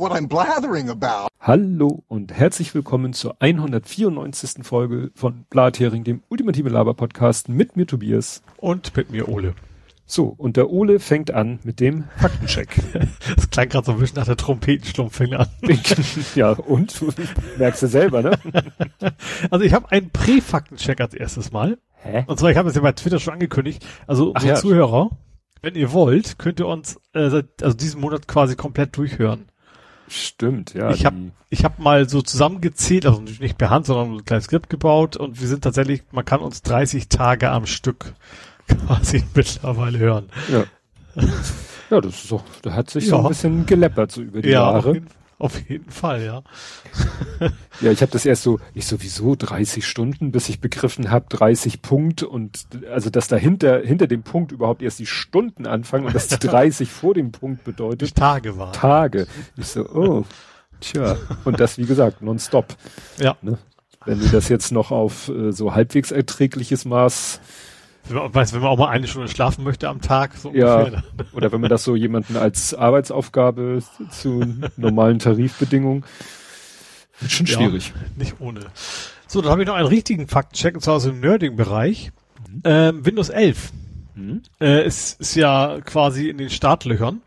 what I'm blathering about. Hallo und herzlich willkommen zur 194. Folge von Blathering, dem ultimative Laber-Podcast mit mir Tobias. Und mit mir Ole. So, und der Ole fängt an mit dem Faktencheck. Das klang gerade so ein bisschen nach der Trompetenstumpfing an. ja, und? Du merkst du selber, ne? Also ich habe einen Prä-Faktencheck als erstes Mal. Hä? Und zwar, ich habe es ja bei Twitter schon angekündigt. Also Ach unsere ja. Zuhörer, wenn ihr wollt, könnt ihr uns äh, seit, also diesen Monat quasi komplett durchhören. Stimmt, ja. ich habe ich hab mal so zusammengezählt, also nicht per Hand, sondern ein kleines Skript gebaut und wir sind tatsächlich, man kann uns 30 Tage am Stück quasi mittlerweile hören. ja. ja, das ist so, da hat sich so Ja. ein bisschen geleppert so über die Ja, auf Jahre. jeden, auf jeden Fall, ja. Ja, ich habe das erst so, ich sowieso 30 Stunden, bis ich begriffen habe, 30 Punkt und also dass dahinter hinter dem Punkt überhaupt erst die Stunden anfangen und dass die 30 vor dem Punkt Die bedeutet Tage waren. Tage. Ich so, oh, tja. Und das wie gesagt nonstop. Ja. Ne? Wenn du das jetzt noch auf äh, so halbwegs erträgliches Maß Wenn man, weißt, wenn man auch mal eine Stunde schlafen möchte am Tag, so Ja. ungefähr. oder wenn man das so jemanden als Arbeitsaufgabe zu normalen Tarifbedingungen wird schon Ja. schwierig. Nicht ohne. So, dann habe ich noch einen richtigen Faktencheck, und zwar aus dem Nerding-Bereich. Ähm, Windows 11 Mhm. äh, ist, ist ja quasi in den Startlöchern.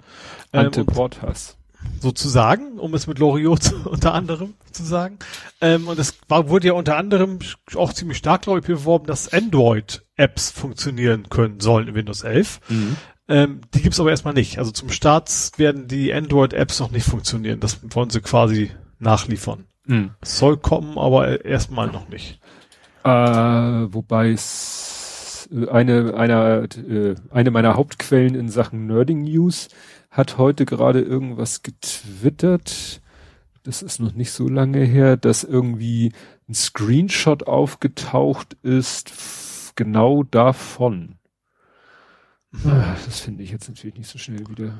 Ähm, Ante Portas. Sozusagen, um es mit Loriot unter anderem zu sagen. Ähm, und es war, wurde ja unter anderem auch ziemlich stark, glaube ich, beworben, dass Android-Apps funktionieren können sollen in Windows 11. Mhm. Ähm, die gibt's aber erstmal nicht. Also zum Start werden die Android-Apps noch nicht funktionieren. Das wollen sie quasi nachliefern. Mhm. Es soll kommen, aber erstmal noch nicht. Äh, wobei es äh, eine, einer, äh, eine meiner Hauptquellen in Sachen Nerding News hat heute gerade irgendwas getwittert. Das ist noch nicht so lange her, dass irgendwie ein Screenshot aufgetaucht ist, genau davon. Ah, Das finde ich jetzt natürlich nicht so schnell wieder.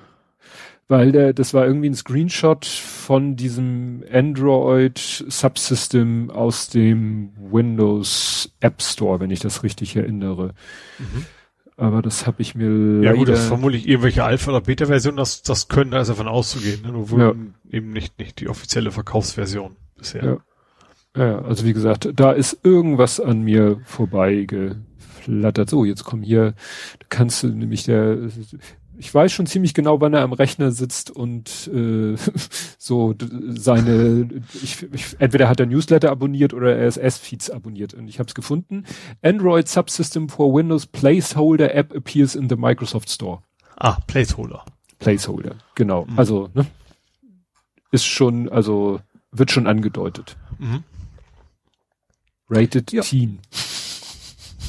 Weil der, das war irgendwie ein Screenshot von diesem Android Subsystem aus dem Windows App Store, wenn ich das richtig erinnere. Aber das habe ich mir Ja gut, das ist vermutlich irgendwelche Alpha- oder Beta-Version, das, das können, da ist davon auszugehen. Ne? Nur Ja. eben nicht, nicht die offizielle Verkaufsversion bisher. Ja. ja, also wie gesagt, da ist irgendwas an mir vorbeigeflattert. So, jetzt komm hier, kannst du nämlich der, ich weiß schon ziemlich genau, wann er am Rechner sitzt und äh, so seine, ich, ich, entweder hat er Newsletter abonniert oder RSS-Feeds abonniert. Und ich habe es gefunden. Android Subsystem for Windows Placeholder App appears in the Microsoft Store. Ah, Placeholder. Placeholder, genau. Mhm. Also, ne? Ist schon, also wird schon angedeutet. Mhm. Rated Ja. Teen.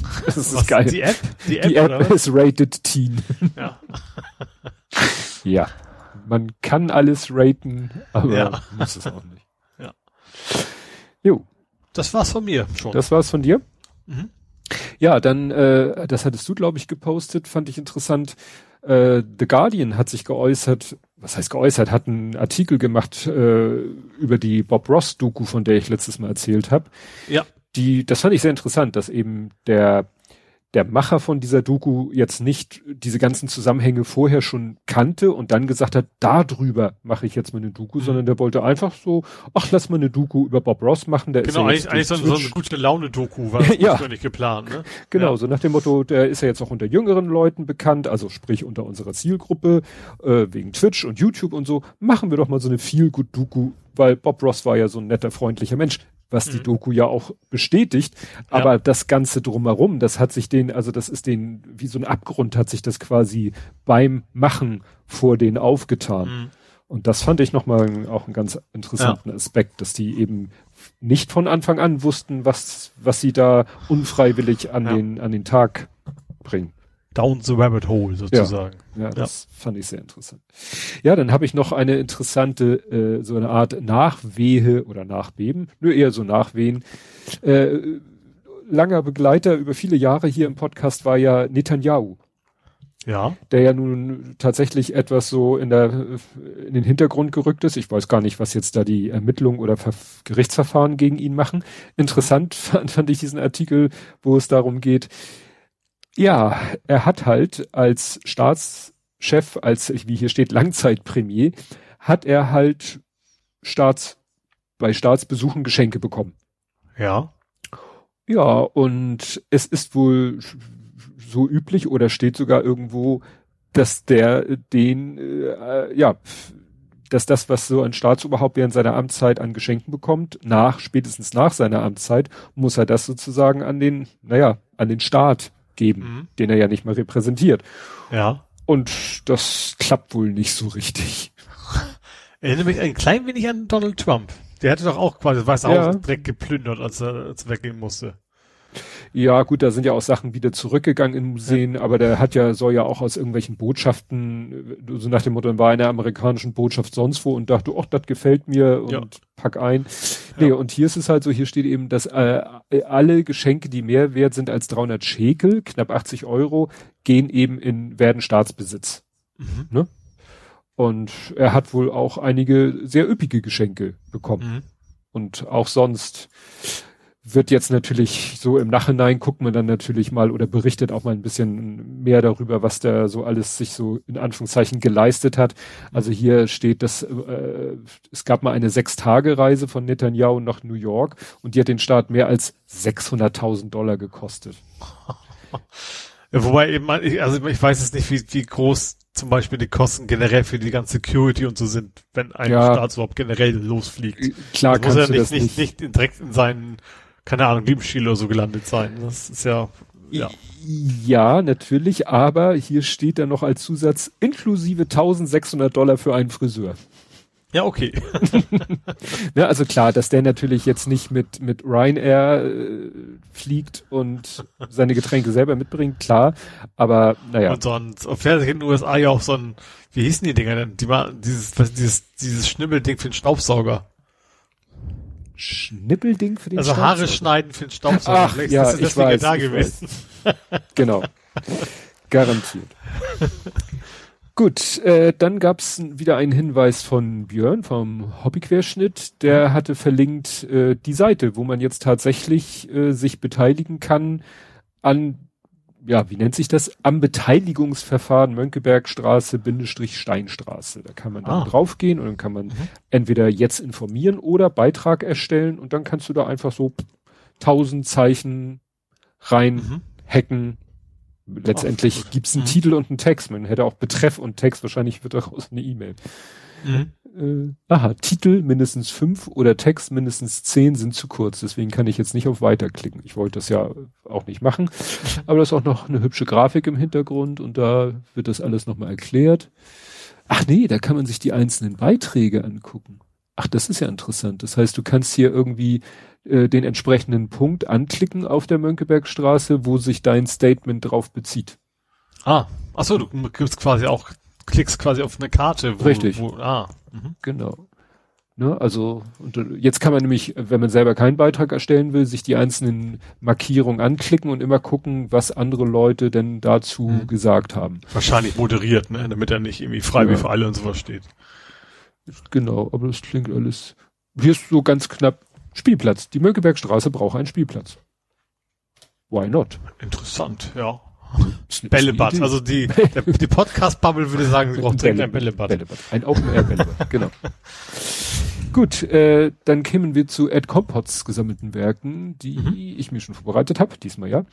Das ist Was, geil. Die App? Die App, Die App ist Rated Teen. Ja. Ja. Man kann alles raten, aber Ja. muss es auch nicht. Ja. Jo, Das war's von mir schon. das war's von dir. Mhm. Ja, dann, äh, das hattest du, glaube ich, gepostet, fand ich interessant. Äh, The Guardian hat sich geäußert, was heißt geäußert, hat einen Artikel gemacht äh, über die Bob Ross-Doku, von der ich letztes Mal erzählt habe. ja. Die, das fand ich sehr interessant, dass eben der, der Macher von dieser Doku jetzt nicht diese ganzen Zusammenhänge vorher schon kannte und dann gesagt hat, darüber mache ich jetzt mal eine Doku, Mhm. sondern der wollte einfach so, ach, lass mal eine Doku über Bob Ross machen, der Genau, ist ja eigentlich, eigentlich so, eine- so eine Twitch- gute Laune-Doku war das Ja. ursprünglich geplant, ne? Genau, Ja. so nach dem Motto, der ist ja jetzt auch unter jüngeren Leuten bekannt, also sprich unter unserer Zielgruppe, äh, wegen Twitch und YouTube und so, machen wir doch mal so eine Feel-Good-Doku, weil Bob Ross war ja so ein netter, freundlicher Mensch, was die Mhm. Doku ja auch bestätigt. Aber das Ganze drumherum, das hat sich den, also das ist den, wie so ein Abgrund hat sich das quasi beim Machen vor denen aufgetan. Mhm. Und das fand ich nochmal auch einen ganz interessanten Aspekt, dass die eben nicht von Anfang an wussten, was, was sie da unfreiwillig an Ja. den, an den Tag bringen. Down the rabbit hole sozusagen. Ja, das fand ich sehr interessant. Ja, dann habe ich noch eine interessante, äh, so eine Art Nachwehe oder Nachbeben, nur eher so Nachwehen. Äh, langer Begleiter über viele Jahre hier im Podcast war ja Netanyahu. Ja. der ja nun tatsächlich etwas so in der in den Hintergrund gerückt ist. Ich weiß gar nicht, was jetzt da die Ermittlungen oder Ver Gerichtsverfahren gegen ihn machen. Interessant fand, fand ich diesen Artikel, wo es darum geht. Ja, er hat halt als Staatschef, als wie hier steht Langzeitpremier, hat er halt Staats, bei Staatsbesuchen Geschenke bekommen. Ja. Ja, und es ist wohl so üblich oder steht sogar irgendwo, dass der den, äh, ja, dass das, was so ein Staatsoberhaupt während seiner Amtszeit an Geschenken bekommt, nach, spätestens nach seiner Amtszeit, muss er das sozusagen an den, naja, an den Staat geben, mhm. den er ja nicht mal repräsentiert. Ja. Und das klappt wohl nicht so richtig. Erinnere mich ein klein wenig an Donald Trump. Der hatte doch auch quasi Weiße ja. Haus direkt geplündert, als er, als er weggehen musste. Ja, gut, da sind ja auch Sachen wieder zurückgegangen in Museen, ja. aber der hat ja, soll ja auch aus irgendwelchen Botschaften, so nach dem Motto, war in der amerikanischen Botschaft sonst wo und dachte, ach, das gefällt mir und ja. pack ein. Nee, ja. und hier ist es halt so, hier steht eben, dass äh, alle Geschenke, die mehr wert sind als 300 Schekel, knapp 80 Euro, gehen eben in, werden Staatsbesitz. Mhm. Ne? Und er hat wohl auch einige sehr üppige Geschenke bekommen. Mhm. Und auch sonst wird jetzt natürlich so im Nachhinein guckt man dann natürlich mal oder berichtet auch mal ein bisschen mehr darüber, was der so alles sich so in Anführungszeichen geleistet hat. Also hier steht, dass äh, es gab mal eine Sechs-Tage-Reise von Netanyahu nach New York und die hat den Staat mehr als 600.000 Dollar gekostet. Ja, wobei eben, also ich weiß jetzt nicht, wie, wie groß zum Beispiel die Kosten generell für die ganze Security und so sind, wenn ein ja, Staat überhaupt generell losfliegt. Klar, das muss ja nicht, nicht, nicht direkt in seinen keine Ahnung, Liebenschiel oder so gelandet sein. Das ist ja, ja. Ja, natürlich, aber hier steht dann noch als Zusatz inklusive 1600 Dollar für einen Friseur. Ja, okay. ja, also klar, dass der natürlich jetzt nicht mit, mit Ryanair äh, fliegt und seine Getränke selber mitbringt, klar, aber naja. Und sonst, auf der in den USA ja auch so ein, wie hießen die Dinger denn? Die dieses, dieses, dieses Schnibbelding für den Staubsauger. Schnippelding für den also Staubsauger? Also Haare schneiden für den Staubsauger. Ach, Vielleicht ja, ist ich weiß, da gewesen. Weiß. Genau. Garantiert. Gut, äh, dann gab's wieder einen Hinweis von Björn vom Hobbyquerschnitt. Der hatte verlinkt äh, die Seite, wo man jetzt tatsächlich äh, sich beteiligen kann an ja, wie nennt sich das? Am Beteiligungsverfahren Mönckebergstraße, Bindestrich Steinstraße. Da kann man dann ah. draufgehen und dann kann man mhm. entweder jetzt informieren oder Beitrag erstellen und dann kannst du da einfach so tausend Zeichen rein mhm. hacken. Letztendlich gibt's einen mhm. Titel und einen Text. Man hätte auch Betreff und Text. Wahrscheinlich wird daraus eine E-Mail. Mhm äh, aha, Titel mindestens fünf oder Text mindestens zehn sind zu kurz. Deswegen kann ich jetzt nicht auf Weiter klicken. Ich wollte das ja auch nicht machen. Aber da ist auch noch eine hübsche Grafik im Hintergrund und da wird das alles nochmal erklärt. Ach nee, da kann man sich die einzelnen Beiträge angucken. Ach, das ist ja interessant. Das heißt, du kannst hier irgendwie äh, den entsprechenden Punkt anklicken auf der Mönckebergstraße, wo sich dein Statement drauf bezieht. Ah, ach so, du gibst quasi auch, klickst quasi auf eine Karte. Wo, Richtig. Wo, ah, Mhm. Genau. Ne, also und jetzt kann man nämlich, wenn man selber keinen Beitrag erstellen will, sich die einzelnen Markierungen anklicken und immer gucken, was andere Leute denn dazu mhm. gesagt haben. Wahrscheinlich moderiert, ne, damit er nicht irgendwie frei ja. wie für alle und sowas steht. Genau, aber das klingt alles. Hier ist so ganz knapp Spielplatz. Die Mönckebergstraße braucht einen Spielplatz. Why not? Interessant, ja. Bällebad. Also die, der, die Podcast-Bubble würde sagen, sie braucht dringend ein Bällebad. Bällebad. Ein Open-Air-Bällebad, genau. Gut, äh, dann kämen wir zu Ed Compots gesammelten Werken, die mhm. ich mir schon vorbereitet habe, diesmal ja.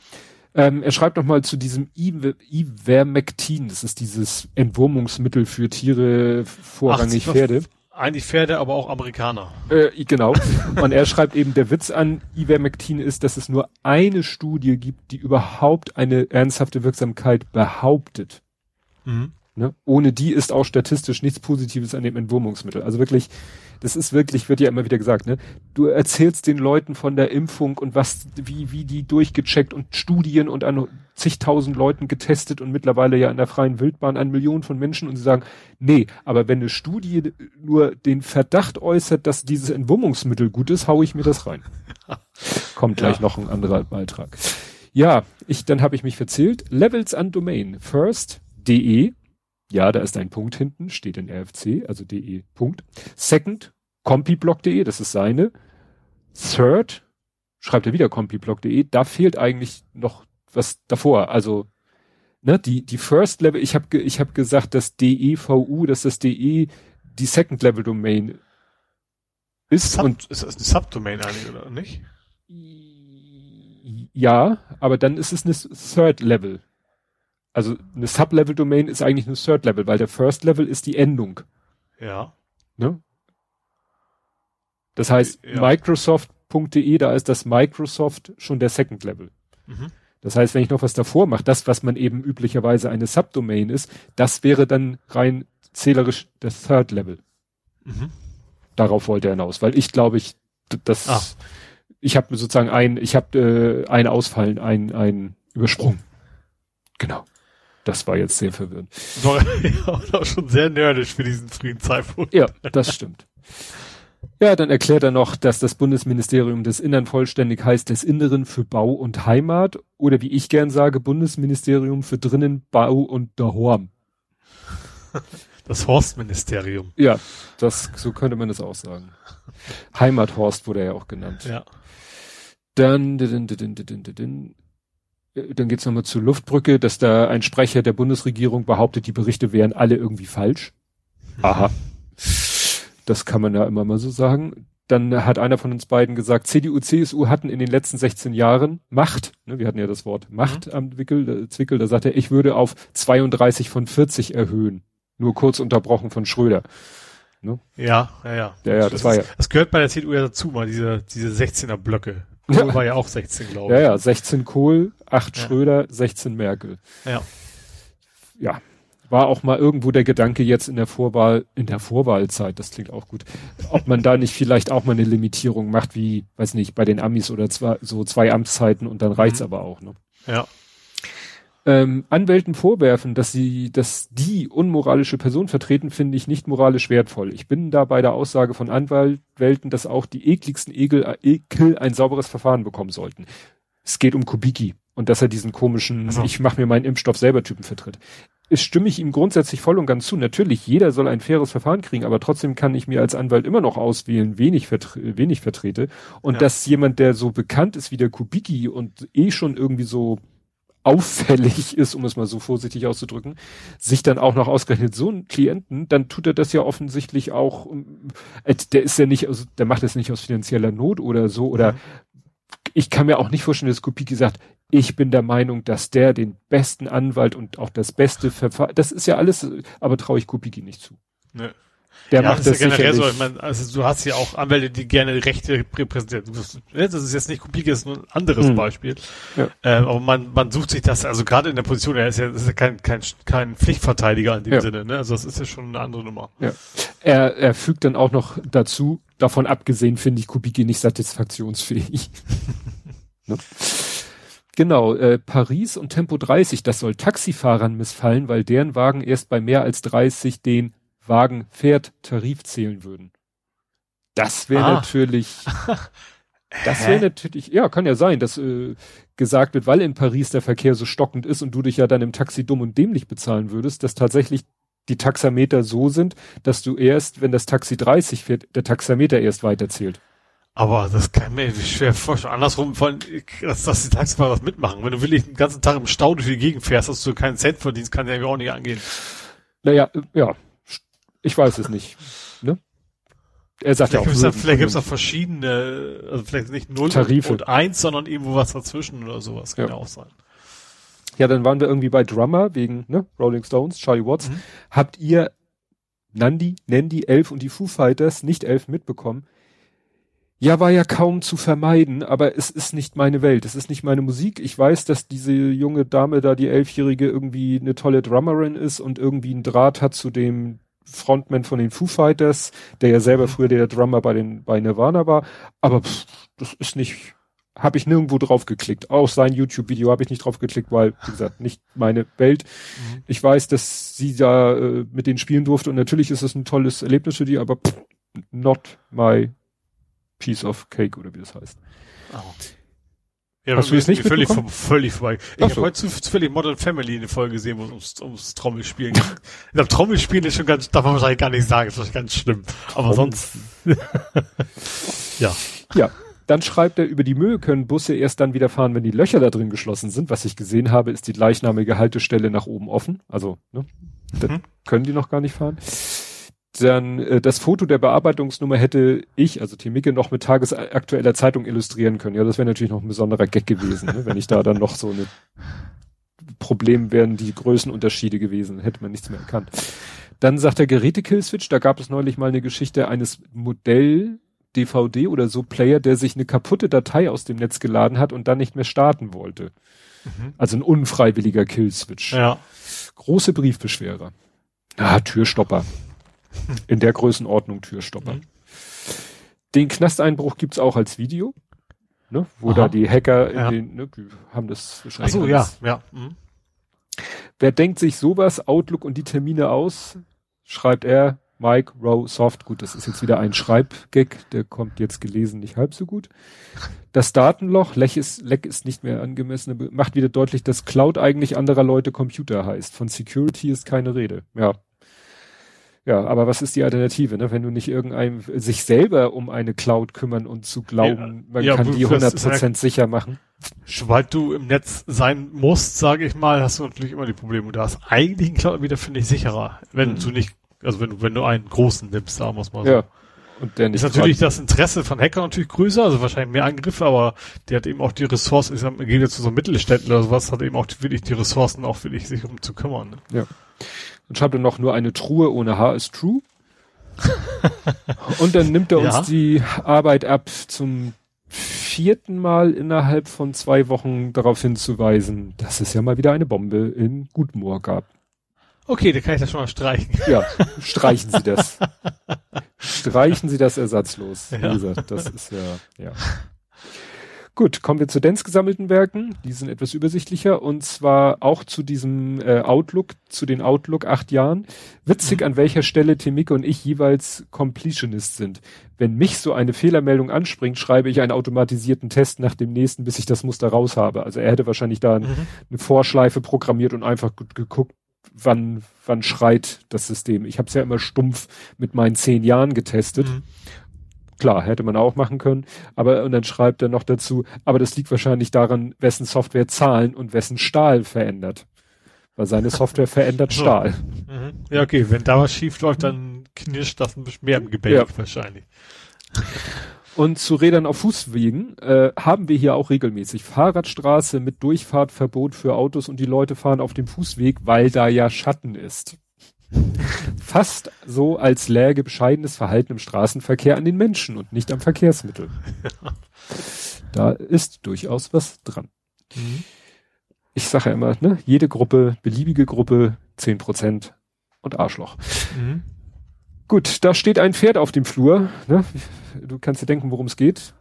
Ähm, er schreibt nochmal zu diesem Ivermectin, das ist dieses Entwurmungsmittel für Tiere, vorrangig Ach, Pferde. Eigentlich Pferde, aber auch Amerikaner. Äh, genau. Und er schreibt eben, der Witz an Ivermectin ist, dass es nur eine Studie gibt, die überhaupt eine ernsthafte Wirksamkeit behauptet. Mhm. Ne? Ohne die ist auch statistisch nichts Positives an dem Entwurmungsmittel. Also wirklich, das ist wirklich, wird ja immer wieder gesagt, ne? Du erzählst den Leuten von der Impfung und was, wie, wie die durchgecheckt und Studien und an zigtausend Leuten getestet und mittlerweile ja in der freien Wildbahn an Millionen von Menschen und sie sagen, nee, aber wenn eine Studie nur den Verdacht äußert, dass dieses Entwurmungsmittel gut ist, hau ich mir das rein. Kommt gleich ja. noch ein anderer Beitrag. Ja, ich, dann habe ich mich verzählt. Levels an Domain. First, de, ja, da ist ein Punkt hinten, steht in RFC, also de. Punkt. Second, compiblock.de, das ist seine. Third, schreibt er wieder compiblock.de, da fehlt eigentlich noch was davor. Also, ne, die, die First Level, ich habe ich hab gesagt, das DEVU, dass das DE die Second Level Domain ist Sub, und ist das eine Subdomain eigentlich, oder nicht? ja, aber dann ist es eine Third Level. Also eine Sub-Level-Domain ist eigentlich eine Third Level, weil der First Level ist die Endung. Ja. Ne? Das heißt, Ja. Microsoft.de, da ist das Microsoft schon der Second Level. Mhm. Das heißt, wenn ich noch was davor mache, das, was man eben üblicherweise eine Subdomain ist, das wäre dann rein zählerisch der Third Level. Mhm. Darauf wollte er hinaus, weil ich glaube, ich das, Ah. ich habe sozusagen ein, ich habe äh, ein Ausfallen, ein, ein übersprungen. Genau. Das war jetzt sehr verwirrend. War ja, auch schon sehr nerdisch für diesen frühen Zeitpunkt. Ja, das stimmt. Ja, dann erklärt er noch, dass das Bundesministerium des Innern vollständig heißt des Inneren für Bau und Heimat oder wie ich gern sage, Bundesministerium für Drinnen, Bau und Dahorm. Das Horstministerium. Ja, das, so könnte man das auch sagen. Heimathorst wurde er ja auch genannt. Ja. Dann, din, din, din, din, din, din. Äh, dann geht's nochmal zur Luftbrücke, dass da ein Sprecher der Bundesregierung behauptet, die Berichte wären alle irgendwie falsch. Aha. Das kann man ja immer mal so sagen. Dann hat einer von uns beiden gesagt, CDU, CSU hatten in den letzten 16 Jahren Macht, ne, wir hatten ja das Wort Macht am Wickel, äh, Zwickel, da sagt er, ich würde auf 32 von 40 erhöhen. Nur kurz unterbrochen von Schröder. Ja, ja, ja. Ja, ja, das war ja. Das gehört bei der CDU ja dazu, mal diese, diese 16er Blöcke. Ja. Kohl war ja auch 16, glaube Ja, ich. ja, 16 Kohl, 8 Ja. Schröder, 16 Merkel. Ja. ja, war auch mal irgendwo der Gedanke jetzt in der Vorwahl, in der Vorwahlzeit, das klingt auch gut, ob man da nicht vielleicht auch mal eine Limitierung macht, wie, weiß nicht, bei den Amis oder zwei, so zwei Amtszeiten und dann reicht's Mhm. aber auch, ne? Ja. Ähm, Anwälten vorwerfen, dass sie, dass die unmoralische Person vertreten, finde ich nicht moralisch wertvoll. Ich bin da bei der Aussage von Anwälten, dass auch die ekligsten Ekel, Ekel ein sauberes Verfahren bekommen sollten. Es geht um Kubicki und dass er diesen komischen, so. ich mache mir meinen Impfstoff selber Typen vertritt. Es stimme ich ihm grundsätzlich voll und ganz zu. Natürlich, jeder soll ein faires Verfahren kriegen, aber trotzdem kann ich mir als Anwalt immer noch auswählen, wen ich, vertre wen ich vertrete. Und Ja. dass jemand, der so bekannt ist wie der Kubicki und eh schon irgendwie so auffällig ist, um es mal so vorsichtig auszudrücken, sich dann auch noch ausgerechnet so einen Klienten, dann tut er das ja offensichtlich auch, um, äh, der ist ja nicht, aus, der macht das nicht aus finanzieller Not oder so, oder Mhm. Ich kann mir auch nicht vorstellen, dass Kubicki sagt, ich bin der Meinung, dass der den besten Anwalt und auch das beste Verfahren, das ist ja alles, aber traue ich Kubicki nicht zu. Nö. Der ja, macht das, ist ja generell so. Ich meine, also du hast ja auch Anwälte, die gerne Rechte repräsentieren. Ne, Das ist jetzt nicht Kopie, das ist nur ein anderes Hm. Beispiel. Ja. Ähm, aber man, man sucht sich das, also gerade in der Position, er ist ja, das ist ja kein, kein, kein Pflichtverteidiger in dem Ja. Sinne, ne? Also das ist ja schon eine andere Nummer. Ja. Er, er fügt dann auch noch dazu, davon abgesehen finde ich Kubicki nicht satisfaktionsfähig. ne? Genau, äh, Paris und Tempo 30, das soll Taxifahrern missfallen, weil deren Wagen erst bei mehr als 30 den Wagen-Fährt-Tarif zählen würden. Das wäre Ah. natürlich, das wäre natürlich, ja, kann ja sein, dass äh, gesagt wird, weil in Paris der Verkehr so stockend ist und du dich ja dann im Taxi dumm und dämlich bezahlen würdest, dass tatsächlich die Taxameter so sind, dass du erst, wenn das Taxi 30 fährt, der Taxameter erst weiterzählt. Aber das kann mir schwer vorstellen. Andersrum, von, dass, dass die Taxifahrer das mitmachen. Wenn du wirklich den ganzen Tag im Stau durch die Gegend fährst, dass du keinen Cent verdienst, kann ja auch nicht angehen. Naja, äh, ja, ich weiß es nicht. Ne? Er sagt ja Vielleicht auch, gibt es da, würden- vielleicht gibt's da verschiedene, also vielleicht nicht null Tarife. und eins, sondern irgendwo was dazwischen oder sowas. Kann Ja. ja, auch sein. ja, dann waren wir irgendwie bei Drummer wegen ne, Rolling Stones, Charlie Watts. Mhm. Habt ihr Nandi, Nandy, Elf und die Foo Fighters, nicht Elf, mitbekommen? Ja, war ja kaum zu vermeiden, aber es ist nicht meine Welt, es ist nicht meine Musik. Ich weiß, dass diese junge Dame da, die Elfjährige, irgendwie eine tolle Drummerin ist und irgendwie einen Draht hat zu dem Frontman von den Foo Fighters, der ja selber früher der Drummer bei den bei Nirvana war. Aber pff, das ist nicht, habe ich nirgendwo drauf geklickt. Auch sein YouTube-Video habe ich nicht drauf geklickt, weil, wie gesagt, nicht meine Welt. Mhm. Ich weiß, dass sie da äh, mit denen spielen durfte und natürlich ist es ein tolles Erlebnis für die, aber pff, not my piece of cake oder wie das heißt. Ja, Hast du das nicht völlig, völlig vorbei. Ich habe heute zu- zufällig Modern Family eine Folge gesehen, wo es ums, ums Trommelspielen geht. Ich glaube, Trommelspielen ist schon ganz, darf man wahrscheinlich gar nicht sagen, ist wahrscheinlich ganz schlimm. Aber sonst, ja. Ja, dann schreibt er, über die Mühe können Busse erst dann wieder fahren, wenn die Löcher da drin geschlossen sind. Was ich gesehen habe, ist die gleichnamige Haltestelle nach oben offen. Also, ne, Mhm. können die noch gar nicht fahren. Dann äh, das Foto der Bearbeitungsnummer hätte ich, also Timicke, noch mit tagesaktueller Zeitung illustrieren können. Ja, das wäre natürlich noch ein besonderer Gag gewesen, ne? wenn ich da dann noch so eine Problem wären die Größenunterschiede gewesen, hätte man nichts mehr erkannt. Dann sagt der Geräte-Killswitch, da gab es neulich mal eine Geschichte eines Modell DVD oder so Player, der sich eine kaputte Datei aus dem Netz geladen hat und dann nicht mehr starten wollte. Mhm. Also ein unfreiwilliger Killswitch. Ja. Große Briefbeschwerer. Ah, Türstopper. In der Größenordnung Türstopper. Mhm. Den Knasteinbruch gibt's auch als Video, ne, wo Aha. da die Hacker in ja. den, ne, haben das wahrscheinlich. Ach so, ja, ja. Mhm. Wer denkt sich sowas, Outlook und die Termine aus, schreibt er, Mike Row Soft. Gut, das ist jetzt wieder ein Schreibgag, der kommt jetzt gelesen nicht halb so gut. Das Datenloch, Leck ist, Leck ist nicht mehr angemessen, macht wieder deutlich, dass Cloud eigentlich anderer Leute Computer heißt. Von Security ist keine Rede. Ja. Ja, aber was ist die Alternative, ne? Wenn du nicht irgendeinem sich selber um eine Cloud kümmern und zu glauben, ja, man ja, kann die 100% ja, sicher machen. Sobald du im Netz sein musst, sage ich mal, hast du natürlich immer die Probleme. Und da ist eigentlich ein Cloud wieder, finde ich, sicherer, wenn mhm. du nicht also wenn du, wenn du einen großen nimmst, sagen wir mal so. Ja. Und der nicht ist natürlich das Interesse von Hackern natürlich größer, also wahrscheinlich mehr Angriffe, aber der hat eben auch die Ressourcen, ich sag, geht jetzt zu so Mittelständler oder sowas, hat eben auch die, wirklich die Ressourcen, auch wirklich sich um zu kümmern. Ne? Ja. Dann schreibt er noch nur eine Truhe ohne H ist true. und dann nimmt er uns ja. die Arbeit ab, zum vierten Mal innerhalb von zwei Wochen darauf hinzuweisen, dass es ja mal wieder eine Bombe in Gutmoor gab. Okay, dann kann ich das schon mal streichen. Ja, streichen Sie das. streichen Sie das ersatzlos. Ja. Wie gesagt, das ist ja, ja. Gut, kommen wir zu Dens gesammelten Werken. Die sind etwas übersichtlicher und zwar auch zu diesem äh, Outlook, zu den Outlook acht Jahren. Witzig, mhm. an welcher Stelle Timike und ich jeweils Completionist sind. Wenn mich so eine Fehlermeldung anspringt, schreibe ich einen automatisierten Test nach dem nächsten, bis ich das Muster raus habe. Also er hätte wahrscheinlich da mhm. eine Vorschleife programmiert und einfach geguckt, wann, wann schreit das System. Ich habe es ja immer stumpf mit meinen zehn Jahren getestet. Mhm. Klar, hätte man auch machen können, aber und dann schreibt er noch dazu, aber das liegt wahrscheinlich daran, wessen Software Zahlen und wessen Stahl verändert. Weil seine Software verändert Stahl. Mhm. Ja, okay, wenn da was schief läuft, dann knirscht das ein bisschen mehr im Gebälk ja. wahrscheinlich. Und zu Rädern auf Fußwegen äh, haben wir hier auch regelmäßig Fahrradstraße mit Durchfahrtverbot für Autos und die Leute fahren auf dem Fußweg, weil da ja Schatten ist. Fast so, als läge bescheidenes Verhalten im Straßenverkehr an den Menschen und nicht am Verkehrsmittel. Da ist durchaus was dran. Mhm. Ich sage ja immer, ne, jede Gruppe, beliebige Gruppe, zehn Prozent und Arschloch. Mhm. Gut, da steht ein Pferd auf dem Flur. Ne? Du kannst dir denken, worum es geht.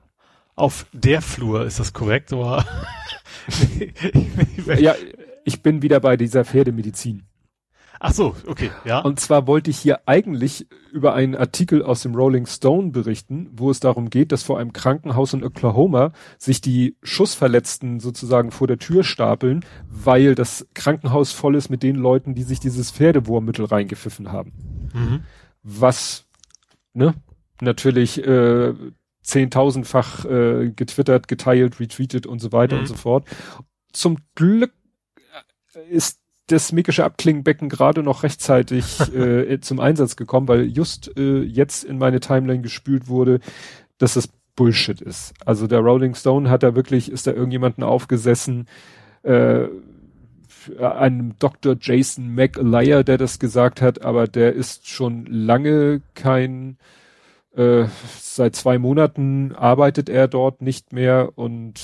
Auf der Flur, ist das korrekt? Oder? ja, ich bin wieder bei dieser Pferdemedizin. Ach so, okay, ja. Und zwar wollte ich hier eigentlich über einen Artikel aus dem Rolling Stone berichten, wo es darum geht, dass vor einem Krankenhaus in Oklahoma sich die Schussverletzten sozusagen vor der Tür stapeln, weil das Krankenhaus voll ist mit den Leuten, die sich dieses Pferdewurmmittel reingepfiffen haben. Mhm was ne, natürlich äh, zehntausendfach äh, getwittert, geteilt, retweetet und so weiter mhm. und so fort. Zum Glück ist das mikische Abklingenbecken gerade noch rechtzeitig äh, zum Einsatz gekommen, weil just äh, jetzt in meine Timeline gespült wurde, dass das Bullshit ist. Also der Rolling Stone hat da wirklich, ist da irgendjemanden aufgesessen, äh, einem Dr. Jason McAleer, der das gesagt hat, aber der ist schon lange kein, äh, seit zwei Monaten arbeitet er dort nicht mehr und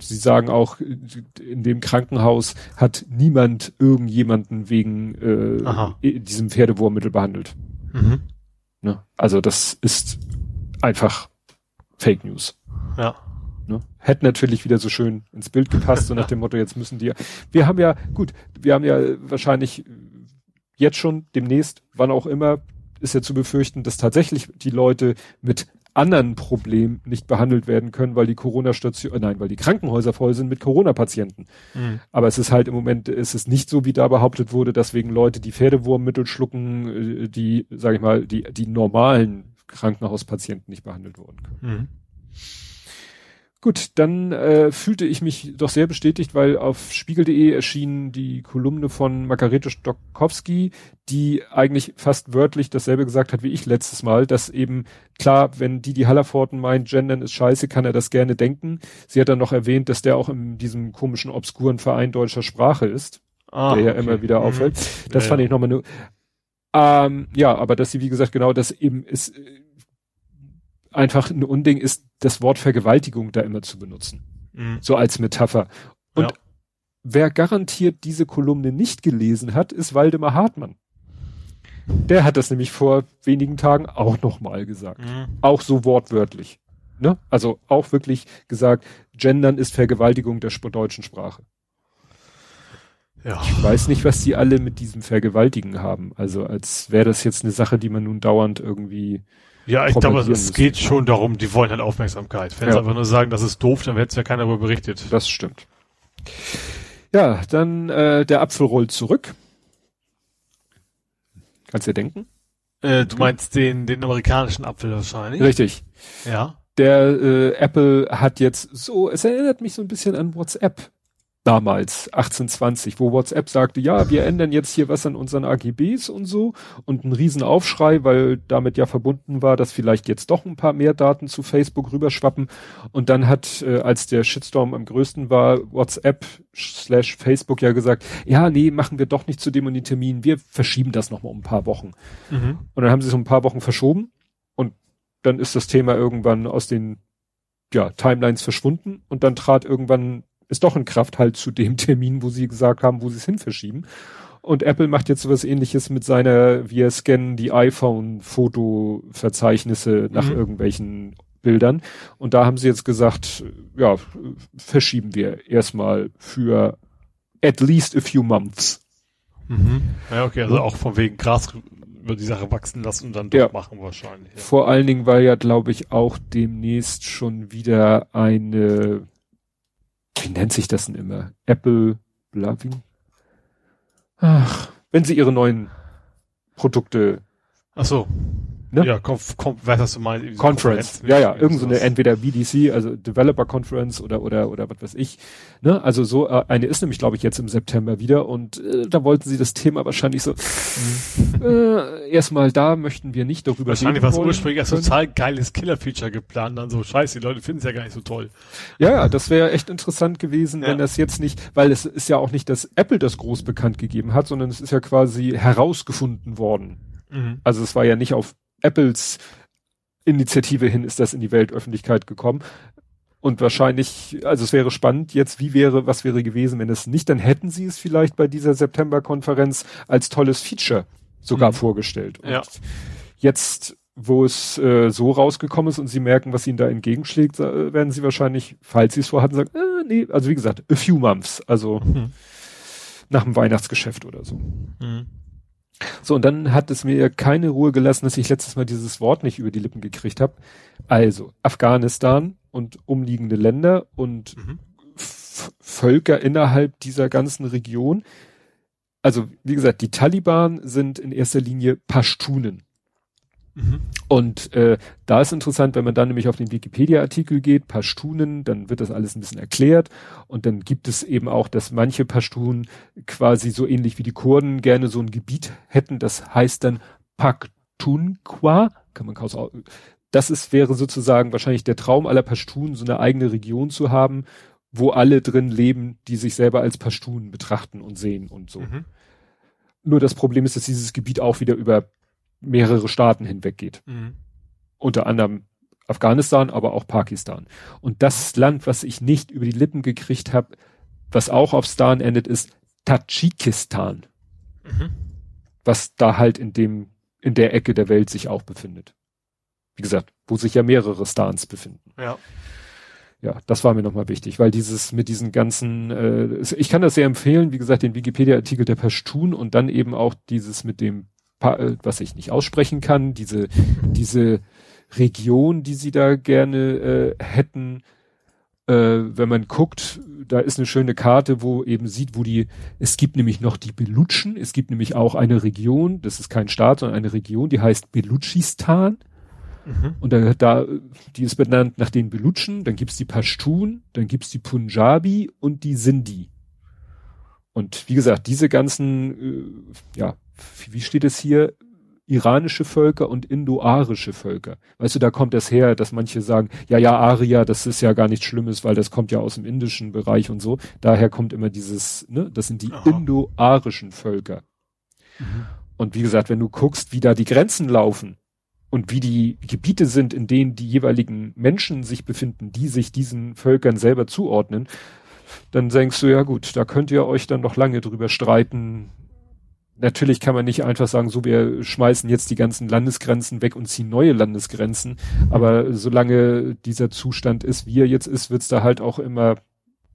sie sagen auch, in dem Krankenhaus hat niemand irgendjemanden wegen äh, diesem Pferdewurmmittel behandelt. Mhm. Ne? Also das ist einfach Fake News. Ja. Ne? Hätte natürlich wieder so schön ins Bild gepasst, so nach dem Motto, jetzt müssen die. Wir haben ja, gut, wir haben ja wahrscheinlich jetzt schon, demnächst, wann auch immer, ist ja zu befürchten, dass tatsächlich die Leute mit anderen Problemen nicht behandelt werden können, weil die Corona-Station, äh, nein, weil die Krankenhäuser voll sind mit Corona-Patienten. Mhm. Aber es ist halt im Moment, ist es nicht so, wie da behauptet wurde, dass wegen Leute, die Pferdewurmmittel schlucken, äh, die, sage ich mal, die, die normalen Krankenhauspatienten nicht behandelt wurden können. Mhm. Gut, dann äh, fühlte ich mich doch sehr bestätigt, weil auf spiegel.de erschien die Kolumne von Margarete Stokowski, die eigentlich fast wörtlich dasselbe gesagt hat wie ich letztes Mal, dass eben klar, wenn die die Hallerforten meint, Gendern ist scheiße, kann er das gerne denken. Sie hat dann noch erwähnt, dass der auch in diesem komischen obskuren Verein deutscher Sprache ist, ah, der ja okay. immer wieder mhm. auffällt. Das ja, fand ich nochmal nur. Ähm, ja, aber dass sie wie gesagt genau das eben ist einfach ein Unding ist, das Wort Vergewaltigung da immer zu benutzen. Mhm. So als Metapher. Und ja. wer garantiert diese Kolumne nicht gelesen hat, ist Waldemar Hartmann. Der hat das nämlich vor wenigen Tagen auch nochmal gesagt. Mhm. Auch so wortwörtlich. Ne? Also auch wirklich gesagt, Gendern ist Vergewaltigung der deutschen Sprache. Ja. Ich weiß nicht, was die alle mit diesem Vergewaltigen haben. Also als wäre das jetzt eine Sache, die man nun dauernd irgendwie ja, ich glaube, es geht schon darum, die wollen halt Aufmerksamkeit. Wenn ja. sie einfach nur sagen, das ist doof, dann hätte es ja keiner darüber berichtet. Das stimmt. Ja, dann äh, der Apfel rollt zurück. Kannst du dir denken? Äh, du meinst den, den amerikanischen Apfel wahrscheinlich? Richtig. Ja. Der äh, Apple hat jetzt so, es erinnert mich so ein bisschen an WhatsApp damals, 1820, wo WhatsApp sagte, ja, wir ändern jetzt hier was an unseren AGBs und so. Und ein Riesenaufschrei, weil damit ja verbunden war, dass vielleicht jetzt doch ein paar mehr Daten zu Facebook rüberschwappen. Und dann hat, äh, als der Shitstorm am größten war, WhatsApp slash Facebook ja gesagt, ja, nee, machen wir doch nicht zu dem und den Termin, wir verschieben das nochmal um ein paar Wochen. Mhm. Und dann haben sie es um ein paar Wochen verschoben. Und dann ist das Thema irgendwann aus den ja, Timelines verschwunden. Und dann trat irgendwann ist doch in Kraft halt zu dem Termin, wo sie gesagt haben, wo sie es hin verschieben. Und Apple macht jetzt sowas ähnliches mit seiner, wir scannen die iPhone-Fotoverzeichnisse nach mhm. irgendwelchen Bildern. Und da haben sie jetzt gesagt, ja, verschieben wir erstmal für at least a few months. Mhm. Ja, okay, also auch von wegen Gras über die Sache wachsen lassen und dann doch ja. machen wahrscheinlich. Ja. Vor allen Dingen, weil ja, glaube ich, auch demnächst schon wieder eine wie nennt sich das denn immer? Apple, Blavin? Ach, wenn sie ihre neuen Produkte. Ach so. Ne? Ja, konf, konf, was hast du mal? Conference. Ja, ja, irgend so eine, entweder VDC, also Developer Conference oder, oder, oder was weiß ich. Ne? Also so, äh, eine ist nämlich, glaube ich, jetzt im September wieder und äh, da wollten sie das Thema wahrscheinlich so, mhm. äh, erstmal da möchten wir nicht darüber Wahrscheinlich war es ursprünglich als total geiles Killer-Feature geplant, dann so, scheiße, die Leute finden es ja gar nicht so toll. Ja, ja, das wäre echt interessant gewesen, ja. wenn das jetzt nicht, weil es ist ja auch nicht, dass Apple das groß bekannt gegeben hat, sondern es ist ja quasi herausgefunden worden. Mhm. Also es war ja nicht auf Apples Initiative hin ist das in die Weltöffentlichkeit gekommen. Und wahrscheinlich, also es wäre spannend jetzt, wie wäre, was wäre gewesen, wenn es nicht, dann hätten sie es vielleicht bei dieser September-Konferenz als tolles Feature sogar mhm. vorgestellt. Und ja. jetzt, wo es äh, so rausgekommen ist und sie merken, was ihnen da entgegenschlägt, äh, werden sie wahrscheinlich, falls sie es vorhatten, sagen, äh, nee, also wie gesagt, a few months, also mhm. nach dem Weihnachtsgeschäft oder so. Mhm. So, und dann hat es mir keine Ruhe gelassen, dass ich letztes Mal dieses Wort nicht über die Lippen gekriegt habe. Also, Afghanistan und umliegende Länder und mhm. Völker innerhalb dieser ganzen Region. Also, wie gesagt, die Taliban sind in erster Linie Pashtunen. Mhm. Und äh, da ist interessant, wenn man dann nämlich auf den Wikipedia-Artikel geht, Pashtunen, dann wird das alles ein bisschen erklärt. Und dann gibt es eben auch, dass manche Pashtunen quasi so ähnlich wie die Kurden gerne so ein Gebiet hätten. Das heißt dann Pakhtunkhwa, kann man kaum das ist, wäre sozusagen wahrscheinlich der Traum aller Pashtunen, so eine eigene Region zu haben, wo alle drin leben, die sich selber als Pashtunen betrachten und sehen und so. Mhm. Nur das Problem ist, dass dieses Gebiet auch wieder über mehrere Staaten hinweg geht. Mhm. Unter anderem Afghanistan, aber auch Pakistan. Und das Land, was ich nicht über die Lippen gekriegt habe, was auch auf Stan endet, ist Tadschikistan. Mhm. Was da halt in dem, in der Ecke der Welt sich auch befindet. Wie gesagt, wo sich ja mehrere Stans befinden. Ja. Ja, das war mir nochmal wichtig, weil dieses mit diesen ganzen, äh, ich kann das sehr empfehlen, wie gesagt, den Wikipedia-Artikel der Pashtun und dann eben auch dieses mit dem was ich nicht aussprechen kann, diese, diese Region, die sie da gerne äh, hätten, äh, wenn man guckt, da ist eine schöne Karte, wo eben sieht, wo die, es gibt nämlich noch die Belutschen, es gibt nämlich auch eine Region, das ist kein Staat, sondern eine Region, die heißt Belutschistan. Mhm. Und da, da, die ist benannt nach den Belutschen, dann gibt's die Pashtun, dann gibt's die Punjabi und die Sindhi. Und wie gesagt, diese ganzen, äh, ja, wie steht es hier? iranische Völker und indo-arische Völker. Weißt du, da kommt das her, dass manche sagen, ja, ja, Aria, das ist ja gar nichts Schlimmes, weil das kommt ja aus dem indischen Bereich und so. Daher kommt immer dieses, ne, das sind die indo-arischen Völker. Mhm. Und wie gesagt, wenn du guckst, wie da die Grenzen laufen und wie die Gebiete sind, in denen die jeweiligen Menschen sich befinden, die sich diesen Völkern selber zuordnen, dann denkst du, ja gut, da könnt ihr euch dann noch lange drüber streiten, natürlich kann man nicht einfach sagen, so wir schmeißen jetzt die ganzen Landesgrenzen weg und ziehen neue Landesgrenzen. Aber solange dieser Zustand ist, wie er jetzt ist, wird es da halt auch immer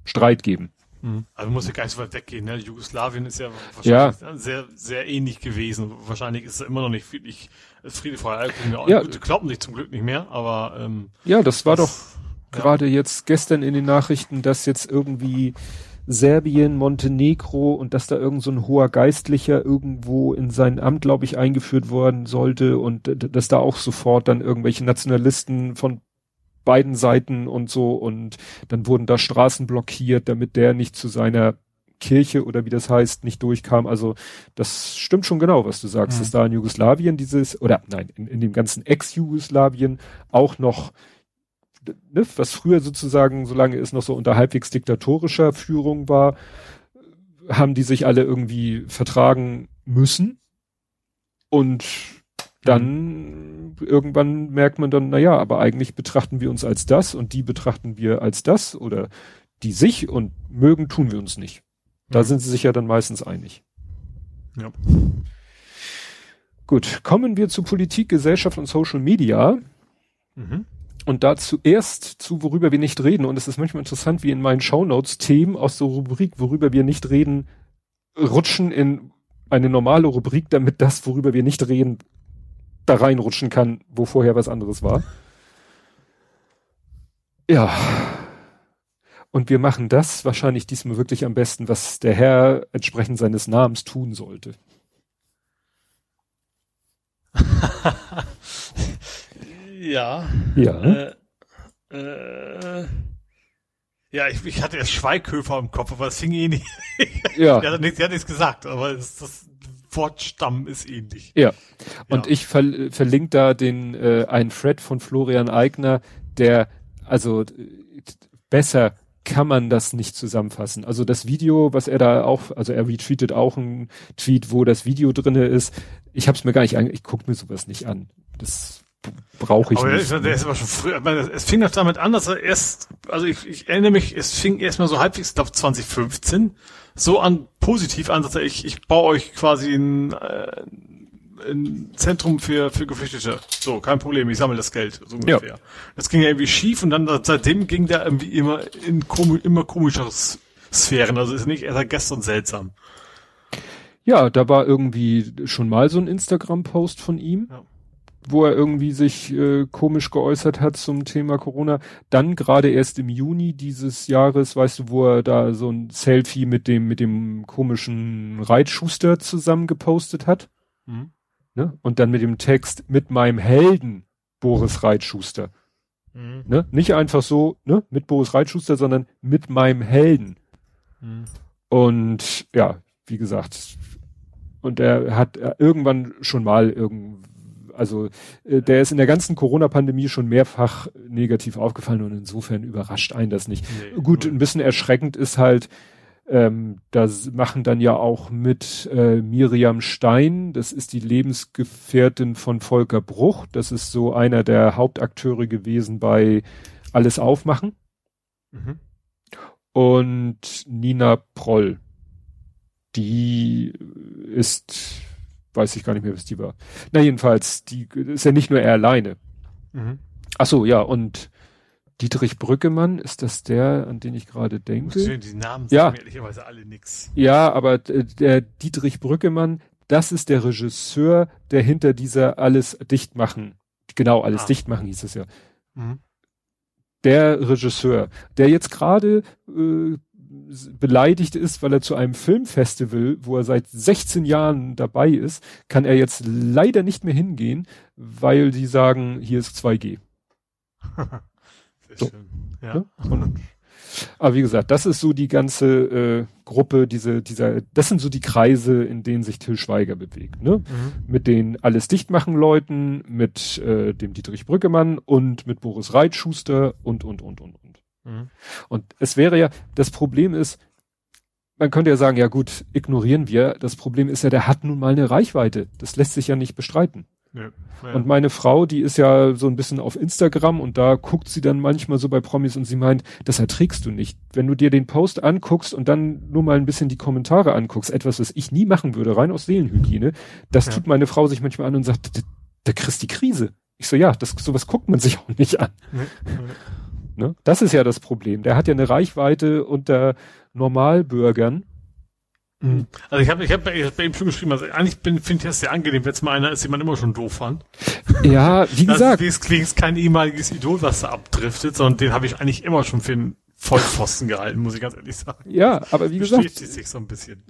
Streit geben. Mhm. Also muss ja gar nicht so weit weggehen. Ne? Jugoslawien ist ja wahrscheinlich ja. sehr, sehr ähnlich gewesen. Wahrscheinlich ist es immer noch nicht friedlich, friedefrei. Ja. Gut, kloppen sich zum Glück nicht mehr, aber ähm, ja, das war das, doch gerade ja. jetzt gestern in den Nachrichten, dass jetzt irgendwie Serbien, Montenegro und dass da irgend so ein hoher Geistlicher irgendwo in sein Amt, glaube ich, eingeführt worden sollte und dass da auch sofort dann irgendwelche Nationalisten von beiden Seiten und so und dann wurden da Straßen blockiert, damit der nicht zu seiner Kirche oder wie das heißt, nicht durchkam. Also das stimmt schon genau, was du sagst, mhm. dass da in Jugoslawien dieses, oder nein, in, in dem ganzen Ex-Jugoslawien auch noch ne, was früher sozusagen, solange es noch so unter halbwegs diktatorischer Führung war, haben die sich alle irgendwie vertragen müssen. Und dann mhm. irgendwann merkt man dann, na ja, aber eigentlich betrachten wir uns als das und die betrachten wir als das oder die sich und mögen tun wir uns nicht. Da mhm. sind sie sich ja dann meistens einig. Ja. Gut, kommen wir zu Politik, Gesellschaft und Social Media. Mhm. Und da zuerst zu, worüber wir nicht reden. Und es ist manchmal interessant, wie in meinen Shownotes Themen aus der Rubrik, worüber wir nicht reden, rutschen in eine normale Rubrik, damit das, worüber wir nicht reden, da reinrutschen kann, wo vorher was anderes war. Ja. Und wir machen das wahrscheinlich diesmal wirklich am besten, was der Herr entsprechend seines Namens tun sollte. Ja. Ja. Äh, äh, ja, ich, ich hatte erst Schweighöfer im Kopf, aber es fing eh nicht. ja. er, hat nichts, er hat nichts gesagt, aber es, das Wortstamm ist ähnlich. Ja. Und ja. ich ver verlinke da den äh, einen Thread von Florian Eigner, der also besser kann man das nicht zusammenfassen. Also das Video, was er da auch, also er retweetet auch ein Tweet, wo das Video drinne ist. Ich habe es mir gar nicht, ich gucke mir sowas nicht an. Das brauche ich aber nicht. Der ist, der ist aber schon früh, es fing doch damit an, dass er erst, also ich, ich erinnere mich, es fing erstmal so halbwegs, ich glaube 2015, so an, positiv an, dass er, ich, ich baue euch quasi ein, äh, ein Zentrum für, für Geflüchtete. So, kein Problem, ich sammle das Geld, so ungefähr. Ja. Das ging ja irgendwie schief und dann seitdem ging der irgendwie immer in komi immer komischere Sphären, also ist nicht erst gestern seltsam. Ja, da war irgendwie schon mal so ein Instagram-Post von ihm. Ja wo er irgendwie sich äh, komisch geäußert hat zum Thema Corona. Dann gerade erst im Juni dieses Jahres, weißt du, wo er da so ein Selfie mit dem mit dem komischen Reitschuster zusammen gepostet hat. Mhm. Ne? Und dann mit dem Text mit meinem Helden Boris Reitschuster. Mhm. Ne? Nicht einfach so, ne, mit Boris Reitschuster, sondern mit meinem Helden. Mhm. Und ja, wie gesagt, und er hat irgendwann schon mal irgend also äh, der ist in der ganzen Corona-Pandemie schon mehrfach negativ aufgefallen und insofern überrascht einen das nicht. Nee, Gut, ein bisschen erschreckend ist halt, ähm, da machen dann ja auch mit äh, Miriam Stein, das ist die Lebensgefährtin von Volker Bruch, das ist so einer der Hauptakteure gewesen bei Alles aufmachen. Mhm. Und Nina Proll, die ist weiß ich gar nicht mehr, was die war. Na jedenfalls, die ist ja nicht nur er alleine. Mhm. Ach so, ja, und Dietrich Brückemann, ist das der, an den ich gerade denke? Schön, die Namen ja. sagen ehrlicherweise alle nix. Ja, aber der Dietrich Brückemann, das ist der Regisseur, der hinter dieser alles dicht machen, genau, alles ah. dicht machen hieß es ja. Mhm. Der Regisseur, der jetzt gerade äh, beleidigt ist, weil er zu einem Filmfestival, wo er seit 16 Jahren dabei ist, kann er jetzt leider nicht mehr hingehen, weil die sagen, hier ist 2G. Sehr so. schön. Ja. Ne? Und, aber wie gesagt, das ist so die ganze äh, Gruppe, diese, dieser, das sind so die Kreise, in denen sich Till Schweiger bewegt, ne? Mhm. Mit den alles dicht machen Leuten, mit äh, dem Dietrich Brückemann und mit Boris Reitschuster und und und und und. Mhm. Und es wäre ja, das Problem ist, man könnte ja sagen, ja gut, ignorieren wir. Das Problem ist ja, der hat nun mal eine Reichweite. Das lässt sich ja nicht bestreiten. Ja, ja. Und meine Frau, die ist ja so ein bisschen auf Instagram und da guckt sie dann manchmal so bei Promis und sie meint, das erträgst du nicht. Wenn du dir den Post anguckst und dann nur mal ein bisschen die Kommentare anguckst, etwas, was ich nie machen würde, rein aus Seelenhygiene, das ja. tut meine Frau sich manchmal an und sagt, der kriegst die Krise. Ich so, ja, das, sowas guckt man sich auch nicht an. Ne? Das ist ja das Problem. Der hat ja eine Reichweite unter Normalbürgern. Mhm. Also ich habe ich hab, ich hab bei ihm schon geschrieben, also eigentlich finde ich das sehr angenehm, wenn es mal einer ist, den man immer schon doof fand. Ja, wie gesagt. Das ist kein ehemaliges Idol, was da abdriftet, sondern den habe ich eigentlich immer schon für einen Vollpfosten gehalten, muss ich ganz ehrlich sagen. Ja, aber wie gesagt. sich so ein bisschen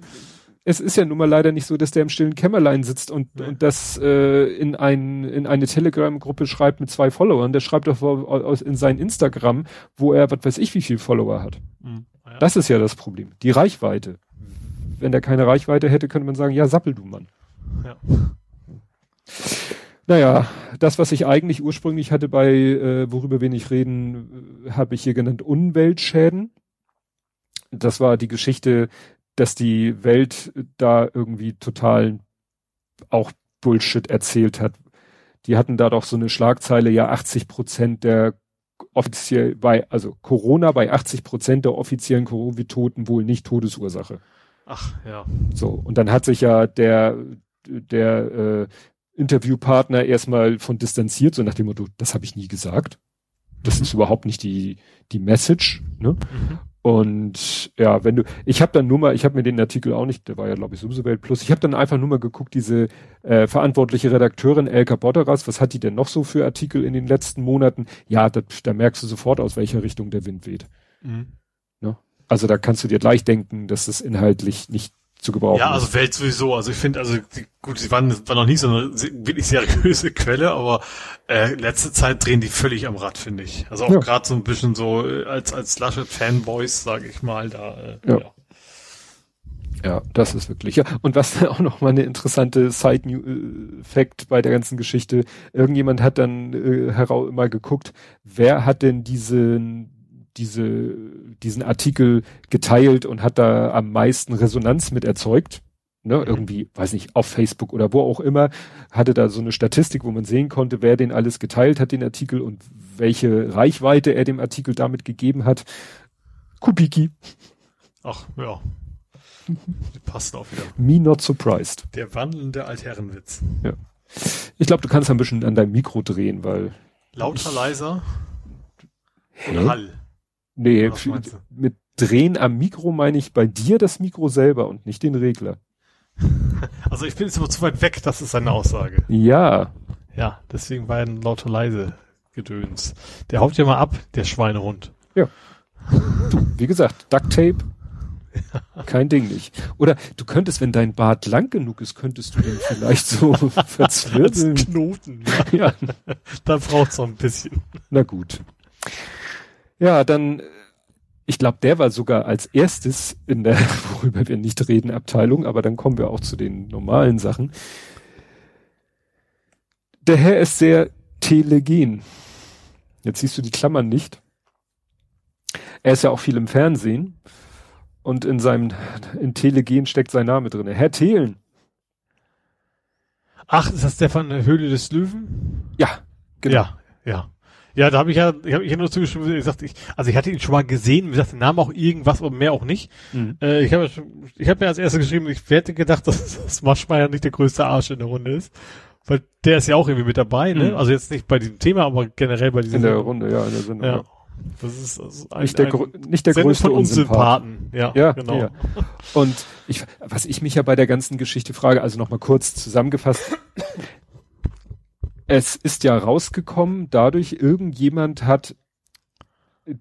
es ist ja nun mal leider nicht so, dass der im stillen Kämmerlein sitzt und, ja. und das äh, in, ein, in eine Telegram-Gruppe schreibt mit zwei Followern. Der schreibt doch aus, in sein Instagram, wo er, was weiß ich, wie viel Follower hat. Mhm. Ja. Das ist ja das Problem. Die Reichweite. Wenn der keine Reichweite hätte, könnte man sagen, ja, sappel du Mann. Ja. Naja, das, was ich eigentlich ursprünglich hatte bei, äh, worüber wir nicht reden, äh, habe ich hier genannt Umweltschäden. Das war die Geschichte, dass die Welt da irgendwie total auch Bullshit erzählt hat. Die hatten da doch so eine Schlagzeile, ja 80 Prozent der offiziell bei, also Corona bei 80 Prozent der offiziellen Covid-Toten wohl nicht Todesursache. Ach, ja. So. Und dann hat sich ja der, der, äh, Interviewpartner erstmal von distanziert, so nach dem Motto, das habe ich nie gesagt. Das mhm. ist überhaupt nicht die, die Message. Ne? Mhm. Und ja, wenn du, ich habe dann nur mal, ich habe mir den Artikel auch nicht, der war ja glaube ich sowieso Welt Plus, ich habe dann einfach nur mal geguckt, diese äh, verantwortliche Redakteurin Elka Botteras, was hat die denn noch so für Artikel in den letzten Monaten? Ja, da, da merkst du sofort, aus welcher Richtung der Wind weht. Mhm. Ne? Also da kannst du dir gleich denken, dass es inhaltlich nicht zu gebrauchen. Ja, also Welt sowieso. Also ich finde, also die, gut, sie waren, waren noch nie so eine wirklich seriöse Quelle, aber äh, letzte Zeit drehen die völlig am Rad, finde ich. Also auch ja. gerade so ein bisschen so äh, als als Laschet-Fanboys, sage ich mal, da. Äh, ja. ja. Ja, das ist wirklich. Ja, und was auch noch mal eine interessante Side-Fact bei der ganzen Geschichte. Irgendjemand hat dann äh, heraus mal geguckt, wer hat denn diesen diese, diesen Artikel geteilt und hat da am meisten Resonanz mit erzeugt. Ne, mhm. irgendwie, weiß nicht, auf Facebook oder wo auch immer, hatte da so eine Statistik, wo man sehen konnte, wer den alles geteilt hat, den Artikel und welche Reichweite er dem Artikel damit gegeben hat. Kubiki. Ach, ja. Passt auch wieder. Me not surprised. Der wandelnde Altherrenwitz. Ja. Ich glaube, du kannst ein bisschen an deinem Mikro drehen, weil. Lauter, leiser. Oder Hall. Nee, mit Drehen am Mikro meine ich bei dir das Mikro selber und nicht den Regler. Also ich bin jetzt aber zu weit weg, das ist seine Aussage. Ja. Ja, deswegen war ein lauter leise Gedöns. Der haut ja mal ab, der Schweinehund. Ja. Du, wie gesagt, Duct Tape, kein Ding nicht. Oder du könntest, wenn dein Bart lang genug ist, könntest du den vielleicht so verzwirbeln. Knoten. Ja. ja. da braucht's noch ein bisschen. Na gut. Ja, dann, ich glaube, der war sogar als erstes in der, worüber wir nicht reden, Abteilung, aber dann kommen wir auch zu den normalen Sachen. Der Herr ist sehr telegen. Jetzt siehst du die Klammern nicht. Er ist ja auch viel im Fernsehen und in seinem, in Telegen steckt sein Name drin. Herr Thelen. Ach, ist das der von der Höhle des Löwen? Ja, genau. Ja, ja. Ja, da habe ich ja, ich habe ich hab nur zugestimmt, gesagt, ich, also ich hatte ihn schon mal gesehen, wie gesagt, den Namen auch irgendwas, aber mehr auch nicht. Mhm. Äh, ich habe ich hab mir als erstes geschrieben, ich hätte gedacht, dass, dass Maschmeyer nicht der größte Arsch in der Runde ist. Weil der ist ja auch irgendwie mit dabei, ne? Mhm. Also jetzt nicht bei diesem Thema, aber generell bei diesem. In der Runde, ja, in der Sendung. Ja. Das ist also ein, nicht der, nicht der Sendung größte von Unsympathen. Ja, ja, genau. Ja. Und ich, was ich mich ja bei der ganzen Geschichte frage, also nochmal kurz zusammengefasst, es ist ja rausgekommen, dadurch irgendjemand hat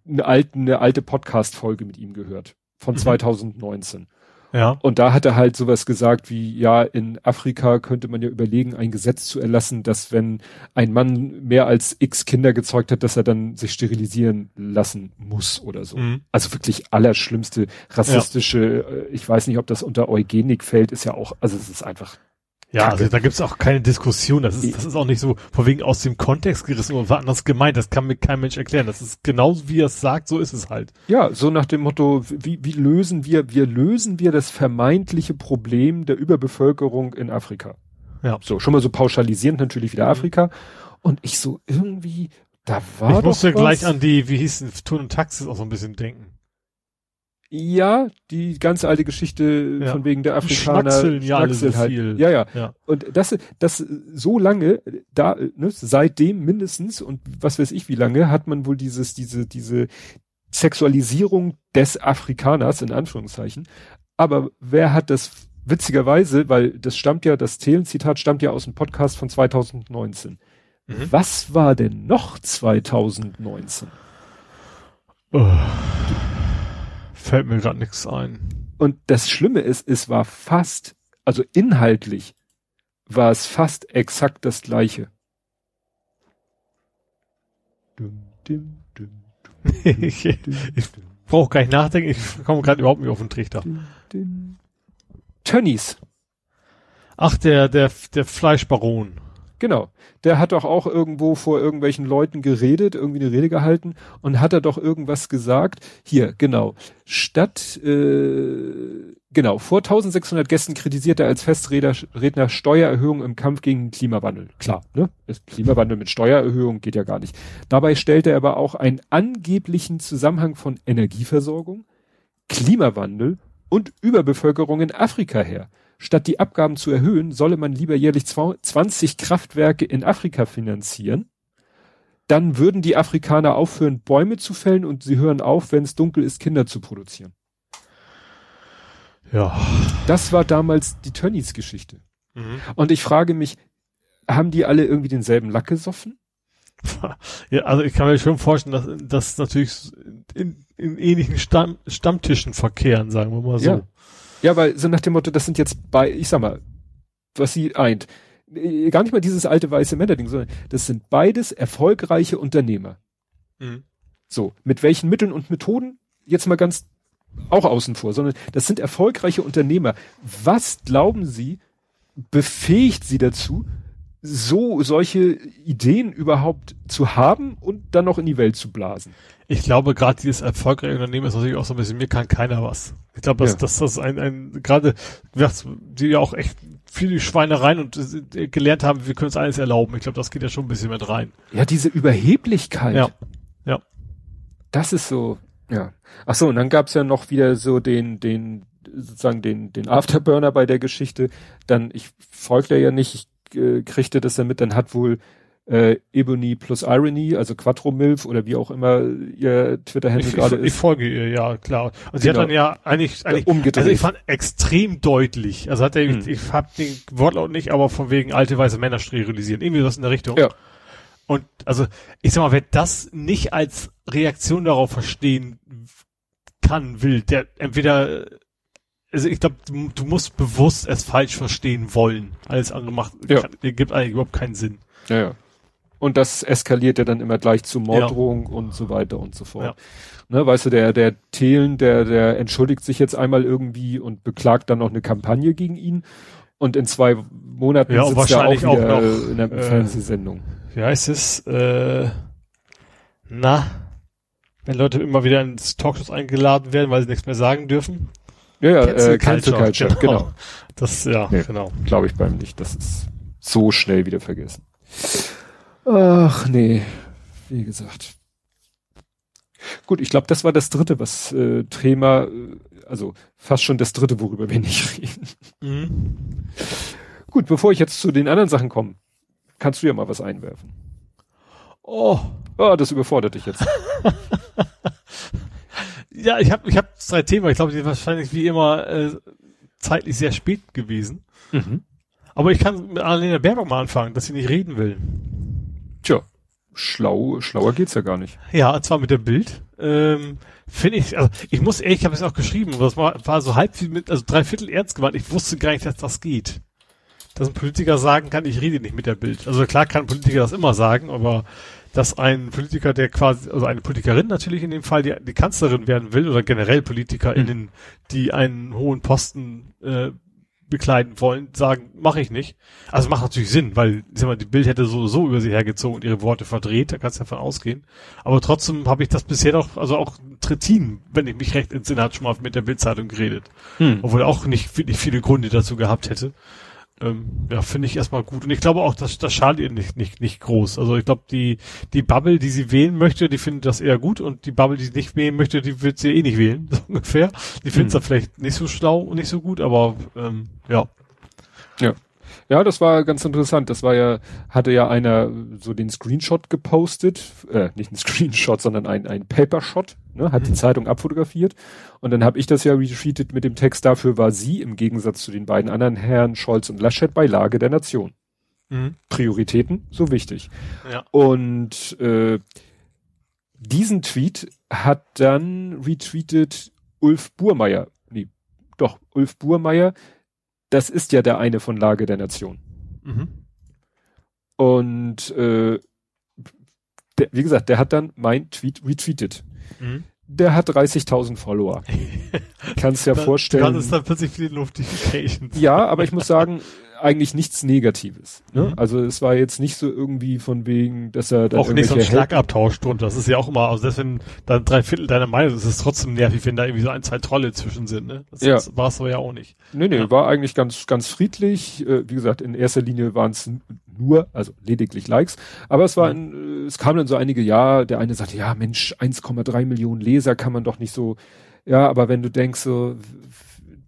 eine alte, eine alte Podcast-Folge mit ihm gehört. von Mhm. 2019. Ja. Und da hat er halt sowas gesagt wie, ja, in Afrika könnte man ja überlegen, ein Gesetz zu erlassen, dass wenn ein Mann mehr als x Kinder gezeugt hat, dass er dann sich sterilisieren lassen muss oder so. Mhm. Also wirklich allerschlimmste rassistische, äh, ich weiß nicht, ob das unter Eugenik fällt, ist ja auch, also es ist einfach, Ja, Kacke. also da gibt's auch keine Diskussion. Das ist, das ist auch nicht so von wegen aus dem Kontext gerissen oder anders gemeint. Das kann mir kein Mensch erklären. Das ist genauso wie er es sagt, so ist es halt. ja, so nach dem Motto, wie, wie lösen wir, wir lösen wir das vermeintliche Problem der Überbevölkerung in Afrika. Ja. So, schon mal so pauschalisierend natürlich wieder Mhm. Afrika. Und ich so irgendwie, da war ich musste was. gleich an die, wie hieß es, Ton und Taxis auch so ein bisschen denken. Ja, die ganze alte Geschichte Ja. von wegen der Afrikaner. schnackseln ja so Schnackseln viel. Ja, ja. Ja. Und das, das so lange, da, ne, seitdem mindestens und was weiß ich wie lange, hat man wohl dieses, diese, diese Sexualisierung des Afrikaners, in Anführungszeichen. Aber wer hat das witzigerweise, weil das stammt ja, das Thelen-Zitat stammt ja aus dem Podcast von 2019. Mhm. Was war denn noch 2019? Oh. Fällt mir gerade nichts ein. Und das Schlimme ist, es war fast, also inhaltlich war es fast exakt das gleiche. Dum, dim, dum, ich ich brauche gar nicht nachdenken. Ich komme gerade überhaupt nicht auf den Trichter. Tönnies, Ach, der, der, der Fleischbaron. Genau. Der hat doch auch irgendwo vor irgendwelchen Leuten geredet, irgendwie eine Rede gehalten und hat er doch irgendwas gesagt. Hier, genau. Statt, äh, genau, vor 1600 Gästen kritisiert er als Festredner Redner Steuererhöhung im Kampf gegen den Klimawandel. Klar, ne? Klimawandel mit Steuererhöhung geht ja gar nicht. Dabei stellt er aber auch einen angeblichen Zusammenhang von Energieversorgung, Klimawandel und Überbevölkerung in Afrika her. Statt die Abgaben zu erhöhen, solle man lieber jährlich 20 Kraftwerke in Afrika finanzieren. Dann würden die Afrikaner aufhören, Bäume zu fällen und sie hören auf, wenn es dunkel ist, Kinder zu produzieren. Ja. Das war damals die Tönnies-Geschichte. Mhm. Und ich frage mich, haben die alle irgendwie denselben Lack gesoffen? Ja, also ich kann mir schon vorstellen, dass das natürlich in, in ähnlichen Stamm, Stammtischen verkehren, sagen wir mal so. Ja. Ja, weil so nach dem Motto, das sind jetzt bei, ich sag mal, was sie eint. Äh, Gar nicht mal dieses alte weiße Männerding, sondern das sind beides erfolgreiche Unternehmer. Mhm. So, mit welchen Mitteln und Methoden? Jetzt mal ganz auch außen vor, sondern das sind erfolgreiche Unternehmer. Was glauben Sie, befähigt Sie dazu, so solche Ideen überhaupt zu haben und dann noch in die Welt zu blasen? Ich glaube, gerade dieses erfolgreiche Unternehmen ist natürlich auch so ein bisschen, mir kann keiner was. Ich glaube, dass, Ja. dass das ein, ein gerade, die ja auch echt viele Schweinereien und äh, gelernt haben, wir können uns alles erlauben. Ich glaube, das geht ja schon ein bisschen mit rein. Ja, diese Überheblichkeit. Ja. Ja. Das ist so, ja. Ach so, und dann gab's ja noch wieder so den, den, sozusagen den, den Afterburner bei der Geschichte. Dann, ich folgte ja nicht, ich äh, kriegte das dann mit, dann hat wohl äh, Ebony plus Irony, also Quattro Milf oder wie auch immer ihr Twitter-Handle gerade ich, ich ist, folge ihr, ja, klar. Und sie Genau. hat dann ja eigentlich, eigentlich umgedreht. Also ich fand extrem deutlich. Also hat er, Hm. ich, ich hab den Wortlaut nicht, aber von wegen alte weiße Männer sterilisieren. Irgendwie was in der Richtung. Ja. Und also, ich sag mal, wer das nicht als Reaktion darauf verstehen kann, will, der entweder, also ich glaube, du, du musst bewusst es falsch verstehen wollen. Alles andere macht, Ja. kann, gibt eigentlich überhaupt keinen Sinn. ja, ja. Und das eskaliert ja dann immer gleich zu Morddrohung und so weiter und so fort. Ne, weißt du, der, der Thelen, der, der entschuldigt sich jetzt einmal irgendwie und beklagt dann noch eine Kampagne gegen ihn. Und in zwei Monaten Ja, sitzt er auch wahrscheinlich auch wieder noch, in einer äh, Fernsehsendung. Wie heißt es? Äh, na, wenn Leute immer wieder ins Talkshows eingeladen werden, weil sie nichts mehr sagen dürfen. Ja, ja, Cancel äh, Cancel Culture, Culture, genau. Das, ja, Nee. genau. Glaube ich beim nicht. Das ist so schnell wieder vergessen. Ach nee, wie gesagt. Gut, ich glaube, das war das dritte, was äh, Thema, äh, also fast schon das dritte, worüber wir nicht reden. Mhm. Gut, bevor ich jetzt zu den anderen Sachen komme, kannst du ja mal was einwerfen. Oh, Oh, das überfordert dich jetzt. ja, ich habe ich hab drei Themen. Ich glaube, die sind wahrscheinlich wie immer äh, zeitlich sehr spät gewesen. mhm. Aber ich kann mit Annalena Baerbock mal anfangen, dass sie nicht reden will. Tja, schlau, schlauer geht's ja gar nicht. Ja, zwar mit dem Bild. Ähm, Finde ich, also ich muss ehrlich, ich habe es auch geschrieben, das war, war so halb viel mit, also drei Viertel ernst gemeint. Ich wusste gar nicht, dass das geht. Dass ein Politiker sagen kann, ich rede nicht mit der Bild. Also klar kann ein Politiker das immer sagen, aber dass ein Politiker, der quasi, also eine Politikerin natürlich in dem Fall, die, die Kanzlerin werden will, oder generell PolitikerInnen, mhm. die einen hohen Posten äh, bekleiden wollen, sagen, mache ich nicht. Also macht natürlich Sinn, weil ich sag mal, die Bild hätte so so über sie hergezogen und ihre Worte verdreht, da kannst du davon ausgehen. Aber trotzdem habe ich das bisher doch, also auch Trittin, wenn ich mich recht entsinne, hat schon mal mit der Bildzeitung geredet. Hm. Obwohl er auch nicht wirklich viele Gründe dazu gehabt hätte. Ähm, ja, finde ich erstmal gut. Und ich glaube auch, dass das schadet ihr nicht, nicht, nicht groß. Also ich glaube, die, die Bubble, die sie wählen möchte, die findet das eher gut und die Bubble, die sie nicht wählen möchte, die wird sie eh nicht wählen, so ungefähr. Die findet es hm. dann vielleicht nicht so schlau und nicht so gut, aber ähm, ja. Ja. Ja, das war ganz interessant. Das war ja, hatte ja einer so den Screenshot gepostet, äh, nicht ein Screenshot, sondern ein, ein Papershot, ne, hat mhm. die Zeitung abfotografiert. Und dann habe ich das ja retweetet mit dem Text, dafür war sie im Gegensatz zu den beiden anderen Herren Scholz und Laschet bei Lage der Nation. Mhm. Prioritäten, so wichtig. Ja. Und äh, diesen Tweet hat dann retweetet Ulf Burmeier. Nee, doch, Ulf Burmeier, das ist ja der eine von Lage der Nation. Mhm. Und äh, der, wie gesagt, der hat dann mein Tweet retweetet. Mhm. Der hat 30.000 Follower. Kannst ja vorstellen. Dann ist da plötzlich viel Notifications. Ja, aber ich muss sagen, eigentlich nichts Negatives. Ne? Mhm. Also es war jetzt nicht so irgendwie von wegen, dass er dann auch nicht so ein Schlagabtausch drunter. Das ist ja auch immer, also selbst wenn dann drei Viertel deiner Meinung ist, ist es trotzdem nervig, wenn da irgendwie so ein, zwei Trolle zwischen sind. Ne? Das ja. war es so ja auch nicht. Nee, nee, ja. war eigentlich ganz, ganz friedlich. Äh, wie gesagt, in erster Linie waren es nur, also lediglich Likes. Aber es war, mhm. es kam dann so einige, ja, der eine sagte, ja Mensch, 1,3 Millionen Leser kann man doch nicht so, ja, aber wenn du denkst so,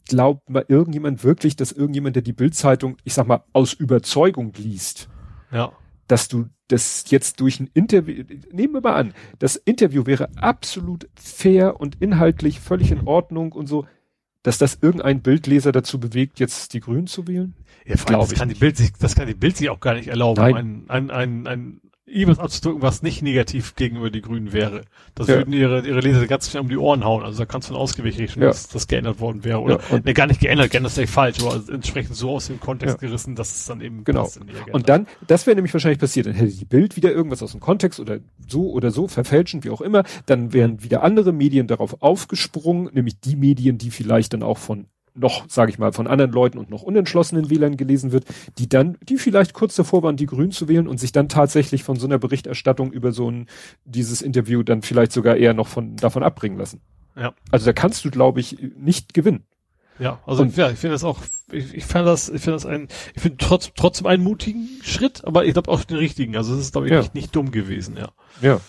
glaubt mal irgendjemand wirklich, dass irgendjemand, der die Bildzeitung, ich sag mal, aus Überzeugung liest, ja. dass du das jetzt durch ein Interview, nehmen wir mal an, das Interview wäre absolut fair und inhaltlich völlig in Ordnung und so, dass das irgendein Bildleser dazu bewegt, jetzt die Grünen zu wählen? Ja, vor allem, das kann die Bild sich, das kann die Bild sich auch gar nicht erlauben, Nein. ein, ein, ein, ein irgendwas auszudrücken, was nicht negativ gegenüber die Grünen wäre. Das ja. würden ihre, ihre Leser ganz schnell um die Ohren hauen. Also da kannst du von ausgewichen, ja. dass das geändert worden wäre. Oder, ja, ne, gar nicht geändert, geändert ist echt falsch, aber entsprechend so aus dem Kontext ja. gerissen, dass es dann eben genau. Und dann, das wäre nämlich wahrscheinlich passiert, dann hätte die Bild wieder irgendwas aus dem Kontext oder so oder so verfälschen, wie auch immer. Dann wären wieder andere Medien darauf aufgesprungen, nämlich die Medien, die vielleicht dann auch von noch, sage ich mal, von anderen Leuten und noch unentschlossenen Wählern gelesen wird, die dann, die vielleicht kurz davor waren, die Grünen zu wählen und sich dann tatsächlich von so einer Berichterstattung über so ein, dieses Interview dann vielleicht sogar eher noch von, davon abbringen lassen. Ja. Also da kannst du, glaube ich, nicht gewinnen. Ja, also und, ja, ich finde das auch, ich, ich finde das, ich finde das ein, ich finde trotz, trotzdem einen mutigen Schritt, aber ich glaube auch den richtigen. Also es ist, glaube ich, ja. nicht, nicht dumm gewesen, ja. Ja.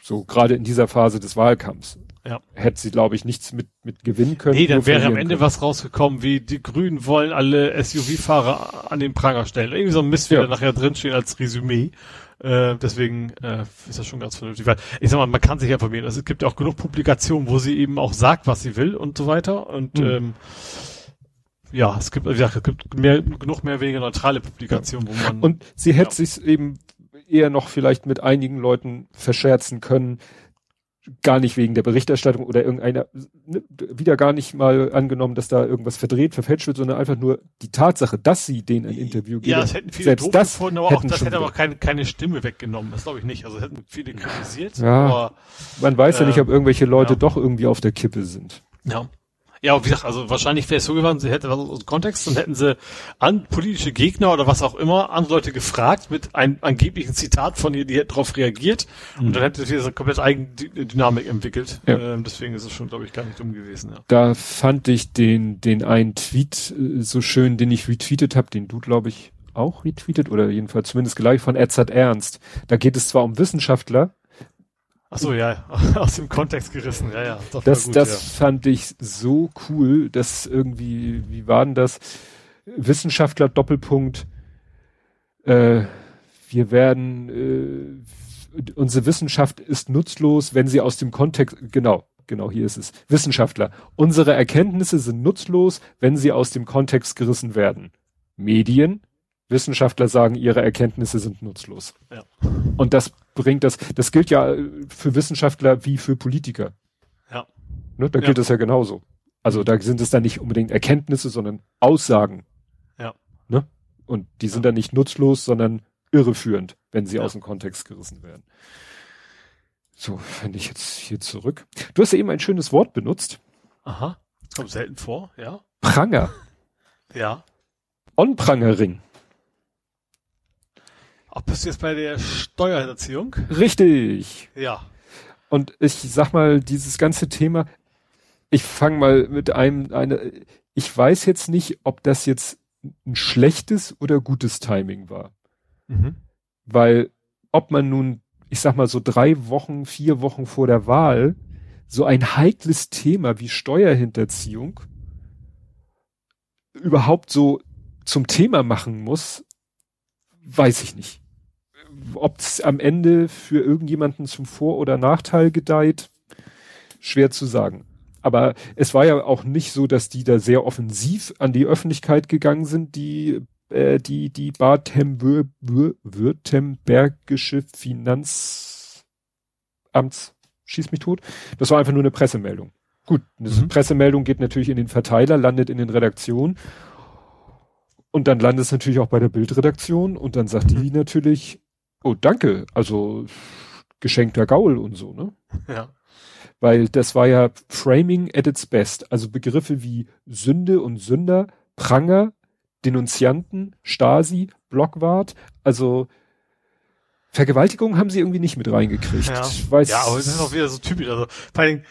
So gerade in dieser Phase des Wahlkampfs. Ja. Hätte sie, glaube ich, nichts mit, mit gewinnen können. Nee, dann wäre am Ende können. was rausgekommen, wie die Grünen wollen alle SUV-Fahrer an den Pranger stellen. Irgendwie so ein Mist ja. wieder nachher drinstehen als Resümee. Äh, deswegen äh, ist das schon ganz vernünftig. Weil ich sag mal, man kann sich informieren. Also es gibt ja auch genug Publikationen, wo sie eben auch sagt, was sie will und so weiter. Und mhm. ähm, ja, es gibt, wie gesagt, es gibt mehr, genug mehr weniger neutrale Publikationen, wo man. Und sie hätte ja. sich eben eher noch vielleicht mit einigen Leuten verscherzen können, gar nicht wegen der Berichterstattung oder irgendeiner, ne, wieder gar nicht mal angenommen, dass da irgendwas verdreht, verfälscht wird, sondern einfach nur die Tatsache, dass sie denen ein Interview geben. Ja, das hätten viele selbst das gefunden, aber auch das hätte aber keine, keine Stimme weggenommen. Das glaube ich nicht. Also hätten viele kritisiert. Ja, aber, man weiß äh, ja nicht, ob irgendwelche Leute ja. doch irgendwie auf der Kippe sind. Ja. Ja, wie gesagt, also wahrscheinlich wäre es so gewesen, sie hätte was aus dem Kontext, dann hätten sie an politische Gegner oder was auch immer, andere Leute gefragt mit einem angeblichen Zitat von ihr, die hätte darauf reagiert mhm. und dann hätte sie eine komplett eigene Dynamik entwickelt. Ja. Ähm, deswegen ist es schon, glaube ich, gar nicht dumm gewesen. Ja. Da fand ich den, den einen Tweet äh, so schön, den ich retweetet habe, den du, glaube ich, auch retweetet oder jedenfalls zumindest gleich von Edzard Ernst. Da geht es zwar um Wissenschaftler, Ach so, ja, aus dem Kontext gerissen, ja, ja. Das, gut, das ja. fand ich so cool, dass irgendwie, wie war denn das? Wissenschaftler Doppelpunkt, äh, wir werden, äh, unsere Wissenschaft ist nutzlos, wenn sie aus dem Kontext, genau, genau, hier ist es. Wissenschaftler, unsere Erkenntnisse sind nutzlos, wenn sie aus dem Kontext gerissen werden. Medien, Wissenschaftler sagen, ihre Erkenntnisse sind nutzlos. Ja. Und das bringt, das, das gilt ja für Wissenschaftler wie für Politiker. Ja. Ne, da gilt es ja genauso. Also da sind es dann nicht unbedingt Erkenntnisse, sondern Aussagen. Ja. Ne? Und die sind dann nicht nutzlos, sondern irreführend, wenn sie aus dem Kontext gerissen werden. So, wenn ich jetzt hier zurück. Du hast ja eben ein schönes Wort benutzt. Aha. Kommt selten vor, ja. Pranger. Ja. On-Prangering. Bist du jetzt bei der Steuerhinterziehung? Richtig. Ja. Und ich sag mal, dieses ganze Thema, ich fange mal mit einem, eine, ich weiß jetzt nicht, ob das jetzt ein schlechtes oder gutes Timing war. Mhm. Weil ob man nun, ich sag mal so drei Wochen, vier Wochen vor der Wahl so ein heikles Thema wie Steuerhinterziehung überhaupt so zum Thema machen muss, weiß ich nicht. Ob es am Ende für irgendjemanden zum Vor- oder Nachteil gedeiht, schwer zu sagen. Aber es war ja auch nicht so, dass die da sehr offensiv an die Öffentlichkeit gegangen sind, die äh, die die Baden-Württembergische Finanzamts schieß mich tot. Das war einfach nur eine Pressemeldung. Gut, eine Mhm. Pressemeldung geht natürlich in den Verteiler, landet in den Redaktionen und dann landet es natürlich auch bei der Bildredaktion und dann sagt die natürlich, oh danke, also geschenkter Gaul und so, ne? Ja. Weil das war ja Framing at its best. Also Begriffe wie Sünde und Sünder, Pranger, Denunzianten, Stasi, Blockwart, also Vergewaltigung haben sie irgendwie nicht mit reingekriegt. Ja. Weiß, ja, aber das ist auch wieder so typisch. Also vor allem, äh,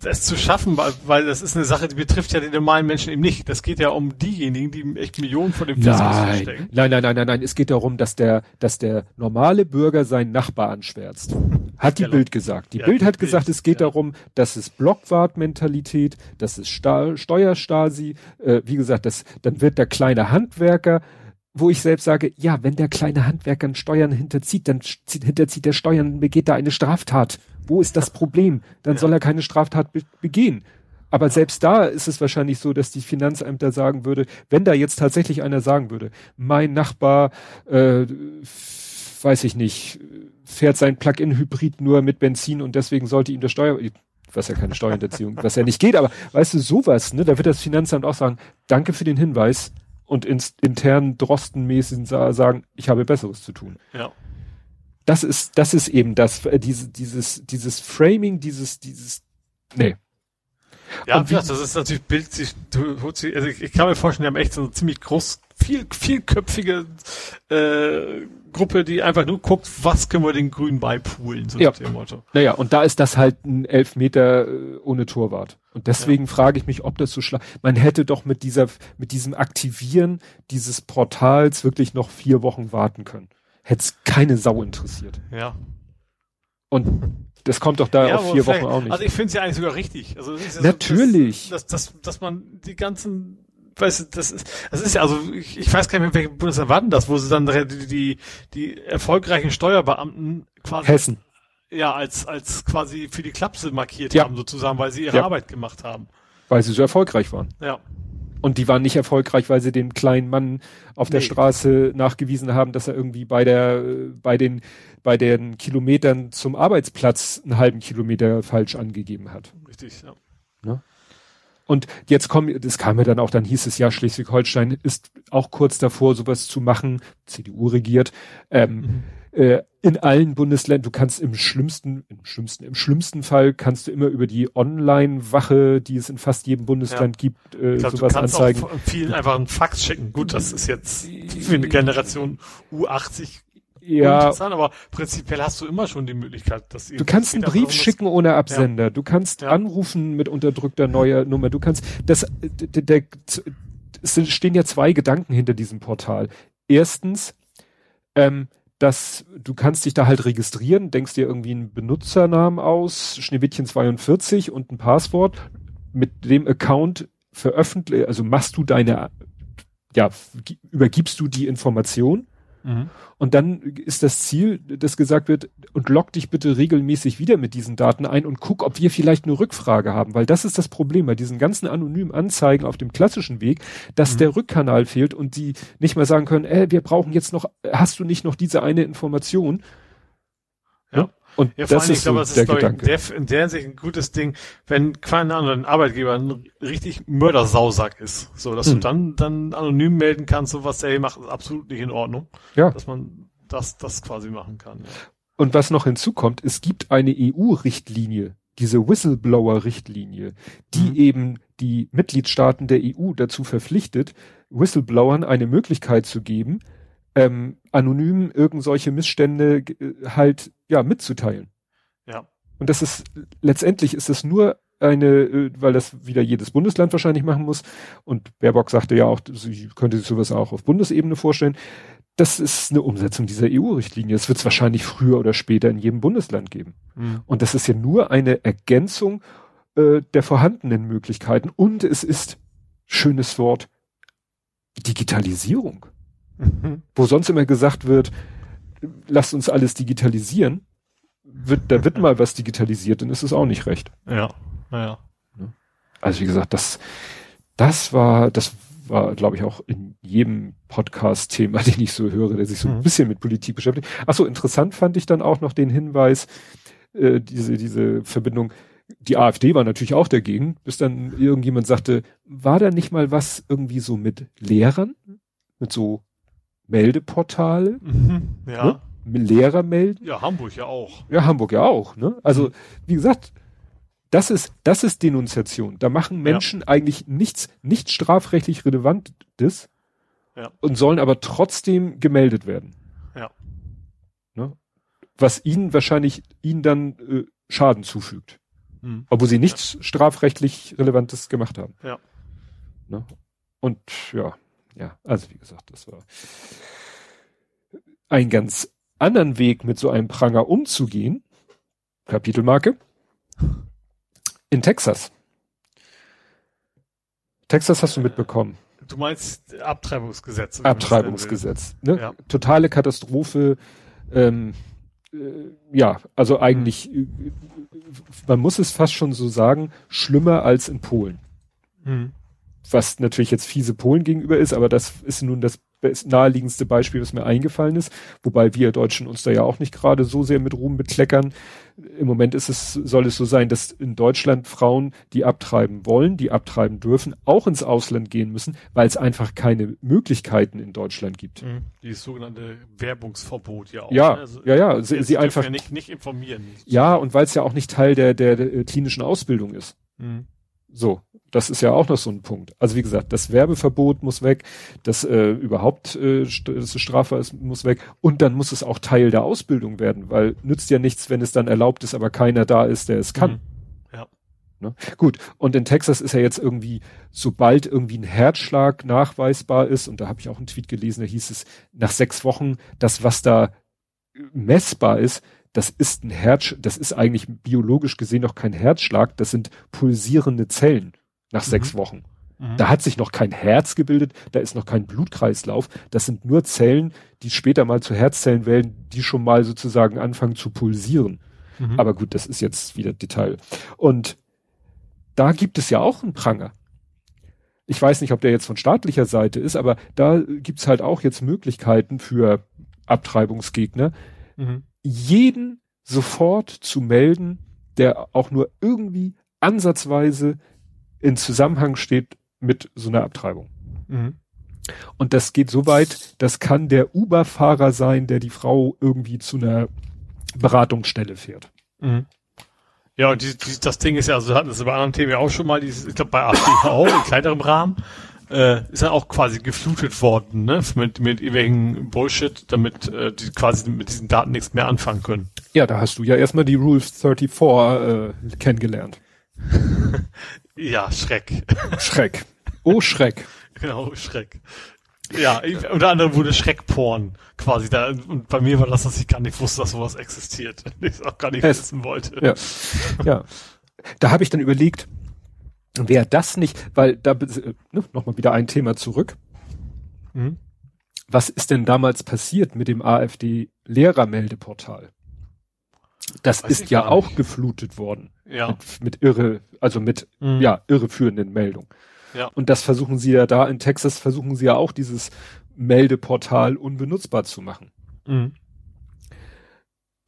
das zu schaffen, weil, weil das ist eine Sache, die betrifft ja den normalen Menschen eben nicht. Das geht ja um diejenigen, die echt Millionen von dem Fiskus verstecken. nein, nein, nein, nein, nein. Es geht darum, dass der, dass der normale Bürger seinen Nachbar anschwärzt. Hat die Bild gesagt. Die Bild hat gesagt, es geht darum, dass es Blockwart-Mentalität, das ist Sta Steuerstasi, äh, wie gesagt, das, dann wird der kleine Handwerker, wo ich selbst sage, ja, wenn der kleine Handwerker Steuern hinterzieht, dann zieht, hinterzieht der Steuern, begeht da eine Straftat. Wo ist das Problem? Dann Ja. soll er keine Straftat be begehen. Aber selbst da ist es wahrscheinlich so, dass die Finanzämter sagen würde, wenn da jetzt tatsächlich einer sagen würde, mein Nachbar, äh, weiß ich nicht, fährt sein Plug-in-Hybrid nur mit Benzin und deswegen sollte ihm der Steuer, was ja keine Steuerhinterziehung, was ja nicht geht, aber weißt du, sowas, ne, da wird das Finanzamt auch sagen, danke für den Hinweis und ins intern drostenmäßig sa- sagen, ich habe Besseres zu tun Ja. das ist, das ist eben das, äh, diese, dieses, dieses Framing, dieses, dieses, nee. Ja, wie- das ist natürlich Bild sich, du, also ich, ich kann mir vorstellen, die haben echt so eine ziemlich groß, viel, vielköpfige äh, Gruppe, die einfach nur guckt, was können wir den Grünen beipulen, so Ja. dem Motto. Naja, und da ist das halt ein Elfmeter äh, ohne Torwart. Und deswegen frage ich mich, ob das so schlag. Man hätte doch mit dieser, mit diesem Aktivieren dieses Portals wirklich noch vier Wochen warten können. Hätte es keine Sau interessiert. Ja. Und das kommt doch da ja, auf vier Wochen auch nicht. Also ich finde es ja eigentlich sogar richtig. Also ist ja Natürlich. So, dass, dass, dass, dass man die ganzen Weißt du, das ist, das ist ja, also ich, ich weiß gar nicht mehr, welche Bundesland war denn das, wo sie dann die, die, die erfolgreichen Steuerbeamten quasi Hessen. ja als als quasi für die Klapse markiert Ja. haben sozusagen, weil sie ihre Ja. Arbeit gemacht haben. Weil sie so erfolgreich waren. Ja. Und die waren nicht erfolgreich, weil sie dem kleinen Mann auf der Nee. Straße nachgewiesen haben, dass er irgendwie bei der, bei den, bei den Kilometern zum Arbeitsplatz einen halben Kilometer falsch angegeben hat. Richtig, ja. Und jetzt kommen, das kam ja dann auch, dann hieß es ja, Schleswig-Holstein ist auch kurz davor, sowas zu machen. CDU regiert. Ähm, äh, in allen Bundesländern, du kannst im schlimmsten, im schlimmsten, im schlimmsten Fall kannst du immer über die Online-Wache, die es in fast jedem Bundesland gibt, äh, Ich glaub, du sowas kannst anzeigen. auch vielen einfach einen Fax schicken. Gut, das ist jetzt für eine Generation U80 Ja, interessant, aber prinzipiell hast du immer schon die Möglichkeit, dass Du kannst einen Brief schicken ohne Absender. Du kannst Ja. anrufen mit unterdrückter neuer Nummer. Du kannst das der, der, es stehen ja zwei Gedanken hinter diesem Portal. Erstens, ähm, dass du kannst dich da halt registrieren, denkst dir irgendwie einen Benutzernamen aus, Schneewittchen 42 und ein Passwort. Mit dem Account veröffentlich, also machst du deine, ja, gi- übergibst du die Information Mhm. und dann ist das Ziel, dass gesagt wird, und log dich bitte regelmäßig wieder mit diesen Daten ein und guck, ob wir vielleicht eine Rückfrage haben, weil das ist das Problem bei diesen ganzen anonymen Anzeigen auf dem klassischen Weg, dass Mhm. der Rückkanal fehlt und die nicht mal sagen können, äh, wir brauchen jetzt noch, hast du nicht noch diese eine Information? Und Ja, das allem, ich ist glaube, so das der ist glaub ich, in, der, in der Hinsicht ein gutes Ding, wenn keine Ahnung, ein Arbeitgeber ein richtig Mördersausack ist. So, dass Hm. du dann, dann anonym melden kannst, so was der hier macht, ist absolut nicht in Ordnung. Ja. Dass man das, das quasi machen kann. Ja. Und was noch hinzukommt, es gibt eine EU-Richtlinie, diese Whistleblower-Richtlinie, die Mhm. eben die Mitgliedstaaten der EU dazu verpflichtet, Whistleblowern eine Möglichkeit zu geben, ähm, anonym irgend solche Missstände äh, halt ja mitzuteilen. Ja. Und das ist letztendlich ist es nur eine, äh, weil das wieder jedes Bundesland wahrscheinlich machen muss. Und Baerbock sagte ja auch, sie könnte sich sowas auch auf Bundesebene vorstellen. Das ist eine Umsetzung dieser EU-Richtlinie. Es wird es wahrscheinlich früher oder später in jedem Bundesland geben. Mhm. Und das ist ja nur eine Ergänzung äh, der vorhandenen Möglichkeiten. Und es ist, schönes Wort, Digitalisierung. Mhm. Wo sonst immer gesagt wird, lasst uns alles digitalisieren, wird, da wird mal was digitalisiert, dann ist es auch nicht recht. Ja. Naja. Also wie gesagt, das, das war, das war, glaube ich, auch in jedem Podcast-Thema, den ich so höre, der sich so ein Mhm. bisschen mit Politik beschäftigt. Ach so, interessant fand ich dann auch noch den Hinweis, äh, diese, diese Verbindung. Die AfD war natürlich auch dagegen, bis dann irgendjemand sagte, war da nicht mal was irgendwie so mit Lehrern? Mit so Meldeportale? Mhm. Ja. Ne? Lehrer melden? Ja, Hamburg ja auch. Ja, Hamburg ja auch, ne? Also, wie gesagt, das ist, das ist Denunziation. Da machen Menschen eigentlich nichts, nichts strafrechtlich Relevantes Ja. und sollen aber trotzdem gemeldet werden. Ja. Ne? Was ihnen wahrscheinlich, ihnen dann äh, Schaden zufügt. Mhm. Obwohl sie nichts strafrechtlich Relevantes gemacht haben. Ja. Ne? Und ja, ja, also wie gesagt, das war ein ganz anderen Weg, mit so einem Pranger umzugehen. Kapitelmarke. In Texas. Texas hast du mitbekommen. Du meinst Abtreibungsgesetz? Abtreibungsgesetz. Ne? Ja. Totale Katastrophe. Ähm, äh, ja, also eigentlich, äh, man muss es fast schon so sagen, schlimmer als in Polen. Mhm. Was natürlich jetzt fiese Polen gegenüber ist, aber das ist nun das naheliegendste Beispiel, was mir eingefallen ist, wobei wir Deutschen uns da ja auch nicht gerade so sehr mit Ruhm bekleckern. Im Moment ist es, soll es so sein, dass in Deutschland Frauen, die abtreiben wollen, die abtreiben dürfen, auch ins Ausland gehen müssen, weil es einfach keine Möglichkeiten in Deutschland gibt. Mhm. Dieses sogenannte Werbungsverbot ja auch. Ja, ne? Also, ja, ja, sie, sie einfach, Ja nicht, nicht informieren. ja, und weil es ja auch nicht Teil der, der, der klinischen Ausbildung ist. Mhm. So, das ist ja auch noch so ein Punkt. Also wie gesagt, das Werbeverbot muss weg, das äh, überhaupt äh, st dass es strafbar ist, muss weg und dann muss es auch Teil der Ausbildung werden, weil nützt ja nichts, wenn es dann erlaubt ist, aber keiner da ist, der es kann. Mhm. Ja. Ne? Gut, und in Texas ist ja jetzt irgendwie, sobald irgendwie ein Herzschlag nachweisbar ist, und da habe ich auch einen Tweet gelesen, da hieß es, nach sechs Wochen, das, was da messbar ist, das ist ein Herz, das ist eigentlich biologisch gesehen noch kein Herzschlag, das sind pulsierende Zellen nach sechs Wochen. Mhm. Da hat sich noch kein Herz gebildet, da ist noch kein Blutkreislauf, das sind nur Zellen, die später mal zu Herzzellen werden, die schon mal sozusagen anfangen zu pulsieren. Mhm. Aber gut, das ist jetzt wieder Detail. Und da gibt es ja auch einen Pranger. Ich weiß nicht, ob der jetzt von staatlicher Seite ist, aber da gibt's halt auch jetzt Möglichkeiten für Abtreibungsgegner, Mhm. jeden sofort zu melden, der auch nur irgendwie ansatzweise in Zusammenhang steht mit so einer Abtreibung. Mhm. Und das geht so weit, das kann der Uber-Fahrer sein, der die Frau irgendwie zu einer Beratungsstelle fährt. Mhm. Ja, und die, die, das Ding ist ja, also wir hatten das bei anderen Themen ja auch schon mal, dieses, ich glaube bei AfD auch, in kleinerem Rahmen, äh, ist ja auch quasi geflutet worden, ne, mit, mit irgendwelchen Bullshit, damit äh, die quasi mit diesen Daten nichts mehr anfangen können. Ja, da hast du ja erstmal die Rule 34 äh, kennengelernt. Ja, Schreck. Schreck. Oh, Schreck. genau, Schreck. Ja, ich, unter anderem wurde Schreckporn quasi da, und bei mir war das, dass ich gar nicht wusste, dass sowas existiert. Ich es auch gar nicht Es- wissen wollte. Ja. ja. Da habe ich dann überlegt, wäre das nicht, weil da äh, ne, nochmal wieder ein Thema zurück. Mhm. Was ist denn damals passiert mit dem AfD-Lehrermeldeportal? Das Weiß ist ja auch geflutet worden. Ja. Mit, mit irre, also mit, Mhm. ja, irreführenden Meldungen. Ja. Und das versuchen sie ja da in Texas, versuchen sie ja auch dieses Meldeportal unbenutzbar zu machen. Mhm.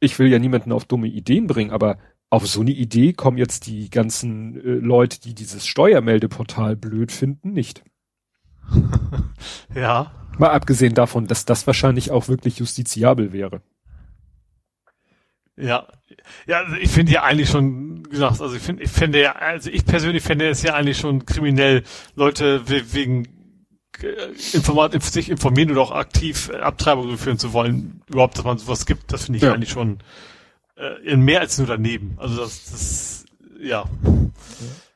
ich will ja niemanden auf dumme Ideen bringen, aber auf so eine Idee kommen jetzt die ganzen äh, Leute, die dieses Steuermeldeportal blöd finden, nicht. ja. Mal abgesehen davon, dass das wahrscheinlich auch wirklich justiziabel wäre. Ja, ja, also ich finde ja eigentlich schon gesagt, also ich finde, ich finde ja, also ich persönlich finde es ja eigentlich schon kriminell, Leute wegen äh, Informat, sich informieren oder auch aktiv äh, Abtreibungen führen zu wollen, überhaupt, dass man sowas gibt, das finde ich ja. eigentlich schon äh, mehr als nur daneben. Also das, das ja.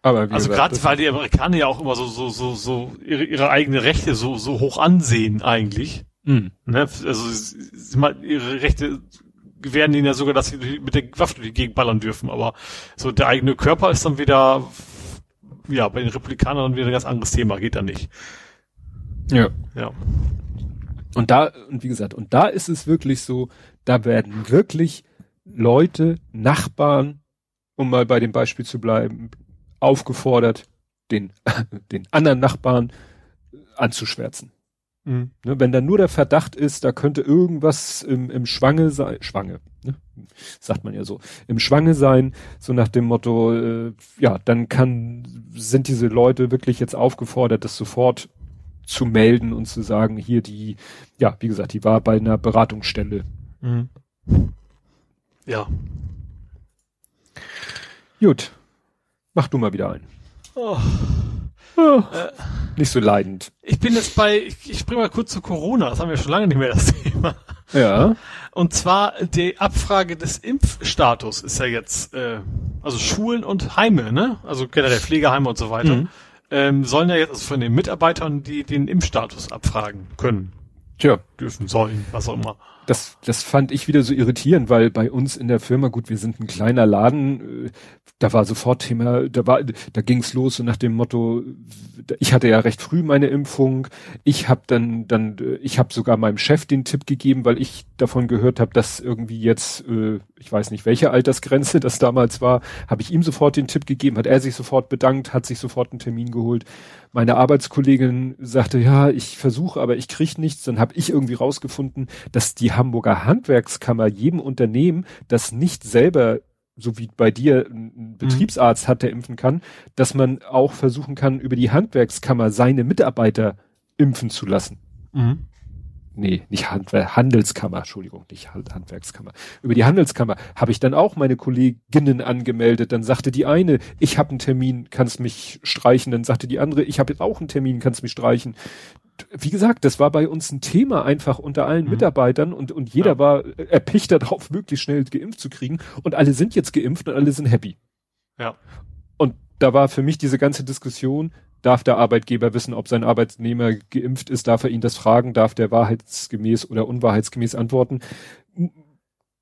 Aber also gerade weil die Amerikaner ja auch immer so so so so ihre, ihre eigene Rechte so so hoch ansehen eigentlich. Mhm. Ne? Also ihre Rechte gewähren ihnen ja sogar, dass sie mit der Waffe durch die Gegend ballern dürfen. Aber so der eigene Körper ist dann wieder ja bei den Republikanern wieder ein ganz anderes Thema, geht da nicht. Ja. Ja. Und da, und wie gesagt, und da ist es wirklich so, da werden wirklich Leute, Nachbarn, um mal bei dem Beispiel zu bleiben, aufgefordert, den, den anderen Nachbarn anzuschwärzen. Mhm. Ne, wenn da nur der Verdacht ist, da könnte irgendwas im, im Schwange sein, Schwange, ne? sagt man ja so, im Schwange sein, so nach dem Motto, äh, ja, dann kann, sind diese Leute wirklich jetzt aufgefordert, das sofort zu melden und zu sagen, hier die, ja, wie gesagt, die war bei einer Beratungsstelle. Mhm. Ja. Gut. Mach du mal wieder ein. Oh. Oh. Äh, nicht so leidend. Ich bin jetzt bei, ich, ich springe mal kurz zu Corona, das haben wir schon lange nicht mehr das Thema. Ja. Und zwar die Abfrage des Impfstatus ist ja jetzt, äh, also Schulen und Heime, ne? Also generell Pflegeheime und so weiter, mhm. ähm, sollen ja jetzt also von den Mitarbeitern die den Impfstatus abfragen können. Tja. Dürfen, sollen, was auch immer das, das fand ich wieder so irritierend, weil bei uns in der Firma, gut, wir sind ein kleiner Laden, äh, da war sofort Thema, da war, da ging's los so nach dem Motto, ich hatte ja recht früh meine Impfung, ich habe dann, dann, ich habe sogar meinem Chef den Tipp gegeben, weil ich davon gehört habe, dass irgendwie jetzt, äh, ich weiß nicht, welche Altersgrenze das damals war, habe ich ihm sofort den Tipp gegeben, hat er sich sofort bedankt, hat sich sofort einen Termin geholt. Meine Arbeitskollegin sagte, ja, ich versuche, aber ich krieg nichts. Dann habe ich irgendwie rausgefunden, dass die Hamburger Handwerkskammer jedem Unternehmen, das nicht selber so wie bei dir ein mhm. Betriebsarzt hat, der impfen kann, dass man auch versuchen kann, über die Handwerkskammer seine Mitarbeiter impfen zu lassen. Mhm nee, nicht Handwer Handelskammer, Entschuldigung, nicht Handwerkskammer. Über die Handelskammer habe ich dann auch meine Kolleginnen angemeldet. Dann sagte die eine, ich habe einen Termin, kannst mich streichen. Dann sagte die andere, ich habe jetzt auch einen Termin, kannst mich streichen. Wie gesagt, das war bei uns ein Thema einfach unter allen mhm. Mitarbeitern und, und jeder ja. war erpicht darauf, möglichst schnell geimpft zu kriegen. Und alle sind jetzt geimpft und alle sind happy. Ja. Und da war für mich diese ganze Diskussion, darf der Arbeitgeber wissen, ob sein Arbeitnehmer geimpft ist, darf er ihn das fragen, darf der wahrheitsgemäß oder unwahrheitsgemäß antworten.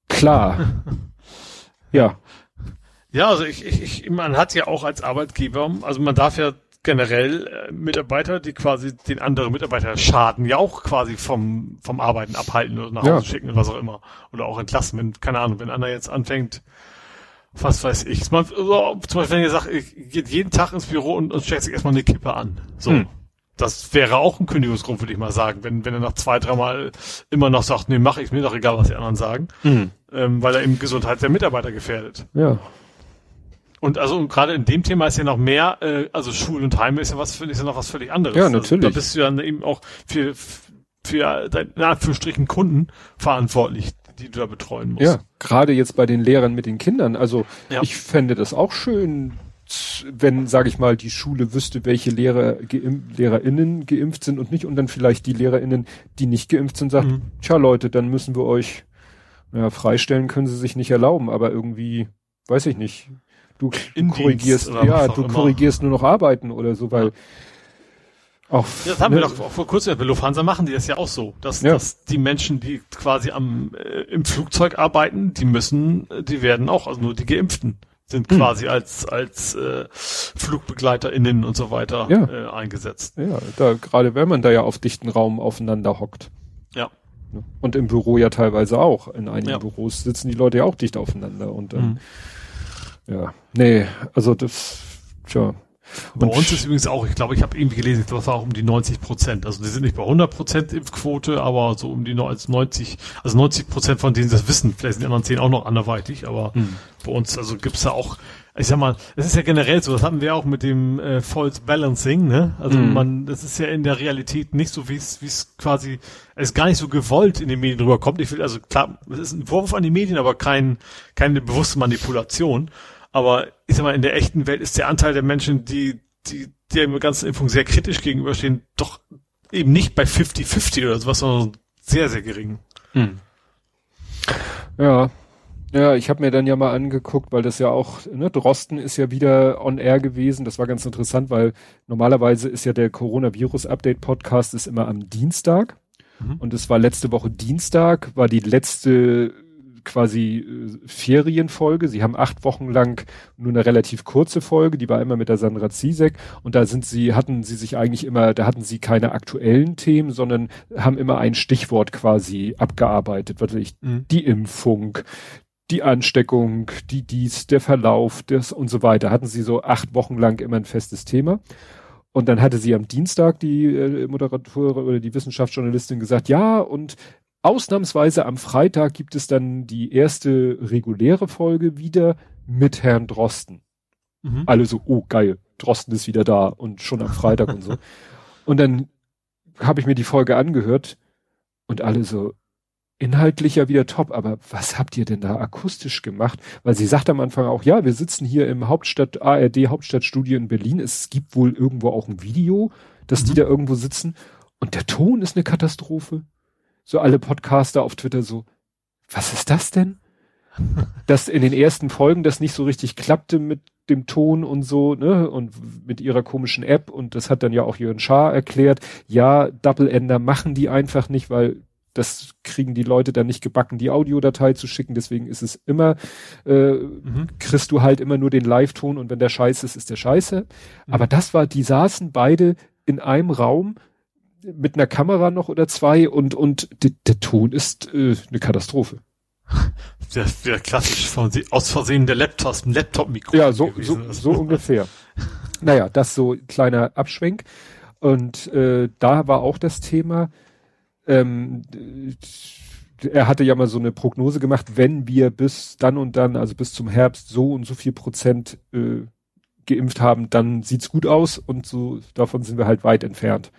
Klar. ja. Ja, also ich, ich, ich, man hat ja auch als Arbeitgeber, also man darf ja generell äh, Mitarbeiter, die quasi den anderen Mitarbeiter schaden, ja auch quasi vom, vom Arbeiten abhalten oder nach Hause ja. schicken oder was auch immer. Oder auch entlassen, wenn, keine Ahnung, wenn einer jetzt anfängt, was weiß ich. Zum Beispiel, wenn ihr sagt, ich geht jeden Tag ins Büro und, und steckt sich erstmal eine Kippe an. So. Hm. Das wäre auch ein Kündigungsgrund, würde ich mal sagen, wenn, wenn er nach zwei, dreimal immer noch sagt, nee, mach ich mir doch egal, was die anderen sagen, hm. ähm, weil er eben Gesundheit der Mitarbeiter gefährdet. Ja. Und also gerade in dem Thema ist ja noch mehr, äh, also Schule und Heime ist ja was, finde ich, ja noch was völlig anderes. Ja, natürlich. Also, da bist du ja eben auch für, für deine, in Anführungsstrichen Kunden verantwortlich, die du da betreuen musst. Ja, gerade jetzt bei den Lehrern mit den Kindern. Also ja. ich fände das auch schön, wenn, sage ich mal, die Schule wüsste, welche Lehrer, geimpft, LehrerInnen geimpft sind und nicht und dann vielleicht die LehrerInnen, die nicht geimpft sind, sagt, mhm. tja Leute, dann müssen wir euch, ja, freistellen können sie sich nicht erlauben, aber irgendwie, weiß ich nicht, du, du korrigierst, ja, du korrigierst nur noch Arbeiten oder so, weil auch, das haben ne? wir doch vor kurzem bei Lufthansa machen die das ja auch so, dass, ja. dass die Menschen, die quasi am äh, im Flugzeug arbeiten, die müssen, die werden auch, also nur die Geimpften sind hm. quasi als als äh, FlugbegleiterInnen und so weiter ja. äh, eingesetzt. Ja, da gerade wenn man da ja auf dichten Raum aufeinander hockt. Ja. Ne? Und im Büro ja teilweise auch. In einigen ja. Büros sitzen die Leute ja auch dicht aufeinander und dann, mhm. ja, nee, also das, tja, Bei uns ist übrigens auch, ich glaube, ich habe irgendwie gelesen, das war auch um die 90 Prozent. Also die sind nicht bei 100 Prozent Impfquote, aber so um die 90, also 90 Prozent von denen das wissen. Vielleicht sind die anderen 10 auch noch anderweitig, aber mhm. bei uns, also gibt's da auch, ich sag mal, es ist ja generell so, das hatten wir auch mit dem äh, False Balancing, ne? Also mhm. man, das ist ja in der Realität nicht so, wie es, wie es quasi, es gar nicht so gewollt in den Medien rüberkommt. Ich will, also klar, es ist ein Vorwurf an die Medien, aber kein, keine bewusste Manipulation. Aber ich sag mal, in der echten Welt ist der Anteil der Menschen, die, die, der ganzen Impfung sehr kritisch gegenüberstehen, doch eben nicht bei 50-50 oder sowas, sondern sehr, sehr gering. Hm. Ja. Ja, ich habe mir dann ja mal angeguckt, weil das ja auch, ne, Drosten ist ja wieder on air gewesen. Das war ganz interessant, weil normalerweise ist ja der Coronavirus-Update-Podcast ist immer am Dienstag. Mhm. Und es war letzte Woche Dienstag, war die letzte quasi äh, Ferienfolge. Sie haben acht Wochen lang nur eine relativ kurze Folge, die war immer mit der Sandra Zizek und da sind sie, hatten sie sich eigentlich immer, da hatten sie keine aktuellen Themen, sondern haben immer ein Stichwort quasi abgearbeitet, was weiß ich, mhm. die Impfung, die Ansteckung, die dies, der Verlauf, das und so weiter. Hatten sie so acht Wochen lang immer ein festes Thema. Und dann hatte sie am Dienstag die äh, Moderatorin oder die Wissenschaftsjournalistin gesagt, ja, und Ausnahmsweise am Freitag gibt es dann die erste reguläre Folge wieder mit Herrn Drosten. Mhm. Alle so, oh geil, Drosten ist wieder da und schon am Freitag und so. Und dann habe ich mir die Folge angehört und alle so, inhaltlich ja wieder top, aber was habt ihr denn da akustisch gemacht? Weil sie sagt am Anfang auch, ja, wir sitzen hier im Hauptstadt, ARD Hauptstadtstudio in Berlin. Es gibt wohl irgendwo auch ein Video, dass mhm. die da irgendwo sitzen. Und der Ton ist eine Katastrophe so alle Podcaster auf Twitter so, was ist das denn? Dass in den ersten Folgen das nicht so richtig klappte mit dem Ton und so, ne, und mit ihrer komischen App und das hat dann ja auch Jörn Schaar erklärt, ja, Double Ender machen die einfach nicht, weil das kriegen die Leute dann nicht gebacken, die Audiodatei zu schicken, deswegen ist es immer, äh, mhm. kriegst du halt immer nur den Live-Ton und wenn der scheiße ist, ist der scheiße. Mhm. Aber das war, die saßen beide in einem Raum, mit einer Kamera noch oder zwei und, und der Ton ist äh, eine Katastrophe. Der, der klassisch von, aus Versehen der Laptop, ein Laptop-Mikro. Ja, so, so, so ungefähr. Naja, das so kleiner Abschwenk. Und äh, da war auch das Thema, ähm, er hatte ja mal so eine Prognose gemacht, wenn wir bis dann und dann, also bis zum Herbst, so und so viel Prozent äh, geimpft haben, dann sieht's gut aus und so davon sind wir halt weit entfernt.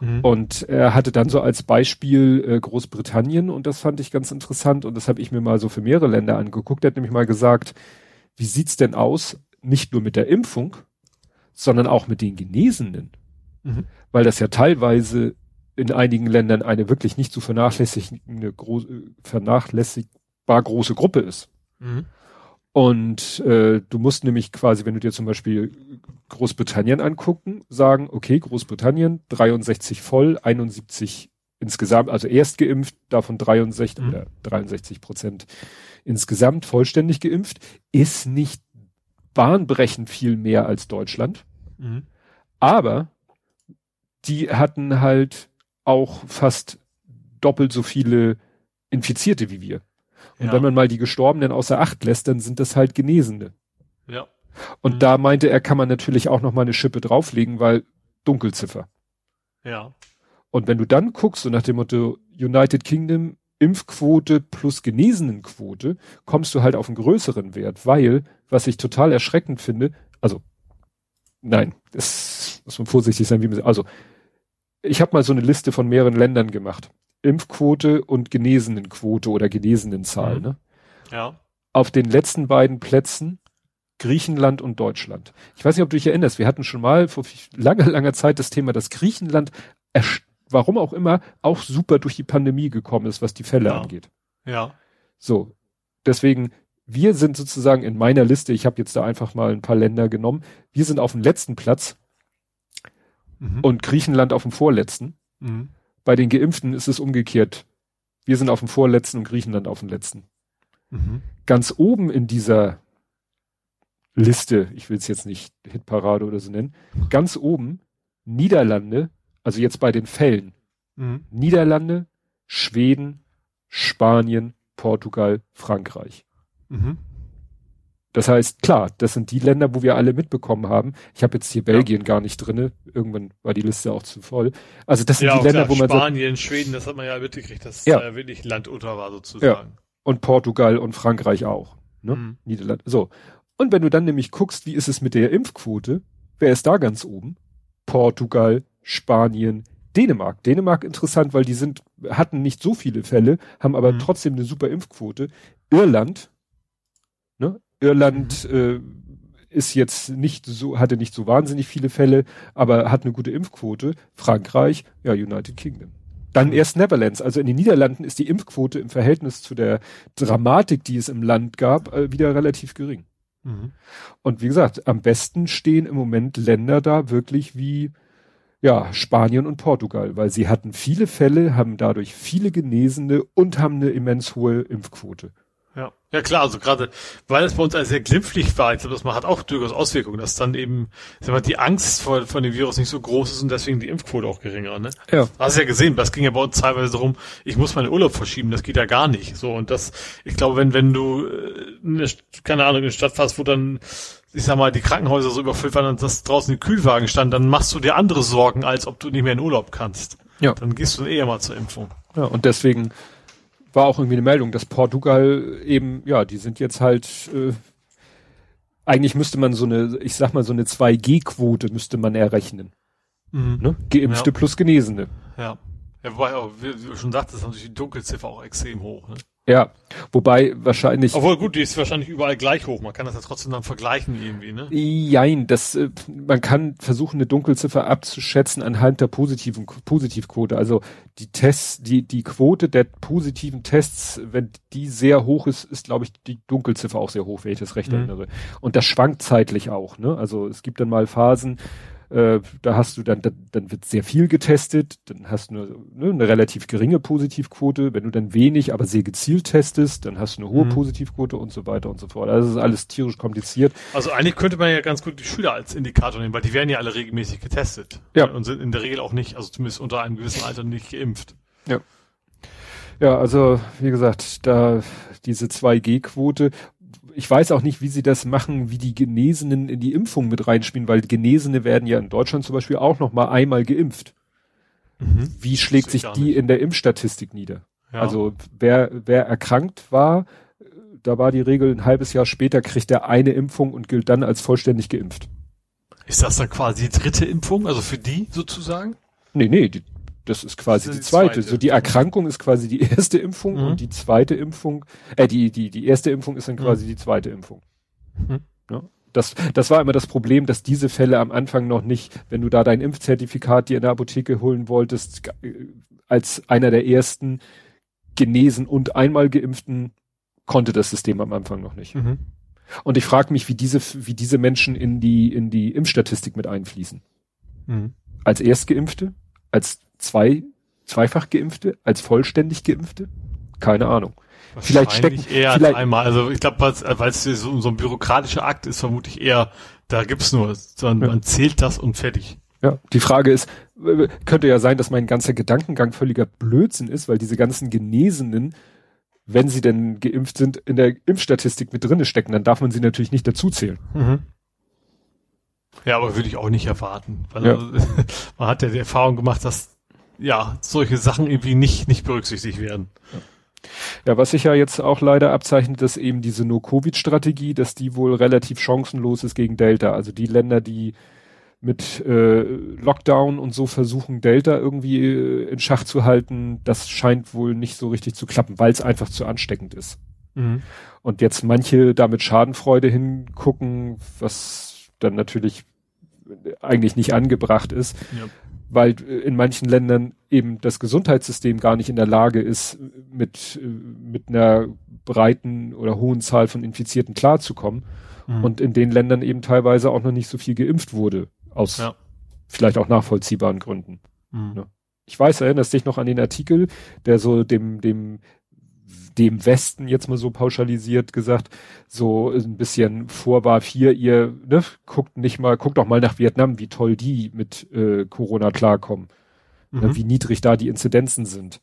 Mhm. Und er hatte dann so als Beispiel äh, Großbritannien und das fand ich ganz interessant und das habe ich mir mal so für mehrere Länder angeguckt. Er hat nämlich mal gesagt, wie sieht's denn aus, nicht nur mit der Impfung, sondern auch mit den Genesenen? Mhm. Weil das ja teilweise in einigen Ländern eine wirklich nicht zu vernachlässigende, groß, vernachlässigbar große Gruppe ist. Mhm. Und äh, du musst nämlich quasi, wenn du dir zum Beispiel Großbritannien angucken, sagen, okay, Großbritannien 63 voll, 71 insgesamt, also erst geimpft, davon 63 mhm. oder 63 Prozent insgesamt vollständig geimpft, ist nicht bahnbrechend viel mehr als Deutschland. Mhm. Aber die hatten halt auch fast doppelt so viele Infizierte wie wir. Und ja. wenn man mal die Gestorbenen außer Acht lässt, dann sind das halt Genesene. Ja. Und mhm. da meinte er, kann man natürlich auch noch mal eine Schippe drauflegen, weil Dunkelziffer. Ja. Und wenn du dann guckst, so nach dem Motto United Kingdom, Impfquote plus Genesenenquote, kommst du halt auf einen größeren Wert, weil, was ich total erschreckend finde, also, nein, das muss man vorsichtig sein, wie man, also, ich habe mal so eine Liste von mehreren Ländern gemacht. Impfquote und Genesenenquote oder Genesenenzahl, mhm. ne? Ja. Auf den letzten beiden Plätzen Griechenland und Deutschland. Ich weiß nicht, ob du dich erinnerst, wir hatten schon mal vor langer, langer Zeit das Thema, dass Griechenland, warum auch immer, auch super durch die Pandemie gekommen ist, was die Fälle ja. angeht. Ja. So. Deswegen, wir sind sozusagen in meiner Liste, ich habe jetzt da einfach mal ein paar Länder genommen, wir sind auf dem letzten Platz mhm. und Griechenland auf dem vorletzten. Mhm. Bei den Geimpften ist es umgekehrt. Wir sind auf dem vorletzten und Griechenland auf dem letzten. Mhm. Ganz oben in dieser Liste, ich will es jetzt nicht Hitparade oder so nennen, ganz oben Niederlande, also jetzt bei den Fällen, mhm. Niederlande, Schweden, Spanien, Portugal, Frankreich. Mhm. Das heißt, klar, das sind die Länder, wo wir alle mitbekommen haben. Ich habe jetzt hier Belgien ja. gar nicht drinne. Irgendwann war die Liste auch zu voll. Also das sind ja, die Länder, klar, wo man Spanien, sagt, Schweden, das hat man ja mitgekriegt, dass ja. da wirklich Land unter war sozusagen. Ja. Und Portugal und Frankreich auch. Ne? Mhm. Niederland. So. Und wenn du dann nämlich guckst, wie ist es mit der Impfquote, wer ist da ganz oben? Portugal, Spanien, Dänemark. Dänemark interessant, weil die sind, hatten nicht so viele Fälle, haben aber mhm. trotzdem eine super Impfquote. Irland, ne? Irland mhm. äh, ist jetzt nicht so, hatte nicht so wahnsinnig viele Fälle, aber hat eine gute Impfquote. Frankreich, ja, United Kingdom. Dann erst Netherlands. Also in den Niederlanden ist die Impfquote im Verhältnis zu der Dramatik, die es im Land gab, äh, wieder relativ gering. Mhm. Und wie gesagt, am besten stehen im Moment Länder da wirklich wie ja, Spanien und Portugal, weil sie hatten viele Fälle, haben dadurch viele Genesene und haben eine immens hohe Impfquote. Ja, klar, also gerade, weil es bei uns sehr glimpflich war, ich glaube, das hat auch durchaus Auswirkungen, dass dann eben, sag mal, die Angst vor, vor dem Virus nicht so groß ist und deswegen die Impfquote auch geringer, ne? Ja. Hast du ja gesehen, das ging ja bei uns teilweise darum, ich muss meinen Urlaub verschieben, das geht ja gar nicht, so, und das, ich glaube, wenn, wenn du, äh, eine, keine Ahnung, in eine Stadt fährst, wo dann, ich sag mal, die Krankenhäuser so überfüllt waren und das draußen die Kühlwagen stand, dann machst du dir andere Sorgen, als ob du nicht mehr in Urlaub kannst. Ja. Dann gehst du eher mal zur Impfung. Ja, und deswegen, war auch irgendwie eine Meldung, dass Portugal eben, ja, die sind jetzt halt, äh, eigentlich müsste man so eine, ich sag mal, so eine 2G-Quote müsste man errechnen. Mhm. Ne? Geimpfte ja. plus Genesene. Ja. Ja, wobei auch, wie du schon sagtest, ist natürlich die Dunkelziffer auch extrem hoch. Ne? Ja, wobei wahrscheinlich. Obwohl gut, die ist wahrscheinlich überall gleich hoch. Man kann das ja trotzdem dann vergleichen irgendwie, ne? Jein, das, äh, man kann versuchen, eine Dunkelziffer abzuschätzen anhand der positiven Positivquote. Also die Tests, die die Quote der positiven Tests, wenn die sehr hoch ist, ist glaube ich die Dunkelziffer auch sehr hoch, wenn ich das recht mhm. erinnere. Und das schwankt zeitlich auch. Ne? Also es gibt dann mal Phasen, äh, da hast du dann, dann, dann wird sehr viel getestet, dann hast du eine, ne, eine relativ geringe Positivquote. Wenn du dann wenig, aber sehr gezielt testest, dann hast du eine hohe mhm. Positivquote und so weiter und so fort. Also das ist alles tierisch kompliziert. Also eigentlich könnte man ja ganz gut die Schüler als Indikator nehmen, weil die werden ja alle regelmäßig getestet. Ja. Und sind in der Regel auch nicht, also zumindest unter einem gewissen Alter nicht geimpft. Ja. Ja, also wie gesagt, da diese 2G-Quote ich weiß auch nicht, wie sie das machen, wie die Genesenen in die Impfung mit reinspielen, weil Genesene werden ja in Deutschland zum Beispiel auch noch mal einmal geimpft. Mhm. Wie schlägt sich die nicht. in der Impfstatistik nieder? Ja. Also wer, wer erkrankt war, da war die Regel ein halbes Jahr später kriegt er eine Impfung und gilt dann als vollständig geimpft. Ist das dann quasi die dritte Impfung, also für die sozusagen? Nee, nee, die, das ist quasi das ist die, zweite. zweite. So die Erkrankung ist quasi die erste Impfung mhm. und die zweite Impfung, äh, die, die, die erste Impfung ist dann mhm. quasi mhm. die zweite Impfung. Mhm. Ja? Das, das war immer das Problem, dass diese Fälle am Anfang noch nicht, wenn du da dein Impfzertifikat dir in der Apotheke holen wolltest, äh, als einer der ersten genesen und einmal geimpften, konnte das System am Anfang noch nicht. Mhm. Und ich frage mich, wie diese, wie diese Menschen in die, in die Impfstatistik mit einfließen. Mhm. Als Erstgeimpfte? Als zwei, zweifach Geimpfte als vollständig Geimpfte? Keine Ahnung. Vielleicht stecken eher vielleicht, einmal. Also ich glaube, weil es so, so ein bürokratischer Akt ist, vermutlich eher, da gibt's nur, sondern ja. man zählt das und fertig. Ja, die Frage ist, könnte ja sein, dass mein ganzer Gedankengang völliger Blödsinn ist, weil diese ganzen Genesenen, wenn sie denn geimpft sind, in der Impfstatistik mit drinne stecken, dann darf man sie natürlich nicht dazuzählen. Mhm. Ja, aber würde ich auch nicht erwarten. Weil ja. man hat ja die Erfahrung gemacht, dass ja, solche Sachen irgendwie nicht, nicht berücksichtigt werden. Ja, was sich ja jetzt auch leider abzeichnet, ist eben diese No-Covid-Strategie, dass die wohl relativ chancenlos ist gegen Delta. Also die Länder, die mit äh, Lockdown und so versuchen, Delta irgendwie äh, in Schach zu halten, das scheint wohl nicht so richtig zu klappen, weil es einfach zu ansteckend ist. Mhm. Und jetzt manche da mit Schadenfreude hingucken, was dann natürlich eigentlich nicht angebracht ist. Ja weil äh, in manchen Ländern eben das Gesundheitssystem gar nicht in der Lage ist, mit, äh, mit einer breiten oder hohen Zahl von Infizierten klarzukommen. Mhm. Und in den Ländern eben teilweise auch noch nicht so viel geimpft wurde, aus ja. vielleicht auch nachvollziehbaren Gründen. Mhm. Ja. Ich weiß, erinnerst dich noch an den Artikel, der so dem, dem dem Westen jetzt mal so pauschalisiert gesagt, so ein bisschen vor war vier, ihr ne, guckt nicht mal, guckt doch mal nach Vietnam, wie toll die mit äh, Corona klarkommen. Ne, mhm. Ne, wie niedrig da die Inzidenzen sind.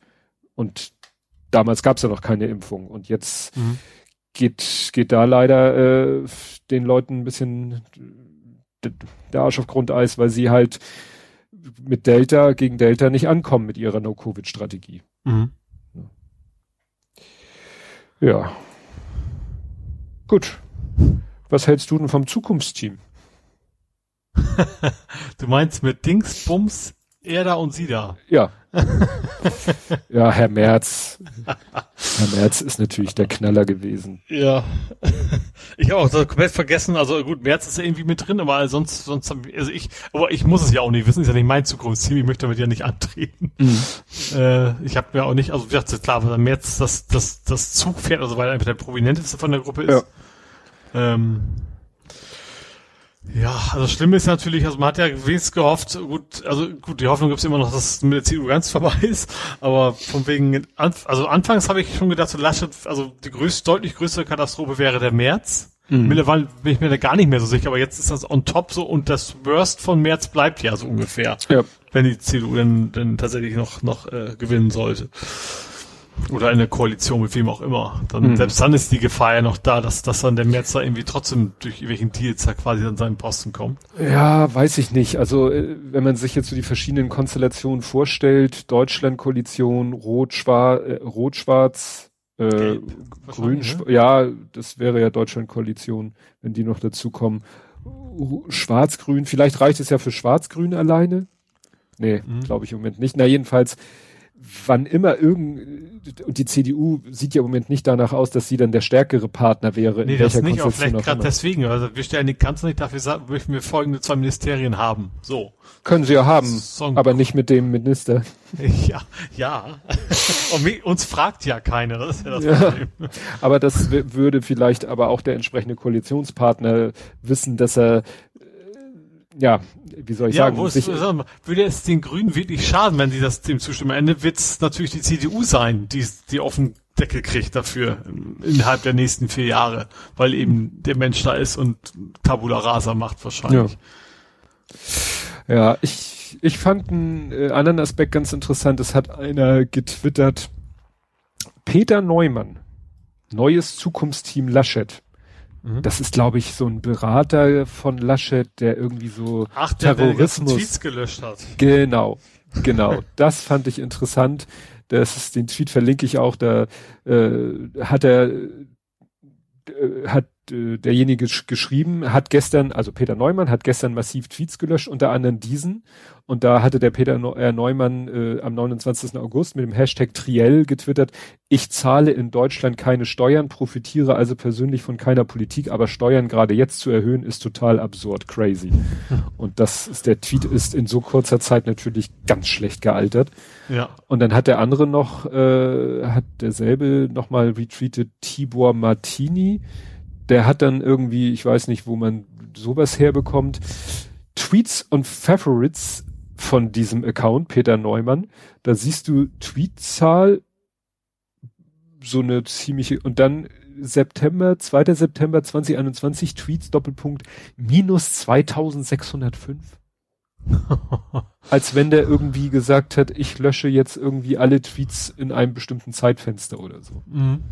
Und damals gab es ja noch keine Impfung. Und jetzt mhm. geht, geht da leider äh, den Leuten ein bisschen der Arsch auf Grundeis, weil sie halt mit Delta gegen Delta nicht ankommen mit ihrer No-Covid-Strategie. Mhm. Ja. Gut. Was hältst du denn vom Zukunftsteam? du meinst mit Dingsbums, er da und sie da? Ja. ja, Herr Merz. Herr Merz ist natürlich der Knaller gewesen. Ja. Ich habe auch so komplett vergessen, also gut, Merz ist ja irgendwie mit drin, aber sonst, sonst, also ich, aber ich muss es ja auch nicht wissen, ist ja nicht mein Zukunftsziel, ich möchte damit ja nicht antreten. Mhm. Äh, ich habe mir auch nicht, also wie gesagt, klar, weil Merz das, das, das Zugpferd, also weil er einfach der Prominenteste von der Gruppe ist. Ja. Ähm, ja, also schlimm ist natürlich, also man hat ja wenigstens gehofft, gut, also gut, die Hoffnung gibt's immer noch, dass es mit der CDU ganz vorbei ist, aber von wegen, also anfangs habe ich schon gedacht, so Laschet, also die größte, deutlich größere Katastrophe wäre der März. Mhm. Mittlerweile bin ich mir da gar nicht mehr so sicher, aber jetzt ist das on top so und das Worst von März bleibt ja so ungefähr. Ja. Wenn die CDU dann, dann tatsächlich noch, noch äh, gewinnen sollte oder eine Koalition mit wem auch immer. Dann, mhm. Selbst dann ist die Gefahr ja noch da, dass, dass dann der März da irgendwie trotzdem durch irgendwelchen Deals da quasi an seinen Posten kommt. Ja, weiß ich nicht. Also äh, wenn man sich jetzt so die verschiedenen Konstellationen vorstellt, Deutschland-Koalition, Rot-Schwarz, äh, Rot-Schwarz, äh, Grün, ne? ja, das wäre ja Deutschland-Koalition, wenn die noch dazukommen. Schwarz-Grün, vielleicht reicht es ja für Schwarz-Grün alleine. Nee, mhm. glaube ich im Moment nicht. Na, jedenfalls, wann immer irgend, und die CDU sieht ja im Moment nicht danach aus, dass sie dann der stärkere Partner wäre. Nee, in das nicht, aber vielleicht gerade deswegen. Also wir stellen die Kanzler nicht dafür, möchten wir folgende zwei Ministerien haben. So. Können sie ja haben, Song aber nicht mit dem Minister. Ja, ja. Und mich, uns fragt ja keiner, das ist ja das ja. Problem. Aber das würde vielleicht aber auch der entsprechende Koalitionspartner wissen, dass er ja, wie soll ich ja, sagen? Sich, würde es den Grünen wirklich schaden, wenn sie das dem zustimmen? Am Ende wird es natürlich die CDU sein, die, die offen Deckel kriegt dafür innerhalb der nächsten vier Jahre, weil eben der Mensch da ist und Tabula Rasa macht wahrscheinlich. Ja, ja ich, ich fand einen äh, anderen Aspekt ganz interessant. Es hat einer getwittert, Peter Neumann, neues Zukunftsteam Laschet. Mhm. Das ist, glaube ich, so ein Berater von Laschet, der irgendwie so Ach, der, Terrorismus der Tweets gelöscht hat. Genau, genau. das fand ich interessant. Das ist, den Tweet verlinke ich auch. Da äh, hat er äh, hat derjenige geschrieben, hat gestern, also Peter Neumann hat gestern massiv Tweets gelöscht, unter anderem diesen. Und da hatte der Peter äh, Neumann äh, am 29. August mit dem Hashtag Triell getwittert, ich zahle in Deutschland keine Steuern, profitiere also persönlich von keiner Politik, aber Steuern gerade jetzt zu erhöhen, ist total absurd, crazy. Und das ist, der Tweet ist in so kurzer Zeit natürlich ganz schlecht gealtert. Ja. Und dann hat der andere noch, äh, hat derselbe nochmal retweetet, Tibor Martini, der hat dann irgendwie, ich weiß nicht, wo man sowas herbekommt, Tweets und Favorites von diesem Account, Peter Neumann. Da siehst du Tweetzahl, so eine ziemliche, und dann September, 2. September 2021, Tweets, Doppelpunkt, minus 2605. Als wenn der irgendwie gesagt hat, ich lösche jetzt irgendwie alle Tweets in einem bestimmten Zeitfenster oder so. Mhm.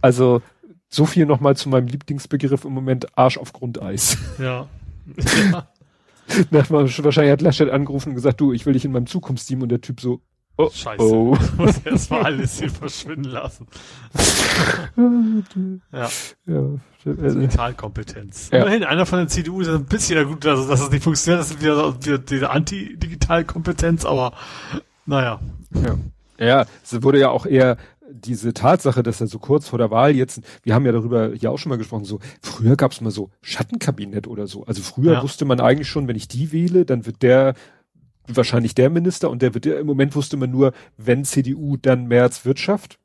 Also so viel nochmal zu meinem Lieblingsbegriff im Moment, Arsch auf Grundeis. Ja. ja. wahrscheinlich hat Laschet angerufen und gesagt, du, ich will dich in meinem Zukunftsteam und der Typ so, oh, Scheiße, oh. ich muss erstmal alles hier verschwinden lassen. ja. ja. Digitalkompetenz. Ja. Immerhin, einer von der CDU ist ein bisschen gut, dass, dass es nicht funktioniert, das ist wieder, wieder diese Anti-Digitalkompetenz, aber naja. Ja. Ja, es wurde ja auch eher diese Tatsache, dass er so kurz vor der Wahl jetzt, wir haben ja darüber ja auch schon mal gesprochen, so früher gab es mal so Schattenkabinett oder so. Also früher ja. wusste man eigentlich schon, wenn ich die wähle, dann wird der wahrscheinlich der Minister und der wird der, im Moment wusste man nur, wenn CDU, dann März Wirtschaft.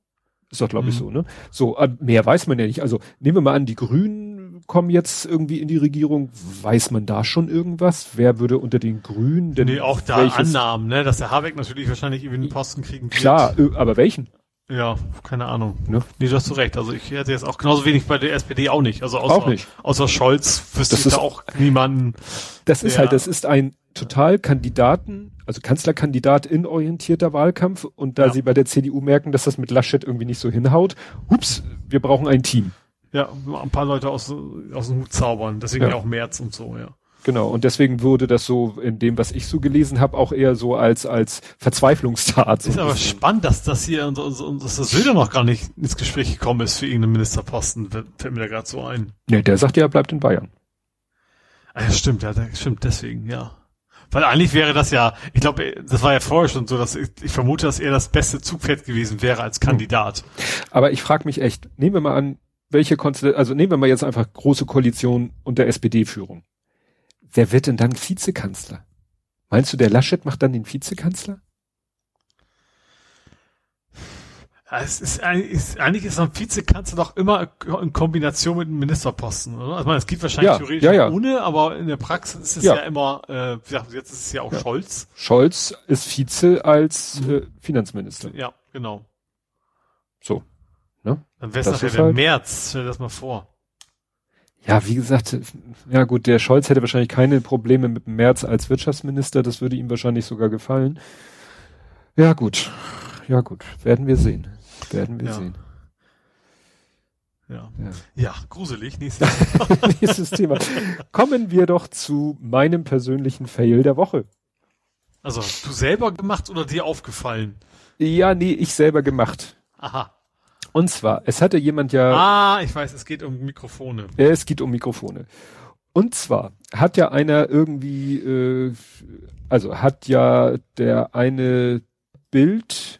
Ist doch, glaube ich, mhm. so, ne? So, äh, mehr weiß man ja nicht. Also nehmen wir mal an, die Grünen kommen jetzt irgendwie in die Regierung. Weiß man da schon irgendwas? Wer würde unter den Grünen denn? Nee, auch da welches? Annahmen, ne? Dass der Habeck natürlich wahrscheinlich irgendwie einen Posten kriegen wird. Klar, aber welchen? Ja, keine Ahnung. Ne? Nee, du hast du recht. Also ich hätte jetzt auch genauso wenig bei der SPD auch nicht. Also außer, auch nicht. außer Scholz wüsste ich da auch niemanden. Das ist halt, das ist ein total Kandidaten, also Kanzlerkandidat in orientierter Wahlkampf und da ja. sie bei der CDU merken, dass das mit Laschet irgendwie nicht so hinhaut, hups, wir brauchen ein Team. Ja, ein paar Leute aus, aus dem Hut zaubern, deswegen Ja. ja auch März und so, ja. Genau, und deswegen wurde das so in dem, was ich so gelesen habe, auch eher so als als Verzweiflungstat. So Ist aber bisschen. spannend, dass das hier und, und, und dass das Söder noch gar nicht ins Gespräch gekommen ist für irgendeinen Ministerposten, fällt mir da gerade so ein. Nee, der sagt ja, er bleibt in Bayern. Ah, ja, stimmt, ja, das stimmt, deswegen, ja. Weil eigentlich wäre das ja, ich glaube, das war ja vorher schon so, dass ich, ich vermute, dass er das beste Zugpferd gewesen wäre als Kandidat. Aber ich frage mich echt, nehmen wir mal an, welche Konstellation, also nehmen wir mal jetzt einfach große Koalition unter SPD-Führung. Wer wird denn dann Vizekanzler? Meinst du, der Laschet macht dann den Vizekanzler? Es ist, eigentlich- ist, eigentlich ist ein Vizekanzler doch immer in Kombination mit einem Ministerposten, oder? Also, meine, es geht wahrscheinlich Ja, theoretisch ja, ja. ohne, aber in der Praxis ist es Ja. immer, äh, ja, jetzt ist es ja auch Scholz. Scholz ist Vize als Mhm. äh, Finanzminister. Ja, genau. So. Ne? Dann wäre es Das nachher der halt- März, stell dir das mal vor. Ja, wie gesagt, ja gut, der Scholz hätte wahrscheinlich keine Probleme mit März als Wirtschaftsminister, das würde ihm wahrscheinlich sogar gefallen. Ja gut, ja gut, werden wir sehen. Werden wir Ja. sehen. Ja. Ja. Ja, gruselig. Nächstes Nächstes Thema. Kommen wir doch zu meinem persönlichen Fail der Woche. Also, du selber gemacht oder dir aufgefallen? Ja, nee, ich selber gemacht. Aha. Und zwar, es hatte jemand ja, Ah, ich weiß, es geht um Mikrofone. äh, es geht um Mikrofone. Und zwar hat ja einer irgendwie, äh, also hat ja der eine Bildredakteur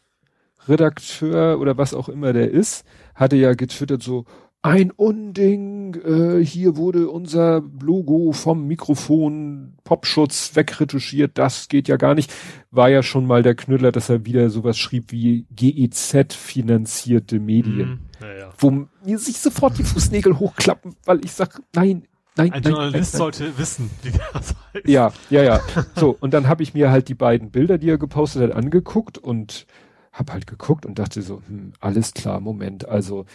oder was auch immer der ist, hatte ja getwittert so, ein Unding, äh, hier wurde unser Logo vom Mikrofon Popschutz wegretuschiert, das geht ja gar nicht. War ja schon mal der Knüller, dass er wieder sowas schrieb wie GEZ finanzierte Medien Mhm. Ja, wo mir sich sofort die Fußnägel hochklappen, weil ich sag, nein, nein, Ein nein, Journalist nein, sollte wissen, wie das heißt. Ja, ja, ja. So, und dann habe ich mir halt die beiden Bilder, die er gepostet hat, angeguckt und habe halt geguckt und dachte so, hm, alles klar, Moment, also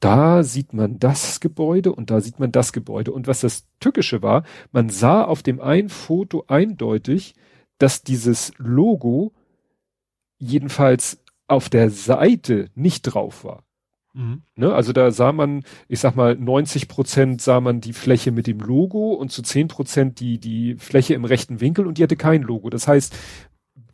da sieht man das Gebäude und da sieht man das Gebäude. Und was das Tückische war, man sah auf dem einen Foto eindeutig, dass dieses Logo jedenfalls auf der Seite nicht drauf war. Mhm. Ne, also da sah man, ich sag mal, 90 Prozent sah man die Fläche mit dem Logo und zu 10 Prozent die, die Fläche im rechten Winkel und die hatte kein Logo. Das heißt,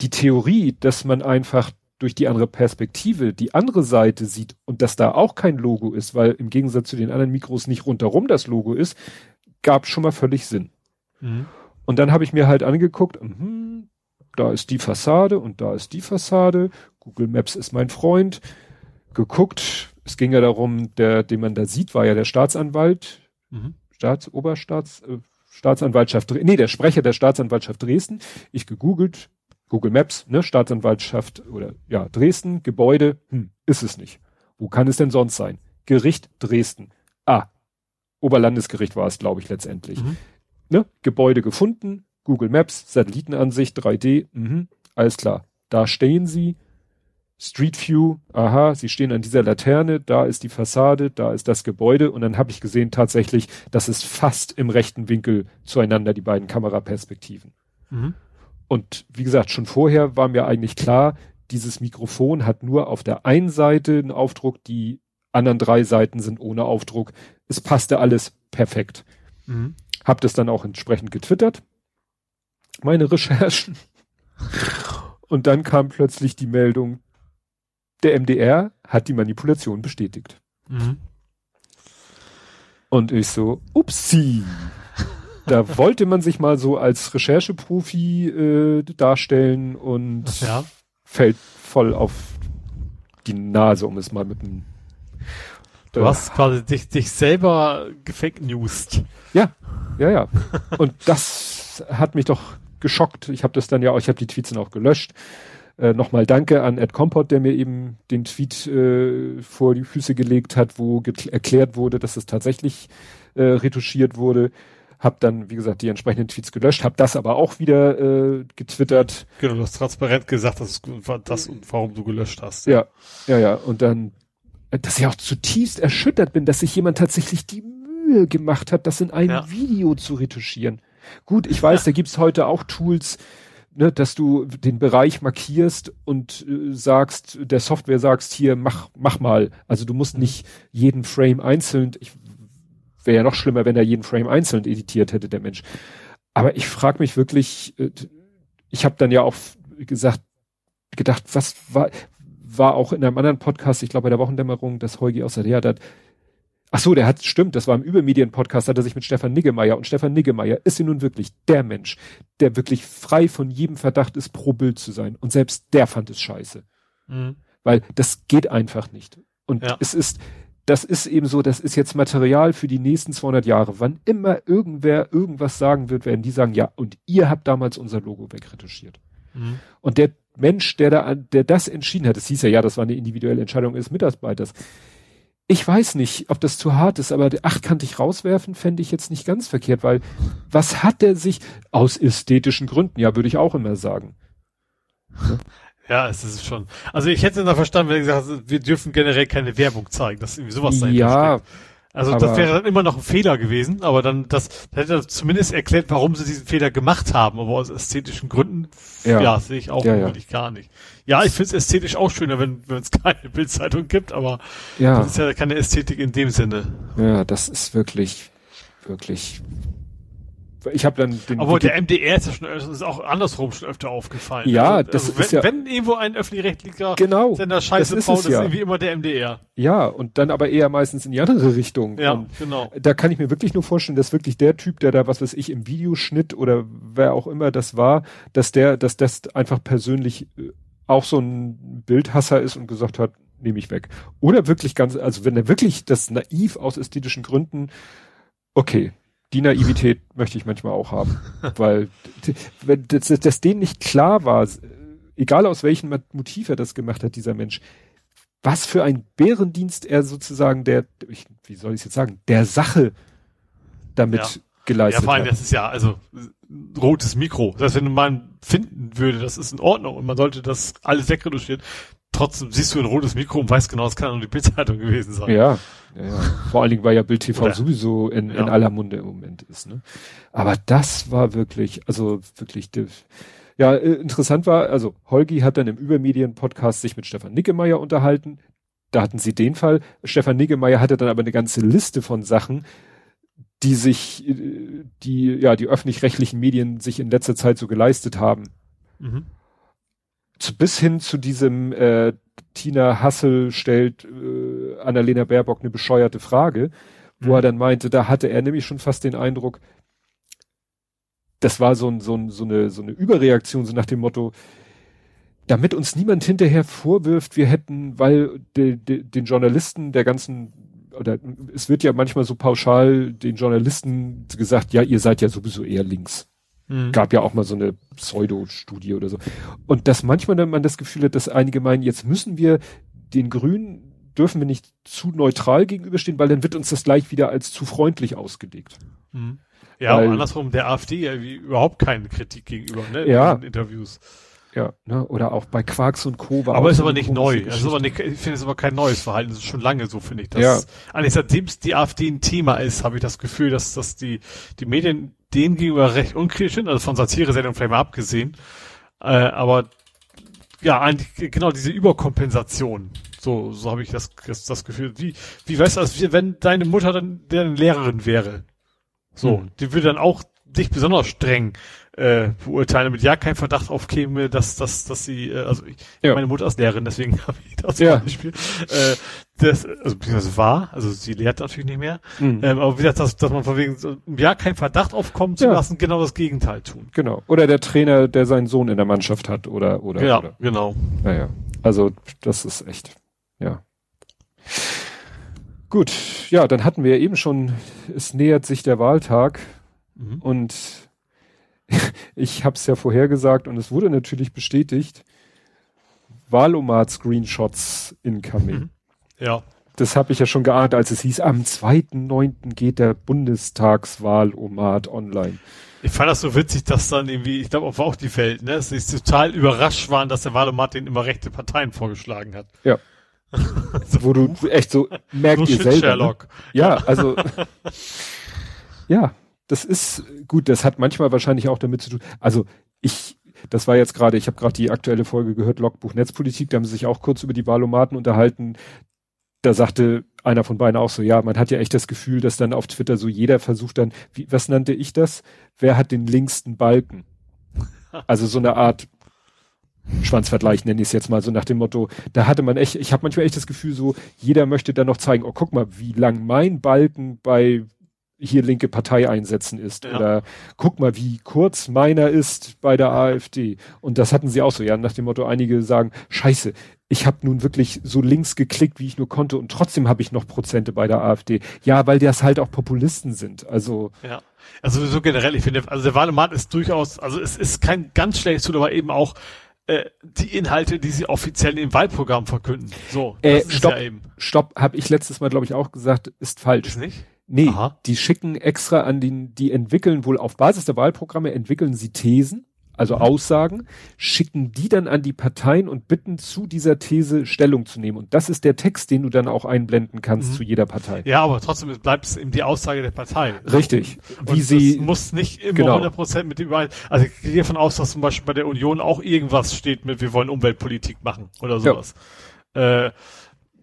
die Theorie, dass man einfach durch die andere Perspektive die andere Seite sieht und dass da auch kein Logo ist, weil im Gegensatz zu den anderen Mikros nicht rundherum das Logo ist, gab schon mal völlig Sinn. Mhm. Und dann habe ich mir halt angeguckt, mhm, da ist die Fassade und da ist die Fassade. Google Maps ist mein Freund. Geguckt, es ging ja darum, der, den man da sieht, war ja der Staatsanwalt, Mhm. Staats, Oberstaats, äh, Staatsanwaltschaft, nee, der Sprecher der Staatsanwaltschaft Dresden. Ich gegoogelt, Google Maps, ne, Staatsanwaltschaft oder ja, Dresden, Gebäude, hm, ist es nicht. Wo kann es denn sonst sein? Gericht Dresden. Ah, Oberlandesgericht war es, glaube ich, letztendlich Mhm. ne, Gebäude gefunden, Google Maps, Satellitenansicht, 3D, mhm, alles klar. Da stehen sie, Street View, aha, sie stehen an dieser Laterne, da ist die Fassade, da ist das Gebäude und dann habe ich gesehen tatsächlich, dass es fast im rechten Winkel zueinander die beiden Kameraperspektiven. Mhm. Und wie gesagt, schon vorher war mir eigentlich klar, dieses Mikrofon hat nur auf der einen Seite einen Aufdruck, die anderen drei Seiten sind ohne Aufdruck. Es passte alles perfekt. Mhm. Hab das dann auch entsprechend getwittert, meine Recherchen. Und dann kam plötzlich die Meldung, der MDR hat die Manipulation bestätigt. Mhm. Und ich so, upsie. Da wollte man sich mal so als Rechercheprofi äh, darstellen und Ja. fällt voll auf die Nase, um es mal mit dem Du äh, hast quasi dich, dich selber gefake newsed. Ja, ja, ja. Und das hat mich doch geschockt. Ich habe das dann ja auch, ich habe die Tweets dann auch gelöscht. Äh, Nochmal danke an Ed Compot, der mir eben den Tweet äh, vor die Füße gelegt hat, wo erklärt wurde, dass es tatsächlich äh, retuschiert wurde. Hab dann, wie gesagt, die entsprechenden Tweets gelöscht, hab das aber auch wieder äh, getwittert. Genau, du hast transparent gesagt, dass es war das und warum du gelöscht hast. Ja, ja, ja. Und dann, äh, dass ich auch zutiefst erschüttert bin, dass sich jemand tatsächlich die Mühe gemacht hat, das in einem Ja. Video zu retuschieren. Gut, ich weiß, da gibt's heute auch Tools, ne, dass du den Bereich markierst und äh, sagst, der Software sagst, hier, mach, mach mal. Also du musst nicht jeden Frame einzeln, ich wäre ja noch schlimmer, wenn er jeden Frame einzeln editiert hätte, der Mensch. Aber ich frage mich wirklich, äh, ich habe dann ja auch gesagt, gedacht, was war, war auch in einem anderen Podcast, ich glaube bei der Wochendämmerung, dass Heugi aus der Reha hat, ach so, der hat, stimmt, das war im Übermedien-Podcast, hat er sich mit Stefan Niggemeier und Stefan Niggemeier ist ja nun wirklich der Mensch, der wirklich frei von jedem Verdacht ist, pro Bild zu sein. Und selbst der fand es scheiße. Mhm. Weil das geht einfach nicht. Und ja. es ist, das ist eben so, das ist jetzt Material für die nächsten 200 Jahre. Wann immer irgendwer irgendwas sagen wird, werden die sagen, ja, und ihr habt damals unser Logo wegretuschiert. Mhm. Und der Mensch, der da, der das entschieden hat, es hieß ja, ja, das war eine individuelle Entscheidung des Mitarbeiters. Ich weiß nicht, ob das zu hart ist, aber achtkantig rauswerfen fände ich jetzt nicht ganz verkehrt, weil was hat er sich aus ästhetischen Gründen, ja, würde ich auch immer sagen. Ja, es ist schon. Also ich hätte da verstanden, wenn er gesagt hat, wir dürfen generell keine Werbung zeigen, dass irgendwie sowas sein Ja, steckt. Also das wäre dann immer noch ein Fehler gewesen, aber dann das, das hätte zumindest erklärt, warum sie diesen Fehler gemacht haben, aber aus ästhetischen Gründen, ja, ja sehe ich auch ja, wirklich ja. gar nicht. Ja, ich finde es ästhetisch auch schöner, wenn wenn es keine Bildzeitung gibt, aber ja. das ist ja keine Ästhetik in dem Sinne. Ja, das ist wirklich, wirklich ich habe dann den. Aber der MDR ist ja schon ist auch andersrum schon öfter aufgefallen. Ja, also, das also ist wenn, ja. Wenn irgendwo ein öffentlich-rechtlicher genau, Sender Scheiße das baut, ist, ist ja. irgendwie immer der MDR. Ja, und dann aber eher meistens in die andere Richtung. Ja, und genau. Da kann ich mir wirklich nur vorstellen, dass wirklich der Typ, der da, was weiß ich, im Videoschnitt oder wer auch immer das war, dass der, dass das einfach persönlich äh, auch so ein Bildhasser ist und gesagt hat, nehme ich weg. Oder wirklich ganz, also wenn er wirklich das naiv aus ästhetischen Gründen, okay, die Naivität möchte ich manchmal auch haben. Weil wenn das, das denen nicht klar war, egal aus welchem Motiv er das gemacht hat, dieser Mensch, was für ein Bärendienst er sozusagen der, ich, wie soll ich es jetzt sagen, der Sache damit ja. geleistet hat. Ja, vor allem, hat. das ist ja, also rotes Mikro. Das heißt, wenn man finden würde, das ist in Ordnung und man sollte das alles wegreduzieren, trotzdem siehst du ein rotes Mikro und weißt genau, es kann nur die Bildzeitung gewesen sein. Ja, ja, ja. Vor allen Dingen, weil ja Bild TV Oder, sowieso in, ja. in aller Munde im Moment ist. Ne? Aber das war wirklich, also wirklich, ja, äh, interessant war, also Holgi hat dann im Übermedien-Podcast sich mit Stefan Nickemeyer unterhalten. Da hatten sie den Fall. Stefan Nickemeyer hatte dann aber eine ganze Liste von Sachen, die sich, äh, die, ja, die öffentlich-rechtlichen Medien sich in letzter Zeit so geleistet haben. Mhm zu, bis hin zu diesem äh, Tina Hassel stellt äh, Annalena Baerbock eine bescheuerte Frage, wo mhm. er dann meinte, da hatte er nämlich schon fast den Eindruck, das war so, ein, so, ein, so, eine, so eine Überreaktion, so nach dem Motto, damit uns niemand hinterher vorwirft, wir hätten, weil de, de, den Journalisten der ganzen, oder es wird ja manchmal so pauschal den Journalisten gesagt, ja, ihr seid ja sowieso eher links. Mhm. Gab ja auch mal so eine Pseudo-Studie oder so. Und dass manchmal man das Gefühl hat, dass einige meinen, jetzt müssen wir den Grünen dürfen wir nicht zu neutral gegenüberstehen, weil dann wird uns das gleich wieder als zu freundlich ausgelegt. Mhm. Ja, weil, andersrum der AfD ja wie überhaupt keine Kritik gegenüber, ne? Ja. In Interviews. Ja, ne? Oder auch bei Quarks und Co. War aber ist aber nicht neu. Also aber nicht, ich finde es aber kein neues Verhalten. Das ist schon lange so, finde ich. Dass, ja. Eigentlich seitdem die AfD ein Thema ist, habe ich das Gefühl, dass, dass die, die Medien dem gegenüber recht unkritisch sind, also von Satire-Sendungen vielleicht mal abgesehen. Äh, aber ja, eigentlich genau diese Überkompensation. So, so habe ich das, das, das Gefühl. Wie, wie weißt du, als wenn deine Mutter dann deren Lehrerin wäre? So, hm. die würde dann auch dich besonders streng äh, beurteilen, damit ja kein Verdacht aufkäme, dass, dass, dass sie, äh, also ich, ja. meine Mutter ist Lehrerin, deswegen habe ich das ja. Beispiel. Äh, das, also beziehungsweise war, also sie lehrt natürlich nicht mehr, mhm. ähm, aber wie gesagt, dass, dass man von wegen so, ja kein Verdacht aufkommen zu ja. lassen, genau das Gegenteil tun. Genau. Oder der Trainer, der seinen Sohn in der Mannschaft hat, oder oder. Ja, oder. genau. Naja, also das ist echt, ja. Gut, ja, dann hatten wir ja eben schon, es nähert sich der Wahltag mhm. und ich habe es ja vorhergesagt und es wurde natürlich bestätigt. Wahlomat-Screenshots incoming. Mhm. Ja. Das habe ich ja schon geahnt, als es hieß, am 2.9. geht der Bundestagswahlomat online. Ich fand das so witzig, dass dann irgendwie, ich glaube, auch die Welt, ne, sie total überrascht waren, dass der Wahlomat den immer rechte Parteien vorgeschlagen hat. Ja. so, Wo du echt so merkst so ihr selber. Sherlock. Ne? Ja, also ja, das ist gut, das hat manchmal wahrscheinlich auch damit zu tun. Also ich, das war jetzt gerade, ich habe gerade die aktuelle Folge gehört, Logbuch Netzpolitik, da haben sie sich auch kurz über die Wahlomaten unterhalten. Da sagte einer von beiden auch so, ja, man hat ja echt das Gefühl, dass dann auf Twitter so jeder versucht dann, wie, was nannte ich das? Wer hat den linksten Balken? Also so eine Art Schwanzvergleich nenne ich es jetzt mal so nach dem Motto, da hatte man echt, ich habe manchmal echt das Gefühl so, jeder möchte dann noch zeigen, oh guck mal, wie lang mein Balken bei hier linke Partei einsetzen ist. Ja. Oder guck mal, wie kurz meiner ist bei der AfD. Und das hatten sie auch so, ja, nach dem Motto, einige sagen, scheiße, ich habe nun wirklich so links geklickt, wie ich nur konnte und trotzdem habe ich noch Prozente bei der AfD. Ja, weil das halt auch Populisten sind. Also ja. Also so generell, ich finde, also der Wahlomat ist durchaus, also es ist kein ganz schlechtes Tool, aber eben auch äh, die Inhalte, die sie offiziell im Wahlprogramm verkünden. So, äh, stopp, ja stopp, habe ich letztes Mal, glaube ich, auch gesagt, ist falsch. Ist nicht? Nee, Aha. die schicken extra an den, die entwickeln wohl auf Basis der Wahlprogramme, entwickeln sie Thesen, also mhm. Aussagen, schicken die dann an die Parteien und bitten zu dieser These Stellung zu nehmen. Und das ist der Text, den du dann auch einblenden kannst mhm. zu jeder Partei. Ja, aber trotzdem bleibt es eben die Aussage der Partei. Richtig. Und Wie sie muss nicht immer genau. 100% mit dem überein. Also ich gehe davon aus, dass zum Beispiel bei der Union auch irgendwas steht mit, wir wollen Umweltpolitik machen oder sowas. Ja. Äh,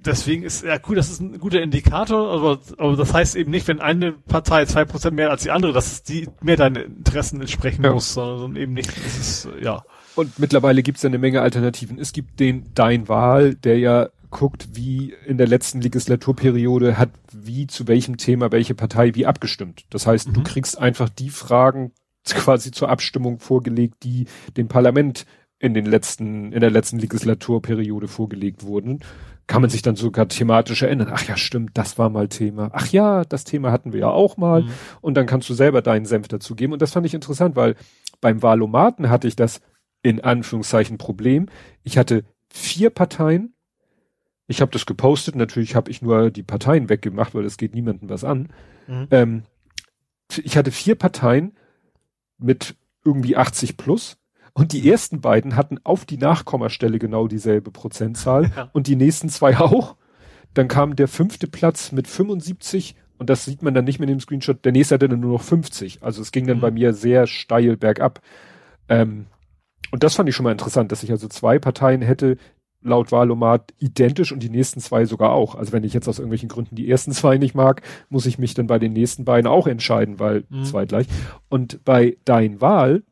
deswegen ist ja gut, das ist ein guter Indikator, aber, aber das heißt eben nicht, wenn eine Partei zwei Prozent mehr als die andere, dass es die mehr deine Interessen entsprechen ja. muss, sondern eben nicht, das ist, ja. Und mittlerweile gibt es ja eine Menge Alternativen. Es gibt den Dein Wahl, der ja guckt, wie in der letzten Legislaturperiode hat wie zu welchem Thema welche Partei wie abgestimmt. Das heißt, mhm. du kriegst einfach die Fragen quasi zur Abstimmung vorgelegt, die dem Parlament in den letzten, in der letzten Legislaturperiode vorgelegt wurden kann man sich dann sogar thematisch erinnern. Ach ja, stimmt, das war mal Thema. Ach ja, das Thema hatten wir ja auch mal. Mhm. Und dann kannst du selber deinen Senf dazugeben. Und das fand ich interessant, weil beim Wahlomaten hatte ich das in Anführungszeichen Problem. Ich hatte vier Parteien. Ich habe das gepostet. Natürlich habe ich nur die Parteien weggemacht, weil es geht niemandem was an. Mhm. Ähm, ich hatte vier Parteien mit irgendwie 80 plus. Und die ersten beiden hatten auf die Nachkommastelle genau dieselbe Prozentzahl ja. und die nächsten zwei auch. Dann kam der fünfte Platz mit 75 und das sieht man dann nicht mehr in dem Screenshot. Der nächste hatte dann nur noch 50. Also es ging dann mhm. bei mir sehr steil bergab. Ähm, und das fand ich schon mal interessant, dass ich also zwei Parteien hätte, laut Wahlomat identisch und die nächsten zwei sogar auch. Also wenn ich jetzt aus irgendwelchen Gründen die ersten zwei nicht mag, muss ich mich dann bei den nächsten beiden auch entscheiden, weil mhm. zwei gleich. Und bei Dein Wahl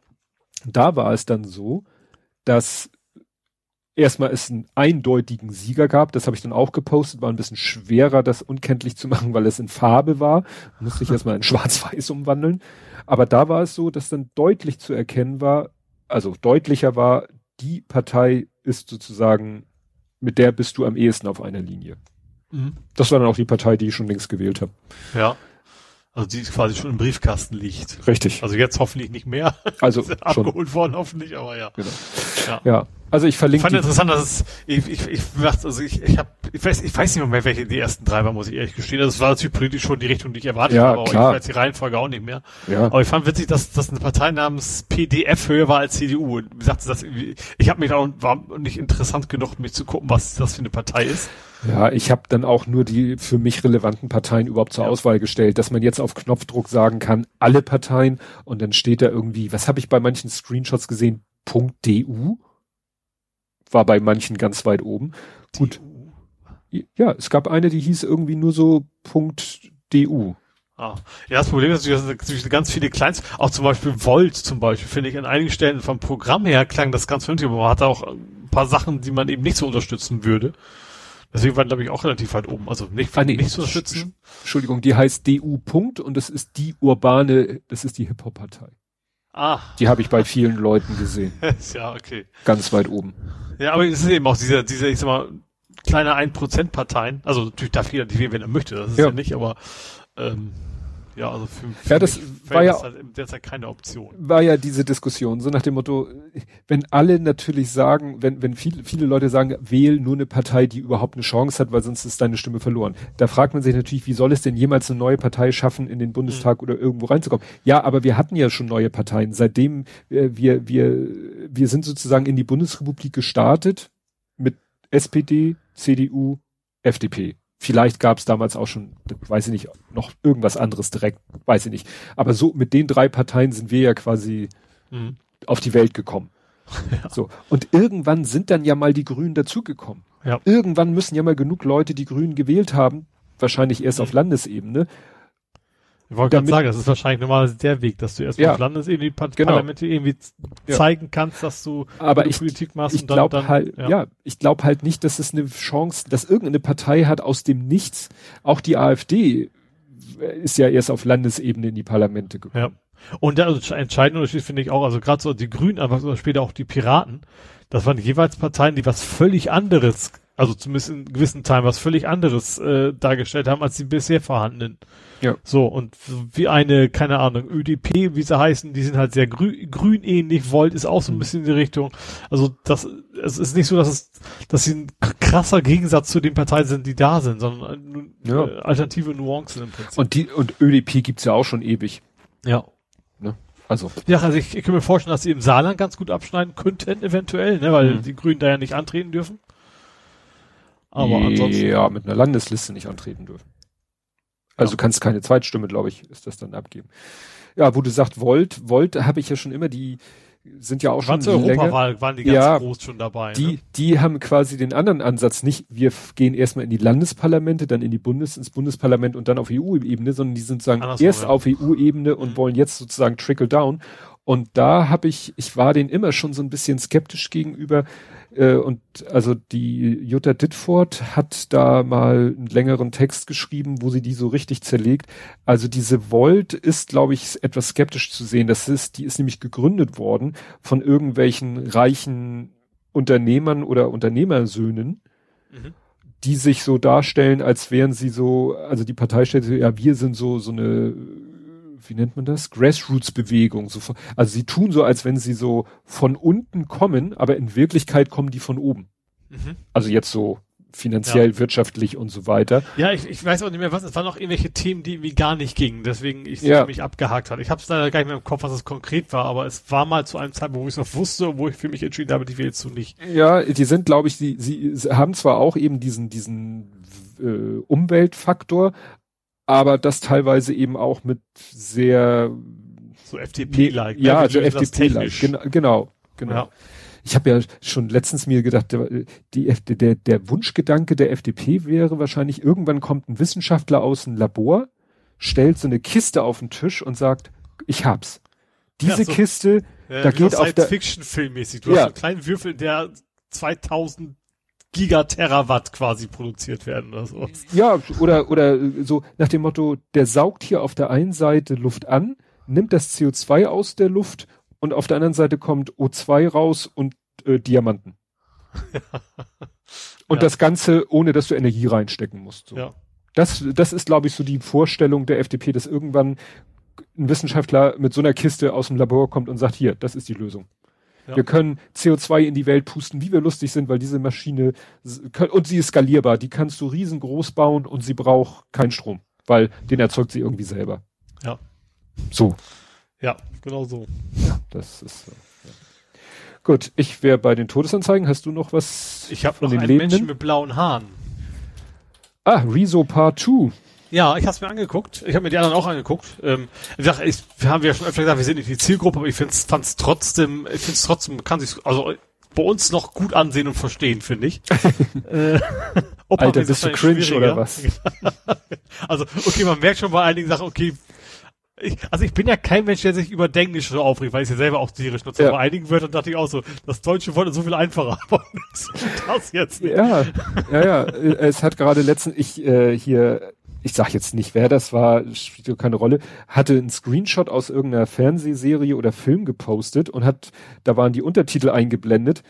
da war es dann so, dass erstmal es einen eindeutigen Sieger gab. Das habe ich dann auch gepostet. War ein bisschen schwerer, das unkenntlich zu machen, weil es in Farbe war. Musste ich erstmal in Schwarz-Weiß umwandeln. Aber da war es so, dass dann deutlich zu erkennen war, also deutlicher war, die Partei ist sozusagen, mit der bist du am ehesten auf einer Linie. Mhm. Das war dann auch die Partei, die ich schon längst gewählt habe. Ja. Also die quasi schon im Briefkasten liegt. Richtig. Also jetzt hoffentlich nicht mehr. Also abgeholt worden hoffentlich, aber ja. Genau. Ja. ja. Also ich verlinke. Ich fand interessant, dass es, ich, ich, ich, also ich, ich habe, ich weiß, ich weiß nicht mehr, welche die ersten drei waren, muss ich ehrlich gestehen. Das war natürlich politisch schon die Richtung, die ich erwartet ja, habe, aber klar. ich weiß die Reihenfolge auch nicht mehr. Ja. Aber ich fand witzig, dass, dass eine Partei namens PDF höher war als CDU. Wie gesagt, das, ich habe mich auch, war nicht interessant genug, mich zu gucken, was das für eine Partei ist. Ja, ich habe dann auch nur die für mich relevanten Parteien überhaupt zur ja. Auswahl gestellt, dass man jetzt auf Knopfdruck sagen kann, alle Parteien und dann steht da irgendwie, was habe ich bei manchen Screenshots gesehen, .du war bei manchen ganz weit oben. Gut. Ja, es gab eine, die hieß irgendwie nur so .du. Ah. Ja, das Problem ist natürlich, dass ganz viele Kleins, auch zum Beispiel Volt zum Beispiel, finde ich an einigen Stellen vom Programm her klang das ganz vernünftig, aber man hat auch ein paar Sachen, die man eben nicht so unterstützen würde. Deswegen war, glaube ich, auch relativ weit oben. Also nicht, ah, nee, nicht zu unterstützen. Entschuldigung, die heißt DU Punkt und das ist die urbane, das ist die Hip-Hop-Partei. Ah. Die habe ich bei vielen Leuten gesehen. ja, okay. Ganz weit oben. Ja, aber es ist eben auch dieser, dieser, ich sag mal, kleine 1%-Parteien. Also natürlich darf jeder die wählen, wenn er möchte. Das ist ja, ja nicht, aber ähm, ja, also für, für ja, das war ja halt derzeit keine Option. War ja diese Diskussion, so nach dem Motto, wenn alle natürlich sagen, wenn, wenn viele, viele Leute sagen, wähl nur eine Partei, die überhaupt eine Chance hat, weil sonst ist deine Stimme verloren. Da fragt man sich natürlich, wie soll es denn jemals eine neue Partei schaffen, in den Bundestag mhm. oder irgendwo reinzukommen? Ja, aber wir hatten ja schon neue Parteien. Seitdem äh, wir, wir, wir sind sozusagen in die Bundesrepublik gestartet mit SPD, CDU, FDP. Vielleicht gab es damals auch schon, weiß ich nicht, noch irgendwas anderes direkt, weiß ich nicht. Aber so mit den drei Parteien sind wir ja quasi mhm. auf die Welt gekommen. Ja. So. Und irgendwann sind dann ja mal die Grünen dazugekommen. Ja. Irgendwann müssen ja mal genug Leute die Grünen gewählt haben, wahrscheinlich erst mhm. auf Landesebene. Ich wollte gerade sagen, das ist wahrscheinlich normalerweise der Weg, dass du erst ja. auf Landesebene die genau. Parlamente irgendwie ja. zeigen kannst, dass du, Aber ich, Politik machst. Ich glaube halt, ja. ja, ich glaube halt nicht, dass es eine Chance, dass irgendeine Partei hat aus dem Nichts, auch die AfD ist ja erst auf Landesebene in die Parlamente gekommen. Ja. Und der entscheidende Unterschied finde ich auch, also gerade so die Grünen, aber später auch die Piraten, das waren jeweils Parteien, die was völlig anderes, also zumindest in gewissen Teilen was völlig anderes äh, dargestellt haben als die bisher vorhandenen. Ja. So, und wie eine, keine Ahnung, ÖDP, wie sie heißen, die sind halt sehr grü grün ähnlich, Volt ist auch so ein mhm. bisschen in die Richtung. Also das, es ist nicht so, dass es, dass sie ein krasser Gegensatz zu den Parteien sind, die da sind, sondern ja. äh, alternative Nuancen im Prinzip. Und die, und ÖDP gibt's ja auch schon ewig. Ja. Ne? Also. Ja, also ich, ich kann mir vorstellen, dass sie im Saarland ganz gut abschneiden könnten, eventuell, ne, weil mhm. die Grünen da ja nicht antreten dürfen. Aber ansonsten. Ja, mit einer Landesliste nicht antreten dürfen. Also ja. du kannst keine Zweitstimme, glaube ich, ist das dann abgeben. Ja, wo du sagst Volt, Volt habe ich ja schon immer die sind ja auch schon zur Europawahl waren die ganz ja, groß schon dabei. Die, ne? die haben quasi den anderen Ansatz nicht, wir gehen erstmal in die Landesparlamente, dann in die Bundes, ins Bundesparlament und dann auf EU-Ebene, sondern die sind sagen Andersrum, erst ja. auf EU-Ebene und mhm. wollen jetzt sozusagen trickle down. Und da habe ich, ich war denen immer schon so ein bisschen skeptisch gegenüber, äh, und also die Jutta Ditford hat da mal einen längeren Text geschrieben, wo sie die so richtig zerlegt. Also diese Volt ist, glaube ich, etwas skeptisch zu sehen. Das ist, die ist nämlich gegründet worden von irgendwelchen reichen Unternehmern oder Unternehmersöhnen. Mhm die sich so darstellen, als wären sie so, also die Partei stellt sich, ja, wir sind so, so eine wie nennt man das? Grassroots-Bewegung. So, also sie tun so, als wenn sie so von unten kommen, aber in Wirklichkeit kommen die von oben. Mhm. Also jetzt so finanziell, ja. wirtschaftlich und so weiter. Ja, ich, ich weiß auch nicht mehr, was, es waren noch irgendwelche Themen, die irgendwie gar nicht gingen, deswegen ich ja. mich abgehakt hat. Ich habe es leider gar nicht mehr im Kopf, was es konkret war, aber es war mal zu einem Zeitpunkt, wo ich es noch wusste, wo ich für mich entschieden habe, die will jetzt so nicht. Ja, die sind, glaube ich, die, sie haben zwar auch eben diesen, diesen äh, Umweltfaktor, aber das teilweise eben auch mit sehr so FDP-like. Ja, ne? so FDP-like. Genau, genau. genau. Ja. Ich habe ja schon letztens mir gedacht, die, der, der Wunschgedanke der FDP wäre wahrscheinlich, irgendwann kommt ein Wissenschaftler aus dem Labor, stellt so eine Kiste auf den Tisch und sagt, ich hab's. Diese ja, so, Kiste, ja, da geht auf der Fiction-Filmmäßig. Du ja. hast so einen kleinen Würfel, der 2000 Gigaterawatt quasi produziert werden oder so. Ja, oder, oder so nach dem Motto, der saugt hier auf der einen Seite Luft an, nimmt das CO2 aus der Luft und auf der anderen Seite kommt O2 raus und äh, Diamanten. und ja. das Ganze, ohne dass du Energie reinstecken musst. So. Ja. Das, das ist, glaube ich, so die Vorstellung der FDP, dass irgendwann ein Wissenschaftler mit so einer Kiste aus dem Labor kommt und sagt, hier, das ist die Lösung. Ja. Wir können CO2 in die Welt pusten, wie wir lustig sind, weil diese Maschine und sie ist skalierbar. Die kannst du riesengroß bauen und sie braucht keinen Strom, weil den erzeugt sie irgendwie selber. Ja. So. Ja, genau so. Ja, das ist. Ja. Gut, ich wäre bei den Todesanzeigen. Hast du noch was? Ich habe noch den einen Lebenden? Menschen mit blauen Haaren. Ah, Rezo Part 2. Ja, ich habe es mir angeguckt. Ich habe mir die anderen auch angeguckt. Ähm, ich sag, ich, wir haben ja schon öfter gesagt, wir sind nicht die Zielgruppe, aber ich find's, fand's trotzdem, ich find's trotzdem, kann sich, also bei uns noch gut ansehen und verstehen, finde ich. äh, Alter, bist du cringe oder was? also, okay, man merkt schon bei einigen Sachen, okay, ich, also ich bin ja kein Mensch, der sich über Englisch so aufregt, weil ich ja selber auch tierisch nutze. Ja. Bei einigen Wörtern dachte ich auch so, das Deutsche Wort ist so viel einfacher, aber das jetzt nicht. Ja, ja, ja. Es hat gerade letztens, ich äh, hier ich sag jetzt nicht, wer das war, spielt keine Rolle, hatte einen Screenshot aus irgendeiner Fernsehserie oder Film gepostet und hat, da waren die Untertitel eingeblendet.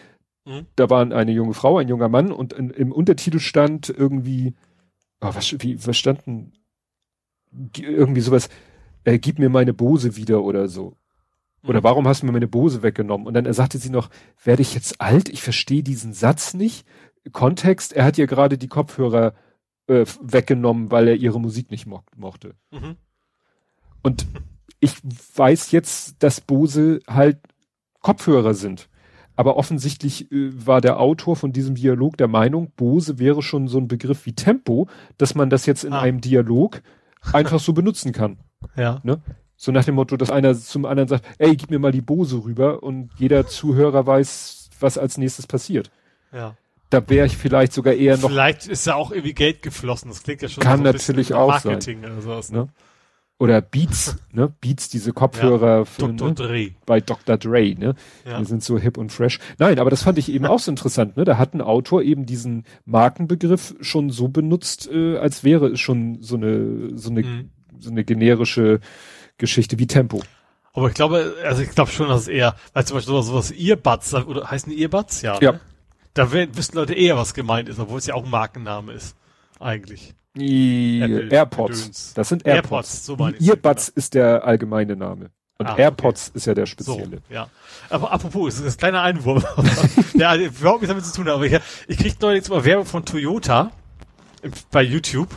Mhm. Da waren eine junge Frau, ein junger Mann und in, im Untertitel stand irgendwie, oh, was, wie, was standen, irgendwie sowas, äh, gib mir meine Bose wieder oder so. Oder mhm. warum hast du mir meine Bose weggenommen? Und dann sagte sie noch, werde ich jetzt alt? Ich verstehe diesen Satz nicht. Kontext, er hat ihr gerade die Kopfhörer äh, weggenommen, weil er ihre Musik nicht mo mochte. Mhm. Und ich weiß jetzt, dass Bose halt Kopfhörer sind. Aber offensichtlich äh, war der Autor von diesem Dialog der Meinung, Bose wäre schon so ein Begriff wie Tempo, dass man das jetzt in ah. einem Dialog einfach so benutzen kann. Ja. Ne? So nach dem Motto, dass einer zum anderen sagt, ey, gib mir mal die Bose rüber und jeder Zuhörer weiß, was als nächstes passiert. Ja. Da wäre ich vielleicht sogar eher noch. Vielleicht ist ja auch irgendwie Geld geflossen. Das klingt ja schon Kann so natürlich auch Marketing oder sowas. Ne? Ne? Oder Beats, ne? Beats, diese Kopfhörer für, Dr. ne? Dre. bei Dr. Dre, ne? Ja. Die sind so hip und fresh. Nein, aber das fand ich eben auch so interessant, ne? Da hat ein Autor eben diesen Markenbegriff schon so benutzt, äh, als wäre es schon so eine, so eine, Mhm. so eine generische Geschichte wie Tempo. Aber ich glaube, also ich glaube schon, dass es eher, weil zum Beispiel sowas, sowas Earbuds, oder heißen die Earbuds? Ja. Ja. Ne? Da wissen Leute eher, was gemeint ist, obwohl es ja auch ein Markenname ist. Eigentlich. Die Apple AirPods. Gedöns. Das sind AirPods, AirPods. so meine Earbuds ist der allgemeine Name. Und Ah, okay. AirPods ist ja der So, spezielle. ja. Aber apropos, es ist ein kleiner Einwurf. ja, überhaupt nichts damit zu tun, aber ich, ich krieg neulich mal Werbung von Toyota bei YouTube.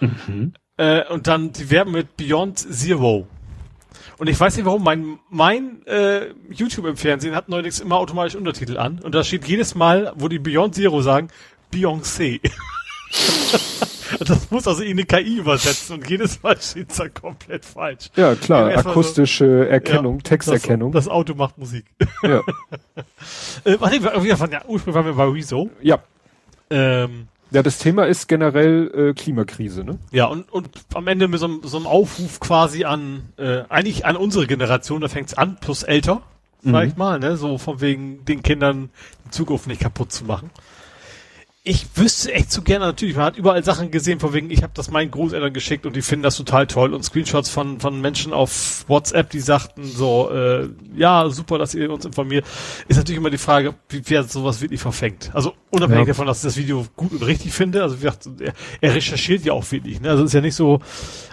Mhm. Äh, und dann die werben mit Beyond Zero. Und ich weiß nicht warum, mein, mein äh, YouTube im Fernsehen hat neulich immer automatisch Untertitel an. Und da steht jedes Mal, wo die Beyond Zero sagen, Beyoncé. das muss also in eine KI übersetzen und jedes Mal steht's da komplett falsch. Ja, klar. Mal so- Akustische Erkennung, Ja, Texterkennung. Das, das Auto macht Musik. ja. äh, warte, wir, wir waren ja, ursprünglich waren wir bei Rezo. ja. Ähm, Ja, das Thema ist generell äh, Klimakrise, ne? ja, und, und am Ende mit so, einem- so einem Aufruf quasi an, äh, eigentlich an unsere Generation, da fängt's an, plus älter, sag Mhm. ich mal, ne, so von wegen den Kindern die Zukunft nicht kaputt zu machen. Ich wüsste echt so gerne, natürlich, man hat überall Sachen gesehen, von wegen, ich habe das meinen Großeltern geschickt und die finden das total toll und Screenshots von, von Menschen auf WhatsApp, die sagten so, äh, ja, super, dass ihr uns informiert. Ist natürlich immer die Frage, wie wer sowas wirklich verfängt. Also unabhängig Ja. davon, dass ich das Video gut und richtig finde, also wie gesagt, er, er recherchiert ja auch wirklich, ne? Also es ist ja nicht so,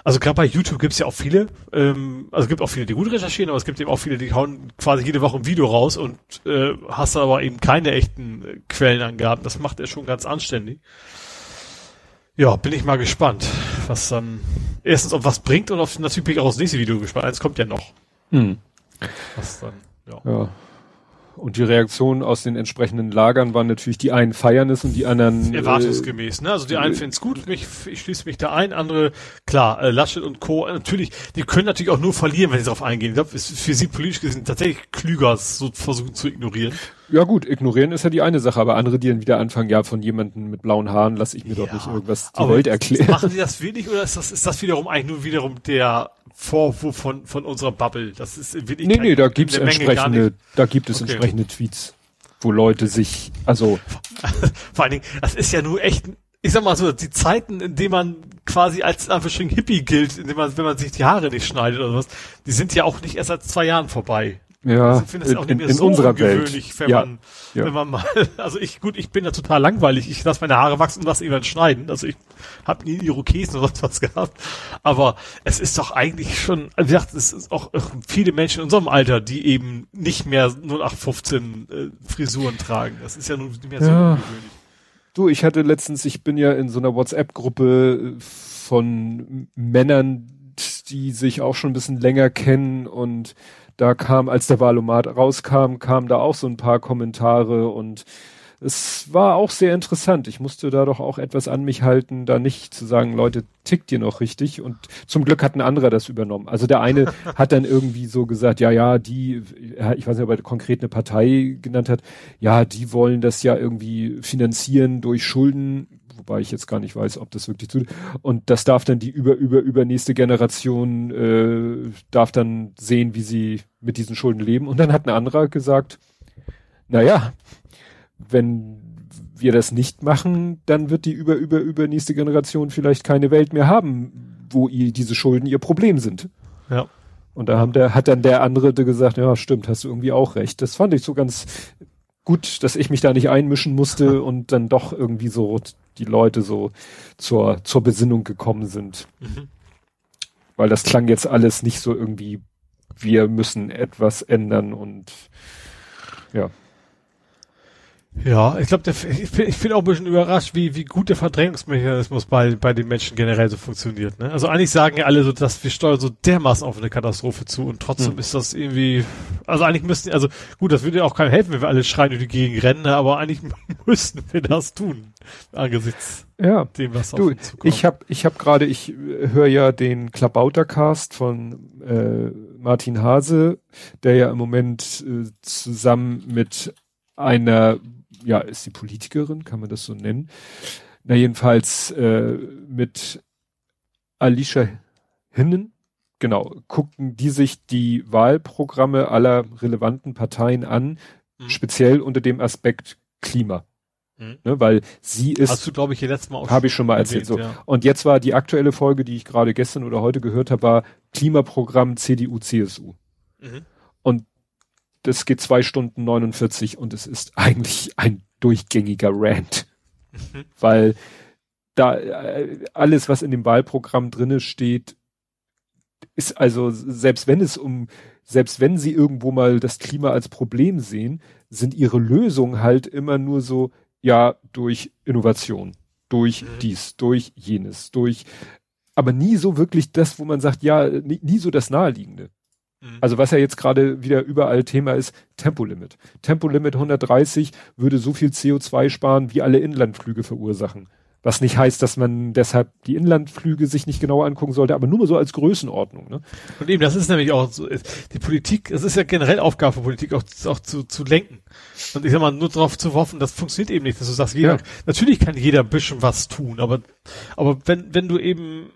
also gerade bei YouTube gibt's ja auch viele, ähm, also es gibt auch viele, die gut recherchieren, aber es gibt eben auch viele, die hauen quasi jede Woche ein Video raus und äh, hast aber eben keine echten äh, Quellenangaben. Das macht er schon ganz anständig. Ja, bin ich mal gespannt, was dann erstens ob was bringt und auf natürlich bin ich auch aufs nächste Video gespannt. Eins kommt ja noch. Hm. Was dann, ja. Ja. Und die Reaktionen aus den entsprechenden Lagern waren natürlich, die einen feiern es und die anderen. Äh, Erwartungsgemäß, ne? Also die einen finden es gut, mich, ich schließe mich da ein, andere, klar, äh, Laschet und Co. äh, Natürlich, die können natürlich auch nur verlieren, wenn sie darauf eingehen. Ich glaube, es ist für sie politisch gesehen tatsächlich klüger, es so versuchen zu ignorieren. Ja gut, ignorieren ist ja die eine Sache, aber andere, die dann wieder anfangen, ja, von jemandem mit blauen Haaren lasse ich mir doch Ja, nicht irgendwas die Welt erklären. Machen die das wirklich oder ist das, ist das wiederum eigentlich nur wiederum der Vorwurf von, von unserer Bubble? Das ist wirklich Nee, nee, da gibt's entsprechende, da gibt es Okay. entsprechende Tweets, wo Leute sich, also, Vor allen Dingen, das ist ja nur echt, ich sag mal so, die Zeiten, in denen man quasi als Anführungsstrichen Hippie gilt, in denen man, wenn man sich die Haare nicht schneidet oder was, die sind ja auch nicht erst seit zwei Jahren vorbei. Ja, Also ich finde es in, auch nicht mehr in so unserer Welt. ungewöhnlich, wenn ja, man, ja. wenn man mal, also ich, gut, ich bin ja total langweilig. Ich lasse meine Haare wachsen und lasse irgendwann schneiden. Also ich habe nie Irokesen oder sonst was gehabt. Aber es ist doch eigentlich schon, wie gesagt, es ist auch viele Menschen in unserem Alter, die eben nicht mehr 0815 äh, Frisuren tragen. Das ist ja nun nicht mehr so Ja. ungewöhnlich. Du, ich hatte letztens, ich bin ja in so einer WhatsApp-Gruppe von Männern, die sich auch schon ein bisschen länger kennen und da kam, als der Wahlomat rauskam, kamen da auch so ein paar Kommentare und es war auch sehr interessant. Ich musste da doch auch etwas an mich halten, da nicht zu sagen, Leute, tickt ihr noch richtig? Und zum Glück hat ein anderer das übernommen. Also der eine hat dann irgendwie so gesagt, ja, ja, die, ich weiß nicht, ob er konkret eine Partei genannt hat, ja, die wollen das ja irgendwie finanzieren durch Schulden, wobei ich jetzt gar nicht weiß, ob das wirklich tut. Und das darf dann die über, über, übernächste Generation, äh, darf dann sehen, wie sie mit diesen Schulden leben. Und dann hat ein anderer gesagt, na ja, wenn wir das nicht machen, dann wird die über, über, übernächste Generation vielleicht keine Welt mehr haben, wo ihr, diese Schulden ihr Problem sind. Ja. Und da haben der, hat dann der andere gesagt, ja, stimmt, hast du irgendwie auch recht. Das fand ich so ganz gut, dass ich mich da nicht einmischen musste und dann doch irgendwie so die Leute so zur, zur Besinnung gekommen sind. Mhm. Weil das klang jetzt alles nicht so irgendwie, wir müssen etwas ändern und ja. Ja, ich glaube, ich bin, ich bin auch ein bisschen überrascht, wie, wie gut der Verdrängungsmechanismus bei, bei den Menschen generell so funktioniert. Ne? Also eigentlich sagen ja alle so, dass wir steuern so dermaßen auf eine Katastrophe zu und trotzdem hm. ist das irgendwie, also eigentlich müssten, also gut, das würde ja auch keinem helfen, wenn wir alle schreien durch die Gegend rennen, ne? aber eigentlich müssten wir das tun, angesichts ja. dem, was du, auf uns zukommt. Ich habe ich hab gerade, ich äh, höre ja den Klabautercast von äh, Martin Hase, der ja im Moment äh, zusammen mit einer ja, ist sie Politikerin, kann man das so nennen? Na, jedenfalls äh, mit Alicia Hinnen, genau, gucken die sich die Wahlprogramme aller relevanten Parteien an, mhm. speziell unter dem Aspekt Klima. Mhm. Ne, weil sie ist. Hast du, glaube ich, hier letztes Mal auch Habe ich schon mal erzählt. so. Ja. Und jetzt war die aktuelle Folge, die ich gerade gestern oder heute gehört habe, war Klimaprogramm CDU, CSU. Mhm. Und das geht zwei Stunden 49 und es ist eigentlich ein durchgängiger Rant. Mhm. Weil da äh, alles, was in dem Wahlprogramm drinne steht, ist also, selbst wenn es um, selbst wenn sie irgendwo mal das Klima als Problem sehen, sind ihre Lösungen halt immer nur so, ja, durch Innovation, durch mhm. dies, durch jenes, durch, aber nie so wirklich das, wo man sagt, ja, nie, nie so das Naheliegende. Mhm. Also was ja jetzt gerade wieder überall Thema ist, Tempolimit. Tempolimit 130 würde so viel CO2 sparen, wie alle Inlandflüge verursachen. Was nicht heißt, dass man deshalb die Inlandflüge sich nicht genauer angucken sollte, aber nur mal so als Größenordnung. Ne? Und eben, das ist nämlich auch so, die Politik, es ist ja generell Aufgabe für Politik, auch, auch zu, zu lenken. Und ich sag mal, nur darauf zu hoffen, das funktioniert eben nicht, dass du sagst, jeder, ja. natürlich kann jeder ein bisschen was tun, aber, aber wenn, wenn du eben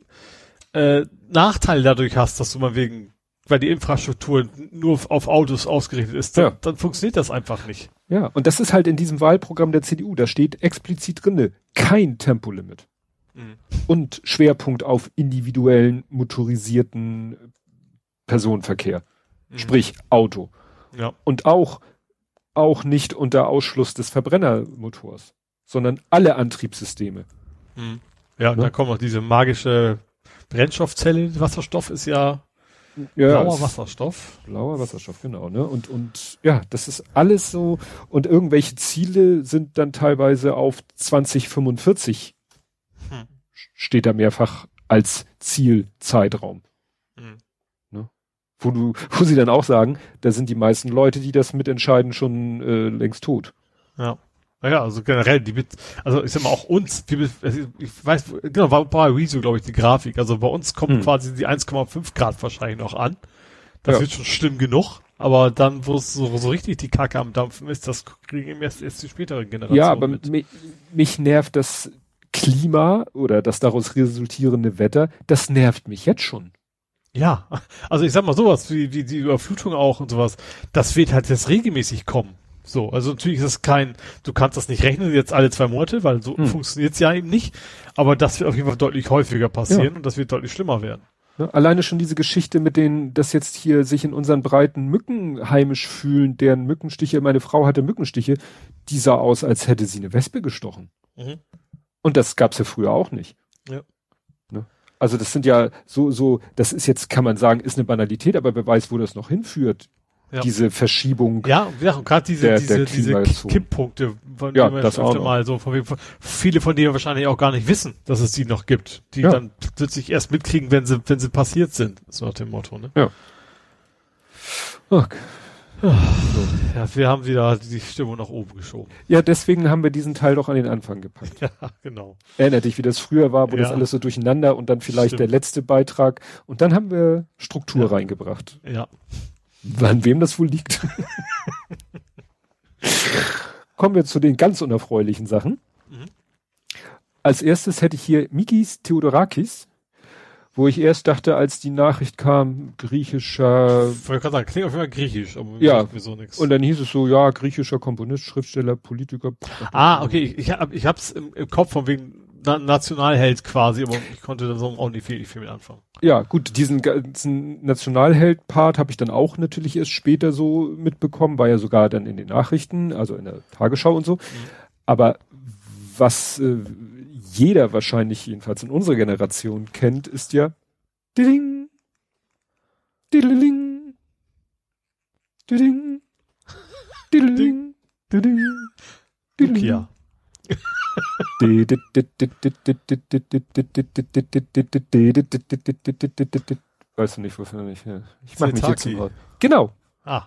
äh, Nachteile dadurch hast, dass du mal wegen weil die Infrastruktur nur auf Autos ausgerichtet ist, dann, ja. dann funktioniert das einfach nicht. Ja, und das ist halt in diesem Wahlprogramm der CDU, da steht explizit drinne, kein Tempolimit. Mhm. Und Schwerpunkt auf individuellen motorisierten Personenverkehr. Mhm. Sprich Auto. Ja. Und auch, auch nicht unter Ausschluss des Verbrennermotors, sondern alle Antriebssysteme. Mhm. Ja, und ne? da kommt auch diese magische Brennstoffzelle. Wasserstoff ist ja ja, blauer Wasserstoff. Blauer Wasserstoff, genau, ne? Und, und ja, das ist alles so, und irgendwelche Ziele sind dann teilweise auf 2045 hm. steht da mehrfach als Zielzeitraum. Hm. Ne? Wo du, wo sie dann auch sagen, da sind die meisten Leute, die das mitentscheiden, schon äh, längst tot. Ja. Naja, also generell, die mit, also ich sag mal auch uns, die, ich weiß, genau, war bei Rezo, glaube ich, die Grafik. Also bei uns kommt hm. quasi die 1,5 Grad wahrscheinlich noch an. Das ja. wird schon schlimm genug. Aber dann, wo es so, so richtig die Kacke am Dampfen ist, das kriegen eben erst, erst die späteren Generationen. Ja, aber mit. mich, mich nervt das Klima oder das daraus resultierende Wetter, das nervt mich jetzt schon. Ja, also ich sag mal sowas, wie, wie die Überflutung auch und sowas, das wird halt jetzt regelmäßig kommen. So, also natürlich ist es kein, du kannst das nicht rechnen jetzt alle zwei Monate, weil so hm. funktioniert es ja eben nicht. Aber das wird auf jeden Fall deutlich häufiger passieren ja. und das wird deutlich schlimmer werden. Ja, alleine schon diese Geschichte mit denen, dass jetzt hier sich in unseren Breiten Mücken heimisch fühlen, deren Mückenstiche, meine Frau hatte Mückenstiche, die sah aus, als hätte sie eine Wespe gestochen. Mhm. Und das gab's ja früher auch nicht. Ja. Ne? Also das sind ja so, so, das ist jetzt, kann man sagen, ist eine Banalität, aber wer weiß, wo das noch hinführt ja. diese Verschiebung. Ja, ja gerade diese, der, diese, der diese Kipppunkte, von ja, denen das auch mal so, von, viele von denen wahrscheinlich auch gar nicht wissen, dass es die noch gibt, die ja. dann plötzlich erst mitkriegen, wenn sie, wenn sie passiert sind, so nach dem Motto, ne? Ja. Okay. So. Ja, wir haben wieder die Stimmung nach oben geschoben. Ja, deswegen haben wir diesen Teil doch an den Anfang gepackt. Ja, genau. Erinner dich, wie das früher war, wo ja. das alles so durcheinander und dann vielleicht Stimmt. der letzte Beitrag und dann haben wir Struktur ja. reingebracht. Ja. An wem das wohl liegt. Kommen wir zu den ganz unerfreulichen Sachen. Mhm. Als erstes hätte ich hier Mikis Theodorakis, wo ich erst dachte, als die Nachricht kam, griechischer. Ich wollte gerade sagen, klingt auf jeden Fall griechisch, aber ja. mir so nichts. Und dann hieß es so, ja, griechischer Komponist, Schriftsteller, Politiker. Ah, okay, ich, ich, hab, ich hab's im, im Kopf von wegen Na Nationalheld quasi, aber ich konnte da so auch nicht viel, nicht viel mit anfangen. Ja, gut, diesen ganzen Nationalheld-Part habe ich dann auch natürlich erst später so mitbekommen, war ja sogar dann in den Nachrichten, also in der Tagesschau und so. Mhm. Aber was äh, jeder wahrscheinlich jedenfalls in unserer Generation kennt, ist ja Diding, Diddling, Diding, Diddling, Diding. Nokia. Weißt du nicht, wofür nicht? Ich mach mich jetzt zum Genau, Ah.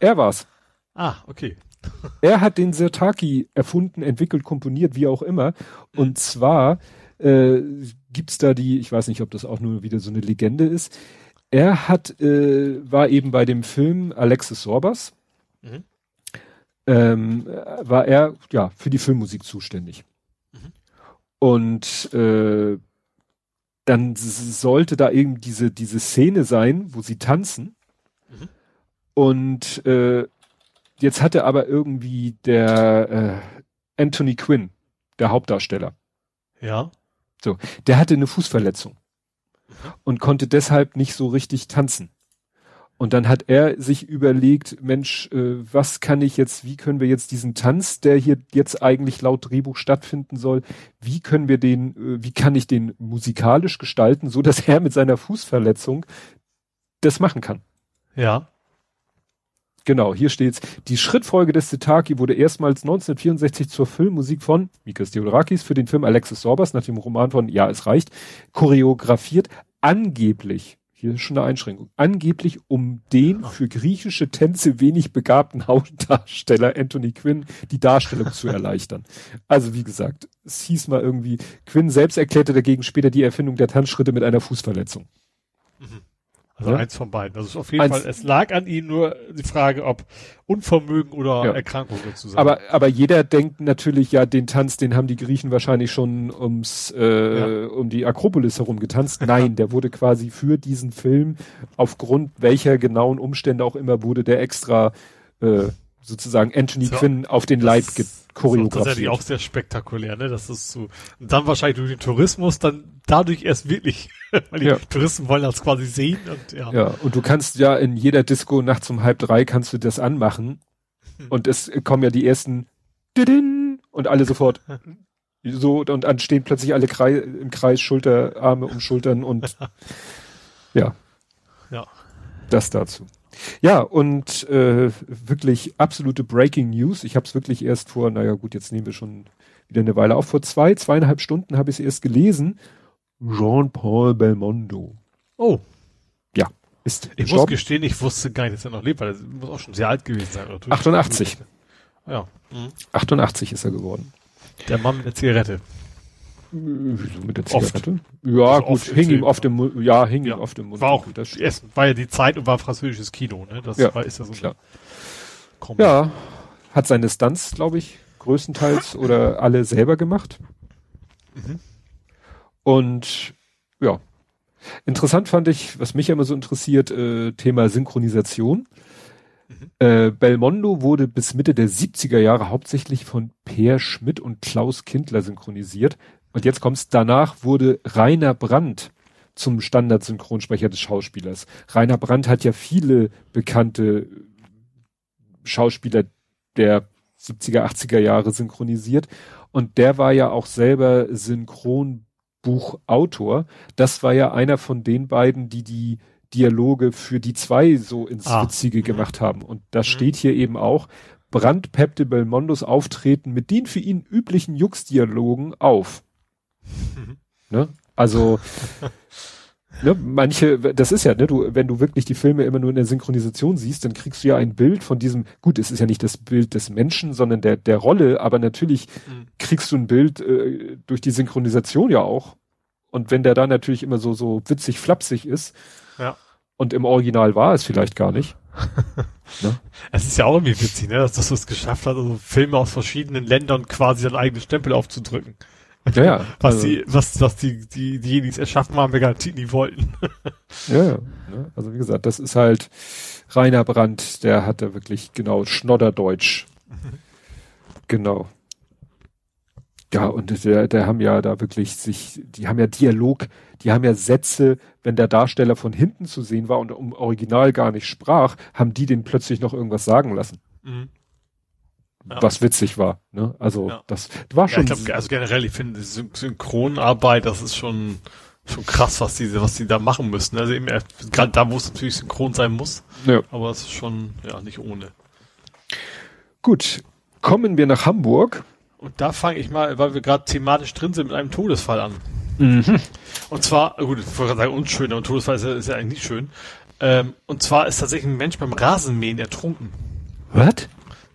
er war's. Ah, okay. Er hat den Sirtaki erfunden, entwickelt, komponiert, wie auch immer. Und zwar äh, gibt's da die, ich weiß nicht, ob das auch nur wieder so eine Legende ist. Er hat, äh, war eben bei dem Film Alexis Sorbas, Mhm. ähm, äh, war er ja für die Filmmusik zuständig. Und äh, dann sollte da eben diese diese Szene sein, wo sie tanzen. Mhm. Und äh, jetzt hatte aber irgendwie der äh, Anthony Quinn, der Hauptdarsteller, Ja. der hatte eine Fußverletzung und konnte deshalb nicht so richtig tanzen. Und dann hat er sich überlegt, Mensch, äh, was kann ich jetzt, wie können wir jetzt diesen Tanz, der hier jetzt eigentlich laut Drehbuch stattfinden soll, wie können wir den, äh, wie kann ich den musikalisch gestalten, so dass er mit seiner Fußverletzung das machen kann. Ja. Genau, hier steht's. Die Schrittfolge des Sitaki wurde erstmals 1964 zur Filmmusik von Mikis Theodorakis für den Film Alexis Sorbas nach dem Roman von Ja, es reicht, choreografiert, angeblich, hier ist schon eine Einschränkung, angeblich um den für griechische Tänze wenig begabten Hauptdarsteller Anthony Quinn die Darstellung zu erleichtern. Also wie gesagt, es hieß mal irgendwie, Quinn selbst erklärte dagegen später die Erfindung der Tanzschritte mit einer Fußverletzung. Also Ja. eins von beiden. Also auf jeden Eins- Fall, es lag an ihnen nur die Frage, ob Unvermögen oder Ja. Erkrankung sozusagen. Aber, aber jeder denkt natürlich, ja, den Tanz, den haben die Griechen wahrscheinlich schon ums, äh, um die Akropolis herum getanzt. Nein, der wurde quasi für diesen Film, aufgrund welcher genauen Umstände auch immer, wurde der extra, äh, sozusagen Anthony So, Quinn auf den Leib ge- Das ist tatsächlich choreografiert. auch sehr spektakulär, ne? Das ist so. Und dann wahrscheinlich durch den Tourismus, dann dadurch erst wirklich, weil die Ja. Touristen wollen das quasi sehen und ja. Ja, und du kannst ja in jeder Disco nachts um halb drei kannst du das anmachen und es kommen ja die ersten und alle sofort so und dann stehen plötzlich alle Krei im Kreis Schulter, Arme um Schultern und ja, Ja. das dazu. Ja, und äh, wirklich absolute Breaking News. Ich habe es wirklich erst vor, naja gut, jetzt nehmen wir schon wieder eine Weile auf. Vor zwei, zweieinhalb Stunden habe ich es erst gelesen. Jean-Paul Belmondo Oh, ist ich muss gestorben. gestehen, ich wusste gar nicht, dass er noch lebt, weil er muss auch schon sehr alt gewesen sein. oder? 88. Ja. Mhm. 88 ist er geworden. Der Mann mit der Zigarette. Wieso mit der Oft. Zigarette? Ja, Also gut, oft hing Film, ihm auf dem Mund, ja, hing Ja. ihm auf dem Mund. War auch, das es war ja die Zeit und war französisches Kino, ne? Das Ja, war, ist ja so klar. Kombi. Ja, hat seine Stunts, glaube ich, größtenteils oder alle selber gemacht. Mhm. Und ja, interessant fand ich, was mich immer so interessiert, äh, Thema Synchronisation. Mhm. Äh, Belmondo wurde bis Mitte der 70er Jahre hauptsächlich von Peer Schmidt und Klaus Kindler synchronisiert. Und jetzt kommt's, danach wurde Rainer Brandt zum Standardsynchronsprecher des Schauspielers. Rainer Brandt hat ja viele bekannte Schauspieler der 70er, 80er Jahre synchronisiert. Und der war ja auch selber Synchronbuchautor. Das war ja einer von den beiden, die die Dialoge für die zwei so ins Ah. Witzige gemacht haben. Und da steht hier eben auch, Brandt peppte Belmondos Auftreten mit den für ihn üblichen Jux-Dialogen auf. Mhm. Ne? Also, ne, manche, das ist ja, ne, du, wenn du wirklich die Filme immer nur in der Synchronisation siehst, dann kriegst du ja ein Bild von diesem, gut, es ist ja nicht das Bild des Menschen, sondern der, der Rolle, aber natürlich Mhm. kriegst du ein Bild äh, durch die Synchronisation ja auch. Und wenn der da natürlich immer so, so witzig flapsig ist, Ja. und im Original war es vielleicht gar nicht. Es ist ja auch irgendwie witzig, ne, dass das es geschafft hat, also Filme aus verschiedenen Ländern quasi seinen eigenen Stempel aufzudrücken. Ja, ja. Was also, die, was, was die, die, diejenigen, die es erschaffen haben, wir garantiert nie wollten. Ja, ja. Also wie gesagt, das ist halt Rainer Brandt, der hatte wirklich genau Schnodderdeutsch. Genau. Ja, und der, der haben ja da wirklich sich, die haben ja Dialog, die haben ja Sätze, wenn der Darsteller von hinten zu sehen war und im Original gar nicht sprach, haben die den plötzlich noch irgendwas sagen lassen, Ja. was witzig war. Ne? Also Ja. das war Ja, schon. ich glaube, also generell, ich finde, die Syn Synchronarbeit, das ist schon, schon krass, was die, was die da machen müssen. Also eben, äh, gerade da, wo es natürlich synchron sein muss, ja. aber es ist schon, ja, nicht ohne. Gut. Kommen wir nach Hamburg. Und da fange ich mal, weil wir gerade thematisch drin sind, mit einem Todesfall an. Mhm. Und zwar, gut, ich wollte gerade sagen, unschön, aber ein Todesfall ist ja, ist ja eigentlich nicht schön. Ähm, und zwar ist tatsächlich ein Mensch beim Rasenmähen ertrunken. Was?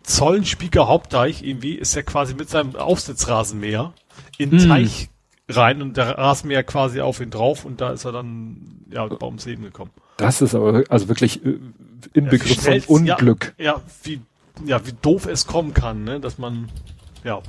Zollenspieker Hauptdeich irgendwie ist ja quasi mit seinem Aufsitzrasenmäher in den Hm. Teich rein und der Rasenmäher quasi auf ihn drauf und da ist er dann ja ums Leben gekommen. Das ist aber also wirklich äh, im Ja, Begriff wie von Unglück. Ja, ja, wie ja, wie doof es kommen kann, ne, dass man ja,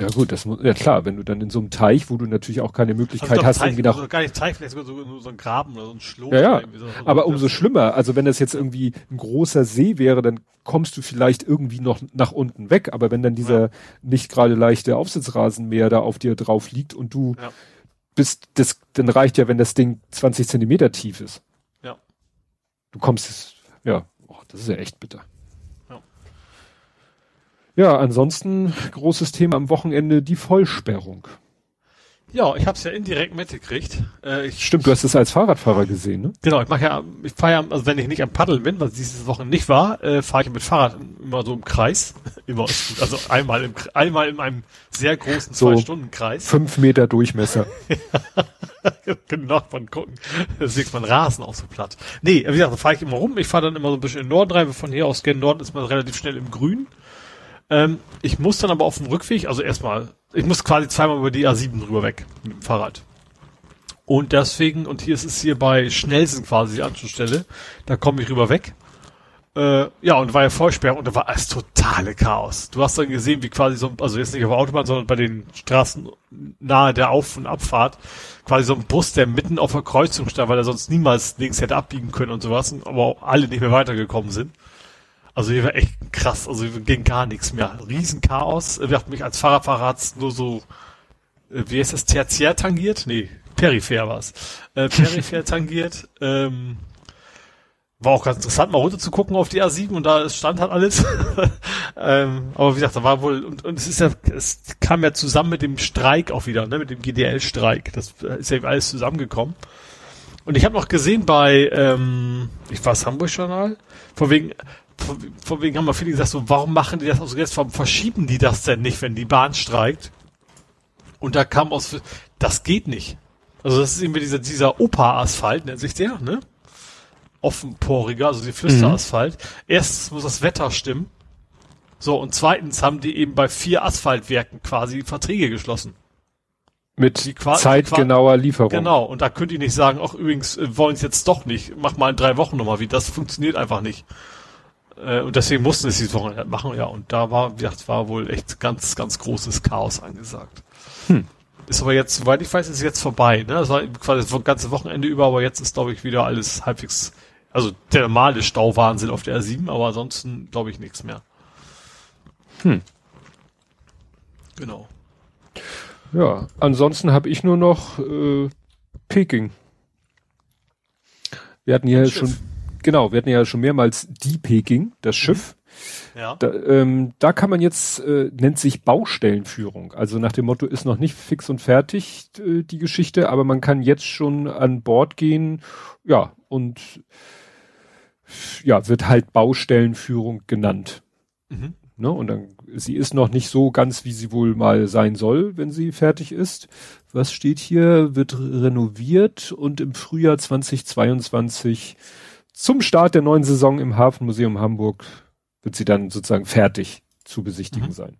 Ja, gut, das muss, ja klar, wenn du dann in so einem Teich, wo du natürlich auch keine Möglichkeit doch hast, Teich, irgendwie nach, also gar nicht Teich, vielleicht sogar so, so ein Graben oder so ein Schloss. ja, ja, irgendwie so. aber umso schlimmer, also wenn das jetzt irgendwie ein großer See wäre, dann kommst du vielleicht irgendwie noch nach unten weg, aber wenn dann dieser Ja. nicht gerade leichte Aufsitzrasenmäher da auf dir drauf liegt und du Ja. bist, das, dann reicht ja, wenn das Ding 20 Zentimeter tief ist. Ja. Du kommst, ja, oh, das ist ja echt bitter. Ja. Ansonsten großes Thema am Wochenende die Vollsperrung. Ja, ich habe es ja indirekt mitgekriegt. Äh, ich, Stimmt, du hast es als Fahrradfahrer gesehen, ne? Genau, ich mache ja, ich fahre ja, also wenn ich nicht am Paddeln bin, was diese Woche nicht war, äh, fahre ich mit Fahrrad immer so im Kreis. Immer ist. Also einmal im einmal in einem sehr großen So. Zwei-Stunden-Kreis. Fünf Meter Durchmesser. genau, man gucken. Das sieht man Rasen auch so platt. Nee, wie gesagt, da fahre ich immer rum. Ich fahre dann immer so ein bisschen in den Norden rein, von hier aus gen Norden ist man relativ schnell im Grün. Ähm, ich muss dann aber auf dem Rückweg, also erstmal, ich muss quasi zweimal über die A7 drüber weg mit dem Fahrrad. Und deswegen, und hier ist es hier bei Schnellsen quasi die Anschlussstelle, da komme ich rüber weg. Äh, ja, und war ja Vollsperrung und da war es totale Chaos. Du hast dann gesehen, wie quasi so, also jetzt nicht auf der Autobahn, sondern bei den Straßen nahe der Auf- und Abfahrt, quasi so ein Bus, der mitten auf der Kreuzung stand, weil er sonst niemals links hätte abbiegen können und sowas, aber auch alle nicht mehr weitergekommen sind. Also hier war echt krass, also ging gar nichts mehr. Riesenchaos. Wir hatten mich als Fahrradfahrer hat's nur so, äh, wie heißt das, tertiär tangiert? Nee, peripher war's. Äh, peripher tangiert. Ähm, war auch ganz interessant, mal runter zu gucken auf die A7 und da stand halt alles. ähm, aber wie gesagt, da war wohl, und, und es ist ja, es kam ja zusammen mit dem Streik auch wieder, ne, mit dem GDL-Streik. Das äh, ist ja alles zusammengekommen. Und ich habe noch gesehen bei, ähm, ich war Hamburg-Journal, von wegen, von, von wegen haben wir viele gesagt, so, warum machen die das also jetzt, warum verschieben die das denn nicht, wenn die Bahn streikt? Und da kam aus, das geht nicht. Also das ist irgendwie dieser, dieser Opa-Asphalt, nennt sich der, ne? Offenporiger, also die Flüsterasphalt. Erstens muss das Wetter stimmen. So, und zweitens haben die eben bei vier Asphaltwerken quasi Verträge geschlossen. Mit zeitgenauer Lieferung. Genau, und da könnt ihr nicht sagen, ach übrigens, äh, wollen es jetzt doch nicht, mach mal in drei Wochen nochmal wie. Das funktioniert einfach nicht. Äh, und deswegen mussten es diese Woche machen, ja. Und da war, wie gesagt, war wohl echt ganz, ganz großes Chaos angesagt. Hm. Ist aber jetzt, soweit ich weiß, ist es jetzt vorbei. Ne? Das war quasi das ganze Wochenende über, aber jetzt ist, glaube ich, wieder alles halbwegs, also der normale Stauwahnsinn auf der R7, aber ansonsten glaube ich nichts mehr. Hm. Genau. Ja, ansonsten habe ich nur noch äh, Peking. Wir hatten Schiff. schon, genau, wir hatten ja schon mehrmals die Peking, das Schiff. Ja. Da, ähm, da kann man jetzt, äh, nennt sich Baustellenführung. Also nach dem Motto ist noch nicht fix und fertig äh, die Geschichte, aber man kann jetzt schon an Bord gehen, ja, und ja, wird halt Baustellenführung genannt. Mhm. Ne? Und dann, sie ist noch nicht so ganz, wie sie wohl mal sein soll, wenn sie fertig ist. Was steht hier? Wird renoviert und im Frühjahr 2022 zum Start der neuen Saison im Hafenmuseum Hamburg wird sie dann sozusagen fertig zu besichtigen Mhm. sein.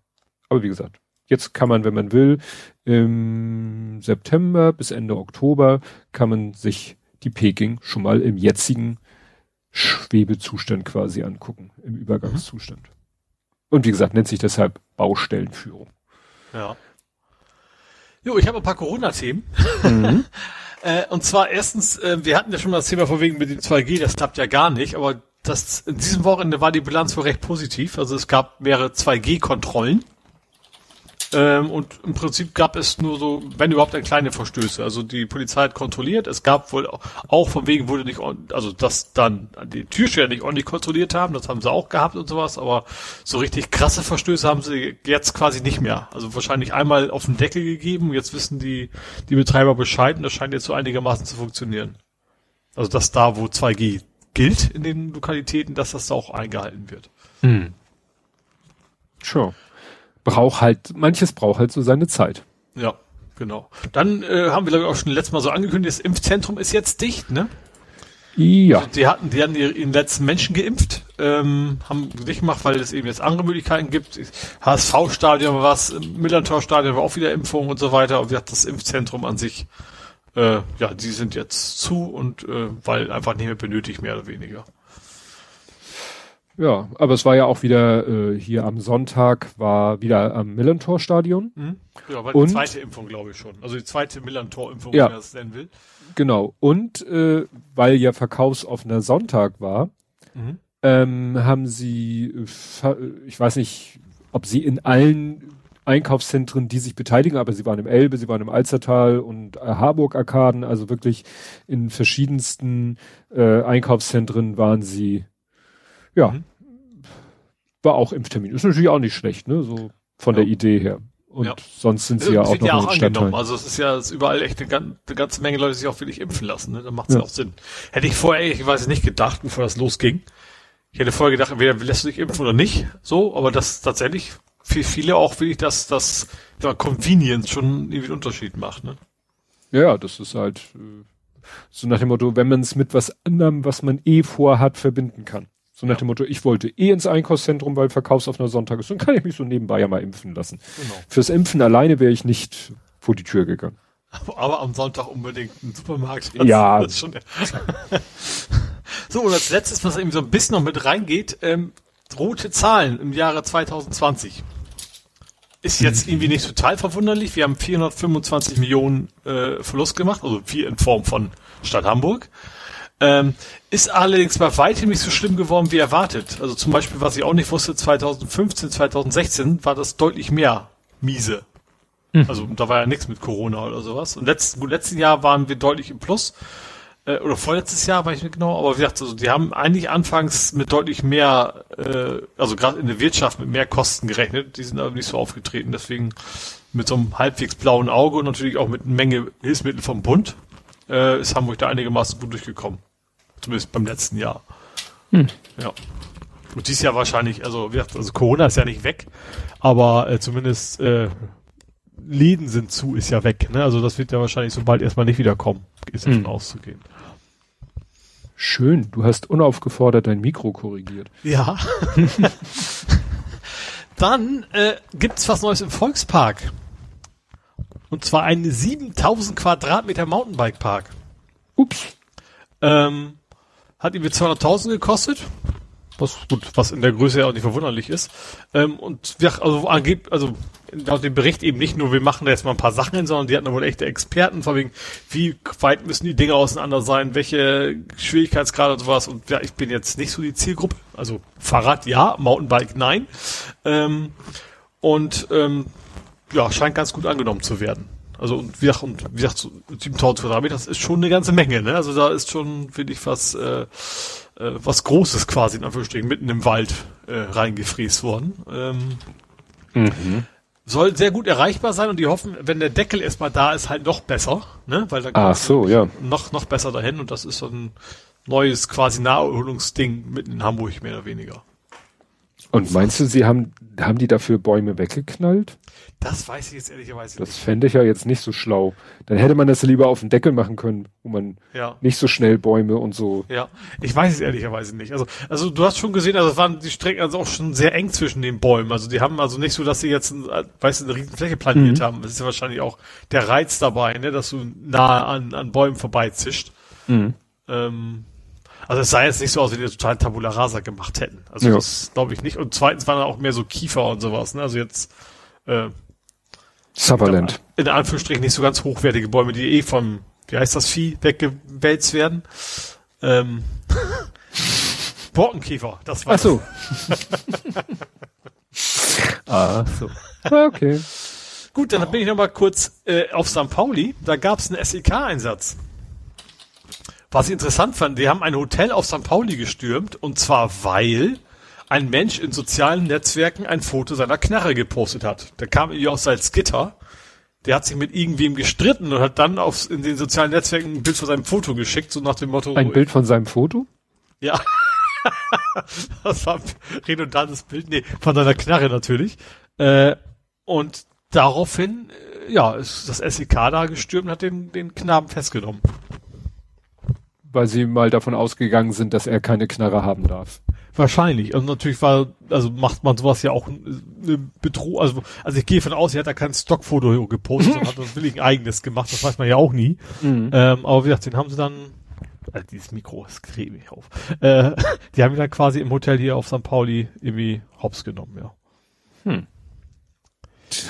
Aber wie gesagt, jetzt kann man, wenn man will, im September bis Ende Oktober kann man sich die Peking schon mal im jetzigen Schwebezustand quasi angucken, im Übergangszustand. Und wie gesagt, nennt sich deshalb Baustellenführung. Ja. Jo, ich habe ein paar Corona-Themen. Mhm. Äh, und zwar erstens, äh, wir hatten ja schon mal das Thema von wegen mit dem 2G, das klappt ja gar nicht, aber das, in diesem Wochenende war die Bilanz wohl recht positiv. Also es gab mehrere 2G-Kontrollen. Ähm, und im Prinzip gab es nur so, wenn überhaupt, ein kleine Verstöße. Also die Polizei hat kontrolliert. Es gab wohl auch von wegen wurde nicht, also dass dann die Türsteher nicht ordentlich kontrolliert haben, das haben sie auch gehabt und sowas, aber so richtig krasse Verstöße haben sie jetzt quasi nicht mehr. Also wahrscheinlich einmal auf den Deckel gegeben. Jetzt wissen die, die Betreiber Bescheid und das scheint jetzt so einigermaßen zu funktionieren. Also dass da, wo 2G gilt in den Lokalitäten, dass das da auch eingehalten wird. Hm. Schon. Braucht halt, manches braucht halt so seine Zeit. Ja, genau. Dann äh, haben wir, glaube ich, auch schon letztes Mal so angekündigt, das Impfzentrum ist jetzt dicht, ne? Ja. Die hatten, die hatten ihren letzten Menschen geimpft, ähm, haben nicht gemacht, weil es eben jetzt andere Möglichkeiten gibt. HSV-Stadion war was, Millantor-Stadion war auch wieder Impfung und so weiter. Und wir hatten das Impfzentrum an sich, äh, ja, die sind jetzt zu und äh, weil einfach nicht mehr benötigt, mehr oder weniger. Ja, aber es war ja auch wieder äh, hier am Sonntag war wieder am Millantor-Stadion. Mhm. Ja, weil Und? die zweite Impfung, glaube ich schon. Also die zweite Millantor-Impfung, Ja. wenn man das nennen will. Genau. Und äh, weil ja verkaufsoffener Sonntag war, Mhm. ähm, haben sie, äh, ich weiß nicht, ob sie in allen Einkaufszentren, die sich beteiligen, aber sie waren im Elbe, sie waren im Alzertal und äh, Harburg-Arkaden, also wirklich in verschiedensten äh, Einkaufszentren waren sie, ja, Mhm. war auch Impftermin. Ist natürlich auch nicht schlecht, ne, so von Ja. der Idee her. Und Ja. sonst sind sie ja Das auch noch ja auch angenommen. Also es ist ja es ist überall echt eine, eine ganze Menge Leute, die sich auch wirklich impfen lassen. Ne? Da macht es Ja. ja. auch Sinn. Hätte ich vorher ehrlicherweise nicht gedacht, bevor das losging. Ich hätte vorher gedacht, entweder lässt du dich impfen oder nicht. So, aber das tatsächlich für viele auch wirklich, dass das ja, Convenience schon irgendwie einen Unterschied macht. Ne? Ja, ja, das ist halt äh, so nach dem Motto, wenn man es mit was anderem, was man eh vorhat, verbinden kann. So nach Ja. dem Motto, ich wollte eh ins Einkaufszentrum, weil verkaufsoffener Sonntag ist, dann kann ich mich so nebenbei ja mal impfen lassen. Genau. Fürs Impfen alleine wäre ich nicht vor die Tür gegangen. Aber am Sonntag unbedingt einen Supermarkt. Ja. Das ist schon, so, und als letztes, was eben so ein bisschen noch mit reingeht, ähm, rote Zahlen im Jahre 2020. Ist jetzt irgendwie nicht total verwunderlich. Wir haben 425 Millionen äh, Verlust gemacht, also vier in Form von Stadt Hamburg. Ähm, ist allerdings bei weitem nicht so schlimm geworden wie erwartet. Also zum Beispiel, was ich auch nicht wusste, 2015, 2016 war das deutlich mehr miese. Also da war ja nichts mit Corona oder sowas. Und letzten, gut, letzten Jahr waren wir deutlich im Plus. Äh, oder vorletztes Jahr, weiß ich nicht genau. Aber wie gesagt, also, die haben eigentlich anfangs mit deutlich mehr, äh, also gerade in der Wirtschaft mit mehr Kosten gerechnet. Die sind aber nicht so aufgetreten. Deswegen mit so einem halbwegs blauen Auge und natürlich auch mit einer Menge Hilfsmittel vom Bund äh, ist Hamburg da einigermaßen gut durchgekommen. Zumindest beim letzten Jahr. Ja. Und dieses Jahr wahrscheinlich, also, also Corona ist ja nicht weg, aber äh, zumindest äh, Läden sind zu, ist ja weg. Ne? Also das wird ja wahrscheinlich so bald erstmal nicht wiederkommen. Ist ja Hm. auszugehen. Schön, du hast unaufgefordert dein Mikro korrigiert. Ja. Dann äh, gibt's was Neues im Volkspark. Und zwar einen 7000 Quadratmeter Mountainbike-Park. Ups. Ähm, hat irgendwie 200.000 gekostet. Was gut, was in der Größe ja auch nicht verwunderlich ist. Ähm, und wir, also angeb, also laut dem Bericht eben nicht nur, wir machen da jetzt mal ein paar Sachen hin, sondern die hatten da wohl echte Experten, von wegen, wie weit müssen die Dinge auseinander sein, welche Schwierigkeitsgrade und sowas. Und ja, ich bin jetzt nicht so die Zielgruppe. Also Fahrrad ja, Mountainbike nein. Ähm, und ähm, ja, scheint ganz gut angenommen zu werden. Also und wie gesagt, und wie gesagt, so 7000 Quadratmeter, das ist schon eine ganze Menge, ne? Also da ist schon, finde ich, was, äh, äh, was Großes quasi in Anführungsstrichen mitten im Wald äh, reingefräst worden. Ähm, Mhm. soll sehr gut erreichbar sein und die hoffen, wenn der Deckel erstmal da ist, halt noch besser, ne? Weil dann Ach so, ja. noch, noch besser dahin und das ist so ein neues quasi Naherholungsding mitten in Hamburg, mehr oder weniger. Und meinst du, sie haben, haben die dafür Bäume weggeknallt? Das weiß ich jetzt ehrlicherweise Das fände ich ja jetzt nicht so schlau. Dann hätte man das lieber auf den Deckel machen können, wo man nicht. Ja. nicht so schnell Bäume und so. Ja, ich weiß es ehrlicherweise nicht. Also, also du hast schon gesehen, also es waren die Strecken also auch schon sehr eng zwischen den Bäumen. Also die haben also nicht so, dass sie jetzt, ein, äh, weißt du, eine riesen Fläche planiert Mhm. haben. Das ist ja wahrscheinlich auch der Reiz dabei, ne, dass du nahe an, an Bäumen vorbeizischt. Mhm. Ähm, also es sah jetzt nicht so aus, wie die total Tabula Rasa gemacht hätten. Also Ja. das glaube ich nicht. Und zweitens waren da auch mehr so Kiefer und sowas. Ne? Also jetzt äh, Sutherland. in Anführungsstrichen nicht so ganz hochwertige Bäume, die eh vom, wie heißt das Vieh, weggewälzt werden. Ähm, Borkenkäfer, das war Ach so. ah, so. Okay. Gut, dann bin ich noch mal kurz äh, auf St. Pauli. Da gab es einen SEK-Einsatz. Was ich interessant fand, die haben ein Hotel auf St. Pauli gestürmt und zwar weil ein Mensch in sozialen Netzwerken ein Foto seiner Knarre gepostet hat. Der kam irgendwie aus Salzgitter. Der hat sich mit irgendwem gestritten und hat dann auf, in den sozialen Netzwerken ein Bild von seinem Foto geschickt, so nach dem Motto. Ein Bild von seinem Foto? Ja. das war ein redundantes Bild, nee, von seiner Knarre natürlich. Äh, und daraufhin, äh, ja, ist das SEK da gestürmt und hat den, den Knaben festgenommen. Weil sie mal davon ausgegangen sind, dass er keine Knarre haben darf. Wahrscheinlich. Und natürlich war, also macht man sowas ja auch eine Bedrohung. Also, also ich gehe von aus, er hat da kein Stockfoto gepostet, sondern hat natürlich ein eigenes gemacht. Das weiß man ja auch nie. Mhm. Ähm, aber wie gesagt, den haben sie dann, also dieses Mikro, das kriege mich auf. Äh, die haben ihn dann quasi im Hotel hier auf St. Pauli irgendwie hops genommen, ja.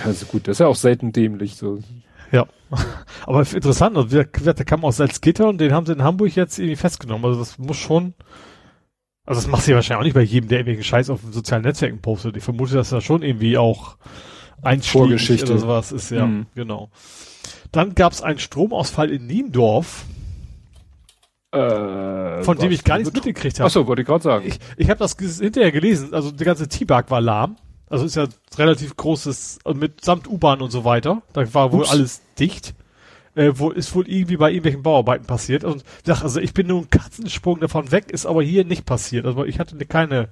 Also gut, das ist ja auch selten dämlich, so. Ja. Aber interessant, also gesagt, der kam aus Salzgitter und den haben sie in Hamburg jetzt irgendwie festgenommen. Also das muss schon, also das macht sie wahrscheinlich auch nicht bei jedem, der irgendwelchen Scheiß auf den sozialen Netzwerken postet. Ich vermute, dass das schon irgendwie auch Vorgeschichte. oder sowas ist, ja, Mhm. genau. Dann gab es einen Stromausfall in Niendorf, Äh, von dem ich gar nichts mitgekriegt habe. Ach so, wollte ich gerade sagen. Ich, ich habe das hinterher gelesen, also der ganze T-Bag war lahm. Also ist ja relativ großes, und mit samt U-Bahn und so weiter. Da war wohl Ups. alles dicht. Äh, wo ist wohl irgendwie bei irgendwelchen Bauarbeiten passiert. Und ich dachte, also ich bin nur ein Katzensprung davon weg, ist aber hier nicht passiert. Also ich hatte keine,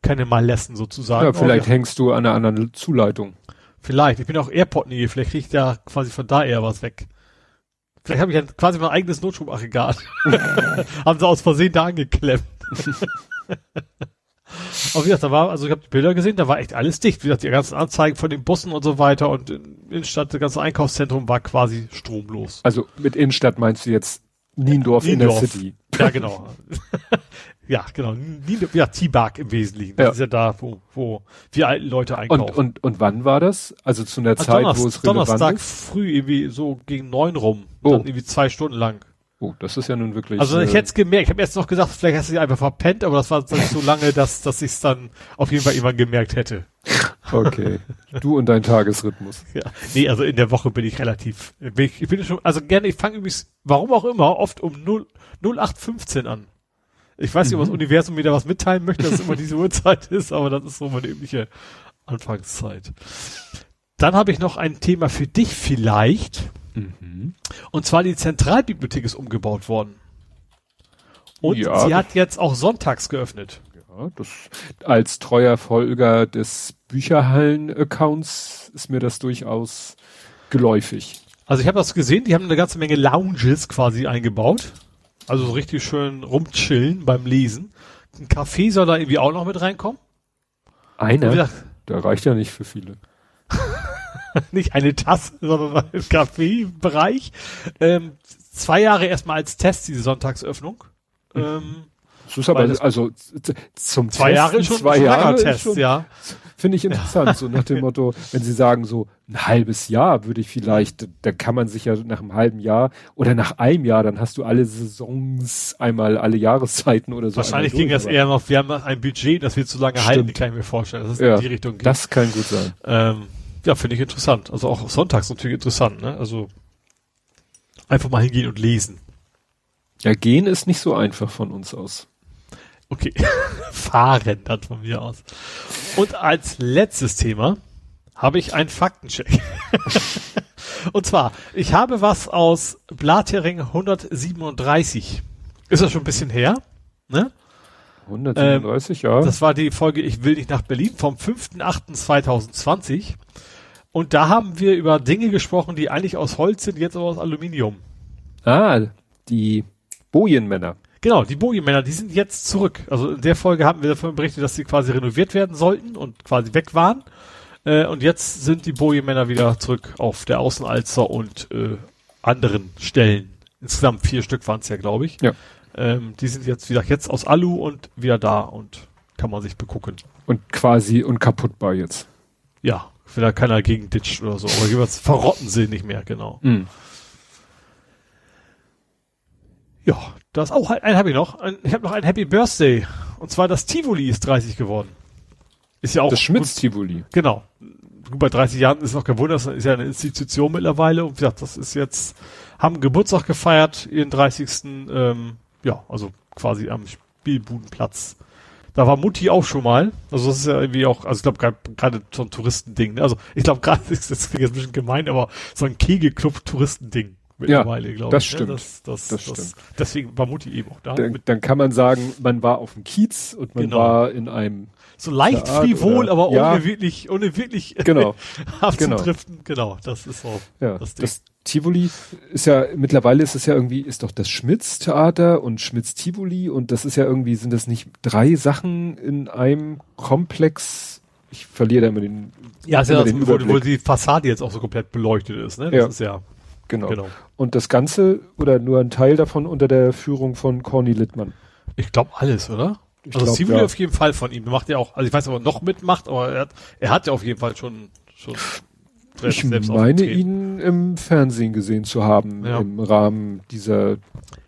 keine Malessen sozusagen. ja, vielleicht hängst du an einer anderen Zuleitung. Vielleicht. Ich bin auch Airport-Nähe. Vielleicht kriege ich da quasi von da eher was weg. Vielleicht habe ich ja quasi mein eigenes Notstromaggregat. Haben sie aus Versehen da angeklemmt. Aber wie gesagt, da war, also ich habe die Bilder gesehen, da war echt alles dicht. Wie gesagt, die ganzen Anzeigen von den Bussen und so weiter und in Innenstadt, das ganze Einkaufszentrum war quasi stromlos. Also mit Innenstadt meinst du jetzt Niendorf, Niendorf. in der City. Ja, genau. ja, genau. Nie, ja, T-Bag im Wesentlichen. Das Ja. ist ja da, wo, wo wir alten Leute einkaufen. Und, und, und wann war das? Also zu einer Am Zeit, Donnerstag, wo es relevant Donnerstag ist? früh, irgendwie so gegen neun rum. Oh. Dann irgendwie zwei Stunden lang. Oh, das ist ja nun wirklich. Also ich äh, hätte es gemerkt. Ich habe jetzt noch gesagt, vielleicht hast du dich einfach verpennt, aber das war so lange, dass, dass ich es dann auf jeden Fall irgendwann gemerkt hätte. Okay. Du und dein Tagesrhythmus. Ja. Nee, also in der Woche bin ich relativ, bin ich, ich bin schon, also gerne, ich fange übrigens, warum auch immer, oft um 0, 0815 an. Ich weiß nicht, ob das Universum mir da was mitteilen möchte, dass es immer diese Uhrzeit ist, aber das ist so meine übliche Anfangszeit. Dann habe ich noch ein Thema für dich vielleicht. Mhm. Und zwar die Zentralbibliothek ist umgebaut worden. Und Ja. sie hat jetzt auch sonntags geöffnet. Ja, das, als treuer Folger des Bücherhallen-Accounts ist mir das durchaus geläufig. Also ich habe das gesehen, die haben eine ganze Menge Lounges quasi eingebaut. Also so richtig schön rumchillen beim Lesen. Ein Café soll da irgendwie auch noch mit reinkommen. Einer? Der reicht ja nicht für viele. nicht eine Tasse, sondern ein Kaffeebereich. Ähm, zwei Jahre erstmal als Test, diese Sonntagsöffnung. Ähm, Das ist aber, das- also zum zwei Testen, Jahre ist schon zwei Jahre ist Test, schon, ja. Finde ich interessant, so nach dem Motto, wenn Sie sagen so ein halbes Jahr würde ich vielleicht, da kann man sich ja nach einem halben Jahr oder nach einem Jahr, dann hast du alle Saisons einmal alle Jahreszeiten oder so. Wahrscheinlich ging das eher noch, wir haben ein Budget, das wir zu lange Stimmt. halten, kann ich mir vorstellen, dass es Ja, in die Richtung geht. Das kann gut sein. Ähm, ja, finde ich interessant. Also auch sonntags natürlich interessant, ne? Also einfach mal hingehen und lesen. Ja, gehen ist nicht so einfach von uns aus. Okay. Fahren dann von mir aus. Und als letztes Thema habe ich einen Faktencheck. und zwar, ich habe was aus Blathering 137. Ist das schon ein bisschen her? Ne? 137, ja. Das war die Folge Ich will nicht nach Berlin vom 5.8.2020. Und da haben wir über Dinge gesprochen, die eigentlich aus Holz sind, jetzt aber aus Aluminium. ah, die Bojenmänner. Genau, die Bojenmänner, die sind jetzt zurück. Also in der Folge haben wir davon berichtet, dass sie quasi renoviert werden sollten und quasi weg waren. Äh, und jetzt sind die Bojenmänner wieder zurück auf der Außenalster und äh, anderen Stellen. Insgesamt vier Stück waren es ja, glaube ich. Ja. Ähm, die sind jetzt, wie gesagt, jetzt aus Alu und wieder da und kann man sich begucken. Und quasi unkaputtbar jetzt. Ja, will da keiner gegen ditcht oder so. Aber jeweils verrotten sie nicht mehr, genau. Mhm. Ja, das auch einen habe ich noch. Ein, ich habe noch ein Happy Birthday. Und zwar das Tivoli ist 30 geworden. Ist ja auch Das Schmitz-Tivoli. Genau. Gut, bei 30 Jahren ist noch kein Wunder, das ist ja eine Institution mittlerweile und wie gesagt, das ist jetzt, haben Geburtstag gefeiert, ihren 30. Ähm, ja, also quasi am Spielbudenplatz. Da war Mutti auch schon mal. Also das ist ja irgendwie auch, also ich glaube gerade so ein Touristending. Ne? Also ich glaube gerade, das ist jetzt ein bisschen gemein, aber so ein Kegelclub-Touristending. mittlerweile, glaube das ich. stimmt. Ne? Das, das, Das das, stimmt. Deswegen war Mutti eben auch da. Dann, dann kann man sagen, man war auf dem Kiez und man Genau. war in einem, so leicht Art frivol, oder- aber ja. ohne wirklich, ohne wirklich genau, abzudriften. Genau. das ist so. ja, Das das, Ding. Tivoli ist ja, mittlerweile ist es ja irgendwie, ist doch das Schmitz-Theater und Schmitz-Tivoli und das ist ja irgendwie, sind das nicht drei Sachen in einem Komplex? Ich verliere da immer den, Ja, ist ja das, wo, wo die Fassade jetzt auch so komplett beleuchtet ist, ne? Das Ja. ist ja, Genau. genau. Und das Ganze oder nur ein Teil davon unter der Führung von Corny Littmann. Ich glaube alles, oder? Ich also glaub, Sivuli ja. auf jeden Fall von ihm. Macht ja auch, also ich weiß nicht, ob er noch mitmacht, aber er hat, er hat ja auf jeden Fall schon, schon Ich selbst meine ihn im Fernsehen gesehen zu haben Ja. im Rahmen dieser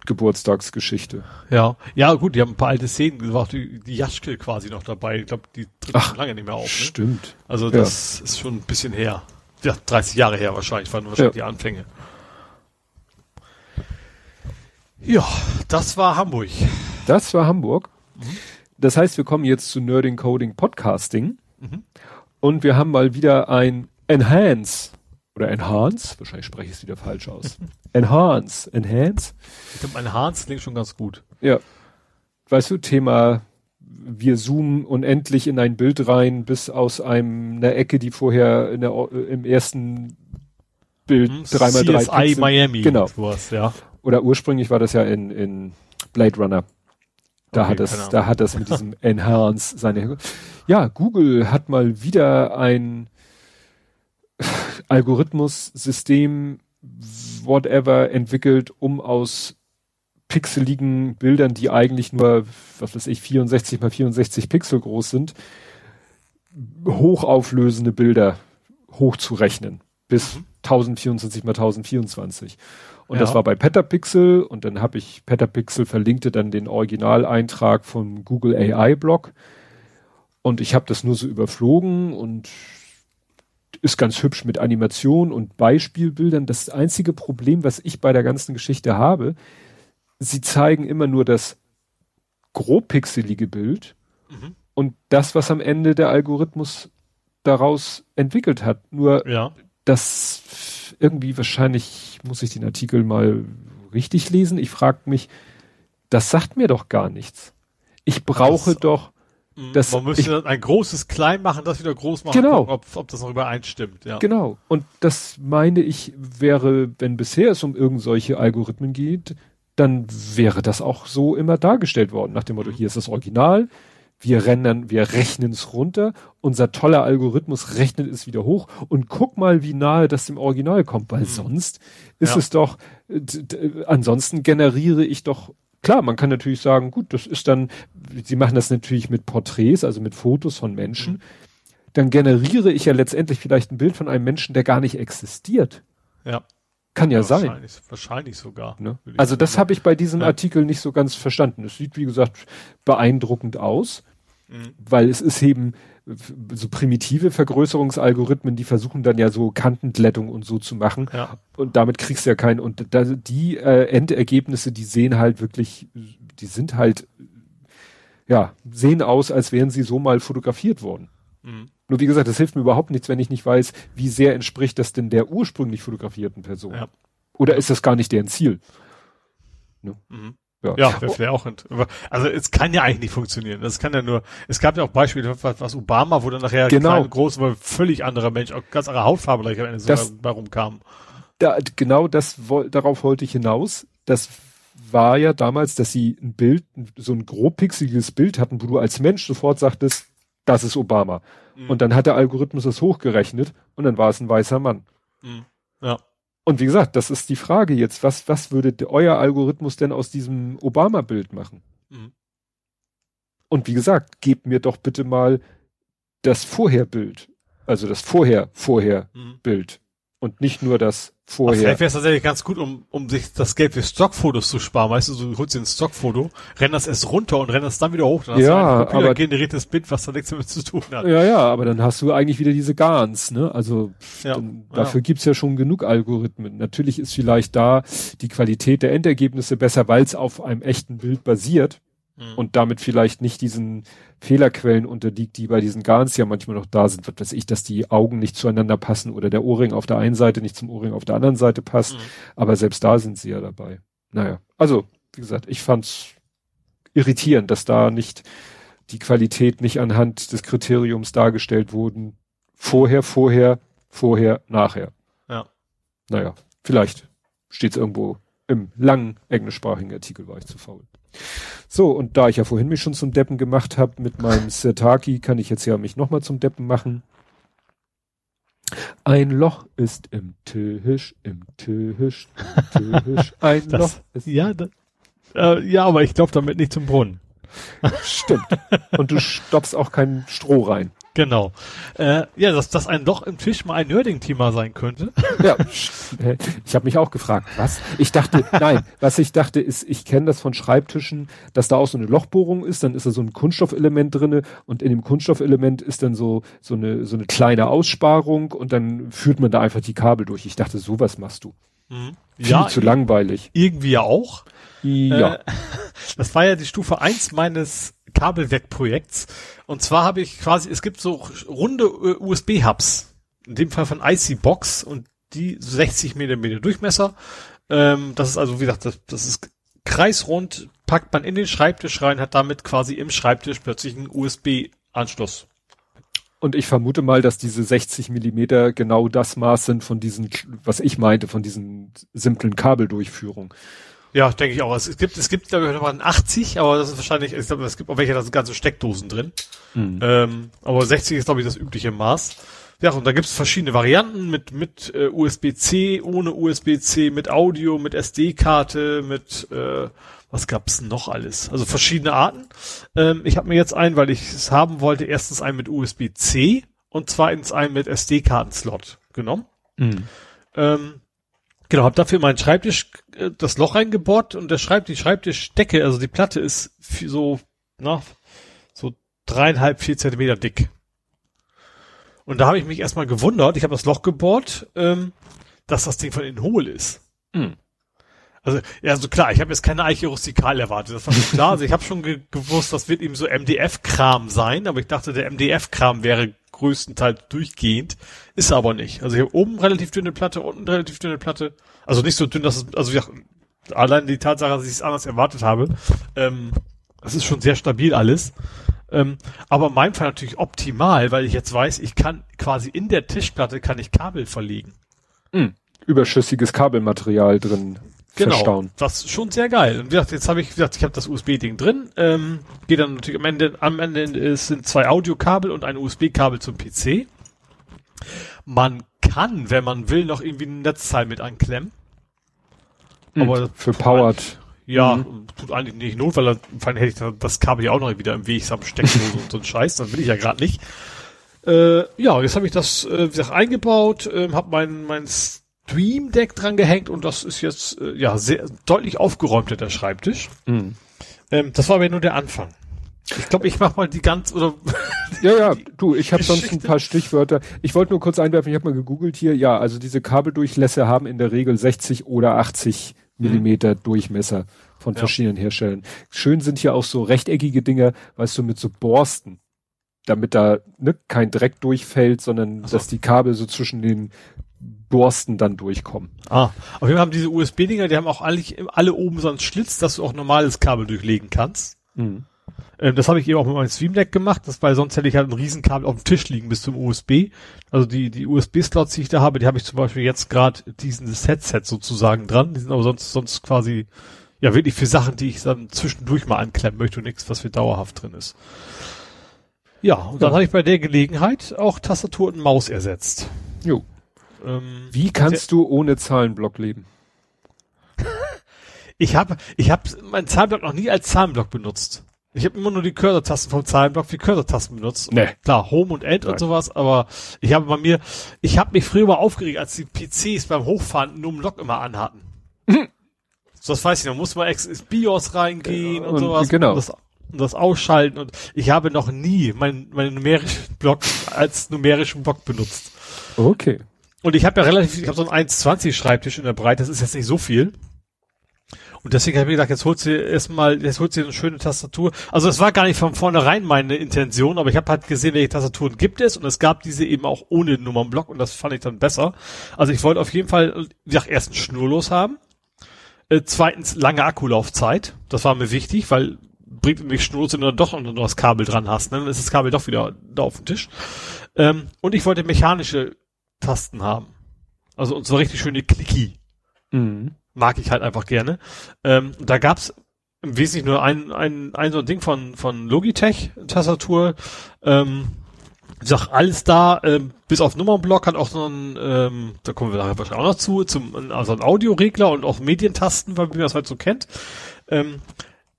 Geburtstagsgeschichte. Ja, ja gut, die haben ein paar alte Szenen gemacht, die, die Jaschke quasi noch dabei. Ich glaube, die tritt Ach, schon lange nicht mehr auf. Ne? Stimmt. Also das ist schon ein bisschen her. Ja, 30 Jahre her wahrscheinlich, waren wahrscheinlich Ja. die Anfänge. Ja, das war Hamburg. Das war Hamburg. Mhm. Das heißt, wir kommen jetzt zu Nerding Coding Podcasting. Mhm. Und wir haben mal wieder ein Enhance oder Enhance, wahrscheinlich spreche ich es wieder falsch aus. Enhance, Enhance. Ich glaube, mein Hans klingt schon ganz gut. Ja. Weißt du, Thema, wir zoomen unendlich in ein Bild rein, bis aus einem, einer Ecke, die vorher der, im ersten Bild Hm, dreimal drei CSI Miami. Genau. Sowas, ja. Oder ursprünglich war das ja in, in Blade Runner. Da Okay, hat es, da hat das mit diesem Enhance seine, ja, Google hat mal wieder ein Algorithmus-System, whatever, entwickelt, um aus pixeligen Bildern, die eigentlich nur, was weiß ich, 64 mal 64 Pixel groß sind, hochauflösende Bilder hochzurechnen. Bis 1024 mal 1024. Und Ja. das war bei Petapixel und dann habe ich Petapixel verlinkte dann den Originaleintrag vom Google AI Blog und ich habe das nur so überflogen und ist ganz hübsch mit Animation und Beispielbildern. Das einzige Problem, was ich bei der ganzen Geschichte habe, sie zeigen immer nur das grobpixelige Bild Mhm. und das, was am Ende der Algorithmus daraus entwickelt hat. Nur Ja. Das irgendwie wahrscheinlich muss ich den Artikel mal richtig lesen. Ich frage mich, das sagt mir doch gar nichts. Ich brauche Das- doch, Mhm. Das- Man müsste ich- dann ein großes klein machen, das wieder groß machen, Genau. gucken, ob, ob das noch übereinstimmt. Ja. genau. Und das meine ich wäre, wenn bisher es um irgend solche Algorithmen geht, dann wäre das auch so immer dargestellt worden. Nach dem Motto, hier ist das Original, wir rennen, wir rechnen es runter, unser toller Algorithmus rechnet es wieder hoch und guck mal, wie nahe das dem Original kommt, weil sonst ist Ja. es doch, ansonsten generiere ich doch, klar, man kann natürlich sagen, gut, das ist dann, sie machen das natürlich mit Porträts, also mit Fotos von Menschen, dann generiere ich ja letztendlich vielleicht ein Bild von einem Menschen, der gar nicht existiert. Ja. Kann ja, sein. Wahrscheinlich, wahrscheinlich sogar. Ne? Also das habe ich bei diesem Ja. Artikel nicht so ganz verstanden. Es sieht, wie gesagt, beeindruckend aus, Mhm. weil es ist eben so primitive Vergrößerungsalgorithmen, die versuchen dann ja so Kantenglättung und so zu machen. Ja. Und damit kriegst du ja keinen. Und da, die äh, Endergebnisse, die sehen halt wirklich, die sind halt, ja, sehen aus, als wären sie so mal fotografiert worden. Mhm. Nur wie gesagt, das hilft mir überhaupt nichts, wenn ich nicht weiß, wie sehr entspricht das denn der ursprünglich fotografierten Person. Ja. Oder ist das gar nicht deren Ziel? Ne? Mhm. Ja. Ja, wäre wär auch, also es kann ja eigentlich nicht funktionieren. Das kann ja nur, es gab ja auch Beispiele, was, was Obama, wo dann nachher Genau. klein groß, weil völlig anderer Mensch, auch ganz andere Hautfarbe gleich am Ende sogar Das- bei rumkam. da, genau das darauf wollte ich hinaus. Das war ja damals, dass sie ein Bild, so ein grobpixeliges Bild hatten, wo du als Mensch sofort sagtest, das ist Obama. Mhm. Und dann hat der Algorithmus das hochgerechnet und dann war es ein weißer Mann. Mhm. Ja. Und wie gesagt, das ist die Frage jetzt, was, was würde de- euer Algorithmus denn aus diesem Obama-Bild machen? Mhm. Und wie gesagt, gebt mir doch bitte mal das Vorher-Bild. Also das Vorher-Vorher-Bild. Mhm. Und nicht nur das Vorher. Vielleicht wäre es tatsächlich ganz gut, um, um sich das Geld für Stockfotos zu sparen. Weißt du, so, du holst dir ein Stockfoto, renn das erst runter und renn das dann wieder hoch. Dann hast Ja, du ein aber- computergeneriertes Bild, was da nichts damit zu tun hat. Ja, ja, aber dann hast du eigentlich wieder diese GANs, ne? Also Ja, dann, ja. dafür gibt's ja schon genug Algorithmen. Natürlich ist vielleicht da die Qualität der Endergebnisse besser, weil es auf einem echten Bild basiert. Mhm. und damit vielleicht nicht diesen Fehlerquellen unterliegt, die bei diesen Garns ja manchmal noch da sind. Was weiß ich, dass die Augen nicht zueinander passen oder der Ohrring auf der einen Seite nicht zum Ohrring auf der anderen Seite passt. Mhm. Aber selbst da sind sie ja dabei. Naja, also, wie gesagt, ich fand's irritierend, dass da nicht die Qualität nicht anhand des Kriteriums dargestellt wurden. Vorher, vorher, vorher, nachher. Ja. Naja, vielleicht steht's irgendwo im langen englischsprachigen Artikel, war ich zu faul. So, und da ich ja vorhin mich schon zum Deppen gemacht habe mit meinem Sirtaki, kann ich jetzt ja mich nochmal zum Deppen machen. Ein Loch ist im Tisch, im Tisch, im Tisch. Ein das, Loch ist. Ja, das, äh, ja, aber ich glaube damit nicht zum Brunnen. Stimmt. Und du stopfst auch kein Stroh rein. Genau. Äh, ja, dass das ein Loch im Tisch mal ein Nerding-Thema sein könnte. Ja, ich habe mich auch gefragt, was? Ich dachte, nein, was ich dachte ist, ich kenne das von Schreibtischen, dass da auch so eine Lochbohrung ist, dann ist da so ein Kunststoffelement drinne und in dem Kunststoffelement ist dann so so eine so eine kleine Aussparung und dann führt man da einfach die Kabel durch. Ich dachte, sowas machst du. Mhm. Viel ja, zu langweilig. Irgendwie ja auch. Ja. Äh, das war ja die Stufe eins meines Kabelwerkprojekts. Und zwar habe ich quasi, es gibt so runde äh, USB-Hubs. In dem Fall von IC Box und die 60 Millimeter Durchmesser. Ähm, das ist also, wie gesagt, das, das ist kreisrund, packt man in den Schreibtisch rein, hat damit quasi im Schreibtisch plötzlich einen USB-Anschluss. Und ich vermute mal, dass diese 60 Millimeter genau das Maß sind von diesen, was ich meinte, von diesen simplen Kabeldurchführungen. Ja, denke ich auch. Es gibt, es gibt, glaube ich, noch mal 80, aber das ist wahrscheinlich, ich glaube, es gibt auch welche, da sind ganze Steckdosen drin. Mhm. Ähm, aber 60 ist, glaube ich, das übliche Maß. Ja, und da gibt es verschiedene Varianten mit, mit äh, USB-C, ohne USB-C, mit Audio, mit SD-Karte, mit äh, was gab's noch alles? Also verschiedene Arten. Ähm, ich habe mir jetzt einen, weil ich es haben wollte, erstens einen mit USB-C und zweitens einen mit SD-Kartenslot genommen. Mhm. Ähm, Genau, hab dafür meinen Schreibtisch äh, das Loch reingebohrt und der Schreibtisch, die Schreibtischdecke, also die Platte ist so, na, so dreieinhalb, vier Zentimeter dick. Und da habe ich mich erstmal gewundert, ich habe das Loch gebohrt, ähm, dass das Ding von innen hohl ist. Mhm. Also, ja, so klar, ich habe jetzt keine Eiche rustikal erwartet, das war schon klar. Also ich habe schon ge gewusst, das wird eben so MDF-Kram sein, aber ich dachte, der MDF-Kram wäre größtenteils durchgehend. Ist aber nicht. Also ich oben relativ dünne Platte, unten relativ dünne Platte. Also nicht so dünn, dass es, also ja, allein die Tatsache, dass ich es anders erwartet habe, ähm, das ist schon sehr stabil alles. Ähm, aber in meinem Fall natürlich optimal, weil ich jetzt weiß, ich kann quasi in der Tischplatte kann ich Kabel verlegen. Mhm. Überschüssiges Kabelmaterial drin genau, verstauen. Das ist schon sehr geil. Und wie gesagt, jetzt habe ich gesagt, ich habe das USB-Ding drin. Ähm, geht dann natürlich am Ende, am Ende sind zwei Audiokabel und ein USB-Kabel zum PC. Man kann, wenn man will, noch irgendwie ein Netzteil mit anklemmen. Mhm, Aber für Powered. Ja, mhm. tut eigentlich nicht Not, weil dann hätte ich das Kabel ja auch noch wieder im Weg samt Steckdose und so ein Scheiß. Das will ich ja gerade nicht. Äh, ja, jetzt habe ich das äh, wie gesagt, eingebaut, äh, habe mein, mein Stream Deck dran gehängt und das ist jetzt äh, ja sehr deutlich aufgeräumter der Schreibtisch. Mhm. Ähm, das war aber nur der Anfang. Ich glaube, ich mach mal die ganz oder Ja, ja, du, ich habe sonst ein paar Stichwörter. Ich wollte nur kurz einwerfen, ich habe mal gegoogelt hier. Ja, also diese Kabeldurchlässe haben in der Regel 60 oder 80 mhm. Millimeter Durchmesser von ja. verschiedenen Herstellern. Schön sind hier auch so rechteckige Dinger, weißt du, mit so Borsten, damit da ne, kein Dreck durchfällt, sondern so. dass die Kabel so zwischen den Borsten dann durchkommen. Ah, auf jeden Fall haben diese USB-Dinger, die haben auch alle, alle oben so einen Schlitz, dass du auch normales Kabel durchlegen kannst. Mhm. Ähm, das habe ich eben auch mit meinem Stream Deck gemacht, das, weil sonst hätte ich halt ein Riesenkabel auf dem Tisch liegen bis zum USB. Also die, die USB-Slots, die ich da habe, die habe ich zum Beispiel jetzt gerade diesen Headset sozusagen dran. Die sind aber sonst, sonst quasi, ja, wirklich für Sachen, die ich dann zwischendurch mal anklemmen möchte und nichts, was für dauerhaft drin ist. Ja, und dann ja. habe ich bei der Gelegenheit auch Tastatur und Maus ersetzt. Jo. Ähm, Wie kannst du ohne Zahlenblock leben? ich habe ich hab meinen Zahlenblock noch nie als Zahlenblock benutzt. Ich habe immer nur die Cursor-Tasten vom Zahlenblock für Cursor-Tasten benutzt. Nee. Klar, Home und End Nein. und sowas, aber ich habe bei mir, ich habe mich früher mal aufgeregt, als die PCs beim Hochfahren nur im Lock immer anhatten. Mhm. So, das weiß ich noch, muss man ins BIOS reingehen und, und sowas. Genau. Und das, und das ausschalten und ich habe noch nie meinen mein numerischen Block als numerischen Block benutzt. Okay. Und ich habe ja relativ, ich habe so einen 1,20 Schreibtisch in der Breite, das ist jetzt nicht so viel. Und deswegen habe ich gedacht, jetzt holt sie erstmal, jetzt holt sie eine schöne Tastatur. Also es war gar nicht von vornherein meine Intention, aber ich habe halt gesehen, welche Tastaturen gibt es und es gab diese eben auch ohne Nummernblock und das fand ich dann besser. Also ich wollte auf jeden Fall, wie gesagt, erstens schnurlos haben. Äh, zweitens lange Akkulaufzeit. Das war mir wichtig, weil bringt mich schnurlos, wenn du dann doch noch das Kabel dran hast. Ne? Dann ist das Kabel doch wieder da auf dem Tisch. Ähm, und ich wollte mechanische Tasten haben. Also und so richtig schöne Clicky. Mhm. Mag ich halt einfach gerne. Ähm, da gab's im Wesentlichen nur ein, ein, ein so ein Ding von, von Logitech Tastatur. Ähm, ich sag, alles da, ähm, bis auf Nummernblock hat auch so ein, ähm, da kommen wir nachher wahrscheinlich auch noch zu, zum, also ein Audioregler und auch Medientasten, weil man das halt so kennt. Ähm,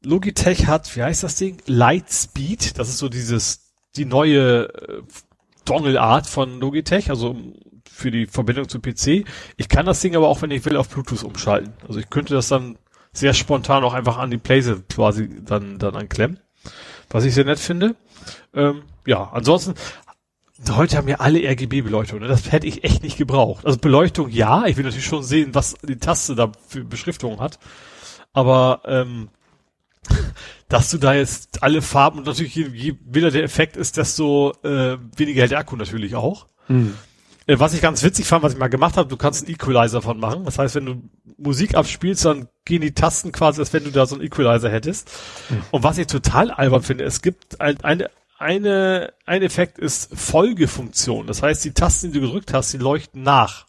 Logitech hat, wie heißt das Ding? Lightspeed, das ist so dieses, die neue äh, Dongle-Art von Logitech, also für die Verbindung zum PC. Ich kann das Ding aber auch, wenn ich will, auf Bluetooth umschalten. Also ich könnte das dann sehr spontan auch einfach an die Playset quasi dann, dann anklemmen. Was ich sehr nett finde. Ähm, ja, ansonsten, heute haben ja alle RGB-Beleuchtung. Ne? Das hätte ich echt nicht gebraucht. Also Beleuchtung ja, ich will natürlich schon sehen, was die Taste da für Beschriftung hat. Aber ähm, dass du da jetzt alle Farben und natürlich je, je wilder der Effekt ist, desto äh, weniger hält der Akku natürlich auch. Mhm. Äh, was ich ganz witzig fand, was ich mal gemacht habe, du kannst einen Equalizer von machen. Das heißt, wenn du Musik abspielst, dann gehen die Tasten quasi, als wenn du da so einen Equalizer hättest. Mhm. Und was ich total albern finde, es gibt ein, eine, eine, ein Effekt ist Folgefunktion. Das heißt, die Tasten, die du gedrückt hast, die leuchten nach.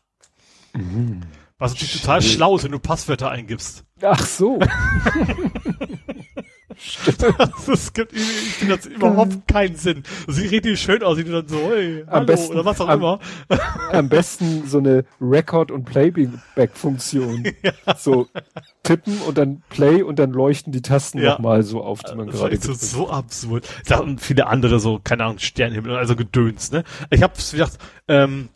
Mhm. Was natürlich total schlau ist, wenn du Passwörter eingibst. Ach so. Also es gibt, ich finde das überhaupt keinen Sinn. Sie richtig schön aus, sieht dann so, hey, Am hallo, besten- oder was auch am- immer. Am besten so eine Record- und Playback-Funktion. So tippen und dann Play und dann leuchten die Tasten Ja. nochmal so auf, die man Das gerade echt so, so absurd. Da und viele andere so, keine Ahnung, Sternhimmel, also Gedöns, ne? Ich hab's, gesagt, ähm,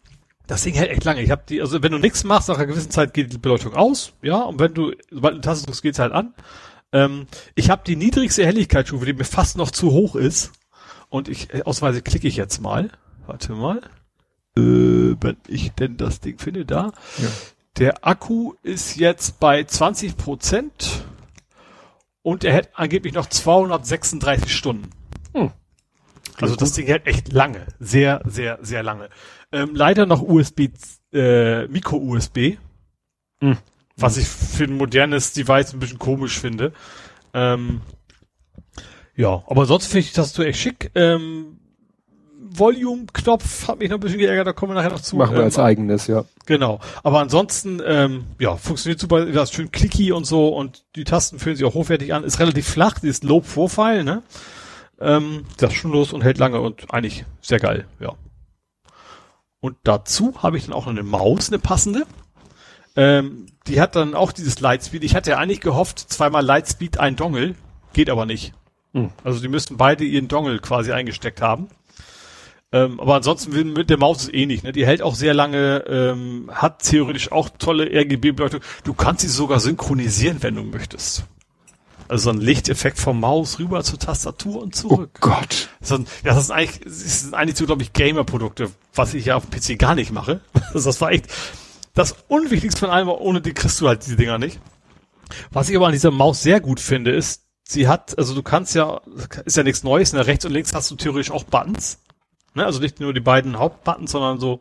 das Ding hält echt lange. Ich hab die, also wenn du nichts machst, nach einer gewissen Zeit geht die Beleuchtung aus, ja, und wenn du, sobald du eine Taste drückst, geht's halt an. Ähm, ich habe die niedrigste Helligkeitsstufe, die mir fast noch zu hoch ist. Und ich, äh, ausweise klicke ich jetzt mal. Warte mal. Äh, wenn ich denn das Ding finde, da. Ja. Der Akku ist jetzt bei 20 Prozent und er hält angeblich noch 236 Stunden. Hm. Also das Ding hält echt lange. Sehr, sehr, sehr lange. Ähm, leider noch USB, äh, Micro-USB. Hm. Was ich für ein modernes Device ein bisschen komisch finde. Ähm, ja, aber sonst finde ich das so echt schick. Ähm, Volume-Knopf hat mich noch ein bisschen geärgert, da kommen wir nachher noch zu. Machen wir Ähm, als eigenes, ja. Genau. Aber ansonsten, ähm, ja, funktioniert super, das ist schön clicky und so und die Tasten fühlen sich auch hochwertig an. Ist relativ flach, die ist Low Profile, ne? Ähm, das ist schon los und hält lange und eigentlich sehr geil, ja. Und dazu habe ich dann auch noch eine Maus, eine passende. Ähm, die hat dann auch dieses Lightspeed. Ich hatte ja eigentlich gehofft, zweimal Lightspeed, ein Dongle. Geht aber nicht. Hm. Also die müssten beide ihren Dongle quasi eingesteckt haben. Ähm, aber ansonsten mit der Maus ist eh nicht. Ne? Die hält auch sehr lange, ähm, hat theoretisch auch tolle RGB-Beleuchtung. Du kannst sie sogar synchronisieren, wenn du möchtest. Also so ein Lichteffekt vom Maus rüber zur Tastatur und Oh zurück. Gott. So ein, ja, das sind eigentlich, das sind eigentlich so, glaube ich, Gamer-Produkte, was ich ja auf dem PC gar nicht mache. Das, das war echt das Unwichtigste von allem, ohne die kriegst du halt diese Dinger nicht. Was ich aber an dieser Maus sehr gut finde, ist, sie hat, also du kannst ja, ist ja nichts Neues, ne? rechts und links hast du theoretisch auch Buttons. Ne? Also nicht nur die beiden Hauptbuttons, sondern so,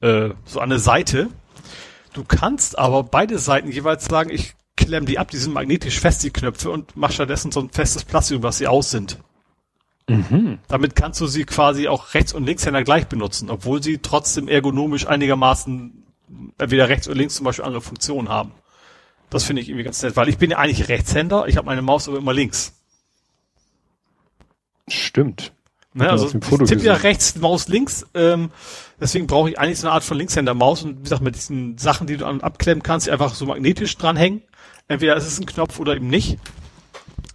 äh, so der Seite. Du kannst aber beide Seiten jeweils sagen, ich klemm die ab, die sind magnetisch fest, die Knöpfe, und mach stattdessen so ein festes Plastik, was sie aus sind. Mhm. Damit kannst du sie quasi auch rechts und linkshänder gleich benutzen, obwohl sie trotzdem ergonomisch einigermaßen entweder rechts oder links zum Beispiel andere Funktionen haben. Das finde ich irgendwie ganz nett, weil ich bin ja eigentlich Rechtshänder, ich habe meine Maus aber immer links. Stimmt. Ne? Also ich tippe ja rechts, Maus links, ähm, deswegen brauche ich eigentlich so eine Art von Linkshänder-Maus und wie gesagt, mit diesen Sachen, die du an abklemmen kannst, die einfach so magnetisch dranhängen. Entweder ist es ein Knopf oder eben nicht.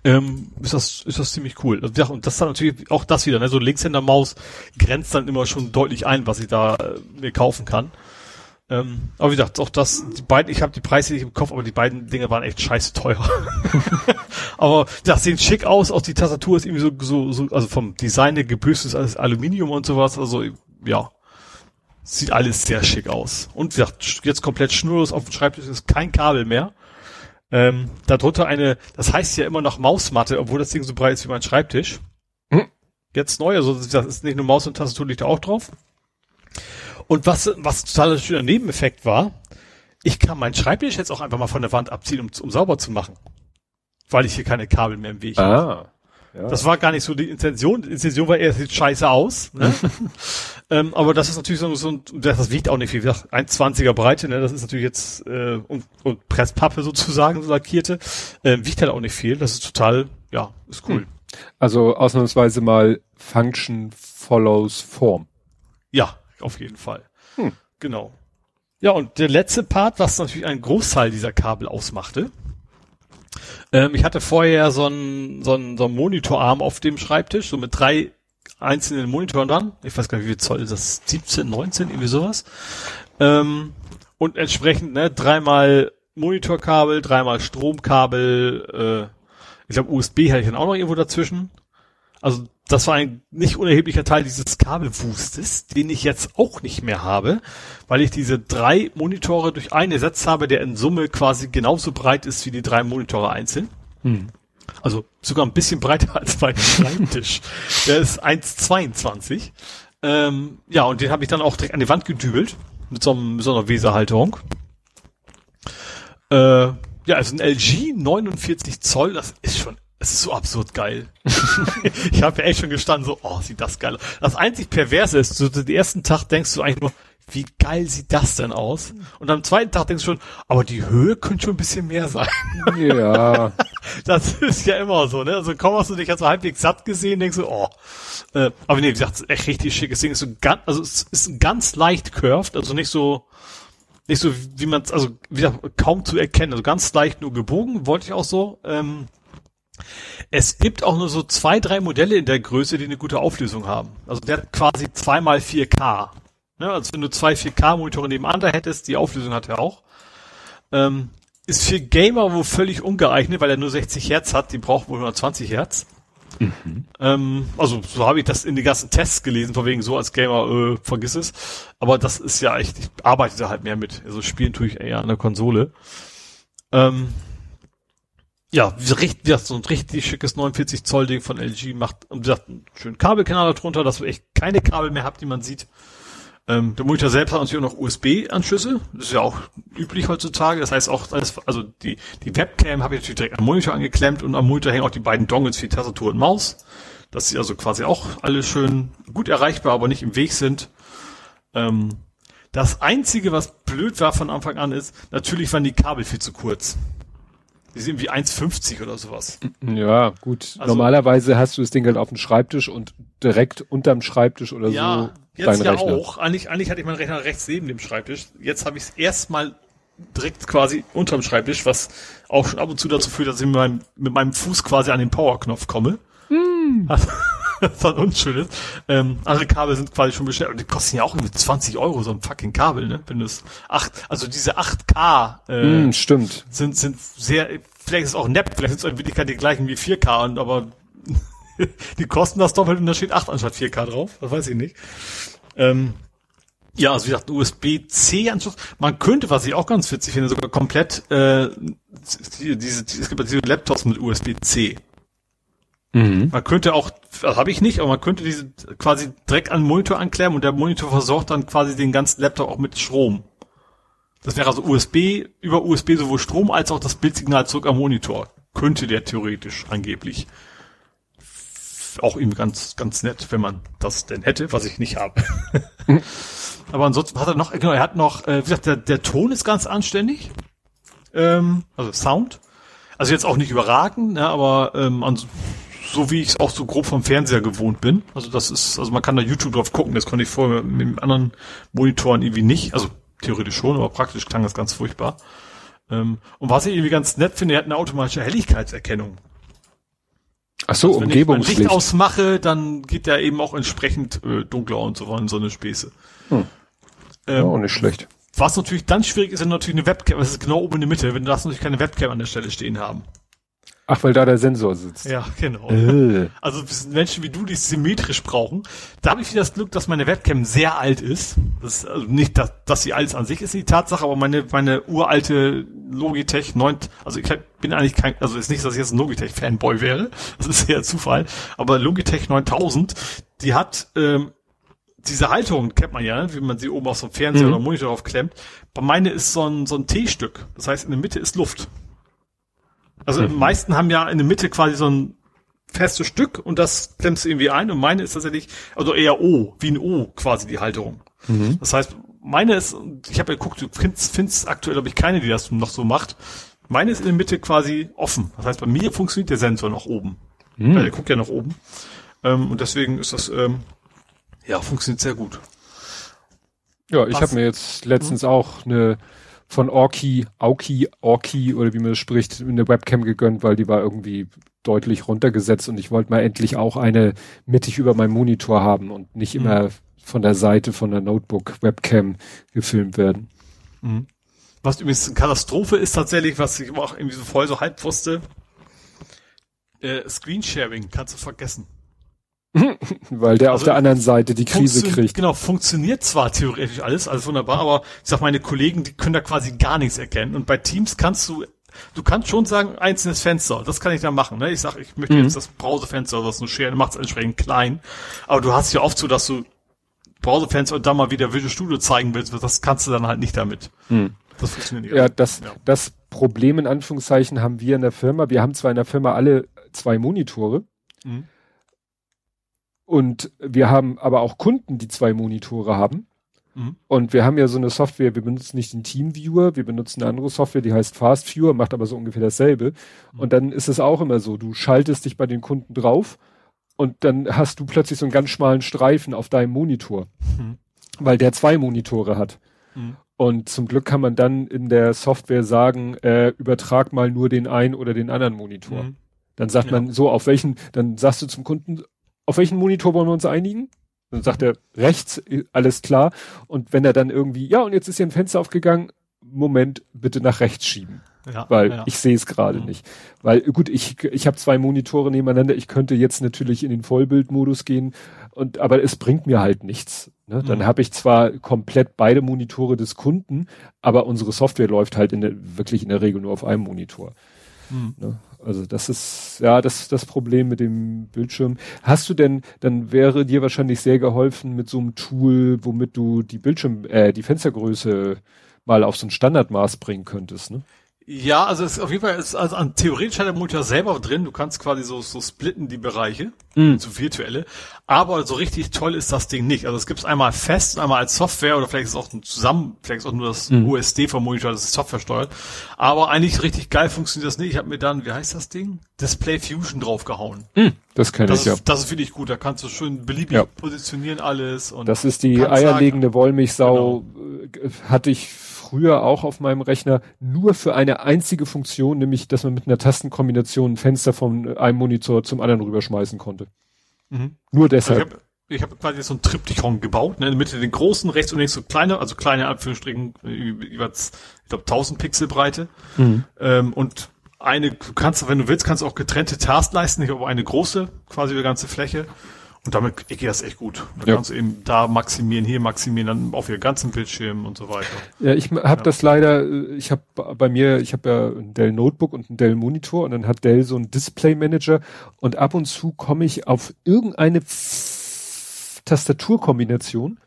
Ähm, ist das, ist das ziemlich cool. Also, und das ist dann natürlich auch das wieder, ne? So Linkshänder-Maus grenzt dann immer schon deutlich ein, was ich da äh, mir kaufen kann. Ähm, aber wie gesagt, auch das, die beiden, ich habe die Preise nicht im Kopf, aber die beiden Dinge waren echt scheiße teuer. aber das sehen schick aus, auch die Tastatur ist irgendwie so, so, so also vom Design her gebürstet alles Aluminium und sowas, also ja, sieht alles sehr schick aus. Und wie gesagt, jetzt komplett schnurlos auf dem Schreibtisch ist kein Kabel mehr. Ähm, darunter eine, das heißt ja immer noch Mausmatte, obwohl das Ding so breit ist wie mein Schreibtisch. Hm. Jetzt neu, also das ist nicht nur Maus und Tastatur liegt da auch drauf. Und was, was total schöner Nebeneffekt war, ich kann meinen Schreibtisch jetzt auch einfach mal von der Wand abziehen, um, um sauber zu machen. Weil ich hier keine Kabel mehr im Weg habe. Ah. Ja. Das war gar nicht so die Intention. Die Intention war eher, sieht scheiße aus. Ne? ähm, aber das ist natürlich so, so ein, das wiegt auch nicht viel. Wie gesagt, 1,20er Breite, ne? das ist natürlich jetzt, äh, und, und Presspappe sozusagen, so lackierte, ähm, wiegt halt auch nicht viel. Das ist total, ja, ist cool. Hm. Also ausnahmsweise mal Function follows Form. Ja, auf jeden Fall. Hm. Genau. Ja, und der letzte Part, was natürlich einen Großteil dieser Kabel ausmachte, ähm, ich hatte vorher so einen so einen, so einen Monitorarm auf dem Schreibtisch, so mit drei einzelnen Monitoren dran. Ich weiß gar nicht, wie viel Zoll ist das? 17, 19, irgendwie sowas. Ähm, und entsprechend, ne, dreimal Monitorkabel, dreimal Stromkabel, äh, ich glaube USB hatte ich dann auch noch irgendwo dazwischen. Also das war ein nicht unerheblicher Teil dieses Kabelwustes, den ich jetzt auch nicht mehr habe, weil ich diese drei Monitore durch einen ersetzt habe, der in Summe quasi genauso breit ist wie die drei Monitore einzeln. Hm. Also sogar ein bisschen breiter als mein Schreibtisch. der ist 1,22. Ähm, ja, und den habe ich dann auch direkt an die Wand gedübelt mit so, einem, mit so einer Weserhalterung. Äh, ja, also ein LG 49 Zoll, das ist schon es ist so absurd geil. ich habe ja echt schon gestanden, so, oh, sieht das geil aus. Das einzig Perverse ist, so den ersten Tag denkst du eigentlich nur, wie geil sieht das denn aus? Und am zweiten Tag denkst du schon, aber die Höhe könnte schon ein bisschen mehr sein. Ja. das ist ja immer so, ne? Also kaum hast du dich also halbwegs satt gesehen, denkst du, oh. Äh, aber nee, wie gesagt, es ist echt richtig schickes Ding. Ist so ganz, also es ist ganz leicht curved, also nicht so, nicht so, wie man es, also wie gesagt, kaum zu erkennen, also ganz leicht nur gebogen, wollte ich auch so. Ähm, es gibt auch nur so zwei, drei Modelle in der Größe, die eine gute Auflösung haben. Also der hat quasi zweimal 4K. Ne? Also wenn du zwei 4K-Monitore nebeneinander hättest, die Auflösung hat er auch. Ähm, ist für Gamer wohl völlig ungeeignet, weil er nur 60 Hertz hat. Die braucht wohl 120 Hertz. Mhm. Ähm, also so habe ich das in den ganzen Tests gelesen, von wegen so als Gamer, äh, vergiss es. Aber das ist ja echt, ich arbeite da halt mehr mit. Also spielen tue ich eher an der Konsole. Ähm, ja, richtig, wie so ein richtig schickes 49 Zoll Ding von LG macht, und wie gesagt, einen schönen Kabelkanal darunter, dass du echt keine Kabel mehr habt, die man sieht. Ähm, der Monitor selbst hat natürlich auch noch USB-Anschlüsse. Das ist ja auch üblich heutzutage. Das heißt auch, also die, die Webcam habe ich natürlich direkt am Monitor angeklemmt und am Monitor hängen auch die beiden Dongles für die Tastatur und Maus. Dass sie also quasi auch alle schön gut erreichbar, aber nicht im Weg sind. Ähm, das einzige, was blöd war von Anfang an ist, natürlich waren die Kabel viel zu kurz. Die sind wie 1,50 oder sowas. Ja, gut. Also, Normalerweise hast du das Ding halt auf dem Schreibtisch und direkt unterm Schreibtisch oder ja, so. Jetzt ja Rechner. auch. Eigentlich, eigentlich hatte ich meinen Rechner rechts neben dem Schreibtisch. Jetzt habe ich es erstmal direkt quasi unterm Schreibtisch, was auch schon ab und zu dazu führt, dass ich mit meinem, mit meinem Fuß quasi an den Powerknopf komme. Hm. was dann unschön ist. Ähm, andere Kabel sind quasi schon bestellt und die kosten ja auch irgendwie 20 Euro, so ein fucking Kabel, ne? Wenn du es acht, also diese 8K äh, mm, stimmt. sind, sind sehr, vielleicht ist es auch nett, vielleicht sind es in Wirklichkeit die gleichen wie 4K, und, aber die kosten das doppelt und da steht 8 anstatt 4K drauf, das weiß ich nicht. Ähm, ja, also wie gesagt, USB-C-Anschluss. Man könnte, was ich auch ganz witzig finde, sogar komplett äh, diese, diese, es gibt diese Laptops mit USB-C. Mhm. Man könnte auch, das habe ich nicht, aber man könnte diese quasi direkt an den Monitor anklemmen und der Monitor versorgt dann quasi den ganzen Laptop auch mit Strom. Das wäre also USB, über USB sowohl Strom als auch das Bildsignal zurück am Monitor. Könnte der theoretisch angeblich. Auch ihm ganz, ganz nett, wenn man das denn hätte, was ich nicht habe. aber ansonsten hat er noch, genau, er hat noch, äh, wie gesagt, der, der Ton ist ganz anständig. Ähm, also Sound. Also jetzt auch nicht überragend, ne, aber ähm, so wie ich es auch so grob vom Fernseher gewohnt bin. Also das ist, also man kann da YouTube drauf gucken, das konnte ich vorher mit anderen Monitoren irgendwie nicht. Also theoretisch schon, aber praktisch klang das ganz furchtbar. Ähm, und was ich irgendwie ganz nett finde, er hat eine automatische Helligkeitserkennung. Ach so, also wenn Umgebungslicht. Wenn ich mein Licht ausmache, dann geht der eben auch entsprechend äh, dunkler und so weiter, so eine Späße. Hm. Ähm, ja, auch nicht schlecht. Was natürlich dann schwierig ist, ist natürlich eine Webcam, das ist genau oben in der Mitte, wenn du darfst natürlich keine Webcam an der Stelle stehen haben. Ach, weil da der Sensor sitzt. Ja, genau. Äh. Also Menschen wie du, die es symmetrisch brauchen. Da habe ich wieder das Glück, dass meine Webcam sehr alt ist. Das ist also nicht, dass, dass sie alt an sich ist, die Tatsache, aber meine, meine uralte Logitech 9, also ich bin eigentlich kein, also ist nicht, dass ich jetzt ein Logitech-Fanboy wäre, das ist eher Zufall, aber Logitech 9000, die hat ähm, diese Halterung kennt man ja, ne? wie man sie oben auf so einem Fernseher mhm. oder Monitor aufklemmt. Bei meine ist so ein, so ein T-Stück. Das heißt, in der Mitte ist Luft. Also mhm. die meisten haben ja in der Mitte quasi so ein festes Stück und das klemmst du irgendwie ein und meine ist tatsächlich, also eher O, wie ein O quasi die Halterung. Mhm. Das heißt, meine ist, ich habe ja geguckt, du findest, findest aktuell, glaube ich, keine, die das noch so macht. Meine ist in der Mitte quasi offen. Das heißt, bei mir funktioniert der Sensor nach oben. Mhm. Weil der guckt ja nach oben. Ähm, und deswegen ist das, ähm, ja, funktioniert sehr gut. Ja, ich habe mir jetzt letztens hm? auch eine von Orki, Auki, Orki oder wie man das spricht, eine Webcam gegönnt, weil die war irgendwie deutlich runtergesetzt und ich wollte mal endlich auch eine mittig über meinem Monitor haben und nicht mhm. immer von der Seite von der Notebook-Webcam gefilmt werden. Mhm. Was übrigens eine Katastrophe ist tatsächlich, was ich auch irgendwie so voll so halb wusste, äh, Screensharing kannst du vergessen. Weil der also auf der anderen Seite die Krise kriegt. Genau, funktioniert zwar theoretisch alles, alles wunderbar, aber ich sag meine Kollegen, die können da quasi gar nichts erkennen. Und bei Teams kannst du, du kannst schon sagen, einzelnes Fenster, das kann ich da machen. Ne? Ich sag, ich möchte mhm. jetzt das Browserfenster oder was nur scheren, macht es entsprechend klein. Aber du hast ja oft so, dass du Browserfenster und da mal wieder Visual Studio zeigen willst, das kannst du dann halt nicht damit. Mhm. Das funktioniert nicht. Ja, das, ja. das Problem in Anführungszeichen haben wir in der Firma. Wir haben zwar in der Firma alle zwei Monitore. Mhm und wir haben aber auch Kunden, die zwei Monitore haben. Mhm. Und wir haben ja so eine Software, wir benutzen nicht den Teamviewer, wir benutzen eine andere Software, die heißt FastViewer, macht aber so ungefähr dasselbe. Mhm. Und dann ist es auch immer so, du schaltest dich bei den Kunden drauf und dann hast du plötzlich so einen ganz schmalen Streifen auf deinem Monitor, mhm. weil der zwei Monitore hat. Mhm. Und zum Glück kann man dann in der Software sagen, äh, übertrag mal nur den einen oder den anderen Monitor. Dann sagt ja. man so, auf welchen, dann sagst du zum Kunden, auf welchen Monitor wollen wir uns einigen? Dann sagt er rechts, alles klar. Und wenn er dann irgendwie, ja, und jetzt ist hier ein Fenster aufgegangen, Moment, bitte nach rechts schieben. Ja, weil ja. ich sehe es gerade mhm. nicht. Weil gut, ich, ich habe zwei Monitore nebeneinander, ich könnte jetzt natürlich in den Vollbildmodus gehen, und aber es bringt mir halt nichts. Ne? Mhm. Dann habe ich zwar komplett beide Monitore des Kunden, aber unsere Software läuft halt in der, wirklich in der Regel nur auf einem Monitor. Mhm. Ne? Also das ist ja das das Problem mit dem Bildschirm. Hast du denn, dann wäre dir wahrscheinlich sehr geholfen mit so einem Tool, womit du die Bildschirm, äh, die Fenstergröße mal auf so ein Standardmaß bringen könntest, ne? Ja, also es ist auf jeden Fall ist also an theoretisch hat der Monitor selber drin. Du kannst quasi so so splitten die Bereiche, mm. so virtuelle. Aber so richtig toll ist das Ding nicht. Also es gibt's einmal fest, einmal als Software oder vielleicht ist es auch ein zusammen, vielleicht ist auch nur das mm. USD vom Monitor, das ist Software steuert. Aber eigentlich richtig geil funktioniert das nicht. Ich habe mir dann, wie heißt das Ding? Display Fusion draufgehauen. Mm. Das kenne ich ja. Das finde ich gut. Da kannst du schön beliebig ja. positionieren alles. Und das ist die eierlegende sagen, Wollmilchsau. Genau. Äh, hatte ich früher auch auf meinem Rechner nur für eine einzige Funktion, nämlich, dass man mit einer Tastenkombination ein Fenster von einem Monitor zum anderen rüberschmeißen konnte. Mhm. Nur deshalb. Also ich habe hab quasi so ein Triptychon gebaut, ne, in der Mitte den großen, rechts und links so kleine, also kleine Anführungsstrichen, über, ich glaube 1000 Pixel Breite. Mhm. Ähm, und eine, du kannst, wenn du willst, kannst du auch getrennte Taskleisten, ich habe eine große, quasi die ganze Fläche. Und damit geht das echt gut. Da ja. kannst du eben da maximieren, hier maximieren, dann auf ihr ganzen Bildschirm und so weiter. Ja, ich habe ja. das leider, ich habe bei mir, ich habe ja ein Dell Notebook und ein Dell Monitor und dann hat Dell so einen Display Manager und ab und zu komme ich auf irgendeine Tastaturkombination,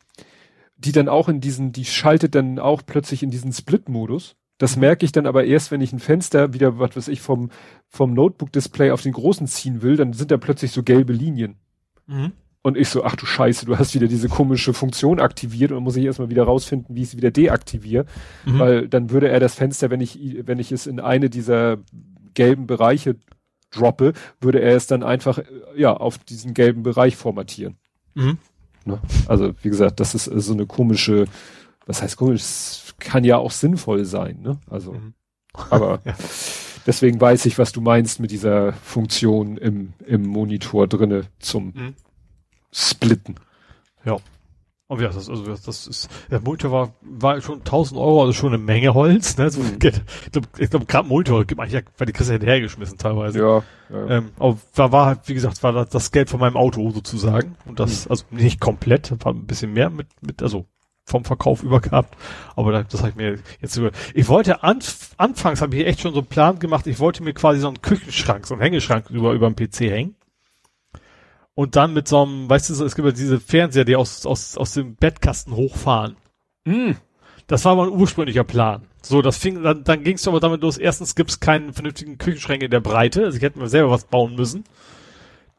die dann auch in diesen, die schaltet dann auch plötzlich in diesen Split-Modus. Das mhm. merke ich dann aber erst, wenn ich ein Fenster wieder, was weiß ich, vom, vom Notebook-Display auf den großen ziehen will, dann sind da plötzlich so gelbe Linien. Mhm. Und ich so, ach du Scheiße, du hast wieder diese komische Funktion aktiviert und dann muss ich erstmal wieder rausfinden, wie ich es wieder deaktiviere. Mhm. Weil dann würde er das Fenster, wenn ich, wenn ich es in eine dieser gelben Bereiche droppe, würde er es dann einfach, ja, auf diesen gelben Bereich formatieren. Mhm. Ne? Also, wie gesagt, das ist so eine komische, was heißt komisch, kann ja auch sinnvoll sein, ne? Also, mhm. aber ja. Deswegen weiß ich, was du meinst mit dieser Funktion im, im Monitor drinne zum mhm. Splitten. Ja. Und ja, das, also das ist, der Monitor war, war schon 1000 Euro, also schon eine Menge Holz, ne? So, mhm. Ich glaube, ich glaub, gerade Monitor gibt eigentlich, weil die Christa hinterhergeschmissen teilweise. Ja. ja. Ähm, aber da war halt, wie gesagt, war das, das Geld von meinem Auto sozusagen. Und das, mhm. also nicht komplett, war ein bisschen mehr mit, mit, also vom Verkauf übergehabt. Aber das, habe ich mir jetzt über. Ich wollte anf anfangs habe ich echt schon so einen Plan gemacht. Ich wollte mir quasi so einen Küchenschrank, so einen Hängeschrank über über dem PC hängen. Und dann mit so einem, weißt du, es gibt ja diese Fernseher, die aus aus aus dem Bettkasten hochfahren. Mm. Das war mein ursprünglicher Plan. So, das fing, dann, dann ging es aber damit los. Erstens gibt es keinen vernünftigen Küchenschrank in der Breite. Also ich hätte mir selber was bauen müssen.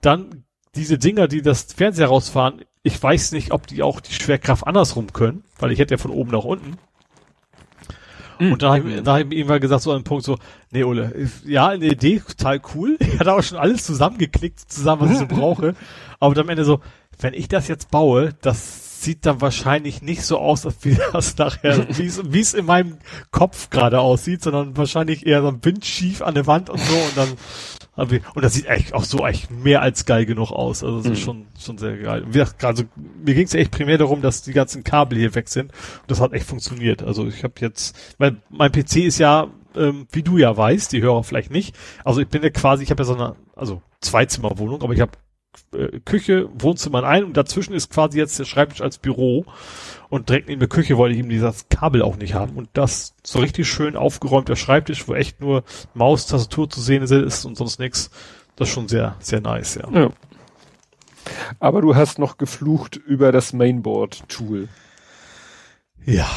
Dann diese Dinger, die das Fernseher rausfahren. Ich weiß nicht, ob die auch die Schwerkraft andersrum können, weil ich hätte ja von oben nach unten. Mm. Und da habe ich, hab ich ihm irgendwann gesagt, so an einem Punkt so, nee, Ole, ja, eine Idee, total cool. Ich hatte auch schon alles zusammengeklickt, zusammen, was ich so brauche. Aber dann am Ende so, wenn ich das jetzt baue, das sieht dann wahrscheinlich nicht so aus, wie das nachher, wie es, in meinem Kopf gerade aussieht, sondern wahrscheinlich eher so ein windschief an der Wand und so und dann und das sieht echt auch so echt mehr als geil genug aus. Also das ist Mhm. schon, schon sehr geil. Und wie gesagt, also mir ging es echt primär darum, dass die ganzen Kabel hier weg sind. Und das hat echt funktioniert. Also ich habe jetzt, weil mein PC ist ja, ähm, wie du ja weißt, die Hörer vielleicht nicht. Also ich bin ja quasi, ich habe ja so eine, also Zweizimmerwohnung, aber ich habe äh, Küche, Wohnzimmer in ein und dazwischen ist quasi jetzt der Schreibtisch als Büro und direkt neben der Küche wollte ich ihm dieses Kabel auch nicht haben und das so richtig schön aufgeräumter Schreibtisch, wo echt nur Maus, Tastatur zu sehen ist und sonst nichts. Das ist schon sehr, sehr nice, ja. Ja. Aber du hast noch geflucht über das Mainboard-Tool. Ja.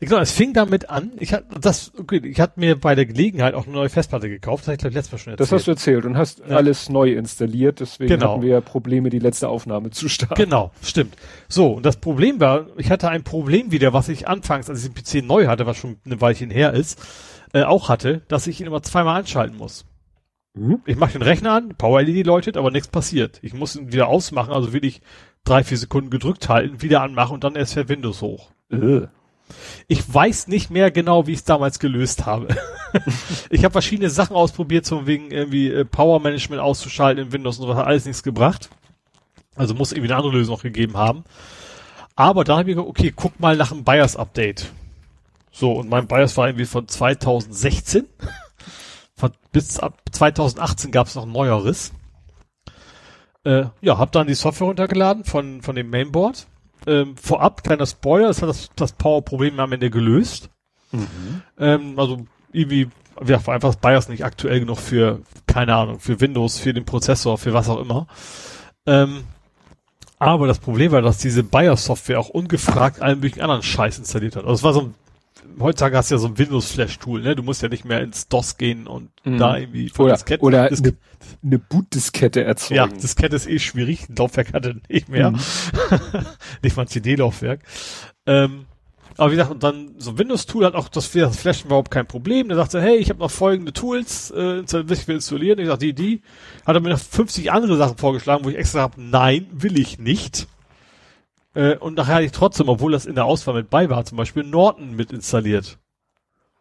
Genau, es fing damit an. Ich hatte das, okay, ich hatte mir bei der Gelegenheit auch eine neue Festplatte gekauft. Das habe ich glaube letztes Mal schon erzählt. Das hast du erzählt und hast Ja. alles neu installiert, deswegen Genau. hatten wir ja Probleme, die letzte Aufnahme zu starten. Genau, stimmt. So, und das Problem war, ich hatte ein Problem wieder, was ich anfangs, als ich den PC neu hatte, was schon eine Weilchen her ist, äh, auch hatte, dass ich ihn immer zweimal anschalten muss. Mhm. Ich mache den Rechner an, Power LED läutet, aber nichts passiert. Ich muss ihn wieder ausmachen, also will ich drei, vier Sekunden gedrückt halten, wieder anmachen und dann erst fährt Windows hoch. Äh. Ich weiß nicht mehr genau, wie ich es damals gelöst habe. ich habe verschiedene Sachen ausprobiert, so wegen irgendwie äh, Power Management auszuschalten in Windows und so, hat alles nichts gebracht. Also muss irgendwie eine andere Lösung noch gegeben haben. Aber da habe ich gesagt, okay, guck mal nach einem BIOS-Update. So, und mein BIOS war irgendwie von 2016. Von, bis ab 2018 gab es noch ein neueres. Äh, ja, hab dann die Software runtergeladen von, von dem Mainboard. Ähm, vorab, kleiner Spoiler, es hat das, das Power-Problem am Ende gelöst. Ähm, also irgendwie, ja, war einfach das BIOS nicht aktuell genug für, keine Ahnung, für Windows, für den Prozessor, für was auch immer. Ähm, aber das Problem war, dass diese BIOS-Software auch ungefragt allen möglichen anderen Scheiß installiert hat. Also es war so ein, heutzutage hast du ja so ein Windows-Flash-Tool, ne? Du musst ja nicht mehr ins DOS gehen und Mhm. da irgendwie von Oder, Disketten- oder eine, eine Bootdiskette ja, erzeugen. Diskette ist eh schwierig, ein Laufwerk hatte nicht mehr. Mhm. nicht mal ein CD-Laufwerk. Ähm, aber wie gesagt, und dann so ein Windows-Tool hat auch das, Flashen überhaupt kein Problem. Der sagte, hey, ich habe noch folgende Tools, äh, ich will installieren. Ich sag, die, die. Hat er mir noch 50 andere Sachen vorgeschlagen, wo ich extra habe, nein, will ich nicht. Äh, und nachher hatte ich trotzdem, obwohl das in der Auswahl mit bei war, zum Beispiel Norton mit installiert.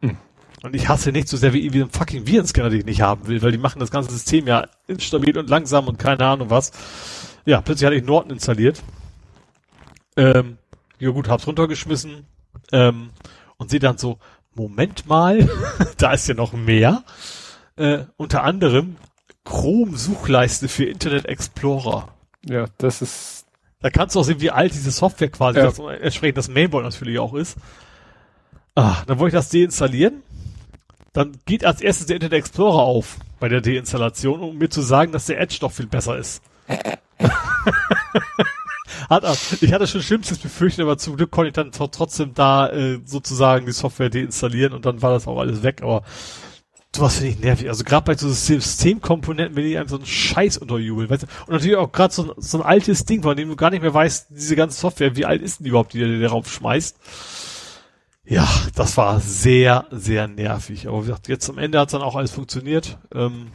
Hm. Und ich hasse nicht so sehr wie irgendwie einen fucking Virenscanner, den ich nicht haben will, weil die machen das ganze System ja instabil und langsam und keine Ahnung was. Ja, plötzlich hatte ich Norton installiert. Ähm, ja gut, hab's runtergeschmissen. Ähm, und sehe dann so, Moment mal, da ist ja noch mehr. Äh, unter anderem Chrome-Suchleiste für Internet Explorer. Ja, das ist, Da kannst du auch sehen, wie alt diese Software quasi, Ja. das entsprechend das Mainboard natürlich auch ist. Ah, dann wollte ich das deinstallieren. Dann geht als erstes der Internet Explorer auf bei der Deinstallation, um mir zu sagen, dass der Edge doch viel besser ist. Hat, ich hatte schon Schlimmstes befürchtet, aber zum Glück konnte ich dann tr- trotzdem da äh, sozusagen die Software deinstallieren und dann war das auch alles weg. Aber sowas finde ich nervig. Also gerade bei so System- Systemkomponenten, wenn die einem so einen Scheiß unterjubeln. Weißt du? Und natürlich auch gerade so, ein- so ein altes Ding, von dem du gar nicht mehr weißt, diese ganze Software, wie alt ist denn die überhaupt, die du darauf schmeißt. Ja, das war sehr, sehr nervig. Aber wie gesagt, jetzt am Ende hat dann auch alles funktioniert. Ähm,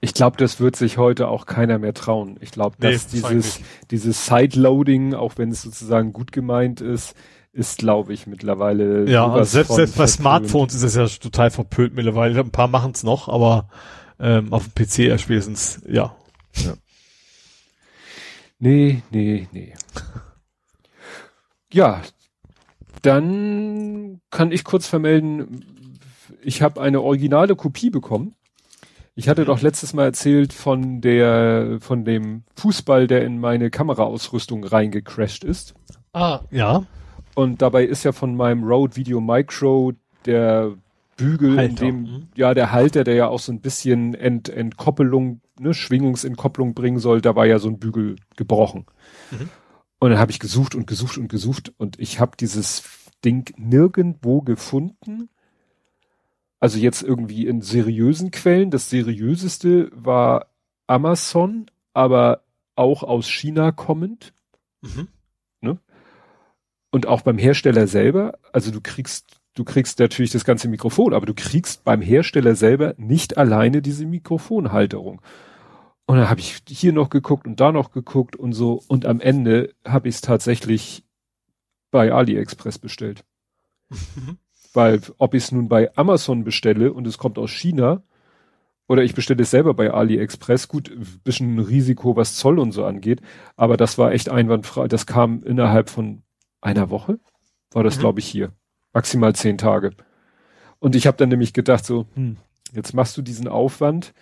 ich glaube, das wird sich heute auch keiner mehr trauen. Ich glaube, Nee, dass wahrscheinlich dieses, dieses Sideloading, auch wenn es sozusagen gut gemeint ist, ist, glaube ich, mittlerweile ja, sowas selbst, selbst bei verpönt. Smartphones ist es ja total verpönt mittlerweile. Ein paar machen es noch, aber ähm, auf dem PC ja spätestens, ja. Nee, nee, nee. ja, dann kann ich kurz vermelden, ich habe eine originale Kopie bekommen. Ich hatte doch letztes Mal erzählt von der, von dem Fußball, der in meine Kameraausrüstung reingecrashed ist. Ah, ja. Und dabei ist ja von meinem Rode Video Micro der Bügel, Halter, in dem, ja, der Halter, der ja auch so ein bisschen Ent, Entkoppelung, ne, Schwingungsentkopplung bringen soll, da war ja so ein Bügel gebrochen. Mhm. Und dann habe ich gesucht und gesucht und gesucht und ich habe dieses Ding nirgendwo gefunden. Also jetzt irgendwie in seriösen Quellen. Das seriöseste war Amazon, aber auch aus China kommend Mhm. Und auch beim Hersteller selber. Also du kriegst, du kriegst natürlich das ganze Mikrofon, aber du kriegst beim Hersteller selber nicht alleine diese Mikrofonhalterung. Und dann habe ich hier noch geguckt und da noch geguckt und so. Und am Ende habe ich es tatsächlich bei AliExpress bestellt. Mhm. Weil ob ich es nun bei Amazon bestelle und es kommt aus China oder ich bestelle es selber bei AliExpress, gut, bisschen Risiko, was Zoll und so angeht, aber das war echt einwandfrei. Das kam innerhalb von einer Woche, war das Mhm. glaube ich hier. Maximal zehn Tage. Und ich habe dann nämlich gedacht so, hm, jetzt machst du diesen Aufwand,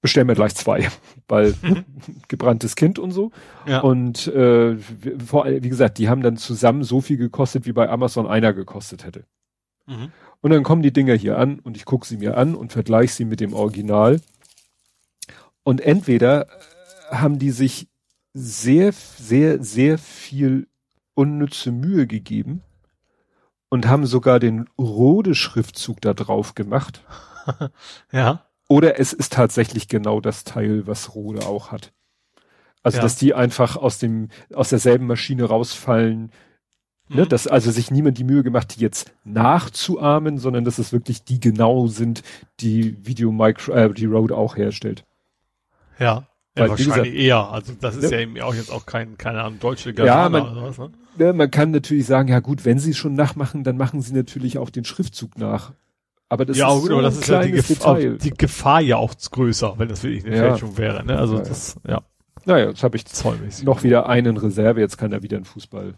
bestell mir gleich zwei, weil gebranntes Kind und so. Ja. Und äh, wie- vor allem, wie gesagt, die haben dann zusammen so viel gekostet, wie bei Amazon einer gekostet hätte. Mhm. Und dann kommen die Dinger hier an und ich gucke sie mir an und vergleiche sie mit dem Original. Und entweder haben die sich sehr, sehr, sehr viel unnütze Mühe gegeben und haben sogar den Rode-Schriftzug da drauf gemacht. Ja. Oder es ist tatsächlich genau das Teil, was Rode auch hat. Also, Ja. dass die einfach aus dem, aus derselben Maschine rausfallen, Ne, Mhm. dass also sich niemand die Mühe gemacht, die jetzt nachzuahmen, sondern dass es wirklich die genau sind, die Video Micro, äh, die Rode auch herstellt. Ja. Ja, wahrscheinlich eher. Also das ist Ja. ja, eben auch jetzt auch kein, keine Ahnung, deutsche Ja, Germaner man- oder was, ne? Ne, man kann natürlich sagen, ja gut, wenn sie es schon nachmachen, dann machen sie natürlich auch den Schriftzug nach. Aber das ja, ist gut, so aber das ein ist ja die, Detail. die Gefahr ja auch größer, wenn das wirklich eine Ja. Fälschung wäre, ne? Also Ja, das, ja, Naja, jetzt habe ich zollmäßig. noch wieder einen Reserve, jetzt kann er wieder in Fußball.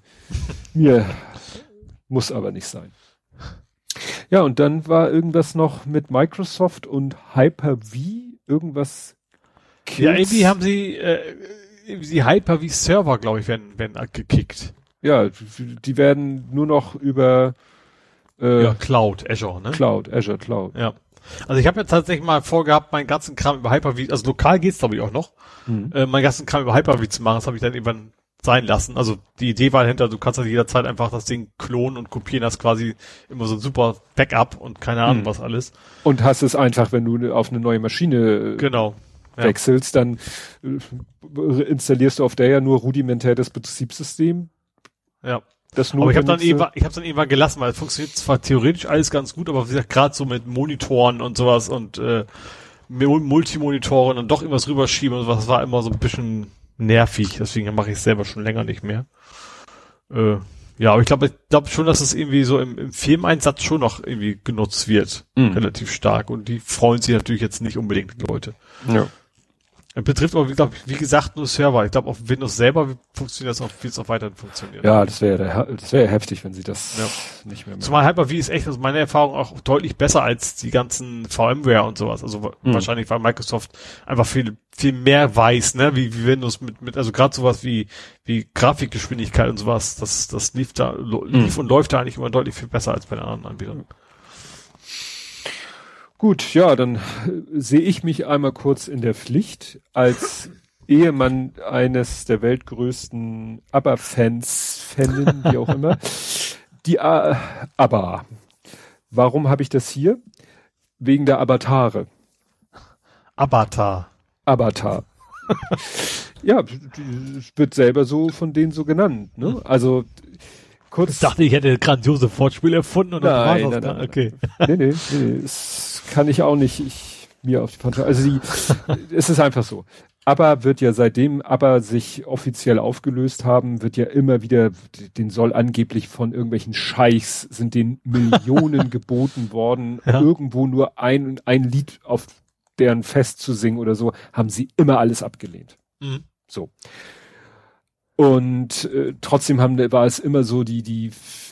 Mir muss aber nicht sein. Ja, und dann war irgendwas noch mit Microsoft und Hyper-V, irgendwas. Ja, Kills. irgendwie haben sie, äh, die Hyper-V-Server, glaube ich, werden, werden gekickt. Ja, die werden nur noch über äh, Ja, Cloud, Azure, ne? Cloud, Azure Cloud. Ja. Also ich habe ja tatsächlich mal vorgehabt, meinen ganzen Kram über Hyper-V, also lokal geht's glaube ich auch noch, Mhm. äh, meinen ganzen Kram über Hyper-V zu machen. Das habe ich dann irgendwann sein lassen. Also die Idee war dahinter, du kannst halt jederzeit einfach das Ding klonen und kopieren, hast quasi immer so ein super Backup und keine Ahnung Mhm. was alles. Und hast es einfach, wenn du auf eine neue Maschine äh, Genau. Ja. wechselst, dann äh, installierst du auf der ja nur rudimentär das Betriebssystem. Ja. Das Aber ich habe dann irgendwann, ich habe dann irgendwann gelassen, weil es funktioniert zwar theoretisch alles ganz gut, aber wie gesagt, gerade so mit Monitoren und sowas und äh, Mul- Multimonitoren und doch irgendwas rüberschieben und sowas, war immer so ein bisschen nervig. Deswegen mache ich es selber schon länger nicht mehr. Äh, ja, aber ich glaube, ich glaube schon, dass es irgendwie so im, im Firmeneinsatz schon noch irgendwie genutzt wird, Mhm. relativ stark. Und die freuen sich natürlich jetzt nicht unbedingt, die Leute. ja. Das betrifft aber, wie, glaub, wie gesagt, nur Server. Ich glaube, auf Windows selber funktioniert das auch, wird es auch weiterhin funktionieren. ja, das wäre der- das wäre heftig, wenn sie das Ja. nicht mehr machen. Zumal Hyper-V ist echt aus meiner Erfahrung auch deutlich besser als die ganzen VMware und sowas. Also Mhm. wahrscheinlich, weil Microsoft einfach viel, viel mehr weiß, ne, wie, wie Windows mit, mit, also gerade sowas wie, wie Grafikgeschwindigkeit und sowas, das, das lief da, lo- lief Mhm. und läuft da eigentlich immer deutlich viel besser als bei den anderen Anbietern. Gut, ja, dann äh, sehe ich mich einmal kurz in der Pflicht als Ehemann eines der weltgrößten ABBA-Fans, Fanin, wie auch immer. Die äh, ABBA. Warum habe ich das hier? Wegen der Avatare. Avatar. Avatar. ja, es wird selber so von denen so genannt. Ne? Also kurz. Ich dachte, ich hätte grandiose Wortspiel erfunden und das Nein, nein, nein, Okay. nee, nee, nee, nee, kann ich auch nicht ich, mir auf die Fantasie. Also die, es ist einfach so. Aber wird ja seitdem aber sich offiziell aufgelöst haben, wird ja immer wieder, den soll angeblich von irgendwelchen Scheichs sind den Millionen geboten worden, Ja. irgendwo nur ein, ein Lied auf deren Fest zu singen oder so, haben sie immer alles abgelehnt. Mhm. So. Und äh, trotzdem haben, war es immer so die, die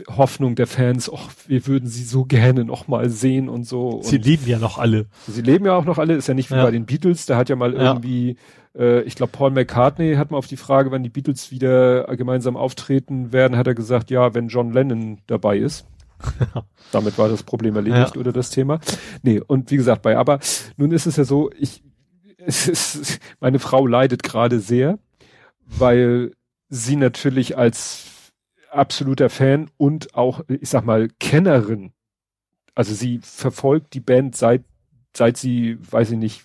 Hoffnung der Fans, ach, wir würden sie so gerne noch mal sehen und so. Sie und leben ja noch alle. Sie leben ja auch noch alle, ist ja nicht wie Ja. bei den Beatles, da hat ja mal Ja. irgendwie, äh, ich glaube Paul McCartney hat mal auf die Frage, wann die Beatles wieder gemeinsam auftreten werden, hat er gesagt, ja, wenn John Lennon dabei ist. Damit war das Problem erledigt Ja. oder das Thema. Nee, und wie gesagt, bei aber nun ist es ja so, ich es ist, meine Frau leidet gerade sehr, weil sie natürlich als absoluter Fan und auch, ich sag mal, Kennerin, also sie verfolgt die Band seit, seit sie, weiß ich nicht,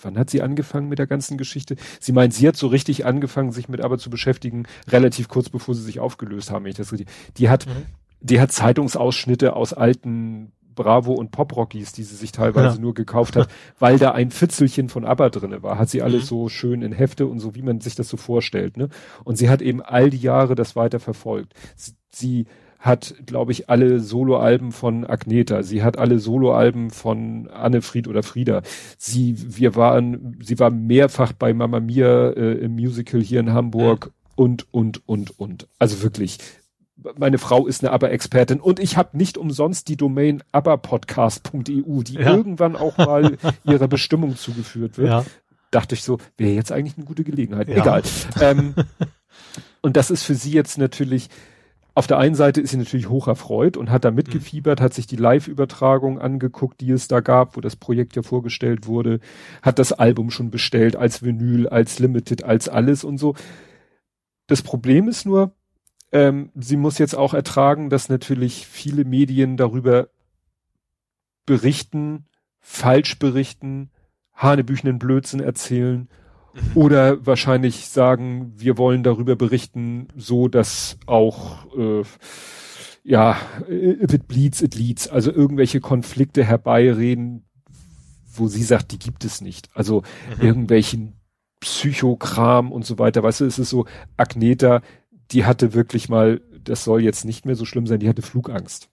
wann hat sie angefangen mit der ganzen Geschichte? Sie meint, sie hat so richtig angefangen, sich mit aber zu beschäftigen, relativ kurz bevor sie sich aufgelöst haben, wenn ich das richtig. Die hat, Mhm. die hat Zeitungsausschnitte aus alten Bravo und Pop-Rockies, die sie sich teilweise Ja. nur gekauft hat, weil da ein Fitzelchen von ABBA drinne war. Hat sie alles Mhm. so schön in Hefte und so, wie man sich das so vorstellt. Ne? Und sie hat eben all die Jahre das weiter verfolgt. Sie, sie hat, glaube ich, alle Soloalben von Agneta. Sie hat alle Soloalben von Annefried oder Frieda. Sie, wir waren, sie war mehrfach bei Mamma Mia äh, im Musical hier in Hamburg und, und, und, und. Also wirklich. Meine Frau ist eine ABBA-Expertin und ich habe nicht umsonst die Domain abbapodcast.eu, die Ja. irgendwann auch mal ihrer Bestimmung zugeführt wird Ja. dachte ich so, wäre jetzt eigentlich eine gute Gelegenheit. Ja. Egal. Ähm, und das ist für sie jetzt natürlich, auf der einen Seite ist sie natürlich hoch erfreut und hat da mitgefiebert, hat sich die Live-Übertragung angeguckt, die es da gab, wo das Projekt ja vorgestellt wurde, hat das Album schon bestellt als Vinyl, als Limited, als alles und so. Das Problem ist nur, ähm, sie muss jetzt auch ertragen, dass natürlich viele Medien darüber berichten, falsch berichten, hanebüchenen Blödsinn erzählen oder wahrscheinlich sagen, wir wollen darüber berichten, so dass auch äh, ja, if it bleeds, it leads, also irgendwelche Konflikte herbeireden, wo sie sagt, die gibt es nicht. Also Mhm. irgendwelchen Psychokram und so weiter. Weißt du, es ist so, Agneta, die hatte wirklich mal, das soll jetzt nicht mehr so schlimm sein, die hatte Flugangst.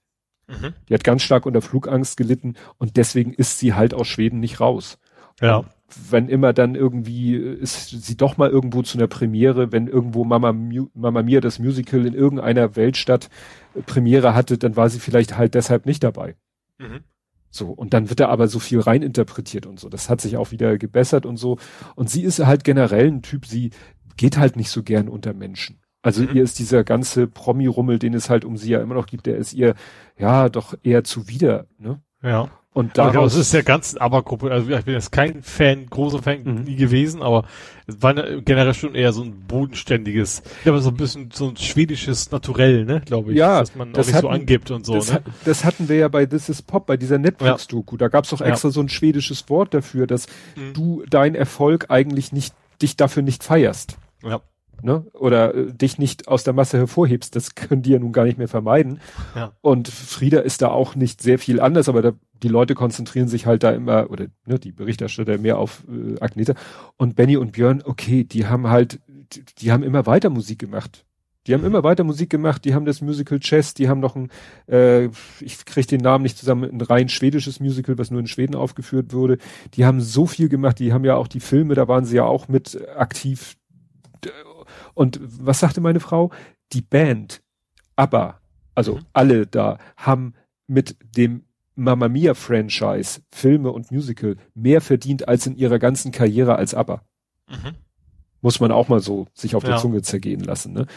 Mhm. Die hat ganz stark unter Flugangst gelitten und deswegen ist sie halt aus Schweden nicht raus. Ja. Wenn immer dann irgendwie ist sie doch mal irgendwo zu einer Premiere, wenn irgendwo Mama, Mu Mama Mia das Musical in irgendeiner Weltstadt äh, Premiere hatte, dann war sie vielleicht halt deshalb nicht dabei. Mhm. So, und dann wird da aber so viel reininterpretiert und so. Das hat sich auch wieder gebessert und so. Und sie ist halt generell ein Typ, sie geht halt nicht so gern unter Menschen. Also Mhm. ihr ist dieser ganze Promi-Rummel, den es halt um sie ja immer noch gibt, der ist ihr ja doch eher zuwider. Ne? Ja. Und Aber daraus das ist der ganzen Aber-Gruppe. Also ich bin jetzt kein Fan, großer Fan Mhm. nie gewesen, aber es war ne- generell schon eher so ein bodenständiges, ja, aber so ein bisschen so ein schwedisches Naturell, ne, glaube ich. Ja, dass man das auch nicht so hatten- angibt und so, das, ne? das hatten wir ja bei This is Pop, bei dieser Netflix-Doku. Da gab es doch Ja. extra so ein schwedisches Wort dafür, dass Mhm. du deinen Erfolg eigentlich nicht, dich dafür nicht feierst. Ja. Ne? Oder äh, dich nicht aus der Masse hervorhebst, das können die ja nun gar nicht mehr vermeiden. Ja. Und Frieda ist da auch nicht sehr viel anders, aber da, die Leute konzentrieren sich halt da immer, oder ne, die Berichterstatter mehr auf äh, Agneta. Und Benny und Björn, okay, die haben halt, die, die haben immer weiter Musik gemacht. Die haben immer weiter Musik gemacht, die haben das Musical Chess, die haben noch ein, äh, ich kriege den Namen nicht zusammen, ein rein schwedisches Musical, was nur in Schweden aufgeführt wurde. Die haben so viel gemacht, die haben ja auch die Filme, da waren sie ja auch mit aktiv. Und was sagte meine Frau? Die Band, ABBA, also Mhm. alle da, haben mit dem Mamma Mia Franchise, Filme und Musical, mehr verdient als in ihrer ganzen Karriere als ABBA. Mhm. Muss man auch mal so sich auf der Ja. Zunge zergehen lassen, ne?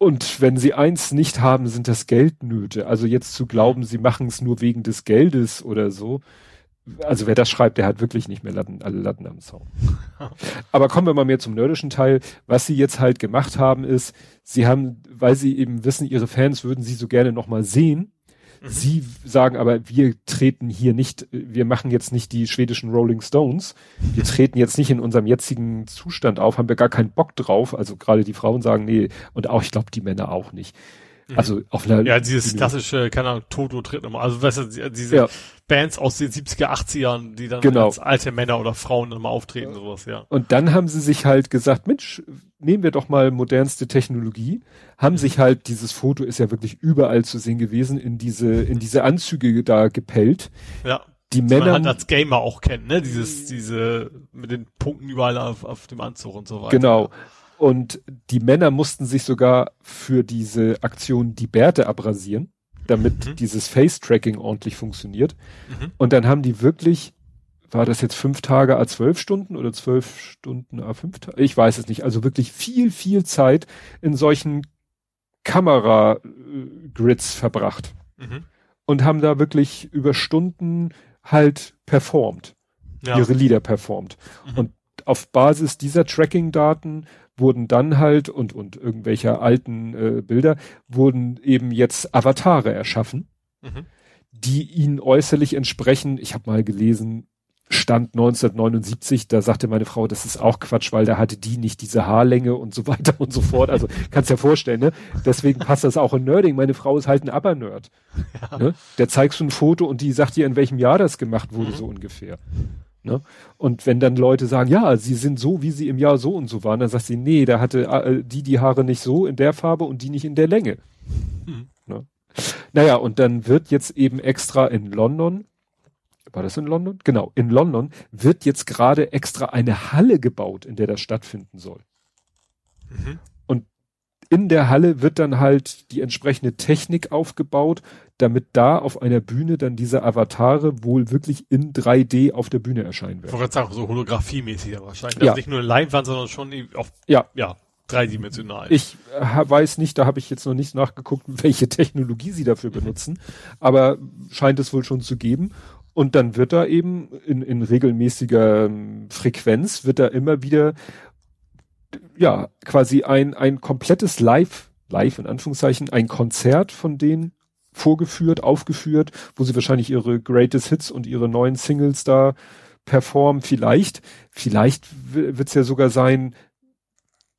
Und wenn sie eins nicht haben, sind das Geldnöte. Also jetzt zu glauben, sie machen es nur wegen des Geldes oder so. Also wer das schreibt, der hat wirklich nicht mehr Latten, alle Latten am Zaun. Aber kommen wir mal mehr zum nerdischen Teil. Was sie jetzt halt gemacht haben, ist, sie haben, weil sie eben wissen, ihre Fans würden sie so gerne nochmal sehen. Mhm. Sie sagen aber, wir treten hier nicht, wir machen jetzt nicht die schwedischen Rolling Stones. Wir treten jetzt nicht in unserem jetzigen Zustand auf, haben wir gar keinen Bock drauf. Also gerade die Frauen sagen, nee, und auch, ich glaube, die Männer auch nicht. Also auf einer Ja, dieses Bühne. klassische, keine Ahnung, Toto tritt nochmal. Also weißt du, diese Ja. Bands aus den 70er, 80ern, die dann Genau. als alte Männer oder Frauen dann mal auftreten, sowas, ja. Und dann haben sie sich halt gesagt, Mensch, nehmen wir doch mal modernste Technologie, haben sich halt, dieses Foto ist ja wirklich überall zu sehen gewesen, in diese, in diese Anzüge da gepellt. Ja. Die Was man Männer, halt als Gamer auch kennt, ne? Dieses, diese, mit den Punkten überall auf, auf dem Anzug und so weiter. genau. Und die Männer mussten sich sogar für diese Aktion die Bärte abrasieren, damit Mhm. dieses Face-Tracking ordentlich funktioniert. Mhm. Und dann haben die wirklich, war das jetzt fünf Tage a zwölf Stunden oder zwölf Stunden a fünf Tage? Ich weiß es nicht. Also wirklich viel, viel Zeit in solchen Kamera-Grids verbracht Mhm. und haben da wirklich über Stunden halt performt, Ja. ihre Lieder performt. Mhm. Und auf Basis dieser Tracking-Daten wurden dann halt und, und irgendwelcher alten äh, Bilder wurden eben jetzt Avatare erschaffen, Mhm. die ihnen äußerlich entsprechen. Ich habe mal gelesen, Stand 1979, da sagte meine Frau, das ist auch Quatsch, weil da hatte die nicht diese Haarlänge und so weiter und so fort. Also kannst ja vorstellen, ne? Deswegen passt das auch in Nerding. Meine Frau ist halt ein Aber-Nerd. Ne? Der zeigst du ein Foto und die sagt dir, in welchem Jahr das gemacht wurde, Mhm. so ungefähr. Ne? Und wenn dann Leute sagen, ja, sie sind so, wie sie im Jahr so und so waren, dann sagt sie, nee, da hatte äh, die die Haare nicht so in der Farbe und die nicht in der Länge. Mhm. Ne? Naja, und dann wird jetzt eben extra in London, war das in London? Genau, in London wird jetzt gerade extra eine Halle gebaut, in der das stattfinden soll. Mhm. In der Halle wird dann halt die entsprechende Technik aufgebaut, damit da auf einer Bühne dann diese Avatare wohl wirklich in 3D auf der Bühne erscheinen Ich werden. wollte gerade sagen, so holographiemäßig dann wahrscheinlich. Ja. Also nicht nur eine Leinwand, sondern schon auf, Ja. ja, dreidimensional. Ich äh, weiß nicht, da habe ich jetzt noch nicht nachgeguckt, welche Technologie sie dafür benutzen, aber scheint es wohl schon zu geben. Und dann wird da eben in, in regelmäßiger ähm, Frequenz wird da immer wieder ja quasi ein ein komplettes Live Live in Anführungszeichen ein Konzert von denen vorgeführt, aufgeführt, wo sie wahrscheinlich ihre Greatest Hits und ihre neuen Singles da performen. Vielleicht, vielleicht wird es ja sogar sein,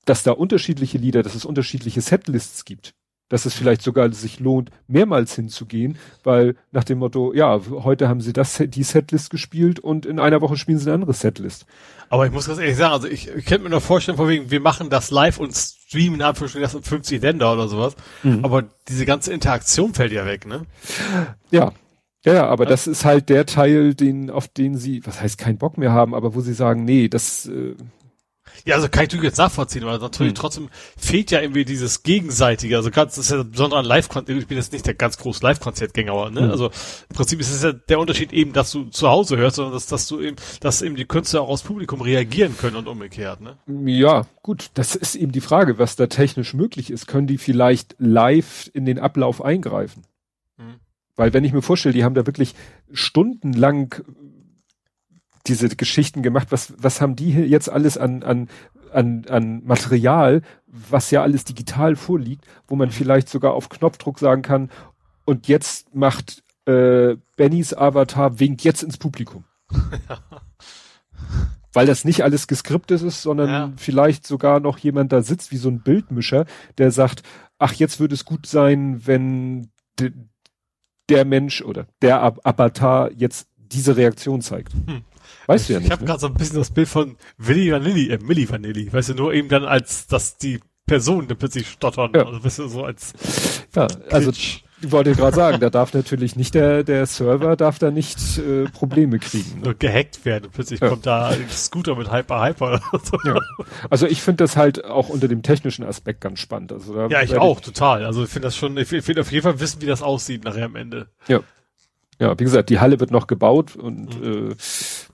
dass da unterschiedliche Lieder, dass es unterschiedliche Setlists gibt. Dass es vielleicht sogar sich lohnt, mehrmals hinzugehen, weil nach dem Motto, ja, heute haben sie das, die Setlist gespielt und in einer Woche spielen sie eine andere Setlist. Aber ich muss ganz ehrlich sagen, also ich, ich könnte mir nur vorstellen, von wegen, wir machen das live und streamen in Anführungsstrichen das in 50 Länder oder sowas. Mhm. Aber diese ganze Interaktion fällt ja weg, ne? Ja. Ja, ja, aber das ist halt der Teil, den, auf den sie, was heißt keinen Bock mehr haben, aber wo sie sagen, nee, das, äh, Ja, also kann ich natürlich jetzt nachvollziehen, aber natürlich Hm. trotzdem fehlt ja irgendwie dieses Gegenseitige. Also ganz, das ist ja besonders an Live-Konzert, ich bin jetzt nicht der ganz große Live-Konzertgänger, aber, ne? Hm. Also im Prinzip ist es ja der Unterschied eben, dass du zu Hause hörst, sondern dass, dass du eben, dass eben die Künstler auch aus Publikum reagieren können und umgekehrt, ne? Ja, gut, das ist eben die Frage, was da technisch möglich ist. Können die vielleicht live in den Ablauf eingreifen? Mhm. Weil wenn ich mir vorstelle, die haben da wirklich stundenlang diese Geschichten gemacht, was, was haben die hier jetzt alles an, an, an, an Material, was ja alles digital vorliegt, wo man vielleicht sogar auf Knopfdruck sagen kann, und jetzt macht äh, Bennys Avatar winkt jetzt ins Publikum. Weil das nicht alles geskriptet ist, sondern Ja. vielleicht sogar noch jemand da sitzt wie so ein Bildmischer, der sagt, ach, jetzt würde es gut sein, wenn de, der Mensch oder der Avatar jetzt diese Reaktion zeigt. Hm. Weißt du ja ich nicht. habe ne? gerade so ein bisschen das Bild von Willi Vanilli, äh, Milli Vanilli, weißt du, nur eben dann als, dass die Personen dann plötzlich stottern, Ja. also weißt du, so als ja, also ich wollte gerade sagen, da darf natürlich nicht der, der Server darf da nicht äh, Probleme kriegen. Ne? nur gehackt werden plötzlich Ja. kommt da ein Scooter mit Hyper Hyper oder so. Ja. Also ich finde das halt auch unter dem technischen Aspekt ganz spannend. Also Ja, ich auch, total. Also ich finde das schon, ich will auf jeden Fall wissen, wie das aussieht nachher am Ende. Ja. Ja, wie gesagt, die Halle wird noch gebaut und Mhm. äh,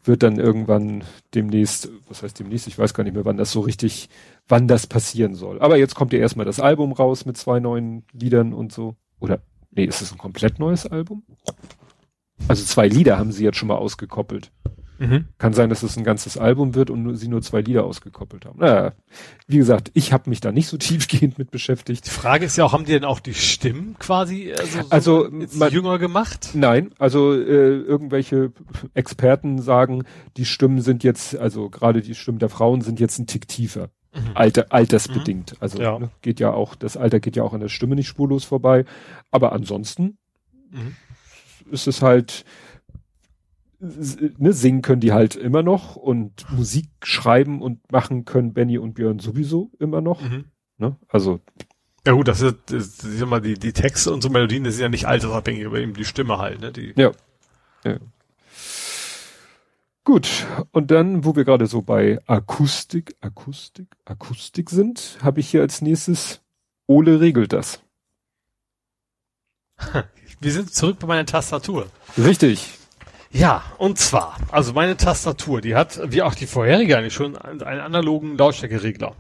wird dann irgendwann demnächst, was heißt demnächst, ich weiß gar nicht mehr, wann das so richtig, wann das passieren soll. Aber jetzt kommt ja erstmal das Album raus mit zwei neuen Liedern und so. Oder, nee, ist es ein komplett neues Album? Also zwei Lieder haben sie jetzt schon mal ausgekoppelt. Kann sein, dass es ein ganzes Album wird und sie nur zwei Lieder ausgekoppelt haben. Naja, wie gesagt, ich habe mich da nicht so tiefgehend mit beschäftigt. Die Frage ist ja auch, haben die denn auch die Stimmen quasi also, so Also, jetzt man- jünger gemacht? Nein, also äh, irgendwelche Experten sagen, die Stimmen sind jetzt, also gerade die Stimmen der Frauen sind jetzt ein Tick tiefer. Alter, altersbedingt. Also Ja. ne, geht ja auch, das Alter geht ja auch an der Stimme nicht spurlos vorbei. Aber ansonsten Mhm. ist es halt, ne, singen können die halt immer noch und Musik schreiben und machen können Benny und Björn sowieso immer noch. Mhm. Ne? Also Ja gut, das ist, das ist mal, die, die Texte und so Melodien, das sind ja nicht altersabhängig, aber eben die Stimme halt, ne? Die, Ja. ja. Gut, und dann, wo wir gerade so bei Akustik, Akustik, Akustik sind, habe ich hier als nächstes Ole regelt das. Wir sind zurück bei meiner Tastatur. Richtig. Ja, und zwar, also meine Tastatur, die hat, wie auch die vorherige eigentlich schon, einen analogen Lautstärkeregler.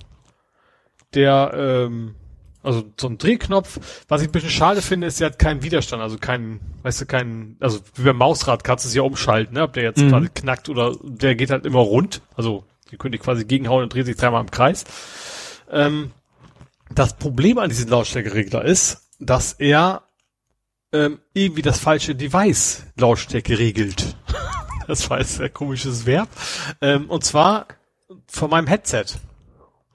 Der, ähm, also so ein Drehknopf. Was ich ein bisschen schade finde, ist, der hat keinen Widerstand, also keinen, weißt du, keinen, also wie beim Mausrad kannst du es ja umschalten, ne? ob der jetzt mhm. quasi knackt oder der geht halt immer rund. Also die könnte ich quasi gegenhauen und dreht sich dreimal im Kreis. Ähm, das Problem an diesem Lautstärkeregler ist, dass er ähm, irgendwie das falsche Device Lautstärke regelt. das war jetzt ein komisches Verb. Ähm, und zwar von meinem Headset.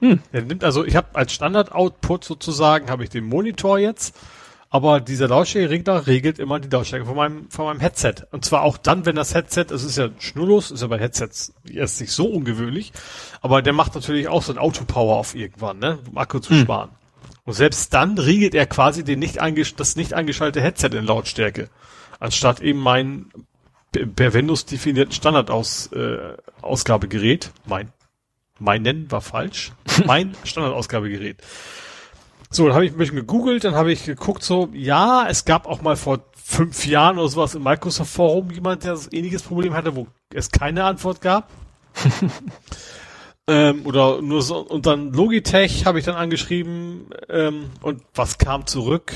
Hm. Er nimmt also, ich habe als Standard-Output sozusagen, habe ich den Monitor jetzt, aber dieser Lautstärkeregler regelt immer die Lautstärke von meinem, von meinem Headset. Und zwar auch dann, wenn das Headset, es ist ja schnurlos, ist ja bei Headsets erst nicht so ungewöhnlich, aber der macht natürlich auch so ein Autopower auf irgendwann, ne, um Akku zu hm. sparen. Und selbst dann regelt er quasi den nicht das nicht eingeschaltete Headset in Lautstärke, anstatt eben mein per Windows definierten Standardausgabegerät, äh, mein meinen war falsch. mein Standardausgabegerät. So, dann habe ich ein bisschen gegoogelt, dann habe ich geguckt, so, ja, es gab auch mal vor fünf Jahren oder sowas im Microsoft Forum jemand, der das ähnliches Problem hatte, wo es keine Antwort gab. ähm, oder nur so, und dann Logitech habe ich dann angeschrieben, ähm, und was kam zurück?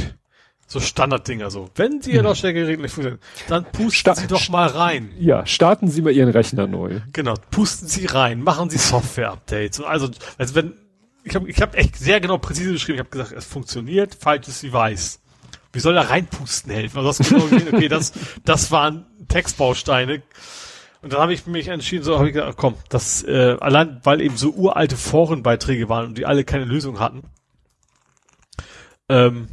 So Standarddinger so. Wenn Sie Ihr hm. Lautstärkegerät nicht funktioniert, dann pusten Sta Sie doch mal rein. Ja, starten Sie mal Ihren Rechner neu. Genau, pusten Sie rein, machen Sie Software-Updates. Also, also wenn, ich habe ich hab echt sehr genau präzise geschrieben, ich habe gesagt, es funktioniert, falsches Device. Wie soll da reinpusten helfen? Also das okay, das, das waren Textbausteine. Und dann habe ich mich entschieden, so habe ich gesagt, komm, das äh, allein, weil eben so uralte Forenbeiträge waren und die alle keine Lösung hatten. Ähm,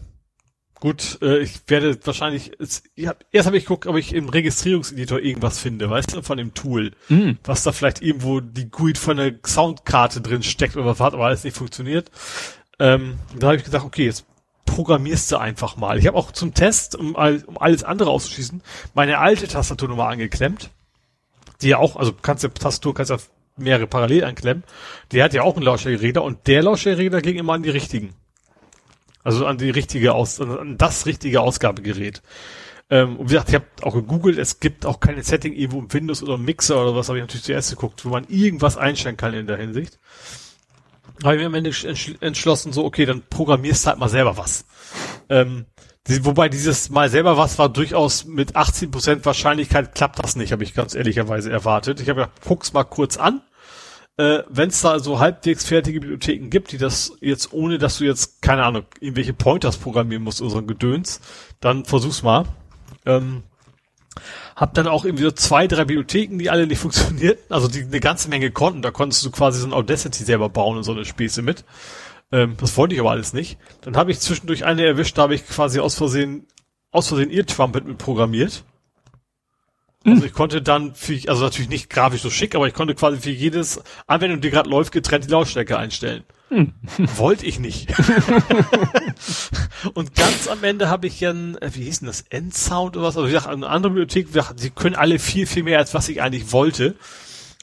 Gut, äh, ich werde wahrscheinlich, es, ich hab, erst habe ich geguckt, ob ich im Registrierungseditor irgendwas finde, weißt du, von dem Tool, mm. was da vielleicht irgendwo die GUID von der Soundkarte drin steckt oder was hat, aber alles nicht funktioniert. Ähm, da habe ich gesagt, okay, jetzt programmierst du einfach mal. Ich habe auch zum Test, um, um alles andere auszuschließen, meine alte Tastatur nochmal angeklemmt, die ja auch, also kannst du Tastatur kannst ja mehrere parallel anklemmen. Die hat ja auch einen Lautstärkeregler und der Lautstärkeregler ging immer an die richtigen. Also an die richtige Aus, an das richtige Ausgabegerät. Ähm, und wie gesagt, ich habe auch gegoogelt, es gibt auch keine Setting irgendwo im Windows oder im Mixer oder was, habe ich natürlich zuerst geguckt, wo man irgendwas einstellen kann in der Hinsicht. Habe ich mir am Ende entschlossen, so, okay, dann programmierst halt mal selber was. Ähm, die, wobei dieses mal selber was war durchaus mit 18% Wahrscheinlichkeit klappt das nicht, habe ich ganz ehrlicherweise erwartet. Ich habe gedacht, guck's mal kurz an äh, wenn es da so halbwegs fertige Bibliotheken gibt, die das jetzt, ohne dass du jetzt, keine Ahnung, irgendwelche Pointers programmieren musst ein Gedöns, dann versuch's mal. Ähm, hab dann auch irgendwie so zwei, drei Bibliotheken, die alle nicht funktionierten, also die eine ganze Menge konnten. Da konntest du quasi so ein Audacity selber bauen und so eine Späße mit. Ähm, das wollte ich aber alles nicht. Dann habe ich zwischendurch eine erwischt, da habe ich quasi aus Versehen, aus Versehen ihr Trumpet mit programmiert. Also ich konnte dann für, also natürlich nicht grafisch so schick, aber ich konnte quasi für jedes Anwendung, die gerade läuft, getrennt die Lautstärke einstellen. Hm. Wollte ich nicht. und ganz am Ende habe ich ja ein, wie hieß denn das, Endsound oder was? Also ich dachte, eine andere Bibliothek, die können alle viel, viel mehr, als was ich eigentlich wollte.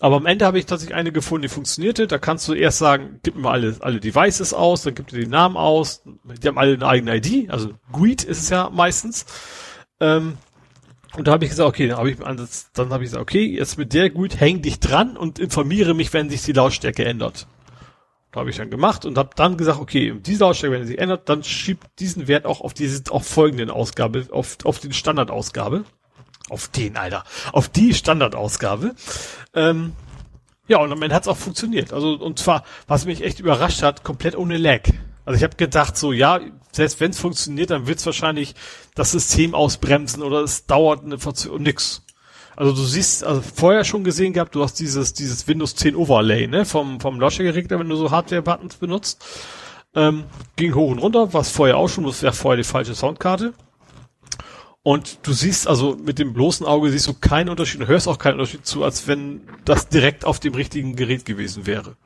Aber am Ende habe ich tatsächlich eine gefunden, die funktionierte. Da kannst du erst sagen, gib mir alle, alle Devices aus, dann gib dir den Namen aus. Die haben alle eine eigene ID, also GUID ist es ja meistens. Ähm, und da habe ich gesagt, okay, dann habe ich, dann habe ich gesagt, okay, jetzt mit der gut, häng dich dran und informiere mich, wenn sich die Lautstärke ändert. Da habe ich dann gemacht und habe dann gesagt, okay, diese Lautstärke, wenn sie sich ändert, dann schiebt diesen Wert auch auf diese, auf folgenden Ausgabe, auf, auf den Standardausgabe. Auf den, Alter. Auf die Standardausgabe. Ähm, ja, und am Ende hat es auch funktioniert. Also, und zwar, was mich echt überrascht hat, komplett ohne Lag. Also ich habe gedacht, so, ja, selbst wenn es funktioniert, dann wird es wahrscheinlich das System ausbremsen oder es dauert eine Verzögerung, nix. Also du siehst, also vorher schon gesehen gehabt, du hast dieses, dieses Windows 10 Overlay, ne, vom, vom Lautstärkeregler, wenn du so Hardware-Buttons benutzt. Ähm, ging hoch und runter, was vorher auch schon, das wäre vorher die falsche Soundkarte. Und du siehst also mit dem bloßen Auge siehst du keinen Unterschied, du hörst auch keinen Unterschied zu, als wenn das direkt auf dem richtigen Gerät gewesen wäre.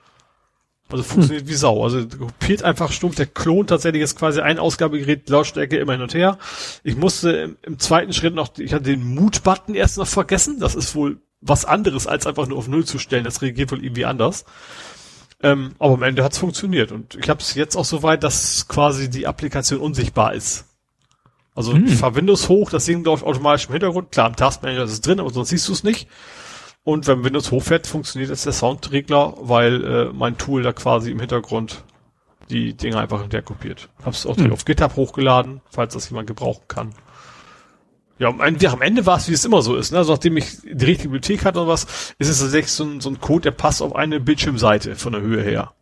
Also funktioniert hm. wie Sau. Also kopiert einfach stumpf. Der klont tatsächlich jetzt quasi ein Ausgabegerät, Lautstärke immer hin und her. Ich musste im, im zweiten Schritt noch, ich hatte den Mute-Button erst noch vergessen. Das ist wohl was anderes, als einfach nur auf Null zu stellen. Das reagiert wohl irgendwie anders. Ähm, aber am Ende hat's funktioniert. Und ich habe es jetzt auch so weit, dass quasi die Applikation unsichtbar ist. Also hm. ich fahr Windows hoch, das Ding läuft automatisch im Hintergrund. Klar, im Taskmanager ist es drin, aber sonst siehst du es nicht. Und wenn Windows hochfährt, funktioniert jetzt der Soundregler, weil äh, mein Tool da quasi im Hintergrund die Dinge einfach hinterher kopiert. Hab's auch hm. auf GitHub hochgeladen, falls das jemand gebrauchen kann. Ja, am Ende, war es, wie es immer so ist. Ne? Also nachdem ich die richtige Bibliothek hatte oder was, ist es tatsächlich so ein, so ein Code, der passt auf eine Bildschirmseite von der Höhe her.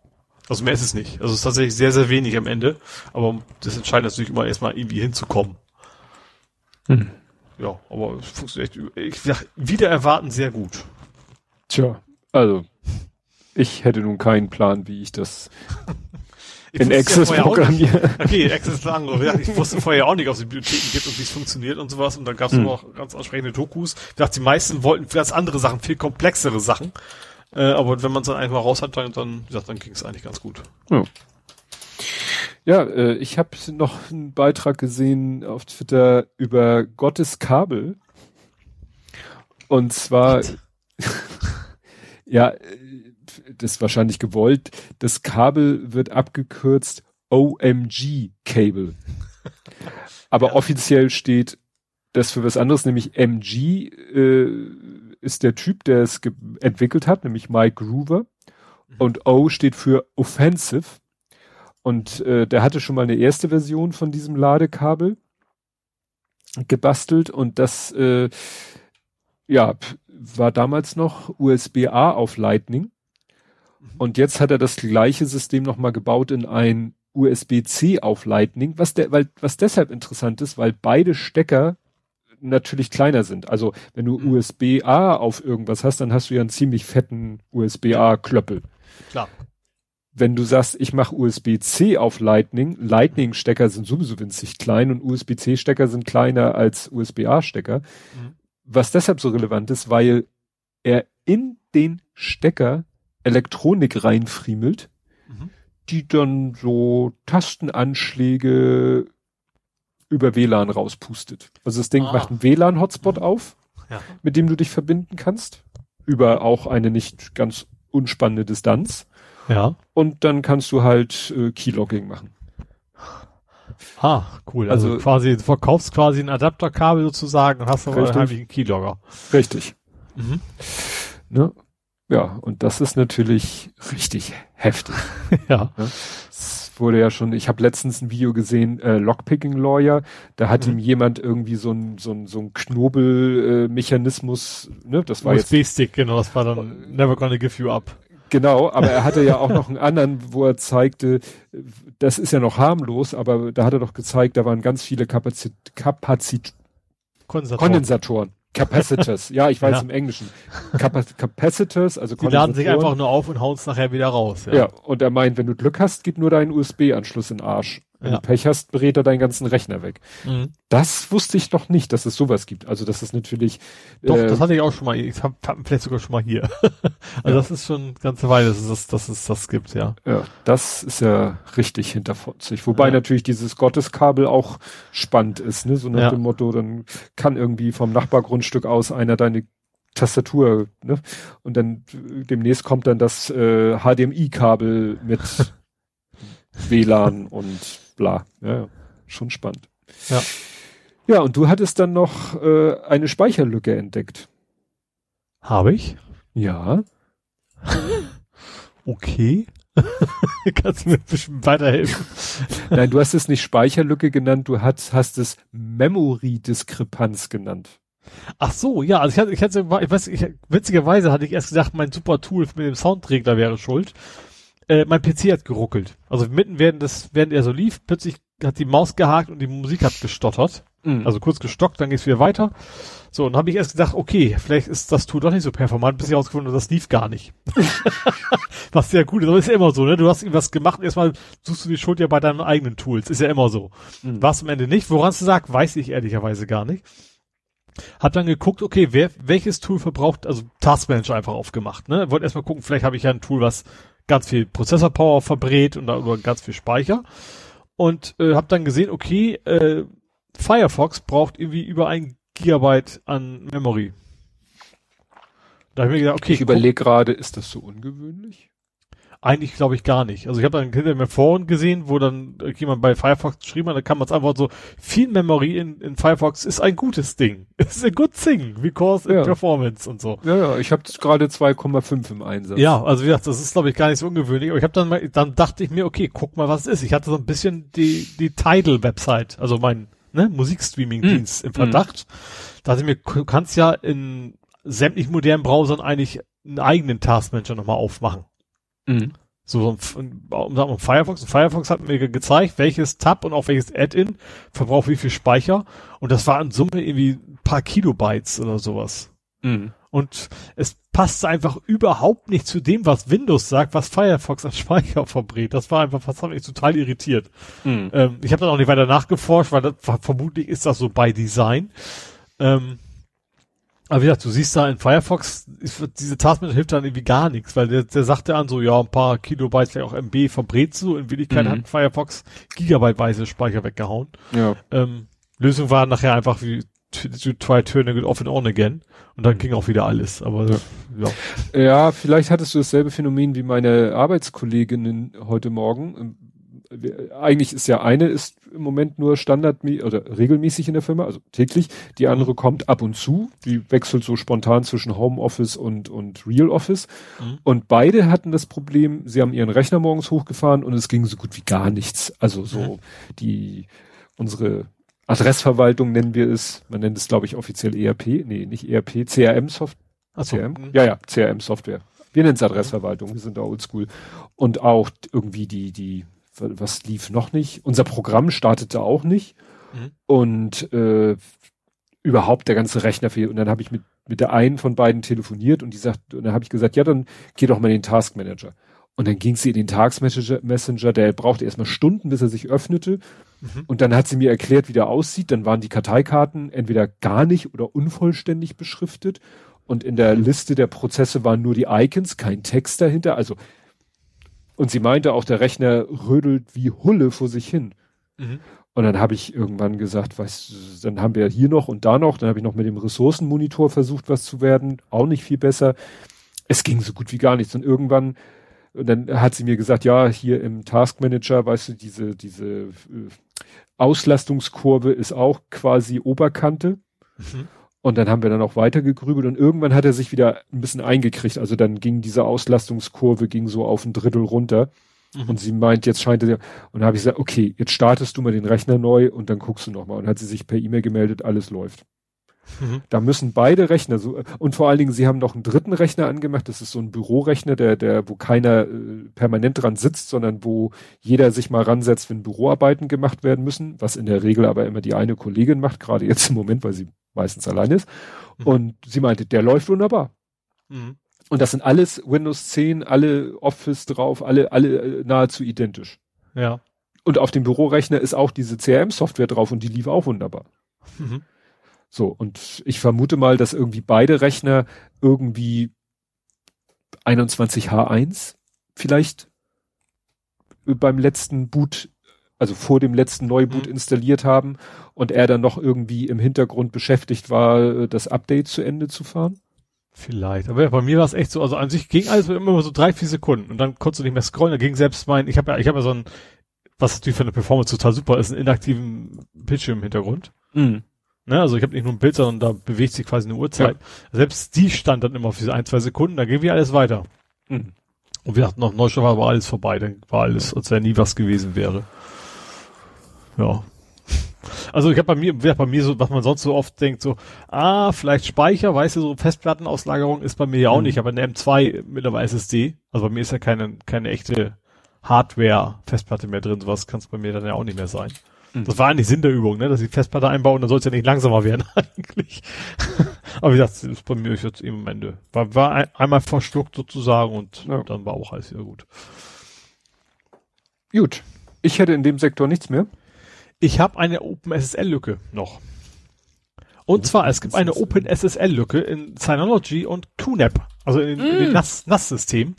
Also mehr ist es nicht. Also es ist tatsächlich sehr, sehr wenig am Ende. Aber das entscheidet natürlich immer erstmal irgendwie hinzukommen. Hm. Ja, aber es funktioniert echt, ich sag, wieder erwarten sehr gut. Tja, also ich hätte nun keinen Plan, wie ich das ich in Access ja programmieren. Okay, Access ist andere. Ich wusste vorher auch nicht, ob es Bibliotheken gibt und wie es funktioniert und sowas. Und dann gab es hm. auch ganz entsprechende Dokus. Ich dachte, die meisten wollten ganz andere Sachen, viel komplexere Sachen. Äh, aber wenn man es dann einfach raus hat, dann, dann, wie gesagt, dann ging es eigentlich ganz gut. Ja. Ja, äh, ich habe noch einen Beitrag gesehen auf Twitter über Gottes Kabel. Und zwar, ja, das ist wahrscheinlich gewollt, das Kabel wird abgekürzt OMG Cable. Aber ja. offiziell steht das für was anderes, nämlich MG äh, ist der Typ, der es entwickelt hat, nämlich Mike Groover. Mhm. Und O steht für Offensive. Und äh, der hatte schon mal eine erste Version von diesem Ladekabel gebastelt und das äh, ja war damals noch USB-A auf Lightning. Und jetzt hat er das gleiche System nochmal gebaut in ein USB-C auf Lightning, was der, weil, was deshalb interessant ist, weil beide Stecker natürlich kleiner sind. Also wenn du mhm. USB-A auf irgendwas hast, dann hast du ja einen ziemlich fetten USB-A-Klöppel. Klar. Wenn du sagst, ich mache USB-C auf Lightning, Lightning-Stecker sind sowieso winzig klein und USB-C-Stecker sind kleiner als USB-A-Stecker. Mhm. Was deshalb so relevant ist, weil er in den Stecker Elektronik reinfriemelt, mhm. die dann so Tastenanschläge über WLAN rauspustet. Also das Ding ah. macht einen WLAN-Hotspot mhm. auf, ja. mit dem du dich verbinden kannst, über auch eine nicht ganz unspannende Distanz. Ja. Und dann kannst du halt äh, Keylogging machen. Ah, cool. Also, also quasi, du verkaufst quasi ein Adapterkabel sozusagen und hast aber einen Keylogger. Richtig. Mhm. Ne? Ja, und das ist natürlich richtig heftig. ja. Es wurde ja schon, ich habe letztens ein Video gesehen, äh, Lockpicking Lawyer, da hat mhm. ihm jemand irgendwie so ein so ein so ein Knobelmechanismus, äh, ne, das war USB-Stick, genau, das war dann Never Gonna Give You Up. Genau, aber er hatte ja auch noch einen anderen, wo er zeigte, das ist ja noch harmlos, aber da hat er doch gezeigt, da waren ganz viele Kapazit Kapazit Kondensatoren. Kondensatoren. Capacitors, ja, ich weiß ja. im Englischen. Capa Capacitors, also Die laden sich einfach nur auf und hauen es nachher wieder raus. Ja. ja, und er meint, wenn du Glück hast, geht nur dein USB-Anschluss in Arsch. Wenn ja. du Pech hast, berät er deinen ganzen Rechner weg. Mhm. Das wusste ich doch nicht, dass es sowas gibt. Also das ist natürlich. Doch, äh, das hatte ich auch schon mal. Ich habe hab vielleicht sogar schon mal hier. also ja. das ist schon eine ganze Weile, dass es, dass es das gibt, ja. Ja, das ist ja richtig hinterfotzig. Wobei ja. natürlich dieses Gotteskabel auch spannend ist, ne? So nach dem Motto, dann kann irgendwie vom Nachbargrundstück aus einer deine Tastatur, ne? Und dann demnächst kommt dann das äh, HDMI-Kabel mit WLAN und bla. Ja, schon spannend. Ja. Ja, und du hattest dann noch äh, eine Speicherlücke entdeckt. Habe ich? Ja. okay. Kannst du mir ein bisschen weiterhelfen? Nein, du hast es nicht Speicherlücke genannt, du hast, hast es Memory-Diskrepanz genannt. Ach so, ja, also ich hatte, ich hatte, ich weiß, ich, witzigerweise hatte ich erst gesagt, mein super Tool mit dem Soundregler wäre schuld äh, mein PC hat geruckelt. Also mitten während das, während er so lief, plötzlich hat die Maus gehakt und die Musik hat gestottert. Mhm. Also kurz gestockt, dann geht's wieder weiter. So, und habe ich erst gedacht, okay, vielleicht ist das Tool doch nicht so performant, bis ich herausgefunden das lief gar nicht. Was sehr gut ist, aber ist ja immer so, ne? Du hast irgendwas gemacht erstmal suchst du die Schuld ja bei deinen eigenen Tools. Ist ja immer so. Mhm. War es am Ende nicht. Woran es sagt, weiß ich ehrlicherweise gar nicht. Hab dann geguckt, okay, wer, welches Tool verbraucht, also Taskmanager einfach aufgemacht, ne? Wollte erstmal gucken, vielleicht habe ich ja ein Tool, was ganz viel Prozessorpower verbrät und darüber ganz viel Speicher. Und äh, habe dann gesehen, okay, äh, Firefox braucht irgendwie über ein Gigabyte an Memory. Da habe ich mir gedacht, okay, ich überlege gerade, ist das so ungewöhnlich? Eigentlich glaube ich gar nicht. Also ich habe dann hinter mir Foren gesehen, wo dann jemand bei Firefox geschrieben hat, da kann man es einfach so, viel Memory in, in Firefox ist ein gutes Ding. It's a good thing, because Ja. in performance und so. Ja, ja, ich habe gerade 2,5 im Einsatz. Ja, also wie gesagt, das ist glaube ich gar nicht so ungewöhnlich. Aber ich habe dann mal, dann dachte ich mir, okay, guck mal, was es ist. Ich hatte so ein bisschen die die Tidal-Website, also mein ne, Musikstreaming-Dienst im Verdacht. Da dachte ich mir, du kannst ja in sämtlichen modernen Browsern eigentlich einen eigenen Taskmanager nochmal aufmachen. Mhm. So, um, Firefox. Und Firefox hat mir ge- gezeigt, welches Tab und auch welches Add-in verbraucht wie viel Speicher. Und das war in Summe irgendwie ein paar Kilobytes oder sowas. Mhm. Und es passte einfach überhaupt nicht zu dem, was Windows sagt, was Firefox an Speicher verbrät. Das war einfach, das hat mich total irritiert. Mhm. Ähm, ich habe dann auch nicht weiter nachgeforscht, weil das, vermutlich ist das so bei Design. Ähm, aber wie gesagt, du siehst da in Firefox, ist, diese Taskmanager hilft dann irgendwie gar nichts, weil der, der sagt ja an so, ja, ein paar Kilobyte, vielleicht auch MB verbrätst du. In Wirklichkeit Mhm. hat Firefox gigabyteweise Speicher weggehauen. Ja. Ähm, Lösung war nachher einfach wie to, to try turning it off and on again. Und dann ging auch wieder alles. Aber Ja. ja. Ja, vielleicht hattest du dasselbe Phänomen wie meine Arbeitskolleginnen heute Morgen. Eigentlich ist ja eine ist im Moment nur standard oder regelmäßig in der Firma, also täglich. Die andere kommt ab und zu. Die wechselt so spontan zwischen Homeoffice und, und Real Office. Mhm. Und beide hatten das Problem, sie haben ihren Rechner morgens hochgefahren und es ging so gut wie gar nichts. Also so Mhm. die, unsere Adressverwaltung nennen wir es, man nennt es glaube ich offiziell ERP, nee, nicht ERP, CRM-Software. Achso. CRM? Ja, ja, CRM-Software. Wir nennen es Adressverwaltung, wir sind da oldschool. Und auch irgendwie die, die, was lief noch nicht? Unser Programm startete auch nicht. Mhm. Und äh, überhaupt der ganze Rechner fehlt. Und dann habe ich mit, mit der einen von beiden telefoniert und die sagt, und dann habe ich gesagt, ja, dann geh doch mal in den Taskmanager. Und dann ging sie in den Taskmanager, Messenger, der brauchte erstmal Stunden, bis er sich öffnete. Mhm. Und dann hat sie mir erklärt, wie der aussieht. Dann waren die Karteikarten entweder gar nicht oder unvollständig beschriftet. Und in der Liste der Prozesse waren nur die Icons, kein Text dahinter. Also, und sie meinte auch, der Rechner rödelt wie Hulle vor sich hin. Mhm. Und dann habe ich irgendwann gesagt, weißt du, dann haben wir hier noch und da noch. Dann habe ich noch mit dem Ressourcenmonitor versucht, was zu werden. Auch nicht viel besser. Es ging so gut wie gar nichts. Und irgendwann, und dann hat sie mir gesagt, ja, hier im Taskmanager, weißt du, diese, diese äh, Auslastungskurve ist auch quasi Oberkante. Mhm. Und dann haben wir dann auch weiter gegrübelt und irgendwann hat er sich wieder ein bisschen eingekriegt. Also dann ging diese Auslastungskurve ging so auf ein Drittel runter. Mhm. Und sie meint, jetzt scheint er, und dann habe ich gesagt, okay, jetzt startest du mal den Rechner neu und dann guckst du nochmal. Und hat sie sich per E-Mail gemeldet, alles läuft. Mhm. Da müssen beide Rechner so, und vor allen Dingen, sie haben noch einen dritten Rechner angemacht, das ist so ein Bürorechner, der, der, wo keiner äh, permanent dran sitzt, sondern wo jeder sich mal ransetzt, wenn Büroarbeiten gemacht werden müssen, was in der Regel aber immer die eine Kollegin macht, gerade jetzt im Moment, weil sie meistens allein ist. Mhm. Und sie meinte, der läuft wunderbar. Mhm. Und das sind alles Windows 10, alle Office drauf, alle, alle äh, nahezu identisch. Ja. Und auf dem Bürorechner ist auch diese CRM-Software drauf und die lief auch wunderbar. Mhm. So, und ich vermute mal, dass irgendwie beide Rechner irgendwie 21H1 vielleicht beim letzten Boot, also vor dem letzten Neuboot Mhm. installiert haben und er dann noch irgendwie im Hintergrund beschäftigt war, das Update zu Ende zu fahren. Vielleicht. Aber ja, bei mir war es echt so, also an sich ging alles immer so drei, vier Sekunden und dann konntest du nicht mehr scrollen, da ging selbst mein, ich habe ja, ich habe ja so ein, was natürlich für eine Performance total super ist, einen inaktiven Bildschirm im Hintergrund. Mhm. Ne, also ich habe nicht nur ein Bild, sondern da bewegt sich quasi eine Uhrzeit. Selbst die stand dann immer auf diese ein, zwei Sekunden, da ging wieder alles weiter. Mhm. Und wir hatten noch Neustart war, war alles vorbei, dann war alles, als wäre nie was gewesen wäre. Ja. Also ich habe bei mir, bei mir so, was man sonst so oft denkt, so, ah, vielleicht Speicher, weißt du, so Festplattenauslagerung ist bei mir ja auch Mhm. nicht, aber eine M2 mittlerweile SSD, also bei mir ist ja keine, keine echte Hardware-Festplatte mehr drin, sowas kann es bei mir dann ja auch nicht mehr sein. Mhm. Das war eigentlich Sinn der Übung, ne, dass ich Festplatte einbauen, dann soll es ja nicht langsamer werden eigentlich. aber wie gesagt, das ist bei mir jetzt eben am Ende. War, war ein, einmal verschluckt sozusagen und Ja. dann war auch alles wieder gut. Gut. Ich hätte in dem Sektor nichts mehr. Ich habe eine OpenSSL-Lücke noch. Und zwar, es gibt eine OpenSSL-Lücke in Synology und QNAP, also in, in den NAS- NAS-System.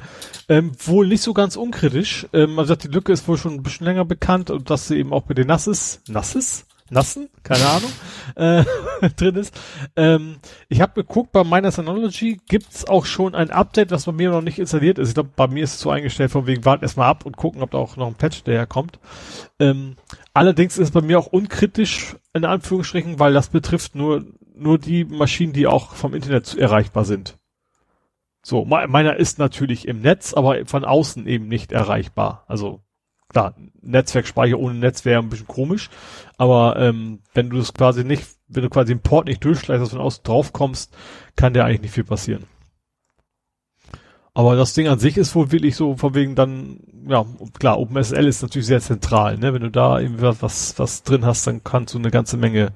ähm, wohl nicht so ganz unkritisch. Ähm, man sagt, die Lücke ist wohl schon ein bisschen länger bekannt und dass sie eben auch bei den NASes, NASes? nassen, keine Ahnung, äh, drin ist. Ähm, ich habe geguckt, bei meiner Synology gibt's auch schon ein Update, was bei mir noch nicht installiert ist. Ich glaube, bei mir ist es so eingestellt, von wegen warten erstmal ab und gucken, ob da auch noch ein Patch daherkommt. Ähm, allerdings ist es bei mir auch unkritisch, in Anführungsstrichen, weil das betrifft nur, nur die Maschinen, die auch vom Internet erreichbar sind. So, meiner ist natürlich im Netz, aber von außen eben nicht erreichbar. Also klar, Netzwerkspeicher ohne Netz wäre ein bisschen komisch, aber ähm, wenn du das quasi nicht, wenn du quasi den Port nicht durchschleißt, dass von außen drauf kommst, kann dir eigentlich nicht viel passieren. Aber das Ding an sich ist wohl wirklich so, von wegen dann, ja, klar, OpenSSL ist natürlich sehr zentral, ne? Wenn du da irgendwie was, was drin hast, dann kannst du eine ganze Menge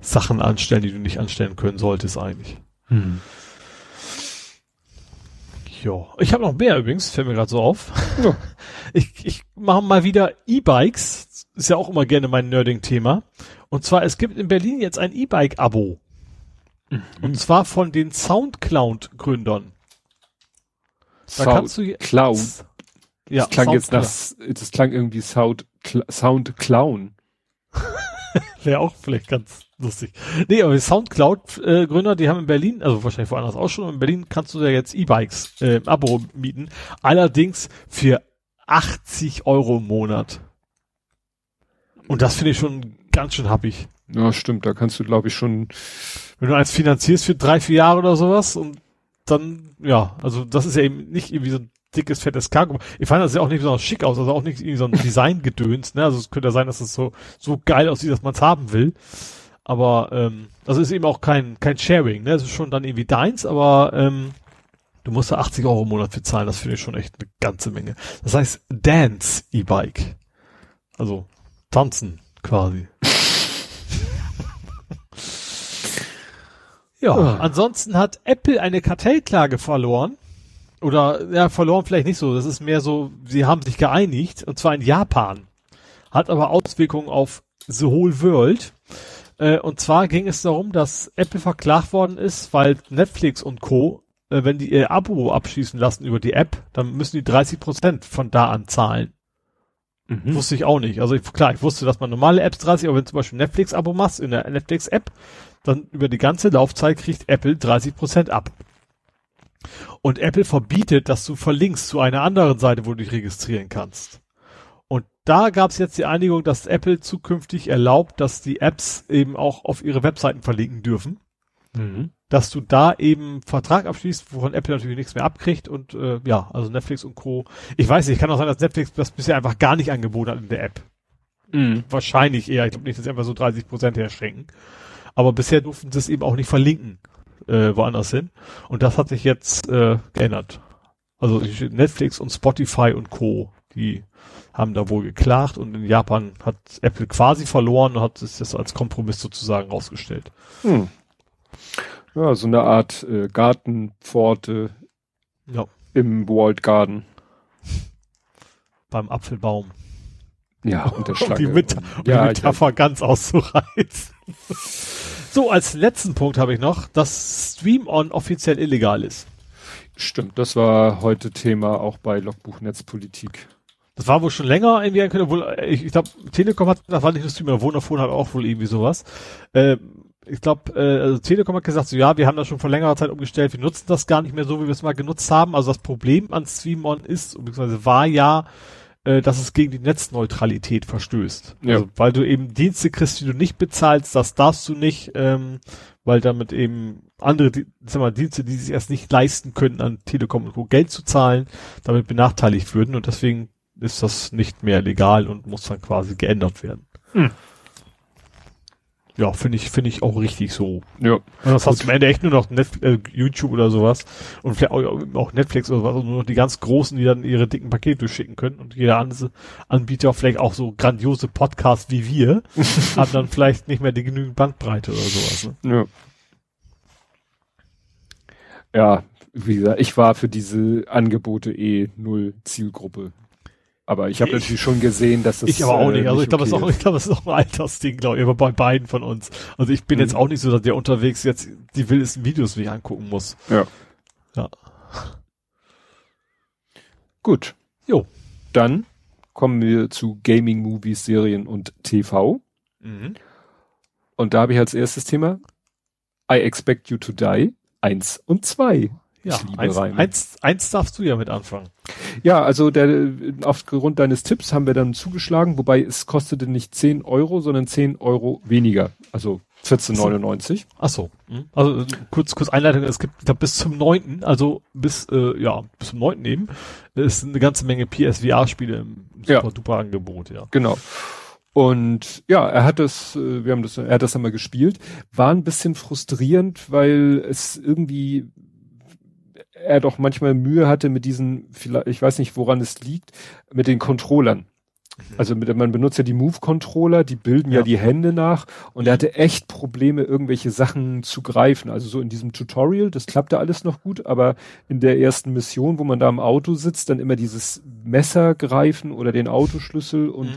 Sachen anstellen, die du nicht anstellen können solltest eigentlich. Hm. Ja, ich habe noch mehr übrigens, fällt mir gerade so auf. Ja. Ich, ich mache mal wieder E-Bikes. Ist ja auch immer gerne mein Nerding-Thema. Und zwar, es gibt in Berlin jetzt ein E-Bike-Abo. Mhm. Und zwar von den Soundcloud-Gründern. Da Sound kannst du Cloud. Ja, das klang Sound jetzt nach, das klang irgendwie Sound, Sound Clown. Wäre auch vielleicht ganz lustig. Nee, aber Soundcloud-Gründer, äh, die haben in Berlin, also wahrscheinlich woanders auch schon, in Berlin kannst du ja jetzt E-Bikes äh, im Abo mieten. Allerdings für 80 Euro im Monat. Und das finde ich schon ganz schön happig. Ja, stimmt, da kannst du, glaube ich, schon. Wenn du eins finanzierst für drei, vier Jahre oder sowas und dann, ja, also das ist ja eben nicht irgendwie so ein dickes, fettes Cargo. Ich fand das ja auch nicht besonders schick aus, also auch nicht irgendwie so ein Design-Gedöns, ne? Also es könnte ja sein, dass es so, so geil aussieht, dass man es haben will. Aber, ähm, also ist eben auch kein, kein Sharing, ne? Es ist schon dann irgendwie deins, aber, ähm, du musst da 80 Euro im Monat für zahlen. Das finde ich schon echt eine ganze Menge. Das heißt Dance E-Bike. Also, tanzen, quasi. ja, oh. ansonsten hat Apple eine Kartellklage verloren oder, ja, verloren vielleicht nicht so. Das ist mehr so, sie haben sich geeinigt, und zwar in Japan. Hat aber Auswirkungen auf the whole world. Äh, und zwar ging es darum, dass Apple verklagt worden ist, weil Netflix und Co., äh, wenn die ihr Abo abschließen lassen über die App, dann müssen die 30 Prozent von da an zahlen. Mhm. Wusste ich auch nicht. Also ich, klar, ich wusste, dass man normale Apps 30, aber wenn du zum Beispiel Netflix-Abo machst in der Netflix-App, dann über die ganze Laufzeit kriegt Apple 30 Prozent ab. Und Apple verbietet, dass du verlinkst zu einer anderen Seite, wo du dich registrieren kannst. Und da gab es jetzt die Einigung, dass Apple zukünftig erlaubt, dass die Apps eben auch auf ihre Webseiten verlinken dürfen. Mhm. Dass du da eben Vertrag abschließt, wovon Apple natürlich nichts mehr abkriegt und äh, ja, also Netflix und Co. Ich weiß nicht, kann auch sein, dass Netflix das bisher einfach gar nicht angeboten hat in der App. Mhm. Wahrscheinlich eher. Ich glaube nicht, dass sie einfach so 30 Prozent herschränken. Aber bisher durften sie es eben auch nicht verlinken äh, woanders hin. Und das hat sich jetzt äh, geändert. Also Netflix und Spotify und Co. Die haben da wohl geklagt und in Japan hat Apple quasi verloren und hat es jetzt als Kompromiss sozusagen rausgestellt. Hm. Ja, so eine Art äh, Gartenpforte ja. im Walled Garden. Beim Apfelbaum. Ja, und der Schlange. Um die, Meta um ja, die Metapher ja. ganz auszureizen. So, als letzten Punkt habe ich noch, dass Stream-On offiziell illegal ist. Stimmt, das war heute Thema auch bei Logbuch Netzpolitik. Das war wohl schon länger irgendwie, obwohl, ich, ich glaube, Telekom hat, das war nicht nur Streamer, Vodafone hat auch wohl irgendwie sowas. Äh, ich glaube, äh, also Telekom hat gesagt, so ja, wir haben das schon vor längerer Zeit umgestellt, wir nutzen das gar nicht mehr so, wie wir es mal genutzt haben. Also das Problem an Stream-On ist, beziehungsweise war ja, äh, dass es gegen die Netzneutralität verstößt. Ja. Also, weil du eben Dienste kriegst, die du nicht bezahlst, das darfst du nicht, ähm, weil damit eben andere, sag mal, Dienste, die sich erst nicht leisten können, an Telekom und Co. Geld zu zahlen, damit benachteiligt würden und deswegen ist das nicht mehr legal und muss dann quasi geändert werden. Hm. Ja, finde ich, finde ich auch richtig so. Ja. Und das hast du am Ende echt nur noch Netflix, äh, YouTube oder sowas und vielleicht auch, Netflix oder was, und nur noch die ganz Großen, die dann ihre dicken Pakete durchschicken können und jeder andere Anbieter, vielleicht auch so grandiose Podcasts wie wir, haben dann vielleicht nicht mehr die genügend Bandbreite oder sowas. Ne? Ja. Ja, wie gesagt, ich war für diese Angebote eh null Zielgruppe. Aber ich habe natürlich schon gesehen, dass das. Ich aber auch nicht. Äh, also ich glaube, okay es ist ist auch ein Altersding, glaube ich, aber bei beiden von uns. Also ich bin mhm. jetzt auch nicht so, dass der unterwegs jetzt die wildesten Videos mich angucken muss. Ja. Ja. Gut. Jo. Dann kommen wir zu Gaming, Movies, Serien und TV. Mhm. Und da habe ich als erstes Thema I Expect You to Die eins und zwei. Ja, Ich liebe eins, Reime. eins, eins darfst du ja mit anfangen. Ja, also der, aufgrund deines Tipps haben wir dann zugeschlagen, wobei es kostete nicht 10 Euro, sondern 10 Euro weniger. Also 14,99. Ach so. Also äh, kurz, kurz Einleitung. Es gibt, ich glaube, bis zum neunten, also bis, äh, ja, bis zum neunten eben, ist eine ganze Menge PSVR-Spiele im Ja. super duper Angebot, ja. Genau. Und ja, er hat das, äh, wir haben das, er hat das einmal gespielt. War ein bisschen frustrierend, weil es irgendwie er doch manchmal Mühe hatte mit diesen, vielleicht, ich weiß nicht, woran es liegt, mit den Controllern. Also mit, man benutzt ja die Move-Controller, die bilden ja. Ja. die Hände nach und er hatte echt Probleme, irgendwelche Sachen zu greifen. Also so in diesem Tutorial, das klappte alles noch gut, aber in der ersten Mission, wo man da im Auto sitzt, dann immer dieses Messer greifen oder den Autoschlüssel und Mhm.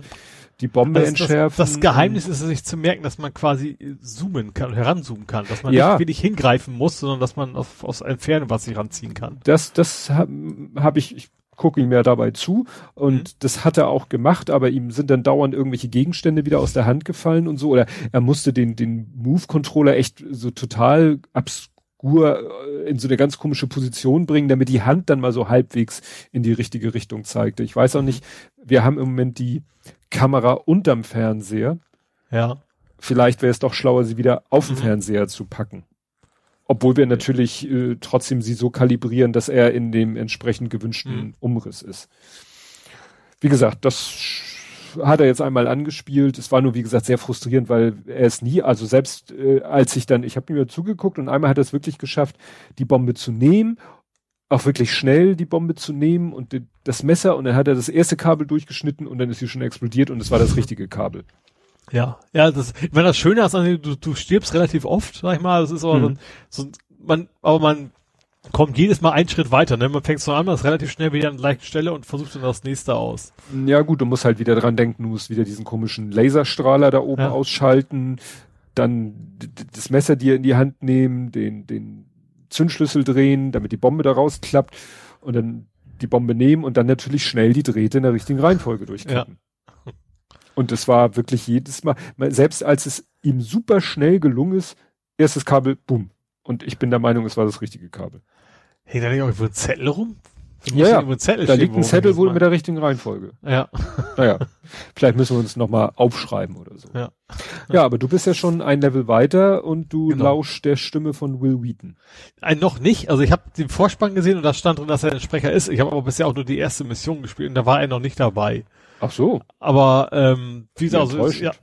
Die Bombe Also das, entschärfen. das, das Geheimnis ist es, sich zu merken, dass man quasi zoomen kann, heranzoomen kann, dass man Ja. nicht wirklich hingreifen muss, sondern dass man auf, aus Entfernung was sich ranziehen kann. das, das habe hab ich, ich gucke ihm ja dabei zu und Mhm. das hat er auch gemacht, aber ihm sind dann dauernd irgendwelche Gegenstände wieder aus der Hand gefallen und so oder er musste den, den Move-Controller echt so total obskur äh, in so eine ganz komische Position bringen, damit die Hand dann mal so halbwegs in die richtige Richtung zeigte. Ich weiß auch nicht, wir haben im Moment die Kamera unterm Fernseher. Ja. Vielleicht wäre es doch schlauer, sie wieder auf den Mhm. Fernseher zu packen. Obwohl wir natürlich äh, trotzdem sie so kalibrieren, dass er in dem entsprechend gewünschten Mhm. Umriss ist. Wie gesagt, das hat er jetzt einmal angespielt. Es war nur, wie gesagt, sehr frustrierend, weil er es nie, also selbst äh, als ich dann, ich habe mir zugeguckt und einmal hat er es wirklich geschafft, die Bombe zu nehmen, auch wirklich schnell die Bombe zu nehmen und die, das Messer und dann hat er das erste Kabel durchgeschnitten und dann ist sie schon explodiert und es war das richtige Kabel. Ja, ja, das, meine, das Schöne ist, du, du stirbst relativ oft, sag ich mal, das ist aber Mhm. so, ein- so, ein- man, aber man kommt jedes Mal einen Schritt weiter, ne, man fängt so an, man ist relativ schnell wieder an der gleichen Stelle und versucht dann das nächste aus. Ja gut, du musst halt wieder dran denken, du musst wieder diesen komischen Laserstrahler da oben Ja. ausschalten, dann das Messer dir in die Hand nehmen, den, den Zündschlüssel drehen, damit die Bombe da rausklappt und dann die Bombe nehmen und dann natürlich schnell die Drähte in der richtigen Reihenfolge durchklicken. Und es war wirklich jedes Mal, selbst als es ihm super schnell gelungen ist, erstes Kabel, boom. Und ich bin der Meinung, es war das richtige Kabel. Hängt da nicht auch irgendwo ein Zettel rum? Ja, ja. Da stehen, liegt ein Zettel wohl mit der richtigen Reihenfolge. Ja. Naja, vielleicht müssen wir uns nochmal aufschreiben oder so. Ja. Ja, aber du bist ja schon ein Level weiter und du Genau. lauschst der Stimme von Will Wheaton. Ein noch nicht. Also ich habe den Vorspann gesehen und da stand drin, dass er ein Sprecher ist. Ich habe aber bisher auch nur die erste Mission gespielt und da war er noch nicht dabei. Ach so. Aber ähm, wie gesagt, also, ja.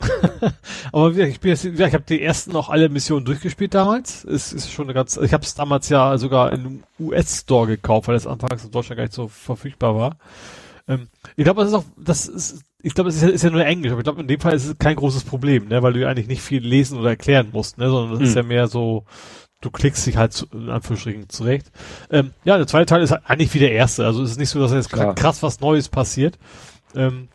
aber ich bin jetzt, ja, ich habe die ersten auch alle Missionen durchgespielt damals. Es ist schon eine ganz. Ich habe es damals ja sogar in einem US-Store gekauft, weil das anfangs in Deutschland gar nicht so verfügbar war. Ähm, ich glaube, das ist auch, das ist, ich glaube, es ist, ja- ist ja nur Englisch, aber ich glaube, in dem Fall ist es kein großes Problem, ne, weil du eigentlich nicht viel lesen oder erklären musst, ne, sondern das ist Hm. ja mehr so, du klickst dich halt zu, in Anführungsstrichen zurecht. Ähm, ja, der zweite Teil ist halt eigentlich wie der erste, also es ist nicht so, dass jetzt Klar. krass was Neues passiert. Ähm,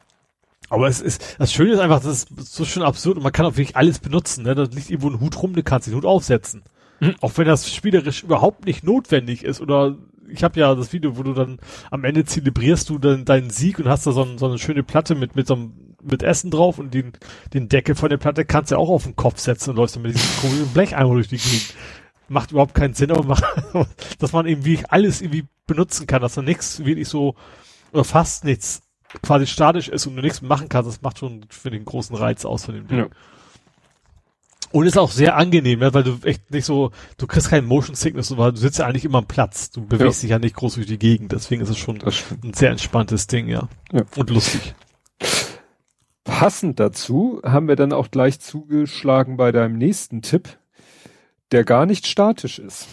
aber es ist, das Schöne ist einfach, das ist so schön absurd und man kann auch wirklich alles benutzen, ne, da liegt irgendwo ein Hut rum, du kannst den Hut aufsetzen. Mhm. Auch wenn das spielerisch überhaupt nicht notwendig ist oder ich habe ja das Video, wo du dann am Ende zelebrierst du dann deinen Sieg und hast da so, ein, so eine schöne Platte mit mit so einem, mit Essen drauf und den den Deckel von der Platte kannst du ja auch auf den Kopf setzen und läufst dann mit diesem komischen Blecheimer durch die Gegend. Macht überhaupt keinen Sinn, aber macht, dass man eben wirklich alles irgendwie benutzen kann, dass da nichts wirklich so oder fast nichts quasi statisch ist und du nichts machen kannst, das macht schon für den großen Reiz aus von dem Ding. Ja. Und ist auch sehr angenehm, ne, weil du echt nicht so, du kriegst keinen Motion Sickness, weil du sitzt ja eigentlich immer am Platz. Du bewegst Ja. dich ja nicht groß durch die Gegend, deswegen ist es schon ein sehr entspanntes Ding, ja. Ja. Und lustig. Passend dazu haben wir dann auch gleich zugeschlagen bei deinem nächsten Tipp, der gar nicht statisch ist.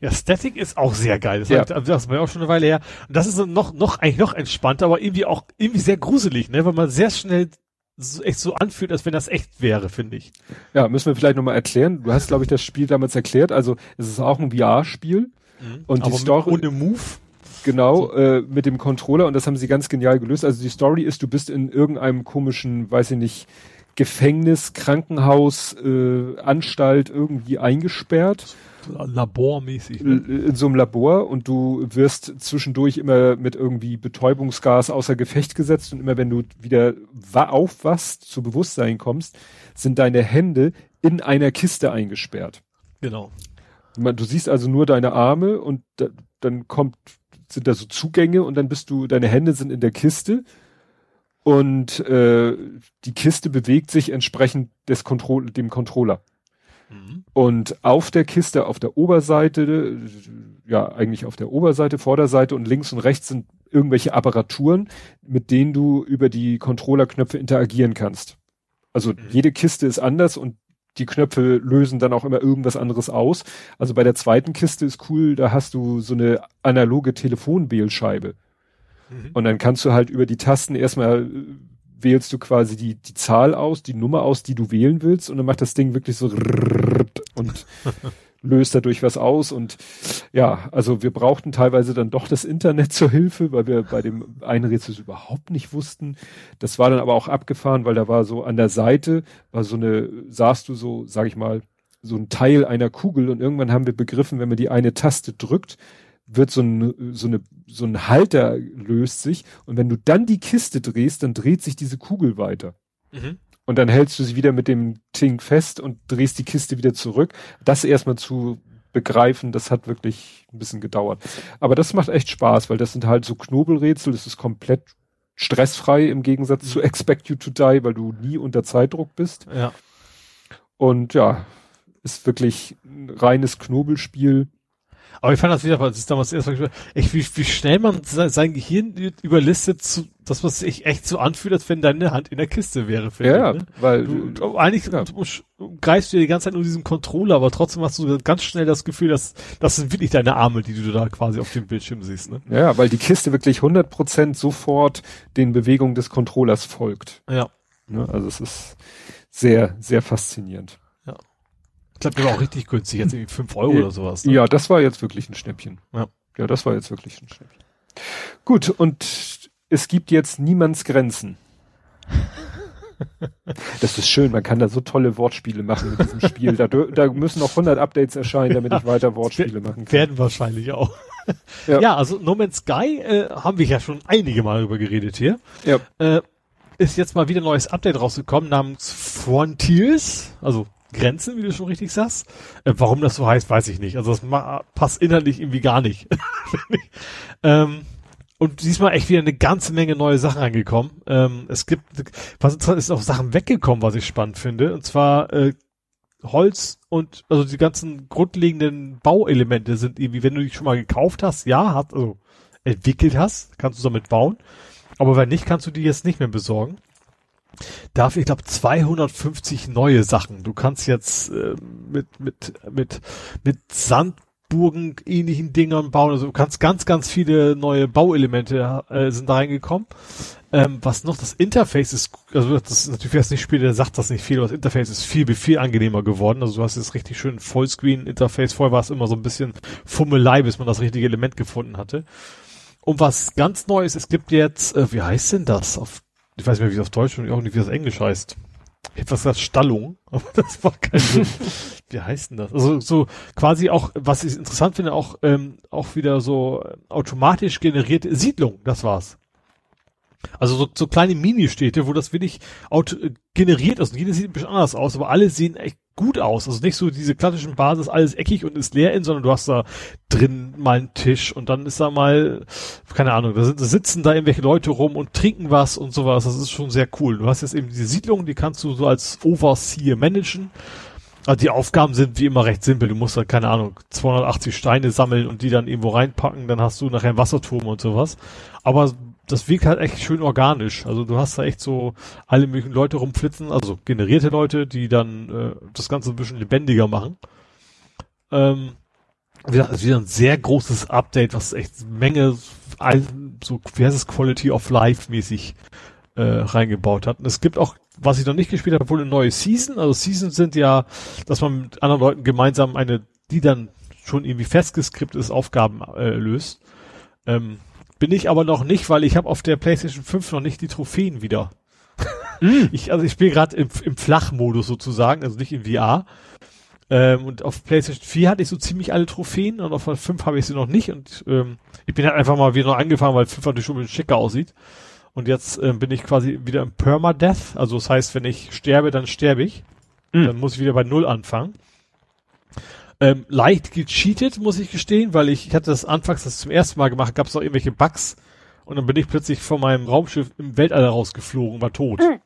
Ja, Static ist auch sehr geil. Das, Ja. ja. das war ja auch schon eine Weile her. Und das ist so noch, noch, eigentlich noch entspannter, aber irgendwie auch, irgendwie sehr gruselig, ne, weil man sehr schnell so, echt so anfühlt, als wenn das echt wäre, finde ich. Ja, müssen wir vielleicht nochmal erklären. Du hast, glaube ich, das Spiel damals erklärt. Also es ist auch ein VR-Spiel. Und die aber Story- mit, ohne Move. Genau, äh, mit dem Controller und das haben sie ganz genial gelöst. Also die Story ist, du bist in irgendeinem komischen, weiß ich nicht, Gefängnis, Krankenhaus, äh, Anstalt irgendwie eingesperrt. Labormäßig. Ne? In so einem Labor und du wirst zwischendurch immer mit irgendwie Betäubungsgas außer Gefecht gesetzt und immer wenn du wieder aufwachst, zu Bewusstsein kommst, sind deine Hände in einer Kiste eingesperrt. Genau. Du siehst also nur deine Arme und da, dann kommt, sind da so Zugänge und dann bist du, deine Hände sind in der Kiste und äh, die Kiste bewegt sich entsprechend des Kontroll dem Controller. Mhm. Und auf der Kiste, auf der Oberseite, ja, eigentlich auf der Oberseite, Vorderseite und links und rechts sind irgendwelche Apparaturen, mit denen du über die Controllerknöpfe interagieren kannst. Also mhm. jede Kiste ist anders und die Knöpfe lösen dann auch immer irgendwas anderes aus. Also bei der zweiten Kiste ist cool, da hast du so eine analoge Telefonwählscheibe. Mhm. Und dann kannst du halt über die Tasten erstmal äh, wählst du quasi die, die Zahl aus, die Nummer aus, die du wählen willst und dann macht das Ding wirklich so und löst dadurch was aus und ja, also wir brauchten teilweise dann doch das Internet zur Hilfe, weil wir bei dem einen Rätsel überhaupt nicht wussten. Das war dann aber auch abgefahren, weil da war so an der Seite, war so eine, sahst du so, sag ich mal, so ein Teil einer Kugel und irgendwann haben wir begriffen, wenn man die eine Taste drückt, wird so ein, so eine, so ein Halter löst sich und wenn du dann die Kiste drehst, dann dreht sich diese Kugel weiter. Mhm. Und dann hältst du sie wieder mit dem Ting fest und drehst die Kiste wieder zurück. Das erstmal zu begreifen, das hat wirklich ein bisschen gedauert. Aber das macht echt Spaß, weil das sind halt so Knobelrätsel, das ist komplett stressfrei im Gegensatz zu Expect You to Die, weil du nie unter Zeitdruck bist. Ja. Und ja, ist wirklich ein reines Knobelspiel. Aber ich fand das wieder, das ist damals erst mal, echt, wie, wie schnell man sein Gehirn überlistet, zu, dass man sich echt so anfühlt, als wenn deine Hand in der Kiste wäre. Ja, ich, ne? weil du, du eigentlich ja. du, du greifst du die ganze Zeit nur diesen Controller, aber trotzdem hast du ganz schnell das Gefühl, dass das sind wirklich deine Arme, die du da quasi auf dem Bildschirm siehst. Ne? Ja, weil die Kiste wirklich 100% sofort den Bewegungen des Controllers folgt. Ja. Ne? Also es ist sehr, sehr faszinierend. Ich glaube, der war auch richtig günstig, jetzt irgendwie 5 Euro oder sowas. Ne? Ja, das war jetzt wirklich ein Schnäppchen. Ja. Ja, das war jetzt wirklich ein Schnäppchen. Gut, und es gibt jetzt niemands Grenzen. Das ist schön, man kann da so tolle Wortspiele machen mit diesem Spiel. Da, da müssen noch 100 Updates erscheinen, damit ich weiter Wortspiele machen kann. Werden wahrscheinlich auch. Ja, ja also No Man's Sky äh, haben wir ja schon einige Mal darüber geredet hier. Ja. Äh, ist jetzt mal wieder ein neues Update rausgekommen namens Frontiers, also Grenzen, wie du schon richtig sagst. Äh, warum das so heißt, weiß ich nicht. Also das passt inhaltlich irgendwie gar nicht. ähm, und diesmal echt wieder eine ganze Menge neue Sachen angekommen. Ähm, es gibt, was interessant ist, auch Sachen weggekommen, was ich spannend finde. Und zwar äh, Holz und also die ganzen grundlegenden Bauelemente sind irgendwie, wenn du die schon mal gekauft hast, ja, hat, also entwickelt hast, kannst du damit bauen. Aber wenn nicht, kannst du die jetzt nicht mehr besorgen darf, ich glaube, 250 neue Sachen. Du kannst jetzt äh, mit, mit, mit, mit Sandburgen ähnlichen Dingern bauen. Also du kannst ganz, ganz viele neue Bauelemente äh, sind da reingekommen. Ähm, was noch, das Interface ist, also das ist natürlich, wer nicht spielt, der sagt das nicht viel, aber das Interface ist viel, viel angenehmer geworden. Also du hast jetzt richtig schön Vollscreen-Interface. Vorher war es immer so ein bisschen Fummelei, bis man das richtige Element gefunden hatte. Und was ganz Neues, es gibt jetzt, äh, wie heißt denn das auf ich weiß nicht mehr, wie auf Deutsch und auch nicht, wie das Englisch heißt. Ich hätte was gesagt, Stallung, aber das war kein Sinn. wie heißt denn das? Also so quasi auch, was ich interessant finde, auch, ähm, auch wieder so automatisch generierte Siedlung, das war's. Also so, so kleine Mini-Städte, wo das wirklich auto generiert ist. Und jede sieht ein bisschen anders aus, aber alle sehen echt gut aus. Also nicht so diese klassischen Basis, alles eckig und ist leer in, sondern du hast da drin mal einen Tisch und dann ist da mal, keine Ahnung, da, sind, da sitzen da irgendwelche Leute rum und trinken was und sowas. Das ist schon sehr cool. Du hast jetzt eben diese Siedlung, die kannst du so als Overseer managen. Also die Aufgaben sind wie immer recht simpel. Du musst da, keine Ahnung, 280 Steine sammeln und die dann irgendwo reinpacken, dann hast du nachher einen Wasserturm und sowas. Aber das wirkt halt echt schön organisch. Also du hast da echt so alle möglichen Leute rumflitzen, also generierte Leute, die dann äh, das Ganze ein bisschen lebendiger machen. Ähm, wieder, also wieder ein sehr großes Update, was echt Menge, so, wie heißt es, Quality of Life mäßig äh, reingebaut hat. Und es gibt auch, was ich noch nicht gespielt habe, wohl eine neue Season. Also Seasons sind ja, dass man mit anderen Leuten gemeinsam eine, die dann schon irgendwie festgeskript ist, Aufgaben äh, löst. Ähm, bin ich aber noch nicht, weil ich habe auf der PlayStation 5 noch nicht die Trophäen wieder. Mm. Ich, also ich spiele gerade im, im Flachmodus sozusagen, also nicht in VR. Ähm, und auf PlayStation 4 hatte ich so ziemlich alle Trophäen und auf 5 habe ich sie noch nicht. Und ähm, ich bin halt einfach mal wieder noch angefangen, weil 5 natürlich schon ein bisschen schicker aussieht. Und jetzt ähm, bin ich quasi wieder im Permadeath. Also das heißt, wenn ich sterbe, dann sterbe ich. Mm. Dann muss ich wieder bei Null anfangen. Ähm, leicht gecheatet, muss ich gestehen, weil ich, ich hatte das anfangs das zum ersten Mal gemacht, gab es noch irgendwelche Bugs und dann bin ich plötzlich von meinem Raumschiff im Weltall rausgeflogen, war tot. Mhm.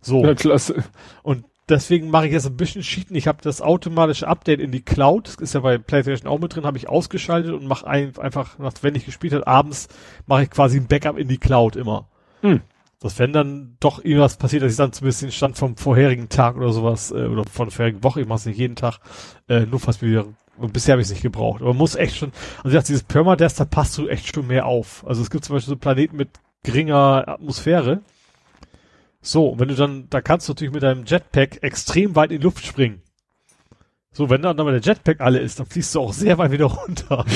So. Ja, klasse. Und deswegen mache ich jetzt ein bisschen Cheaten. Ich habe das automatische Update in die Cloud, das ist ja bei PlayStation auch mit drin, habe ich ausgeschaltet und mache ein, einfach, wenn ich gespielt habe, abends mache ich quasi ein Backup in die Cloud immer. Mhm dass wenn dann doch irgendwas passiert, dass ich dann zumindest den Stand vom vorherigen Tag oder sowas, äh, oder von der vorherigen Woche, ich mache es nicht jeden Tag, äh, nur fast wieder, und bisher habe ich es nicht gebraucht. Aber man muss echt schon, also ich dachte, dieses Permadeath, da passt du echt schon mehr auf. Also es gibt zum Beispiel so Planeten mit geringer Atmosphäre. So, wenn du dann, da kannst du natürlich mit deinem Jetpack extrem weit in die Luft springen. So, wenn dann aber der Jetpack alle ist, dann fliegst du auch sehr weit wieder runter.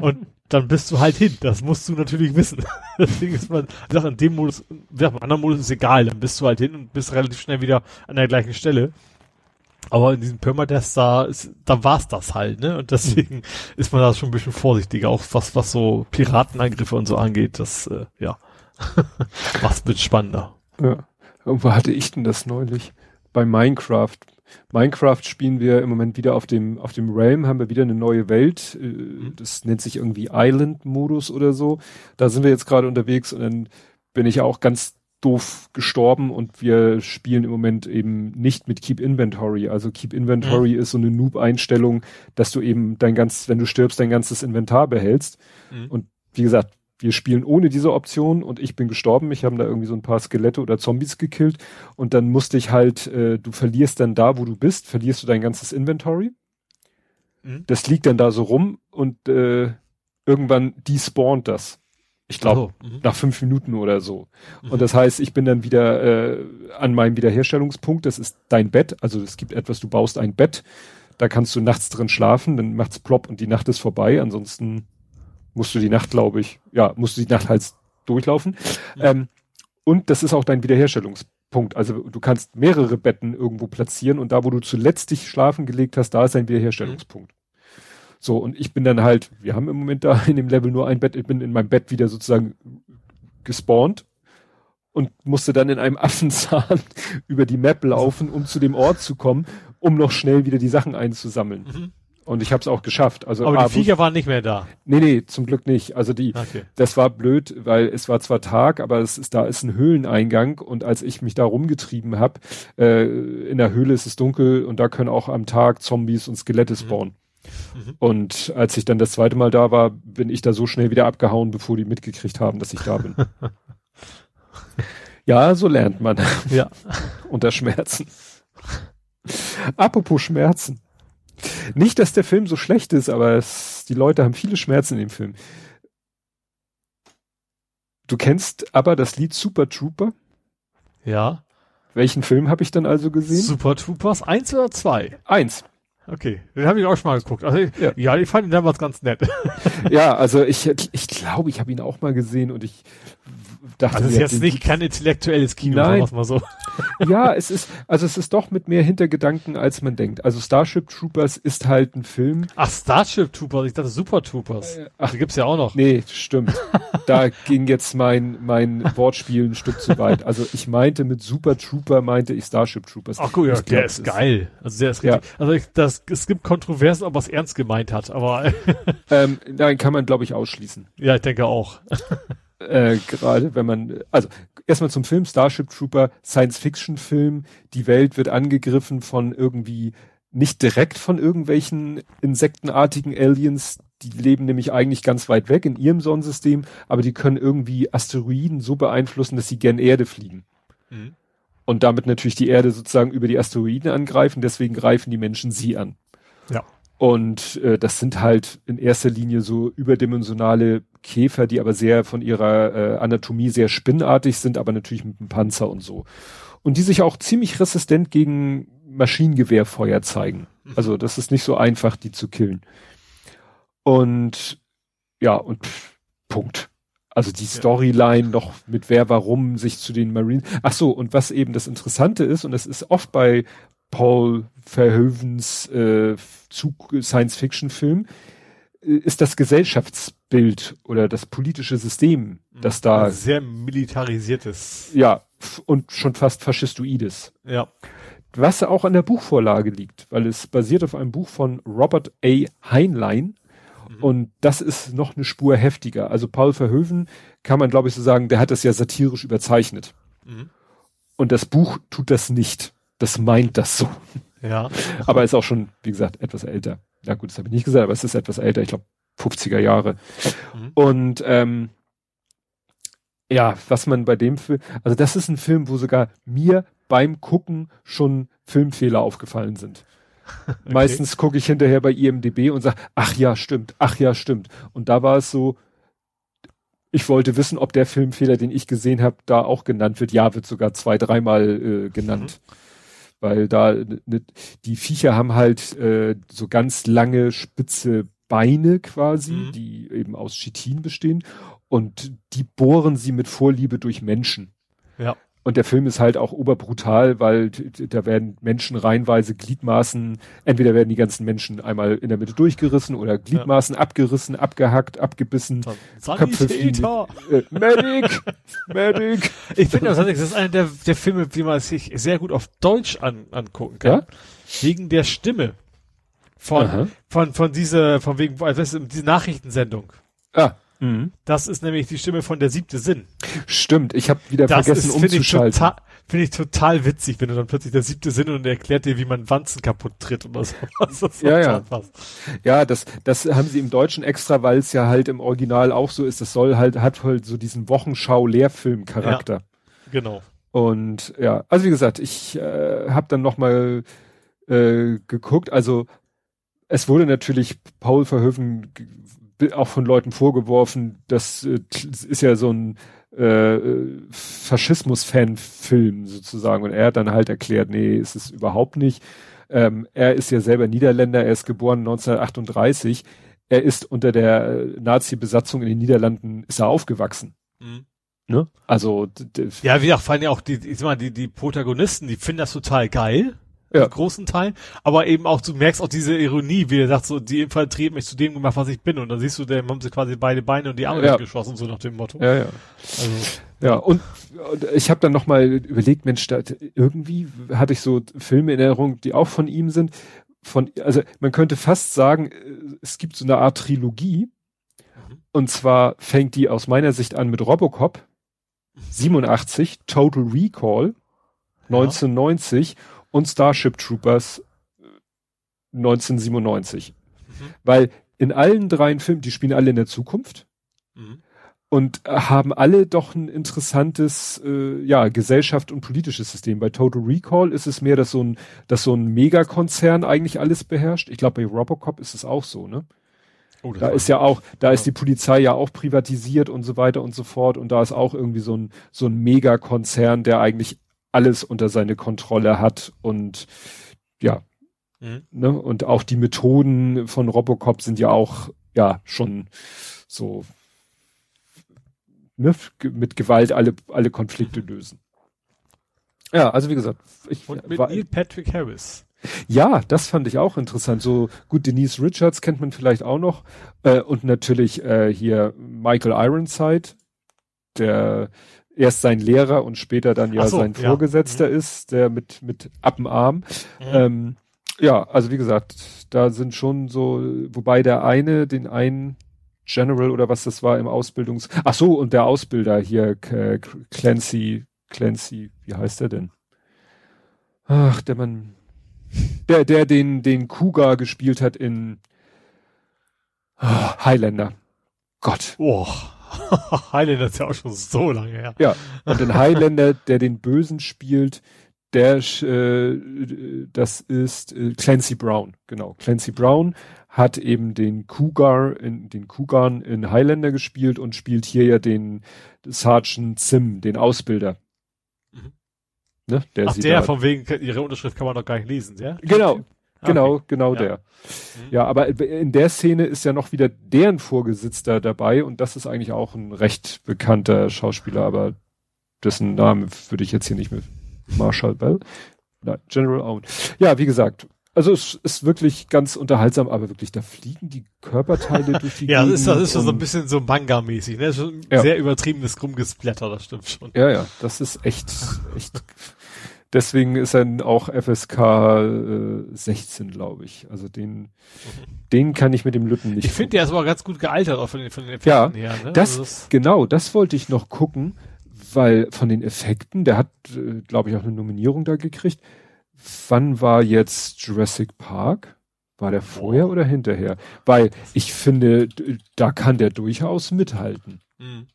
und dann bist du halt hin. Das musst du natürlich wissen. Deswegen ist man, ich sag, in dem Modus, im anderen Modus ist egal, dann bist du halt hin und bist relativ schnell wieder an der gleichen Stelle. Aber in diesem Permadeath da, ist, da war's das halt, ne? Und deswegen mhm. ist man da schon ein bisschen vorsichtiger, auch was, was so Piratenangriffe und so angeht. Das, äh, ja, ein bisschen spannender. Ja. Irgendwo hatte ich denn das neulich? Bei Minecraft Minecraft spielen wir im Moment wieder auf dem, auf dem Realm, haben wir wieder eine neue Welt. Äh, mhm. Das nennt sich irgendwie Island-Modus oder so. Da sind wir jetzt gerade unterwegs und dann bin ich auch ganz doof gestorben und wir spielen im Moment eben nicht mit Keep Inventory. Also Keep Inventory mhm. ist so eine Noob-Einstellung, dass du eben dein ganz, wenn du stirbst, dein ganzes Inventar behältst. Mhm. Und wie gesagt, wir spielen ohne diese Option und ich bin gestorben. Ich habe da irgendwie so ein paar Skelette oder Zombies gekillt und dann musste ich halt, äh, du verlierst dann da, wo du bist, verlierst du dein ganzes Inventory. Mhm. Das liegt dann da so rum und äh, irgendwann despawnt das. Ich glaube, oh, nach fünf Minuten oder so. Mhm. Und das heißt, ich bin dann wieder äh, an meinem Wiederherstellungspunkt. Das ist dein Bett. Also es gibt etwas, du baust ein Bett. Da kannst du nachts drin schlafen, dann macht's plopp und die Nacht ist vorbei. Ansonsten musst du die Nacht, glaube ich, ja, musst du die Nacht halt durchlaufen. Ja. Ähm, und das ist auch dein Wiederherstellungspunkt. Also du kannst mehrere Betten irgendwo platzieren und da, wo du zuletzt dich schlafen gelegt hast, da ist dein Wiederherstellungspunkt. Mhm. So, und ich bin dann halt, wir haben im Moment da in dem Level nur ein Bett, ich bin in meinem Bett wieder sozusagen gespawnt und musste dann in einem Affenzahn über die Map laufen, um zu dem Ort zu kommen, um noch schnell wieder die Sachen einzusammeln. Mhm. Und ich habe es auch geschafft. Also aber die Viecher waren nicht mehr da. Nee, nee, zum Glück nicht. Also die, okay. das war blöd, weil es war zwar Tag, aber es ist, da ist ein Höhleneingang und als ich mich da rumgetrieben habe, äh, in der Höhle ist es dunkel und da können auch am Tag Zombies und Skelette mhm. spawnen. Mhm. Und als ich dann das zweite Mal da war, bin ich da so schnell wieder abgehauen, bevor die mitgekriegt haben, dass ich da bin. ja, so lernt man. Ja. Unter Schmerzen. Apropos Schmerzen. Nicht, dass der Film so schlecht ist, aber es, die Leute haben viele Schmerzen in dem Film. Du kennst aber das Lied Super Trooper? Ja. Welchen Film habe ich dann also gesehen? Super Troopers eins oder zwei? Eins. Okay, den habe ich auch schon mal geguckt. Also ja. ja, ich fand ihn damals ganz nett. ja, also ich ich glaube, ich habe ihn auch mal gesehen und ich dachte, also es ist jetzt nicht kein intellektuelles Kino, Nein. mal so. ja, es ist, also es ist doch mit mehr Hintergedanken, als man denkt. Also Starship Troopers ist halt ein Film. Ach, Starship Troopers, ich dachte Super Troopers. Äh, ach, die gibt's ja auch noch. Nee, stimmt. da ging jetzt mein, mein Wortspiel ein Stück zu weit. Also ich meinte mit Super Trooper meinte ich Starship Troopers. Ach gut, ja, glaub, der ist geil. Also der ist richtig. Ja. Also ich, das, es gibt Kontroversen, ob er es ernst gemeint hat, aber. ähm, nein, kann man glaube ich ausschließen. Ja, ich denke auch äh, gerade wenn man, also erstmal zum Film Starship Trooper, Science-Fiction-Film, die Welt wird angegriffen von irgendwie, nicht direkt von irgendwelchen insektenartigen Aliens, die leben nämlich eigentlich ganz weit weg in ihrem Sonnensystem, aber die können irgendwie Asteroiden so beeinflussen, dass sie gern Erde fliegen. Mhm. Und damit natürlich die Erde sozusagen über die Asteroiden angreifen, deswegen greifen die Menschen sie an. Ja. Und äh, das sind halt in erster Linie so überdimensionale Käfer, die aber sehr von ihrer äh, Anatomie sehr spinnartig sind, aber natürlich mit einem Panzer und so. Und die sich auch ziemlich resistent gegen Maschinengewehrfeuer zeigen. Mhm. Also das ist nicht so einfach, die zu killen. Und ja, und pff, Punkt. Also die Storyline noch mit wer warum sich zu den Marines. Ach so, und was eben das Interessante ist, und das ist oft bei Paul Verhoevens äh, Science-Fiction-Film, äh, ist das Gesellschaftsbild oder das politische System, das da. Ein sehr militarisiertes. Ja, und schon fast faschistoides. Ja. Was auch an der Buchvorlage liegt, weil es basiert auf einem Buch von Robert A. Heinlein. Mhm. Und das ist noch eine Spur heftiger. Also Paul Verhoeven kann man, glaube ich, so sagen, der hat das ja satirisch überzeichnet. Mhm. Und das Buch tut das nicht. Das meint das so. Ja. aber ist auch schon, wie gesagt, etwas älter. Ja gut, das habe ich nicht gesagt, aber es ist etwas älter, ich glaube 50er Jahre. Mhm. Und ähm, ja, was man bei dem Film, also das ist ein Film, wo sogar mir beim Gucken schon Filmfehler aufgefallen sind. Okay. Meistens gucke ich hinterher bei IMDB und sage, ach ja, stimmt, ach ja, stimmt. Und da war es so, ich wollte wissen, ob der Filmfehler, den ich gesehen habe, da auch genannt wird. Ja, wird sogar zwei, dreimal äh, genannt. Mhm. Weil da ne, die Viecher haben halt äh, so ganz lange spitze Beine quasi, mhm. die eben aus Chitin bestehen. Und die bohren sie mit Vorliebe durch Menschen. Ja. Und der Film ist halt auch oberbrutal, weil da werden Menschen reihenweise Gliedmaßen, entweder werden die ganzen Menschen einmal in der Mitte durchgerissen oder Gliedmaßen ja. abgerissen, abgehackt, abgebissen. Köpfe fliegen. Äh, Medic! Medic! Ich finde das, das ist einer der, der Filme, die man sich sehr gut auf Deutsch an, angucken kann. Ja? Wegen der Stimme. Von, Aha. von, von dieser, von wegen, weißt du, diese Nachrichtensendung. Ah. Mhm. Das ist nämlich die Stimme von der siebte Sinn. Stimmt, ich habe wieder das vergessen ist, umzuschalten. Finde ich, find ich total witzig, wenn du dann plötzlich der siebte Sinn und erklärt dir, wie man Wanzen kaputt tritt oder so. Das ja, ja. ja, das, das haben sie im Deutschen extra, weil es ja halt im Original auch so ist. Das soll halt, hat halt so diesen Wochenschau-Lehrfilm-Charakter. Ja, genau. Und ja, also wie gesagt, ich äh, habe dann nochmal äh, geguckt. Also es wurde natürlich Paul Verhoeven auch von Leuten vorgeworfen, das äh, ist ja so ein äh, Faschismus-Fan-Film sozusagen. Und er hat dann halt erklärt, nee, ist es überhaupt nicht. Ähm, er ist ja selber Niederländer, er ist geboren 1938. Er ist unter der äh, Nazi-Besatzung in den Niederlanden, ist er aufgewachsen. Mhm. Ne? Also ja, wie auch vor allem auch die, ich sag mal, die, die Protagonisten, die finden das total geil ja. großen Teil, aber eben auch, du merkst auch diese Ironie, wie er sagt, so, die Infanterie hat mich zu dem gemacht, was ich bin, und dann siehst du, dem haben sie quasi beide Beine und die Arme ja. geschossen, so nach dem Motto. Ja, ja. Also, ja, und, und ich habe dann nochmal überlegt, Mensch, da, irgendwie hatte ich so Filme in Erinnerung, die auch von ihm sind, von, also man könnte fast sagen, es gibt so eine Art Trilogie, mhm. und zwar fängt die aus meiner Sicht an mit Robocop, 87, Total Recall, 1990 und Starship Troopers 1997. Äh, mhm. Weil in allen dreien Filmen, die spielen alle in der Zukunft mhm. und haben alle doch ein interessantes äh, ja, Gesellschaft und politisches System. Bei Total Recall ist es mehr, dass so ein, dass so ein Megakonzern eigentlich alles beherrscht. Ich glaube, bei Robocop ist es auch so, ne? Oh, da ist ja auch, da ja. ist die Polizei ja auch privatisiert und so weiter und so fort und da ist auch irgendwie so ein, so ein Megakonzern, der eigentlich alles unter seine Kontrolle hat und ja, mhm. ne, und auch die Methoden von Robocop sind ja auch ja schon so ne, mit Gewalt alle alle Konflikte lösen. Ja, also wie gesagt, ich und mit war, Neil Patrick Harris. Ja, das fand ich auch interessant. So gut, Denise Richards kennt man vielleicht auch noch äh, und natürlich äh, hier Michael Ironside, der erst sein Lehrer und später dann ja so, sein ja. Vorgesetzter mhm. ist, der mit, mit Appenarm. Mhm. Ähm, ja, also wie gesagt, da sind schon so, wobei der eine, den einen General oder was das war im Ausbildungs, ach so, und der Ausbilder hier, Clancy, Clancy, wie heißt der denn? Ach, der Mann, der, der den, den Cougar gespielt hat in oh, Highlander. Gott. Oh. Highlander ist ja auch schon so lange her. Ja, und den Highlander, der den Bösen spielt, der, äh, das ist äh, Clancy Brown, genau. Clancy Brown hat eben den Cougar, in, den Cougar in Highlander gespielt und spielt hier ja den Sergeant Sim, den Ausbilder. Mhm. Ne, der Ach, der, von wegen, ihre Unterschrift kann man doch gar nicht lesen, ja? Genau. Genau, Okay. genau Ja. der. Mhm. Ja, aber in der Szene ist ja noch wieder deren Vorgesetzter dabei und das ist eigentlich auch ein recht bekannter Schauspieler, aber dessen Namen würde ich jetzt hier nicht mehr. Marshall Bell? Nein, General Owen. Ja, wie gesagt, also es ist wirklich ganz unterhaltsam, aber wirklich, da fliegen die Körperteile durch die Ja, das ist, das ist schon so ein bisschen so Manga-mäßig, ne? Schon Ja. sehr übertriebenes Rumgesplatter, das stimmt schon. Ja, ja, das ist echt, echt. Deswegen ist er auch FSK äh, 16, glaube ich. Also den, den kann ich mit dem Lütten nicht. Ich finde, der ist aber ganz gut gealtert, auch von den, von den Ja, Effekten her, ne? das, Also genau, das wollte ich noch gucken, weil von den Effekten, der hat, äh, glaube ich, auch eine Nominierung da gekriegt. Wann war jetzt Jurassic Park? War der vorher oder hinterher? Weil ich finde, da kann der durchaus mithalten. Mhm.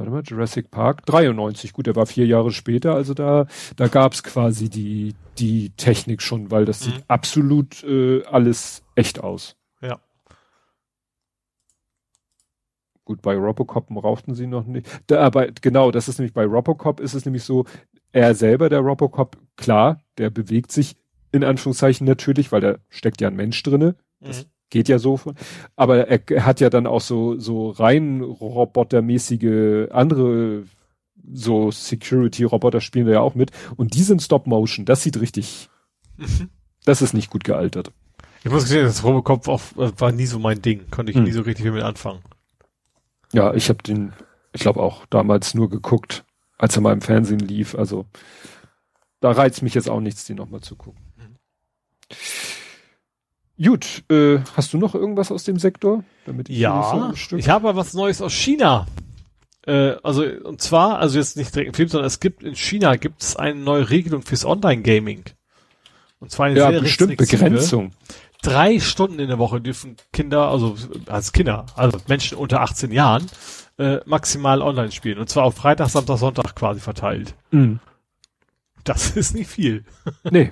Warte mal, Jurassic Park 93. Gut, der war vier Jahre später, also da, da gab's quasi die, die Technik schon, weil das Mhm. sieht absolut äh, alles echt aus. Ja. Gut, bei Robocop rauchten sie noch nicht. Da, aber genau, das ist nämlich bei Robocop ist es nämlich so, er selber, der Robocop, klar, der bewegt sich in Anführungszeichen natürlich, weil da steckt ja ein Mensch drinne. Das Mhm. Geht ja so. Aber er, hat ja dann auch so, so rein robotermäßige andere so Security-Roboter spielen da ja auch mit. Und die sind Stop-Motion. Das sieht richtig, Mhm. das ist nicht gut gealtert. Ich muss gestehen, das Robocop äh, war nie so mein Ding. Konnte ich Hm. nie so richtig mit anfangen. Ja, ich habe den, ich glaube auch damals nur geguckt, als er mal im Fernsehen lief. Also da reizt mich jetzt auch nichts, den nochmal zu gucken. Gut, äh, hast du noch irgendwas aus dem Sektor? Damit ich Ja, ich habe aber was Neues aus China. Äh, also, und zwar, also jetzt nicht direkt im Film, sondern es gibt in China gibt es eine neue Regelung fürs Online-Gaming. Und zwar eine ja, sehr bestimmt. Begrenzung. Drei Stunden in der Woche dürfen Kinder, also als Kinder, also Menschen unter 18 Jahren, äh, maximal online spielen. Und zwar auf Freitag, Samstag, Sonntag quasi verteilt. Mhm. Das ist nicht viel. Nee,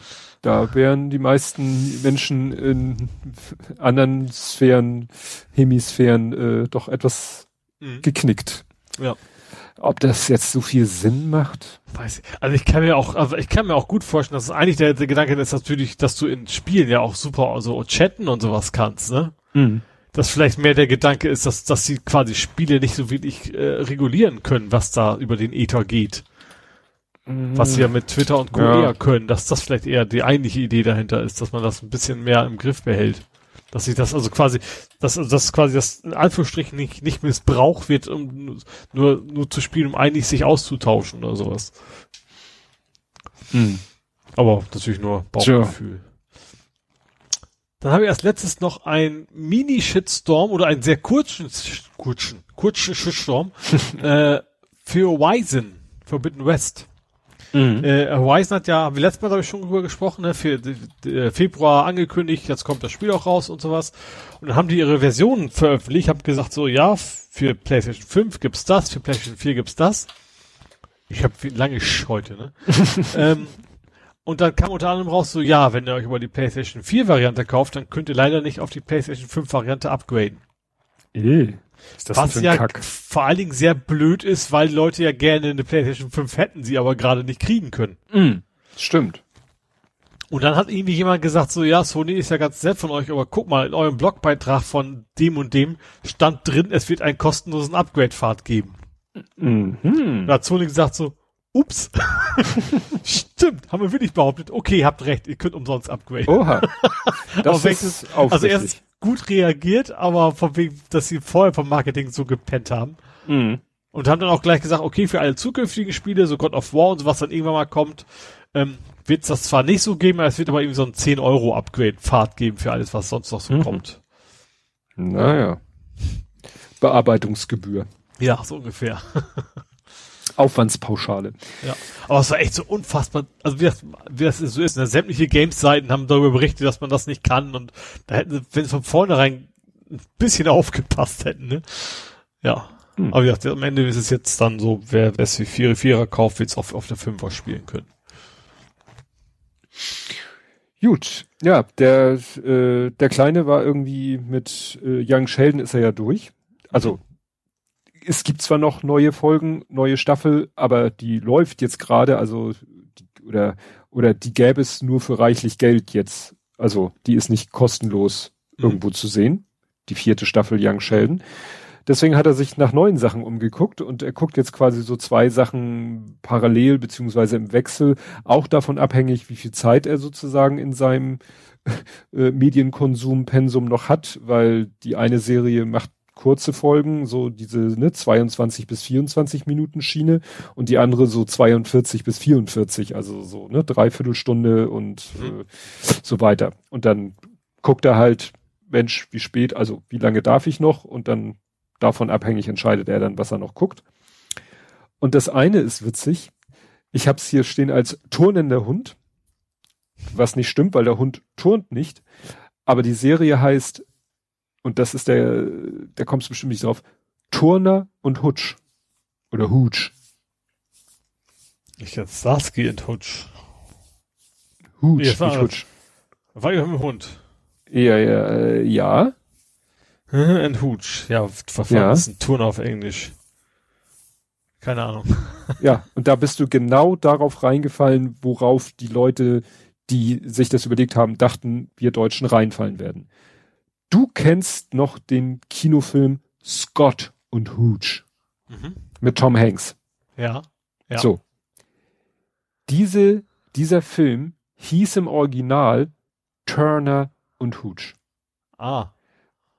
da wären die meisten Menschen in anderen Sphären, Hemisphären äh, doch etwas Mhm. geknickt. Ja. Ob das jetzt so viel Sinn macht? Weiß ich. Also ich kann mir auch, also ich kann mir auch gut vorstellen, dass es eigentlich der, der Gedanke ist natürlich, dass du in Spielen ja auch super also chatten und sowas kannst, ne? Dass vielleicht mehr der Gedanke ist, dass, dass sie quasi Spiele nicht so wirklich äh, regulieren können, was da über den Ether geht. Was sie ja mit Twitter und Co. Ja. eher können, dass das vielleicht eher die eigentliche Idee dahinter ist, dass man das ein bisschen mehr im Griff behält. Dass sich das also quasi, dass, also dass quasi das in Anführungsstrichen nicht, nicht missbraucht wird, um nur, nur zu spielen, um eigentlich sich auszutauschen oder sowas. Mhm. Aber natürlich nur Bauchgefühl. Dann habe ich als letztes noch ein Mini-Shitstorm oder einen sehr kurzen, kurzen, kurzen Shitstorm äh, für Horizon, Forbidden West. Mhm. Äh, Horizon hat ja, haben wir letztes Mal, glaube ich, schon drüber gesprochen, ne, für äh, Februar angekündigt, jetzt kommt das Spiel auch raus und sowas. Und dann haben die ihre Versionen veröffentlicht. Ich habe gesagt, so, ja, für PlayStation 5 gibt's das, für PlayStation 4 gibt's das. Ich habe lange Sch heute, ne? ähm, und dann kam unter anderem raus, so, ja, wenn ihr euch über die PlayStation 4 Variante kauft, dann könnt ihr leider nicht auf die PlayStation 5 Variante upgraden. Eh. Ist das Was für ja ein Kack? vor allen Dingen sehr blöd ist, weil Leute ja gerne eine PlayStation 5 hätten, sie aber gerade nicht kriegen können. Mhm. Stimmt. Und dann hat irgendwie jemand gesagt, so, ja, Sony ist ja ganz nett von euch, aber guck mal, in eurem Blogbeitrag von dem und dem stand drin, es wird einen kostenlosen Upgrade-Pfad geben. Mhm. Da hat Sony gesagt so, ups. Stimmt, haben wir wirklich behauptet. Okay, habt recht, ihr könnt umsonst upgraden. Oha. Aber Das ist aufrichtig. also erst gut reagiert, aber von wegen, dass sie vorher vom Marketing so gepennt haben. Mhm. Und haben dann auch gleich gesagt, okay, für alle zukünftigen Spiele, so God of War und so, was dann irgendwann mal kommt, ähm, wird es das zwar nicht so geben, es wird aber irgendwie so ein 10 Euro Upgrade-Pfad geben für alles, was sonst noch so Mhm. kommt. Naja. Bearbeitungsgebühr. Ja, so ungefähr. Aufwandspauschale. Ja. Aber es war echt so unfassbar, also wie das, wie das so ist, ne? sämtliche Games-Seiten haben darüber berichtet, dass man das nicht kann und da hätten sie, wenn sie von vornherein ein bisschen aufgepasst hätten, ne? Ja. Hm. Aber wie gesagt, am Ende ist es jetzt dann so, wer es für Vierer, Vierer kauft, wird es auf, auf der Fünfer spielen können. Gut, ja, der, äh, der Kleine war irgendwie mit äh, Young Sheldon ist er ja durch. Also es gibt zwar noch neue Folgen, neue Staffel, aber die läuft jetzt gerade, also die, oder oder die gäbe es nur für reichlich Geld jetzt Also die ist nicht kostenlos Mhm. irgendwo zu sehen. Die vierte Staffel Young Sheldon. Deswegen hat er sich nach neuen Sachen umgeguckt und er guckt jetzt quasi so zwei Sachen parallel beziehungsweise im Wechsel, auch davon abhängig, wie viel Zeit er sozusagen in seinem äh, Medienkonsum-Pensum noch hat, weil die eine Serie macht kurze Folgen, so diese ne, 22 bis 24 Minuten Schiene und die andere so 42 bis 44, also so ne, Dreiviertelstunde und Mhm. äh, so weiter. Und dann guckt er halt, Mensch, wie spät, also wie lange darf ich noch? Und dann davon abhängig entscheidet er dann, was er noch guckt. Und das eine ist witzig. Ich habe es hier stehen als turnender Hund, was nicht stimmt, weil der Hund turnt nicht. Aber die Serie heißt, und das ist der, da kommst du bestimmt nicht drauf, Turner und Hutsch. Oder Hutsch. Ich jetzt Starsky und Hutch. Hutsch, Ja, war- nicht Hutsch. War ich mit dem Hund. Ja, ja, äh, ja. Und Hutch. Ja, verfahren Ja. ist ein Turner auf Englisch. Keine Ahnung. Ja, und da bist du genau darauf reingefallen, worauf die Leute, die sich das überlegt haben, dachten, wir Deutschen reinfallen werden. Du kennst noch den Kinofilm Scott und Hooch Mhm. mit Tom Hanks. Ja. Ja. So. Diese, dieser Film hieß im Original Turner und Hooch. Ah.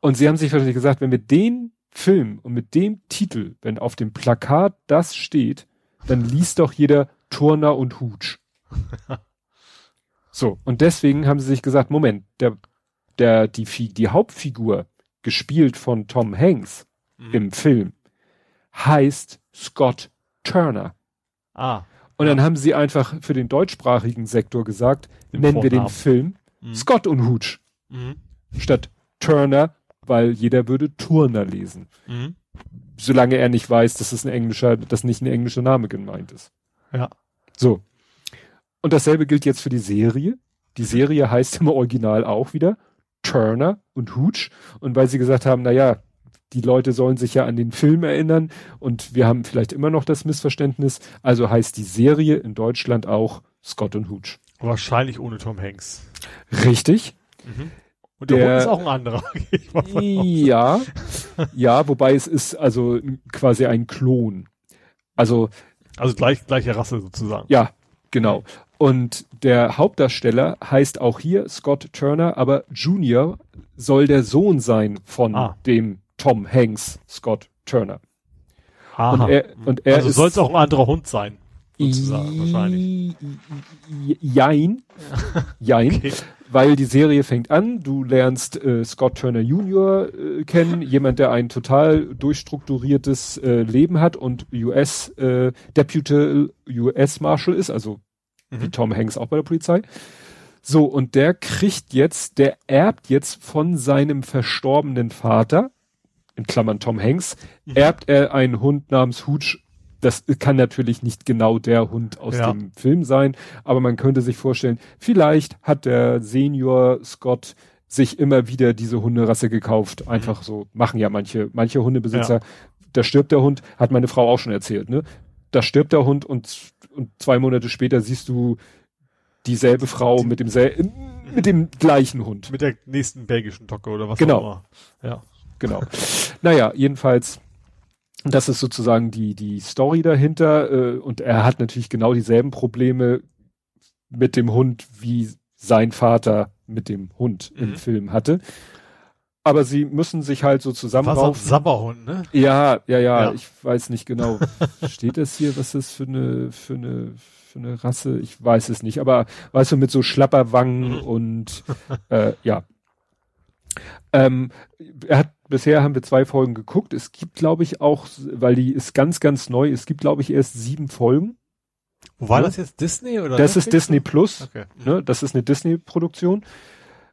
Und sie haben sich wahrscheinlich gesagt, wenn wir den Film und mit dem Titel, wenn auf dem Plakat das steht, dann liest doch jeder Turner und Hutsch. so, und deswegen haben sie sich gesagt, Moment, der, der, die, die Hauptfigur, gespielt von Tom Hanks Mhm. im Film, heißt Scott Turner. Ah. Und dann Ja. haben sie einfach für den deutschsprachigen Sektor gesagt, Den nennen wir den Vornamen. Film Mhm. Scott und Hutsch Mhm. statt Turner, weil jeder würde Turner lesen. Mhm. solange er nicht weiß, dass es ein englischer, dass nicht ein englischer Name gemeint ist. Ja. So. Und dasselbe gilt jetzt für die Serie. Die Serie heißt im Original auch wieder Turner und Hooch. Und weil sie gesagt haben, na ja, die Leute sollen sich ja an den Film erinnern und wir haben vielleicht immer noch das Missverständnis. Also heißt die Serie in Deutschland auch Scott und Hooch. Wahrscheinlich ohne Tom Hanks. Richtig? Und der, Der- ist auch ein anderer. Ja. Ja, wobei es ist also quasi ein Klon. Also Also gleich, gleiche Rasse sozusagen. Ja, genau. Und der Hauptdarsteller heißt auch hier Scott Turner, aber Junior soll der Sohn sein von Ah. dem Tom Hanks, Scott Turner. Aha. Und er, und er also soll es auch ein anderer Hund sein. Sozusagen, wahrscheinlich. Jein. Jein. Okay. Weil die Serie fängt an, du lernst äh, Scott Turner Jr. Äh, kennen, jemand, der ein total durchstrukturiertes äh, Leben hat und US äh, Deputy US Marshal ist, also wie Mhm. Tom Hanks auch bei der Polizei. So, und der kriegt jetzt, der erbt jetzt von seinem verstorbenen Vater, in Klammern Tom Hanks, Mhm. erbt er einen Hund namens Hooch. Das kann natürlich nicht genau der Hund aus Ja. dem Film sein, aber man könnte sich vorstellen, vielleicht hat der Senior Scott sich immer wieder diese Hunderasse gekauft. Einfach so machen ja manche, manche Hundebesitzer. Ja. Da stirbt der Hund, hat meine Frau auch schon erzählt, ne? Da stirbt der Hund und, und zwei Monate später siehst du dieselbe Frau mit demselben, mit dem gleichen Hund. Mit der nächsten belgischen Tocke oder was Genau. auch immer. Ja. Genau. naja, jedenfalls, das ist sozusagen die, die Story dahinter. Äh, und er hat natürlich genau dieselben Probleme mit dem Hund, wie sein Vater mit dem Hund im Mhm. Film hatte. Aber sie müssen sich halt so zusammenraufen. Sabberhund, ne? Ja, ja, ja, Ja. ich weiß nicht genau. Steht das hier, was das für eine, für eine, für eine Rasse? Ich weiß es nicht, aber weißt du, mit so Schlapperwangen Mhm. und äh, ja. Ähm, er hat, bisher haben wir zwei Folgen geguckt. Es gibt, glaube ich, auch, weil die ist ganz, ganz neu, es gibt, glaube ich, erst sieben Folgen. Wo war Ja. das jetzt? Disney oder? Das ist Netflix? Disney Plus. Okay. Ne? Das ist eine Disney-Produktion.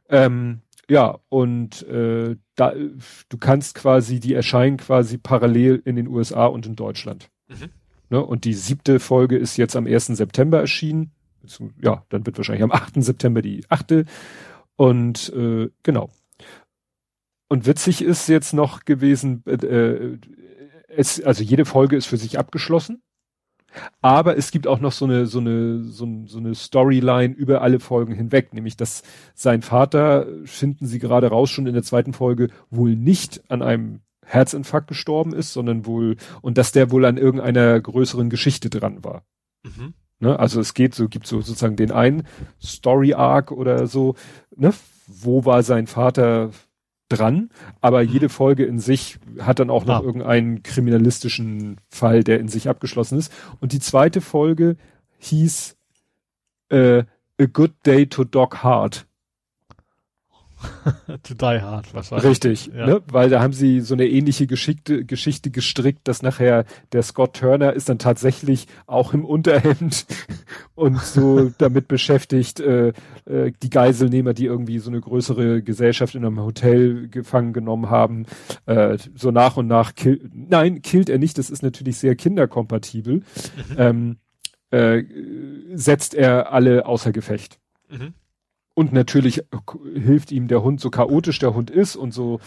Ähm, ja, und äh, da, du kannst quasi, die erscheinen quasi parallel in den USA und in Deutschland. Mhm. Ne? Und die siebte Folge ist jetzt am 1. September erschienen. Ja, dann wird wahrscheinlich am 8. September die achte. Und äh, genau. Und witzig ist jetzt noch gewesen, äh, äh, es, also jede Folge ist für sich abgeschlossen. Aber es gibt auch noch so eine, so eine, so, so eine Storyline über alle Folgen hinweg, nämlich dass sein Vater, finden sie gerade raus, schon in der zweiten Folge wohl nicht an einem Herzinfarkt gestorben ist, sondern wohl, und dass der wohl an irgendeiner größeren Geschichte dran war. Mhm. Ne? Also es geht so, gibt so sozusagen den einen Story Arc oder so, ne? Wo war sein Vater dran, aber mhm. jede Folge in sich hat dann auch noch ah. irgendeinen kriminalistischen Fall, der in sich abgeschlossen ist. Und die zweite Folge hieß äh, A Good Day to Dog Hard. to die hard wahrscheinlich. Richtig, ja. ne? weil da haben sie so eine ähnliche Geschichte, Geschichte gestrickt, dass nachher der Scott Turner ist dann tatsächlich auch im Unterhemd und so damit beschäftigt, äh, äh, die Geiselnehmer, die irgendwie so eine größere Gesellschaft in einem Hotel gefangen genommen haben, äh, so nach und nach kill nein, killt er nicht, das ist natürlich sehr kinderkompatibel, mhm. ähm, äh, setzt er alle außer Gefecht. Mhm. Und natürlich hilft ihm der Hund, so chaotisch der Hund ist und so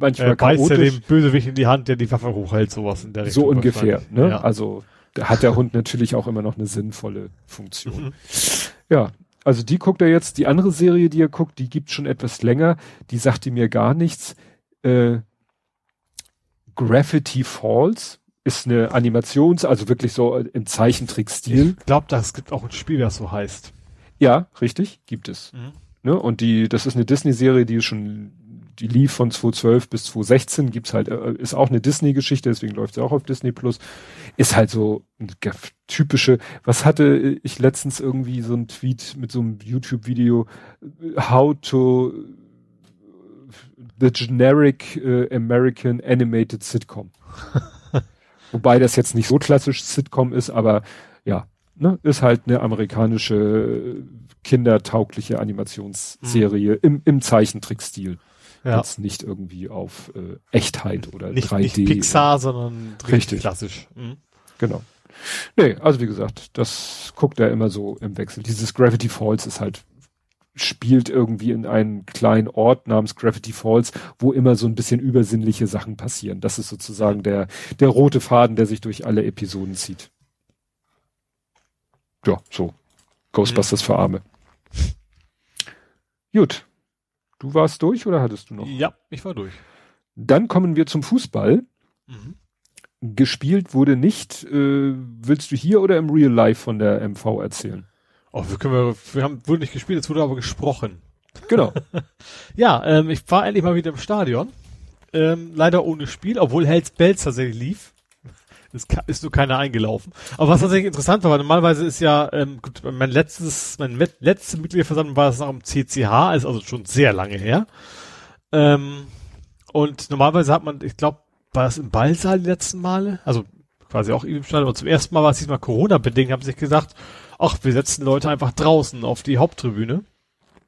manchmal er chaotisch. ja dem Bösewicht in die Hand, der die Waffe hochhält, sowas in der Richtung. So ungefähr, ne? Ja. Also hat der Hund natürlich auch immer noch eine sinnvolle Funktion. Mhm. Ja, also die guckt er jetzt. Die andere Serie, die er guckt, die gibt schon etwas länger. Die sagte mir gar nichts. Äh, Graffiti Falls ist eine Animations-, also wirklich so im Zeichentrickstil. Ich glaube, das gibt auch ein Spiel, das so heißt. Ja, richtig, gibt es. Mhm. Ne? Und die, das ist eine Disney-Serie, die schon, die lief von 2012 bis 2016, gibt's halt, äh, ist auch eine Disney-Geschichte, deswegen läuft sie auch auf Disney Plus. Ist halt so ein typische, was hatte ich letztens irgendwie so ein Tweet mit so einem YouTube-Video, how to the generic uh, American animated Sitcom. Wobei das jetzt nicht so klassisch Sitcom ist, aber ne, ist halt eine amerikanische kindertaugliche Animationsserie mhm. im, im Zeichentrickstil. Ja. Jetzt nicht irgendwie auf äh, Echtheit oder nicht, 3D. Nicht Pixar, sondern richtig klassisch. Mhm. Genau. Nee, also wie gesagt, das guckt er immer so im Wechsel. Dieses Gravity Falls ist halt spielt irgendwie in einem kleinen Ort namens Gravity Falls, wo immer so ein bisschen übersinnliche Sachen passieren. Das ist sozusagen der, der rote Faden, der sich durch alle Episoden zieht ja, so. Ghostbusters mhm. für Arme. Gut. Du warst durch oder hattest du noch? Ja, ich war durch. Dann kommen wir zum Fußball. Mhm. Gespielt wurde nicht. Äh, willst du hier oder im Real Life von der MV erzählen? Oh, wir, können wir, wir haben wurde nicht gespielt, es wurde aber gesprochen. Genau. ja, ähm, ich war endlich mal wieder im Stadion. Ähm, leider ohne Spiel, obwohl Hells Bells tatsächlich lief. Es ist nur keiner eingelaufen. Aber was tatsächlich interessant war, weil normalerweise ist ja, ähm, gut, mein letztes, mein letzte Mitgliederversammlung war das noch im CCH, ist also schon sehr lange her. Ähm, und normalerweise hat man, ich glaube, war das im Ballsaal die letzten Male, also quasi auch im Stadion, aber zum ersten Mal war es diesmal Corona-bedingt, haben sich gesagt, ach, wir setzen Leute einfach draußen auf die Haupttribüne.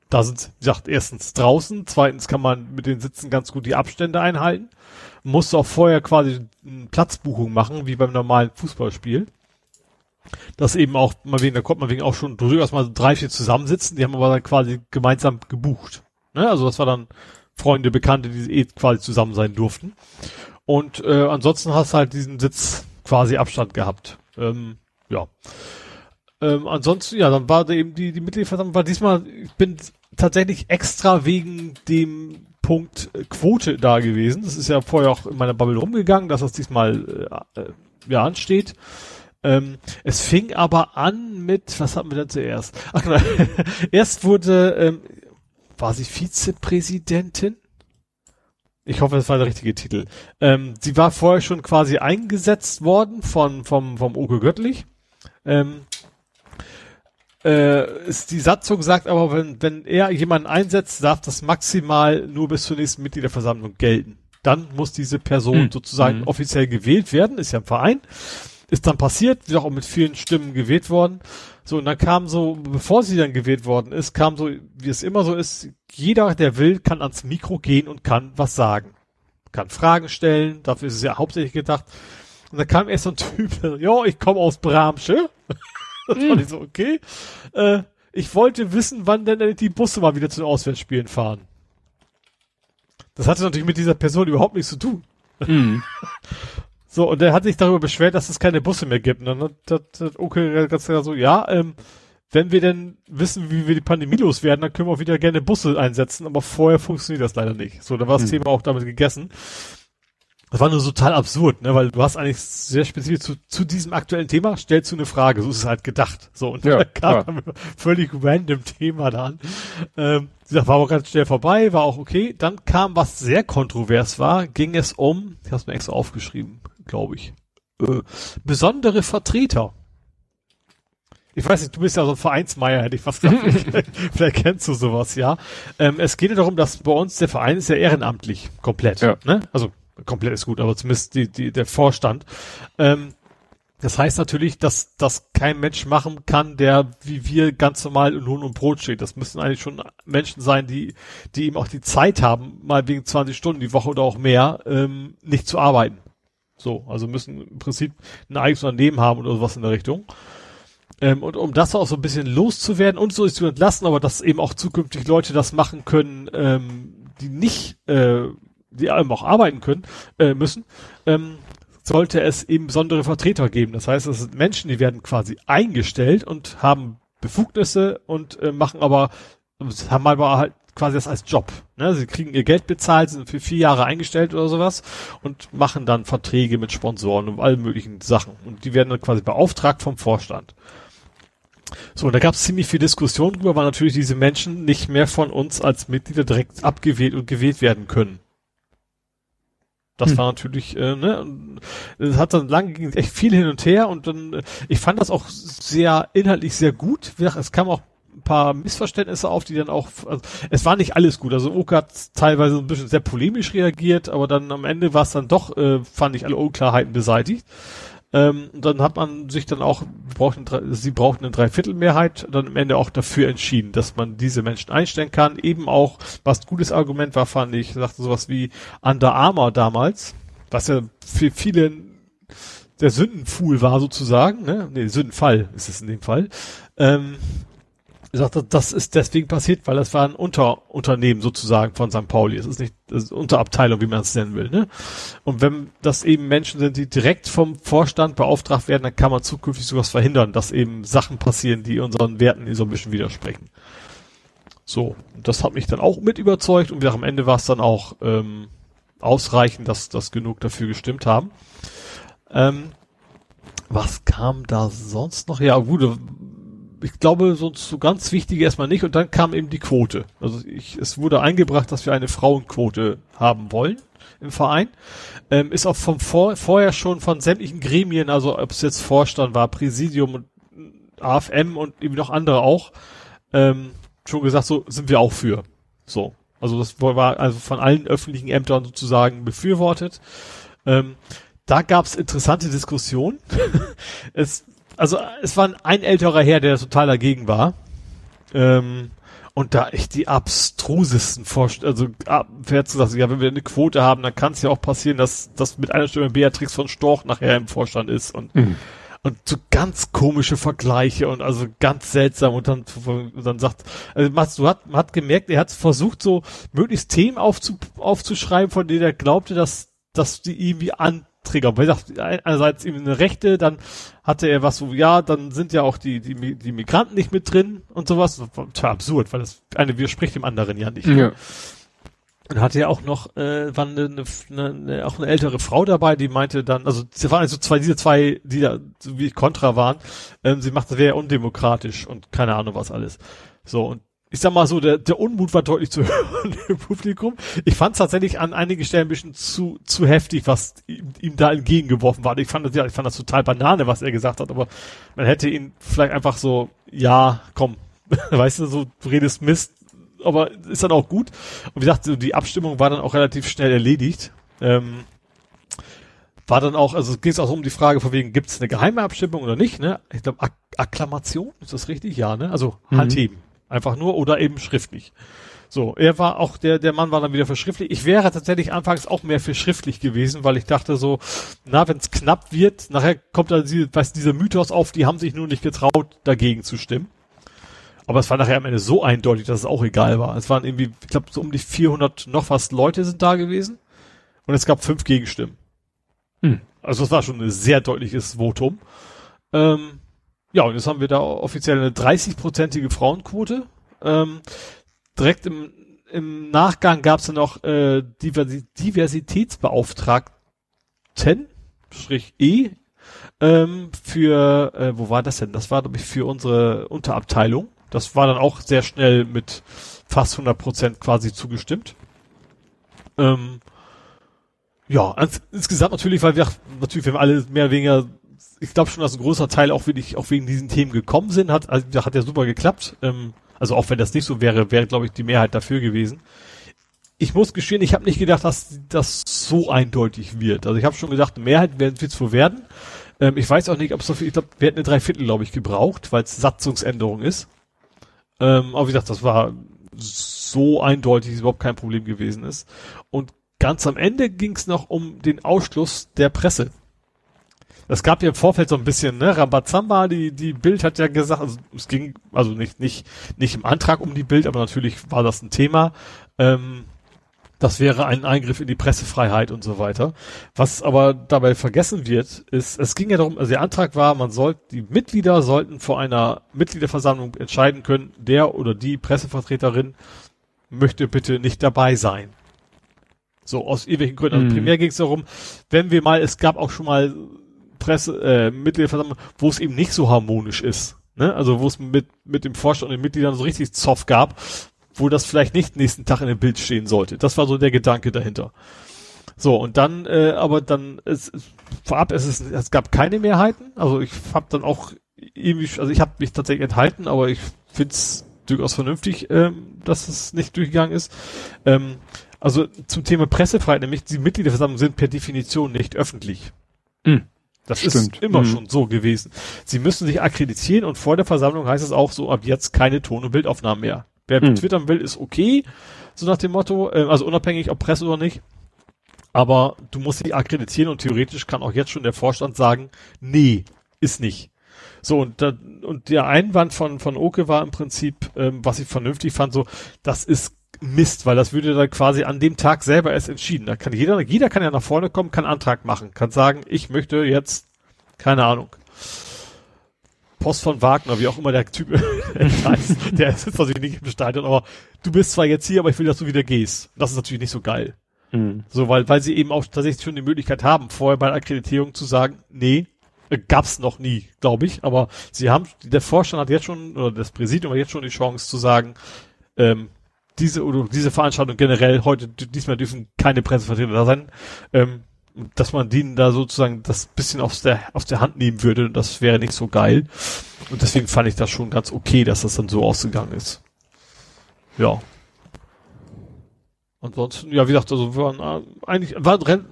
Da sind, wie gesagt, erstens draußen, zweitens kann man mit den Sitzen ganz gut die Abstände einhalten musst du auch vorher quasi eine Platzbuchung machen, wie beim normalen Fußballspiel. Das eben auch, mal wegen, da kommt man wegen auch schon durchaus mal drei, vier zusammensitzen, die haben aber dann quasi gemeinsam gebucht. Ne? Also das war dann Freunde, Bekannte, die eh quasi zusammen sein durften. Und äh, ansonsten hast du halt diesen Sitz quasi Abstand gehabt. Ähm, ja. Ähm, ansonsten, ja, dann war eben die, die Mitgliederversammlung war diesmal, ich bin tatsächlich extra wegen dem Punkt äh, Quote da gewesen. Das ist ja vorher auch in meiner Bubble rumgegangen, dass das diesmal äh, äh, ja ansteht. Ähm, es fing aber an mit, was hatten wir denn zuerst? Ach genau, erst wurde, ähm, war sie Vizepräsidentin? Ich hoffe, das war der richtige Titel. Ähm, sie war vorher schon quasi eingesetzt worden von vom vom Oke Göttlich. Ähm, äh, ist, die Satzung sagt aber, wenn, wenn er jemanden einsetzt, darf das maximal nur bis zur nächsten Mitgliederversammlung gelten. Dann muss diese Person hm. sozusagen hm. offiziell gewählt werden, ist ja ein Verein. Ist dann passiert, wird auch mit vielen Stimmen gewählt worden. So, und dann kam so, bevor sie dann gewählt worden ist, kam so, wie es immer so ist, jeder, der will, kann ans Mikro gehen und kann was sagen. Kann Fragen stellen, dafür ist es ja hauptsächlich gedacht. Und dann kam erst so ein Typ, ja, ich komme aus Bramsche. Das fand ich so, okay. Äh, ich wollte wissen, wann denn die Busse mal wieder zu den Auswärtsspielen fahren. Das hatte natürlich mit dieser Person überhaupt nichts zu tun. Mhm. So, und der hat sich darüber beschwert, dass es keine Busse mehr gibt. Und dann hat, hat, hat Onkel ganz klar so, ja, ähm, wenn wir denn wissen, wie wir die Pandemie loswerden, dann können wir auch wieder gerne Busse einsetzen, aber vorher funktioniert das leider nicht. So, dann war das hm. Thema auch damit gegessen. Das war nur total absurd, ne, weil du hast eigentlich sehr spezifisch zu, zu diesem aktuellen Thema stellst du eine Frage, so ist es halt gedacht. So, und ja, da kam ja. völlig random Thema da an. Ähm, das war auch ganz schnell vorbei, war auch okay. Dann kam, was sehr kontrovers war, ging es um, ich hab's mir extra aufgeschrieben, glaube ich, äh, besondere Vertreter. Ich weiß nicht, du bist ja so ein Vereinsmeier, hätte ich fast gesagt. Vielleicht kennst du sowas, ja. Ähm, es geht ja darum, dass bei uns der Verein ist ja ehrenamtlich, komplett. Ja. Ne? Also komplett ist gut, aber zumindest die, die, der Vorstand. Ähm, das heißt natürlich, dass das kein Mensch machen kann, der wie wir ganz normal in Lohn und Brot steht. Das müssen eigentlich schon Menschen sein, die, die eben auch die Zeit haben, mal wegen 20 Stunden die Woche oder auch mehr, ähm, nicht zu arbeiten. So, also müssen im Prinzip ein eigenes Unternehmen haben oder sowas in der Richtung. Ähm, und um das auch so ein bisschen loszuwerden und so ist zu entlassen, aber dass eben auch zukünftig Leute das machen können, ähm, die nicht, äh, die auch arbeiten können, äh, müssen, ähm, sollte es eben besondere Vertreter geben. Das heißt, es sind Menschen, die werden quasi eingestellt und haben Befugnisse und äh, machen aber, haben aber halt quasi das als Job. Ne? Sie kriegen ihr Geld bezahlt, sind für vier Jahre eingestellt oder sowas und machen dann Verträge mit Sponsoren und allen möglichen Sachen. Und die werden dann quasi beauftragt vom Vorstand. So, und da gab es ziemlich viel Diskussion drüber, weil natürlich diese Menschen nicht mehr von uns als Mitglieder direkt abgewählt und gewählt werden können. Das hm. war natürlich, äh, ne, es hat dann lange ging echt viel hin und her und dann, äh, ich fand das auch sehr inhaltlich sehr gut. Es kam auch ein paar Missverständnisse auf, die dann auch, also, es war nicht alles gut. Also Oka hat teilweise ein bisschen sehr polemisch reagiert, aber dann am Ende war es dann doch, äh, fand ich alle Unklarheiten beseitigt. Ähm, dann hat man sich dann auch, brauchten, sie brauchten eine Dreiviertelmehrheit, dann am Ende auch dafür entschieden, dass man diese Menschen einstellen kann. Eben auch, was ein gutes Argument war, fand ich, sagte sowas wie Under Armour damals, was ja für viele der Sündenfuhl war sozusagen, ne? Nee, Sündenfall ist es in dem Fall. Ähm, sagte, das ist deswegen passiert, weil das war ein Unterunternehmen sozusagen von St. Pauli. Es ist nicht ist Unterabteilung, wie man es nennen will. Ne? Und wenn das eben Menschen sind, die direkt vom Vorstand beauftragt werden, dann kann man zukünftig sowas verhindern, dass eben Sachen passieren, die unseren Werten so ein bisschen widersprechen. So, das hat mich dann auch mit überzeugt und am Ende war es dann auch ähm, ausreichend, dass das genug dafür gestimmt haben. Ähm, was kam da sonst noch? Ja, gut, ich glaube, so, so ganz wichtig erstmal nicht. Und dann kam eben die Quote. Also ich, es wurde eingebracht, dass wir eine Frauenquote haben wollen im Verein. Ähm, ist auch vom vor, vorher schon von sämtlichen Gremien, also ob es jetzt Vorstand war, Präsidium und AFM und eben noch andere auch, ähm, schon gesagt, so sind wir auch für. So. Also das war also von allen öffentlichen Ämtern sozusagen befürwortet. Ähm, da gab es interessante Diskussionen. es also es war ein älterer Herr, der total dagegen war. Ähm, und da echt die abstrusesten Vorstellungen, also wer zu sagen, ja, wenn wir eine Quote haben, dann kann es ja auch passieren, dass das mit einer Stimme Beatrix von Storch nachher im Vorstand ist und mhm. und so ganz komische Vergleiche und also ganz seltsam und dann und dann sagt, also man, du hat, man hat gemerkt, er hat versucht so möglichst Themen aufzu, aufzuschreiben, von denen er glaubte, dass dass die irgendwie an Träger. Weil sagt, einerseits eben eine Rechte, dann hatte er was so, ja, dann sind ja auch die, die, die Migranten nicht mit drin und sowas. Total absurd, weil das eine widerspricht dem anderen ja nicht. Ja. Und hatte ja auch noch, äh, war eine, eine, eine, auch eine ältere Frau dabei, die meinte dann, also sie waren also zwei, diese zwei, die da so wie Kontra waren, ähm, sie machte, wäre undemokratisch und keine Ahnung was alles. So, und ich sag mal so, der, der Unmut war deutlich zu hören im Publikum. Ich fand es tatsächlich an einigen Stellen ein bisschen zu, zu heftig, was ihm, ihm da entgegengeworfen war. Ich fand das, ja, ich fand das total Banane, was er gesagt hat, aber man hätte ihn vielleicht einfach so, ja, komm, weißt du, so, du redest Mist, aber ist dann auch gut. Und wie gesagt, die Abstimmung war dann auch relativ schnell erledigt. Ähm, war dann auch, also ging es auch um die Frage von wegen, gibt es eine geheime Abstimmung oder nicht, ne? Ich glaube, Ak Akklamation, ist das richtig? Ja, ne? Also mhm. Einfach nur oder eben schriftlich. So, er war auch, der, der Mann war dann wieder für schriftlich. Ich wäre tatsächlich anfangs auch mehr für schriftlich gewesen, weil ich dachte so, na, wenn es knapp wird, nachher kommt dann diese, weiß, dieser Mythos auf, die haben sich nur nicht getraut, dagegen zu stimmen. Aber es war nachher am Ende so eindeutig, dass es auch egal war. Es waren irgendwie, ich glaube, so um die 400 noch fast Leute sind da gewesen. Und es gab fünf Gegenstimmen. Hm. Also das war schon ein sehr deutliches Votum. Ähm, ja, und jetzt haben wir da offiziell eine 30-prozentige Frauenquote. Ähm, direkt im, im Nachgang gab es dann noch äh, Diversi Diversitätsbeauftragten, Strich E, ähm, für, äh, wo war das denn? Das war, glaube ich, für unsere Unterabteilung. Das war dann auch sehr schnell mit fast 100 Prozent quasi zugestimmt. Ähm, ja, ins, insgesamt natürlich, weil wir natürlich, wenn wir alle mehr oder weniger, ich glaube schon, dass ein großer Teil auch wirklich auch wegen diesen Themen gekommen sind, hat, also hat ja super geklappt. Ähm, also auch wenn das nicht so wäre, wäre, glaube ich, die Mehrheit dafür gewesen. Ich muss gestehen, ich habe nicht gedacht, dass das so eindeutig wird. Also ich habe schon gedacht, Mehrheit wird es wohl werden. Ähm, ich weiß auch nicht, ob so viel, ich glaube, wir hätten eine Dreiviertel, glaube ich, gebraucht, weil es Satzungsänderung ist. Ähm, aber wie gesagt, das war so eindeutig, dass überhaupt kein Problem gewesen ist. Und ganz am Ende ging es noch um den Ausschluss der Presse. Es gab ja im Vorfeld so ein bisschen, ne, Rambazamba, die, die Bild hat ja gesagt, also es ging, also nicht, nicht, nicht im Antrag um die Bild, aber natürlich war das ein Thema. Ähm, das wäre ein Eingriff in die Pressefreiheit und so weiter. Was aber dabei vergessen wird, ist, es ging ja darum, also der Antrag war, man sollte, die Mitglieder sollten vor einer Mitgliederversammlung entscheiden können, der oder die Pressevertreterin möchte bitte nicht dabei sein. So, aus irgendwelchen Gründen. Also mhm. primär ging es darum, wenn wir mal, es gab auch schon mal Presse, äh, Mitgliederversammlung, wo es eben nicht so harmonisch ist. Ne? Also wo es mit, mit dem Vorstand und den Mitgliedern so richtig Zoff gab, wo das vielleicht nicht nächsten Tag in dem Bild stehen sollte. Das war so der Gedanke dahinter. So, und dann, äh, aber dann, es, vorab, es, ist, es gab keine Mehrheiten. Also ich habe dann auch irgendwie, also ich habe mich tatsächlich enthalten, aber ich finde es durchaus vernünftig, ähm, dass es nicht durchgegangen ist. Ähm, also zum Thema Pressefreiheit, nämlich die Mitgliederversammlungen sind per Definition nicht öffentlich. Mhm. Das Stimmt. ist immer mhm. schon so gewesen. Sie müssen sich akkreditieren und vor der Versammlung heißt es auch so, ab jetzt keine Ton- und Bildaufnahmen mehr. Wer mhm. twittern will, ist okay, so nach dem Motto, äh, also unabhängig ob Presse oder nicht. Aber du musst dich akkreditieren und theoretisch kann auch jetzt schon der Vorstand sagen, nee, ist nicht. So, und, da, und der Einwand von, von Oke war im Prinzip, ähm, was ich vernünftig fand, so, das ist Mist, weil das würde dann quasi an dem Tag selber erst entschieden. Da kann jeder, jeder kann ja nach vorne kommen, kann Antrag machen, kann sagen, ich möchte jetzt, keine Ahnung, Post von Wagner, wie auch immer der Typ heißt, der ist jetzt natürlich nicht im Stadion, aber du bist zwar jetzt hier, aber ich will, dass du wieder gehst. Das ist natürlich nicht so geil. Mhm. So, weil, weil sie eben auch tatsächlich schon die Möglichkeit haben, vorher bei der Akkreditierung zu sagen, nee, äh, gab's noch nie, glaube ich, aber sie haben, der Vorstand hat jetzt schon, oder das Präsidium hat jetzt schon die Chance zu sagen, ähm, diese oder diese Veranstaltung generell heute diesmal dürfen keine Pressevertreter da sein. Ähm, dass man denen da sozusagen das bisschen aus der, aus der Hand nehmen würde, das wäre nicht so geil. Und deswegen fand ich das schon ganz okay, dass das dann so ausgegangen ist. Ja. Ansonsten, ja, wie gesagt, also waren äh, eigentlich war ein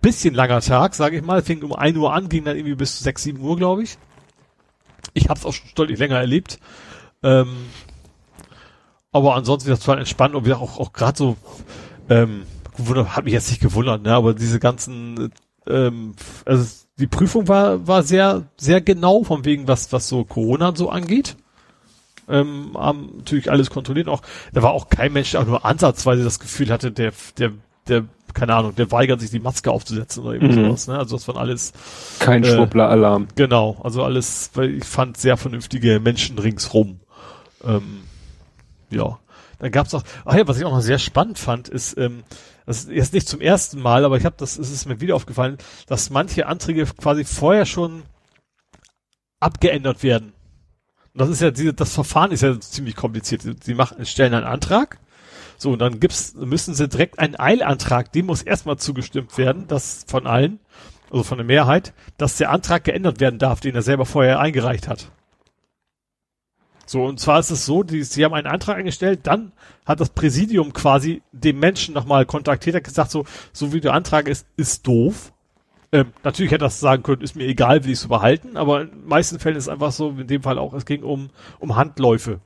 bisschen langer Tag, sage ich mal. Fing um ein Uhr an, ging dann irgendwie bis sechs, sieben Uhr, glaube ich. Ich habe es auch schon deutlich länger erlebt. Ähm, aber ansonsten das war entspannt und wir auch, auch gerade so ähm, hat mich jetzt nicht gewundert, ne? aber diese ganzen, ähm, also die Prüfung war, war sehr, sehr genau, von wegen, was, was so Corona so angeht. Ähm, haben natürlich alles kontrolliert. Auch, da war auch kein Mensch, der auch nur ansatzweise das Gefühl hatte, der, der, der, keine Ahnung, der weigert sich die Maske aufzusetzen oder irgendwas mhm. sowas, ne? Also das waren alles. Kein äh, Schwuppler-Alarm. Genau, also alles, weil ich fand sehr vernünftige Menschen ringsrum. Ähm, ja. Dann gab's auch, ach ja, was ich auch noch sehr spannend fand, ist, ähm, das ist jetzt nicht zum ersten Mal, aber ich habe das, es ist mir wieder aufgefallen, dass manche Anträge quasi vorher schon abgeändert werden. Und das ist ja, diese, das Verfahren ist ja ziemlich kompliziert. Sie machen, stellen einen Antrag, so, und dann gibt's, müssen sie direkt einen Eilantrag, dem muss erstmal zugestimmt werden, das von allen, also von der Mehrheit, dass der Antrag geändert werden darf, den er selber vorher eingereicht hat. So, und zwar ist es so, die, sie haben einen Antrag eingestellt, dann hat das Präsidium quasi den Menschen nochmal kontaktiert, hat gesagt, so, so wie der Antrag ist, ist doof. Ähm, natürlich hätte das sagen können, ist mir egal, will ich es behalten, aber in den meisten Fällen ist es einfach so, in dem Fall auch, es ging um, um Handläufe.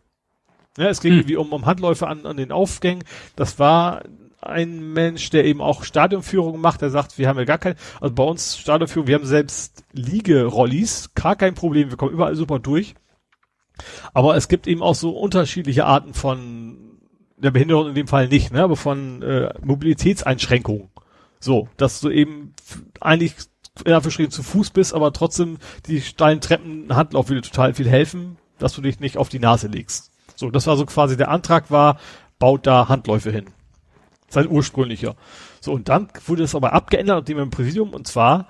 Ja, es ging hm. irgendwie um, um Handläufe an, an den Aufgängen. Das war ein Mensch, der eben auch Stadionführung macht, der sagt, wir haben ja gar kein, also bei uns Stadionführung, wir haben selbst Liegerollis, gar kein Problem, wir kommen überall super durch. Aber es gibt eben auch so unterschiedliche Arten von der Behinderung in dem Fall nicht, ne, aber von äh, Mobilitätseinschränkungen. So, dass du eben eigentlich in Anführungsstrichen zu Fuß bist, aber trotzdem die steilen Treppen Handlauf würde total viel helfen, dass du dich nicht auf die Nase legst. So, das war so quasi der Antrag war, baut da Handläufe hin. Sein ursprünglicher. So, und dann wurde es aber abgeändert, nachdem im Präsidium, und zwar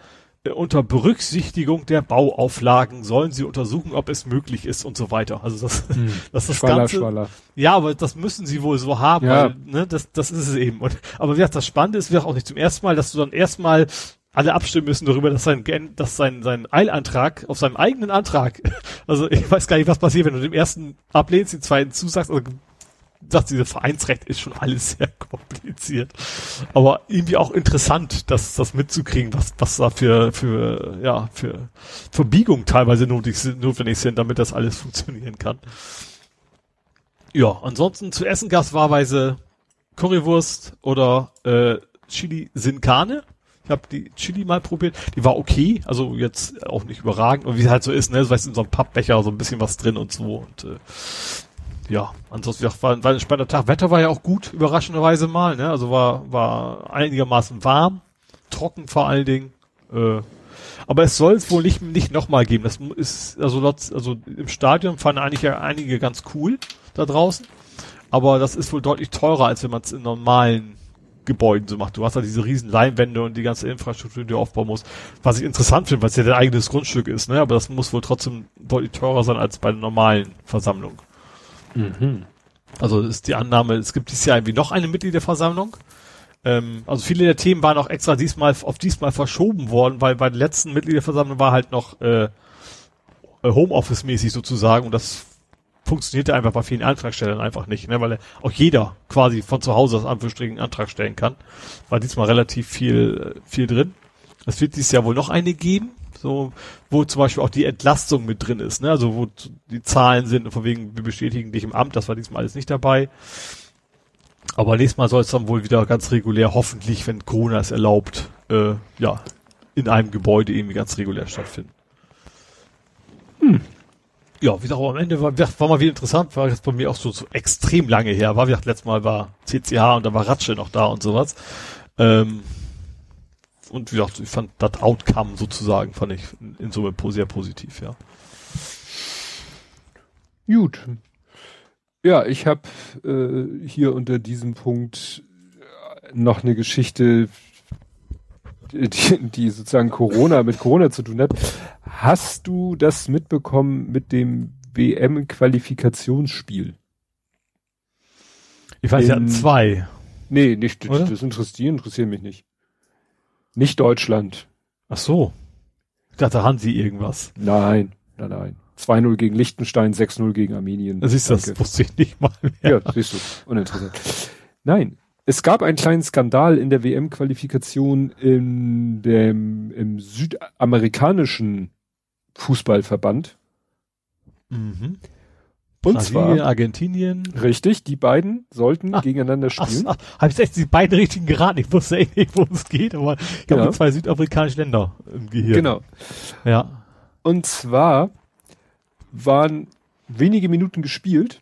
unter Berücksichtigung der Bauauflagen sollen sie untersuchen, ob es möglich ist und so weiter. Also das, hm. das ist das Schwaller, Ganze. Schwaller. Ja, aber das müssen sie wohl so haben, Ja. weil, ne, das, das ist es eben. Und, aber wie gesagt, das Spannende ist, wie gesagt, auch nicht zum ersten Mal, dass du dann erstmal alle abstimmen müssen darüber, dass sein, dass sein, sein Eilantrag auf seinem eigenen Antrag, also ich weiß gar nicht, was passiert, wenn du dem ersten ablehnst, den zweiten zusagst, also sagt, dieses Vereinsrecht ist schon alles sehr kompliziert. Aber irgendwie auch interessant, das, das mitzukriegen, was, was da für, für, ja, für Verbiegungen teilweise notwendig sind, damit das alles funktionieren kann. Ja, ansonsten zu essen gab's wahlweise Currywurst oder äh, Chili Sin Carne. Ich habe die Chili mal probiert. Die war okay, also jetzt auch nicht überragend. Und wie es halt so ist, ne, so du, in so einem Pappbecher so ein bisschen was drin und so. Und äh, ja, ansonsten ja, war, war ein spannender Tag. Wetter war ja auch gut, überraschenderweise mal, ne? Also war, war einigermaßen warm, trocken vor allen Dingen. Äh, aber es soll es wohl nicht, nicht nochmal geben. Das ist, also, also im Stadion fanden eigentlich ja einige ganz cool da draußen. Aber das ist wohl deutlich teurer, als wenn man es in normalen Gebäuden so macht. Du hast ja diese riesen Leinwände und die ganze Infrastruktur, die du aufbauen musst. Was ich interessant finde, weil es ja dein eigenes Grundstück ist, ne? Aber das muss wohl trotzdem deutlich teurer sein als bei einer normalen Versammlung. Mhm. Also ist die Annahme, es gibt dieses Jahr irgendwie noch eine Mitgliederversammlung. Ähm, also viele der Themen waren auch extra diesmal auf diesmal verschoben worden, weil bei der letzten Mitgliederversammlung war halt noch äh, äh, Homeoffice-mäßig sozusagen und das funktionierte einfach bei vielen Antragstellern einfach nicht, ne? weil auch jeder quasi von zu Hause aus Anführungsstrichen einen Antrag stellen kann. War diesmal relativ viel, äh, viel drin. Es wird dieses Jahr wohl noch eine geben, so, wo zum Beispiel auch die Entlastung mit drin ist, ne? Also wo die Zahlen sind, und von wegen, wir bestätigen dich im Amt, das war diesmal alles nicht dabei. Aber nächstes Mal soll es dann wohl wieder ganz regulär, hoffentlich, wenn Corona es erlaubt, äh, ja, in einem Gebäude irgendwie ganz regulär stattfinden. Ja, wie gesagt, am Ende war, war mal wieder interessant, war jetzt bei mir auch so, so extrem lange her. War, wie gesagt, letztes Mal war CCH und da war Ratsche noch da und sowas. Ähm, und wie gesagt, ich fand das Outcome sozusagen, fand ich in, Summe sehr positiv, ja. Gut. Ja, ich habe äh, hier unter diesem Punkt äh, noch eine Geschichte, die, die sozusagen Corona mit Corona zu tun hat. Hast du das mitbekommen mit dem WM-Qualifikationsspiel? Ich weiß, In- zwei. Nee, nicht, Oder? das interessiert, interessiert mich nicht. Nicht Deutschland. Ach so. Ich dachte, Hansi irgendwas. Nein, nein, nein. 2-0 gegen Liechtenstein, 6-0 gegen Armenien. Das ist das, Danke. wusste ich nicht mal mehr. Ja, siehst du, uninteressant. Nein, es gab einen kleinen Skandal in der WM-Qualifikation in dem, im südamerikanischen Fußballverband. Mhm. Und Brasilien, zwar, Argentinien. richtig, die beiden sollten Ah, gegeneinander spielen. ach, hab ich echt die beiden richtigen geraten. Ich wusste echt nicht, worum es geht, aber ich habe Genau. die zwei südafrikanischen Länder im Gehirn. Genau. Ja. Und zwar waren wenige Minuten gespielt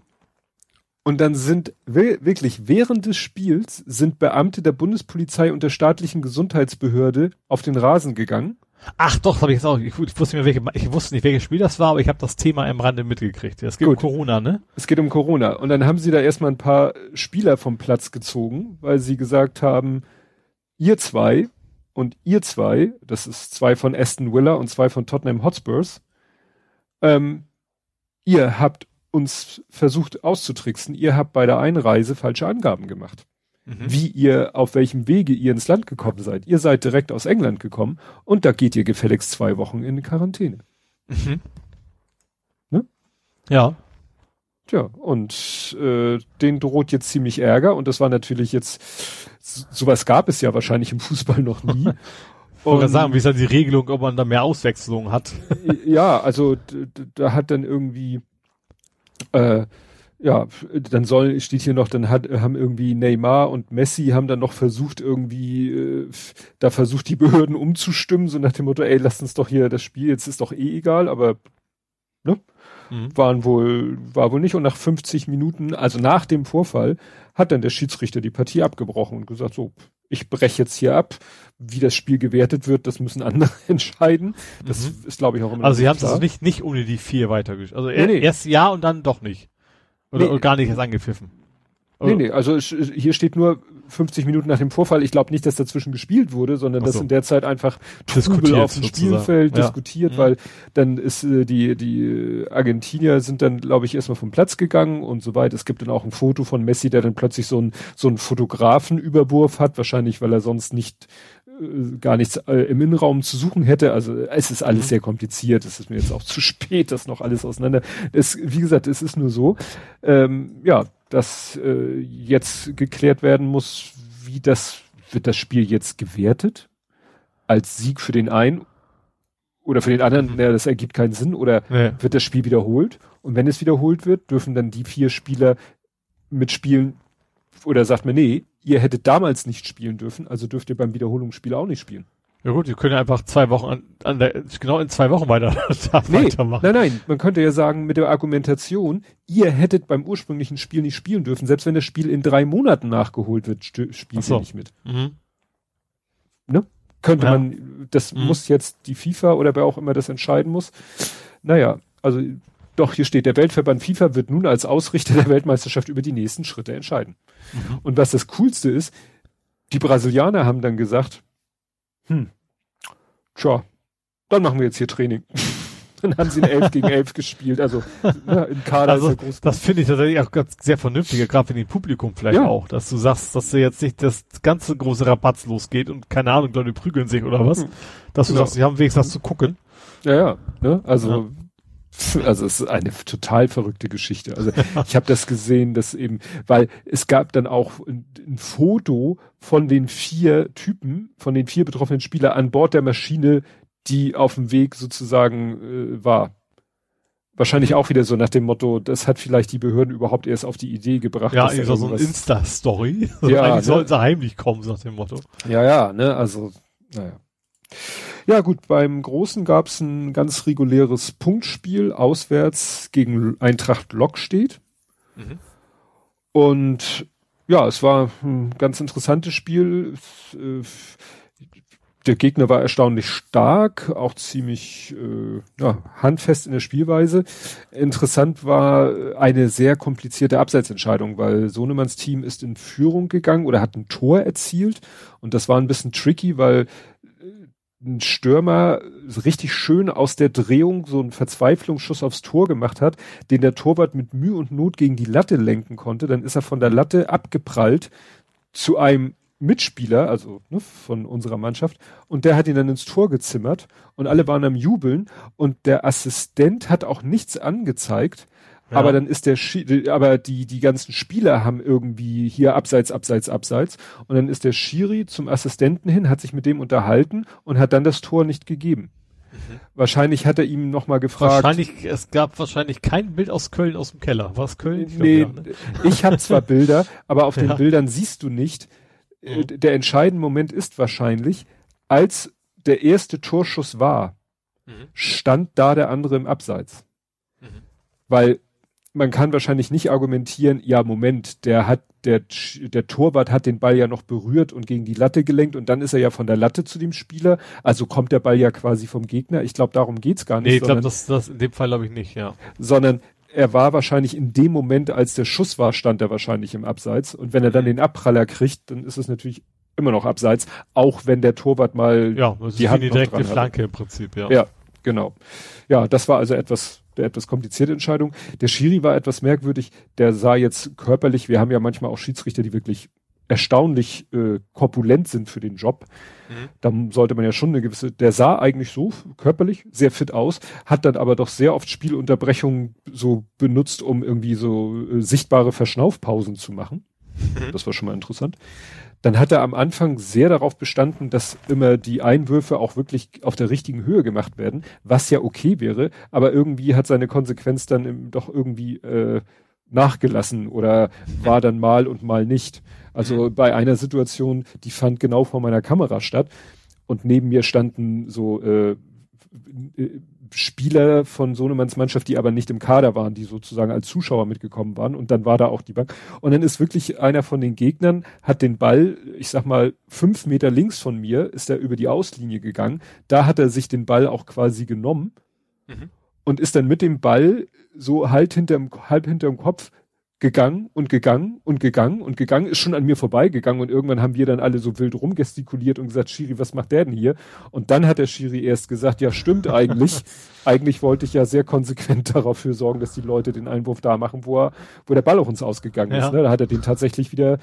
und dann sind wir- wirklich während des Spiels sind Beamte der Bundespolizei und der staatlichen Gesundheitsbehörde auf den Rasen gegangen. Ach doch, habe ich jetzt auch. Ich, ich wusste welche, ich wusste nicht, welches Spiel das war, aber ich habe das Thema im Rande mitgekriegt. Es geht um Gut. Corona, ne? Es geht um Corona. Und dann haben sie da erstmal ein paar Spieler vom Platz gezogen, weil sie gesagt haben, ihr zwei und ihr zwei, das ist zwei von Aston Villa und zwei von Tottenham Hotspurs, ähm, ihr habt uns versucht auszutricksen, ihr habt bei der Einreise falsche Angaben gemacht. Mhm. Wie ihr, auf welchem Wege ihr ins Land gekommen seid. Ihr seid direkt aus England gekommen und da geht ihr gefälligst zwei Wochen in Quarantäne. Mhm. Ne? Ja. Tja, und äh, den droht jetzt ziemlich Ärger und das war natürlich jetzt, sowas gab es ja wahrscheinlich im Fußball noch nie. Ich Und, sagen, wie ist da die Regelung, ob man da mehr Auswechslung hat? ja, also da hat dann irgendwie, äh, ja, dann soll, steht hier noch, dann hat, haben irgendwie Neymar und Messi haben dann noch versucht, irgendwie, äh, da versucht die Behörden umzustimmen, so nach dem Motto, ey, lasst uns doch hier das Spiel, jetzt ist doch eh egal, aber ne? Mhm. Waren wohl, war wohl nicht. Und nach 50 Minuten, also nach dem Vorfall, hat dann der Schiedsrichter die Partie abgebrochen und gesagt, so, ich breche jetzt hier ab. Wie das Spiel gewertet wird, das müssen andere entscheiden. Das mhm. ist, glaube ich, auch immer Also sie haben es nicht, nicht ohne die vier weitergespielt. Also nee, nee. erst ja und dann doch nicht. Oder, nee. oder gar nicht erst angepfiffen. Nee, nee, also hier steht nur 50 Minuten nach dem Vorfall. Ich glaube nicht, dass dazwischen gespielt wurde, sondern so. dass in der Zeit einfach Trubel auf dem Spielfeld ja. diskutiert, mhm. weil dann ist äh, die die Argentinier sind dann glaube ich erstmal vom Platz gegangen und so weiter. Es gibt dann auch ein Foto von Messi, der dann plötzlich so ein so einen Fotografenüberwurf hat, wahrscheinlich weil er sonst nicht gar nichts äh, im Innenraum zu suchen hätte. Also es ist alles mhm. sehr kompliziert. Es ist mir jetzt auch zu spät, das noch alles auseinander. Es, wie gesagt, es ist nur so. Ähm, ja, dass äh, jetzt geklärt werden muss, wie das, wird das Spiel jetzt gewertet? Als Sieg für den einen oder für den anderen, mhm. ja, das ergibt keinen Sinn, oder ja. wird das Spiel wiederholt? Und wenn es wiederholt wird, dürfen dann die vier Spieler mitspielen, oder sagt man, nee, ihr hättet damals nicht spielen dürfen, also dürft ihr beim Wiederholungsspiel auch nicht spielen. Ja gut, die können ja einfach zwei Wochen an, an der, genau in zwei Wochen weiter, nee, weitermachen. Nein, nein, man könnte ja sagen, mit der Argumentation, ihr hättet beim ursprünglichen Spiel nicht spielen dürfen, selbst wenn das Spiel in drei Monaten nachgeholt wird, spielt so. ihr nicht mit. Mhm. Ne? Könnte ja. man, das mhm. muss jetzt die FIFA oder wer auch immer das entscheiden muss. Naja, also doch, hier steht, der Weltverband FIFA wird nun als Ausrichter der Weltmeisterschaft über die nächsten Schritte entscheiden. Mhm. Und was das Coolste ist, die Brasilianer haben dann gesagt, hm, tja, dann machen wir jetzt hier Training. dann haben sie in 11 gegen 11 gespielt, also ne, im Kader also, groß. Das finde ich tatsächlich auch ganz sehr vernünftig, gerade für den Publikum vielleicht ja. auch, dass du sagst, dass du jetzt nicht das ganze große Rabatz losgeht und keine Ahnung, Leute prügeln sich oder was, hm. dass du genau. sagst, sie haben wenigstens was zu gucken. Ja, ja, ne? also ja. Also es ist eine total verrückte Geschichte. Also ich habe das gesehen, dass eben, weil es gab dann auch ein, ein, Foto von den vier Typen, von den vier betroffenen Spielern an Bord der Maschine, die auf dem Weg sozusagen äh, war. Wahrscheinlich auch wieder so nach dem Motto, das hat vielleicht die Behörden überhaupt erst auf die Idee gebracht. Ja, so, so ein Insta-Story. ja, eigentlich ne? sollten sie heimlich kommen, so nach dem Motto. Ja, ja, ne, also, naja. Ja gut, beim Großen gab es ein ganz reguläres Punktspiel auswärts gegen Eintracht Lok steht. Mhm. Und ja, es war ein ganz interessantes Spiel. Der Gegner war erstaunlich stark, auch ziemlich äh, ja, handfest in der Spielweise. Interessant war eine sehr komplizierte Abseitsentscheidung, weil Sonemanns Team ist in Führung gegangen oder hat ein Tor erzielt und das war ein bisschen tricky, weil ein Stürmer richtig schön aus der Drehung so einen Verzweiflungsschuss aufs Tor gemacht hat, den der Torwart mit Mühe und Not gegen die Latte lenken konnte, dann ist er von der Latte abgeprallt zu einem Mitspieler, also ne, von unserer Mannschaft, und der hat ihn dann ins Tor gezimmert und alle waren am Jubeln und der Assistent hat auch nichts angezeigt, aber dann ist der, Schi aber die, die ganzen Spieler haben irgendwie hier abseits, abseits, abseits. Und dann ist der Schiri zum Assistenten hin, hat sich mit dem unterhalten und hat dann das Tor nicht gegeben. Mhm. Wahrscheinlich hat er ihm nochmal gefragt. Wahrscheinlich, es gab wahrscheinlich kein Bild aus Köln aus dem Keller. War es Köln? Ich nee, glaub, ja, ne? ich habe zwar Bilder, aber auf den Bildern siehst du nicht. Äh, mhm. Der entscheidende Moment ist wahrscheinlich, als der erste Torschuss war, mhm. stand da der andere im Abseits. Mhm. Weil man kann wahrscheinlich nicht argumentieren, ja, Moment, der hat, der, der Torwart hat den Ball ja noch berührt und gegen die Latte gelenkt und dann ist er ja von der Latte zu dem Spieler, also kommt der Ball ja quasi vom Gegner. Ich glaube, darum geht's gar nicht. Nee, ich glaube, das, das in dem Fall glaube ich nicht, ja. Sondern er war wahrscheinlich in dem Moment, als der Schuss war, stand er wahrscheinlich im Abseits. Und wenn er dann mhm. den Abpraller kriegt, dann ist es natürlich immer noch Abseits, auch wenn der Torwart mal ja, das die ist Hand die direkte Flanke im Prinzip, ja. Ja, genau. Ja, das war also etwas etwas komplizierte Entscheidung. Der Schiri war etwas merkwürdig. Der sah jetzt körperlich, wir haben ja manchmal auch Schiedsrichter, die wirklich erstaunlich äh, korpulent sind für den Job. Mhm. Da sollte man ja schon eine gewisse, der sah eigentlich so körperlich sehr fit aus, hat dann aber doch sehr oft Spielunterbrechungen so benutzt, um irgendwie so äh, sichtbare Verschnaufpausen zu machen. Mhm. Das war schon mal interessant. Dann hat er am Anfang sehr darauf bestanden, dass immer die Einwürfe auch wirklich auf der richtigen Höhe gemacht werden, was ja okay wäre, aber irgendwie hat seine Konsequenz dann im, doch irgendwie äh, nachgelassen oder war dann mal und mal nicht. Also mhm. bei einer Situation, die fand genau vor meiner Kamera statt und neben mir standen so äh, äh, Spieler von Sohnemanns Mannschaft, die aber nicht im Kader waren, die sozusagen als Zuschauer mitgekommen waren. Und dann war da auch die Bank. Und dann ist wirklich einer von den Gegnern, hat den Ball, ich sag mal, fünf Meter links von mir, ist er über die Auslinie gegangen. Da hat er sich den Ball auch quasi genommen mhm. und ist dann mit dem Ball so halt hinterm, halb hinterm Kopf gegangen und gegangen und gegangen und gegangen, ist schon an mir vorbeigegangen und irgendwann haben wir dann alle so wild rumgestikuliert und gesagt, Schiri, was macht der denn hier? Und dann hat der Schiri erst gesagt, ja stimmt eigentlich. eigentlich wollte ich ja sehr konsequent dafür sorgen, dass die Leute den Einwurf da machen, wo er, wo der Ball auch uns ausgegangen ja. ist. Ne? Da hat er den tatsächlich wieder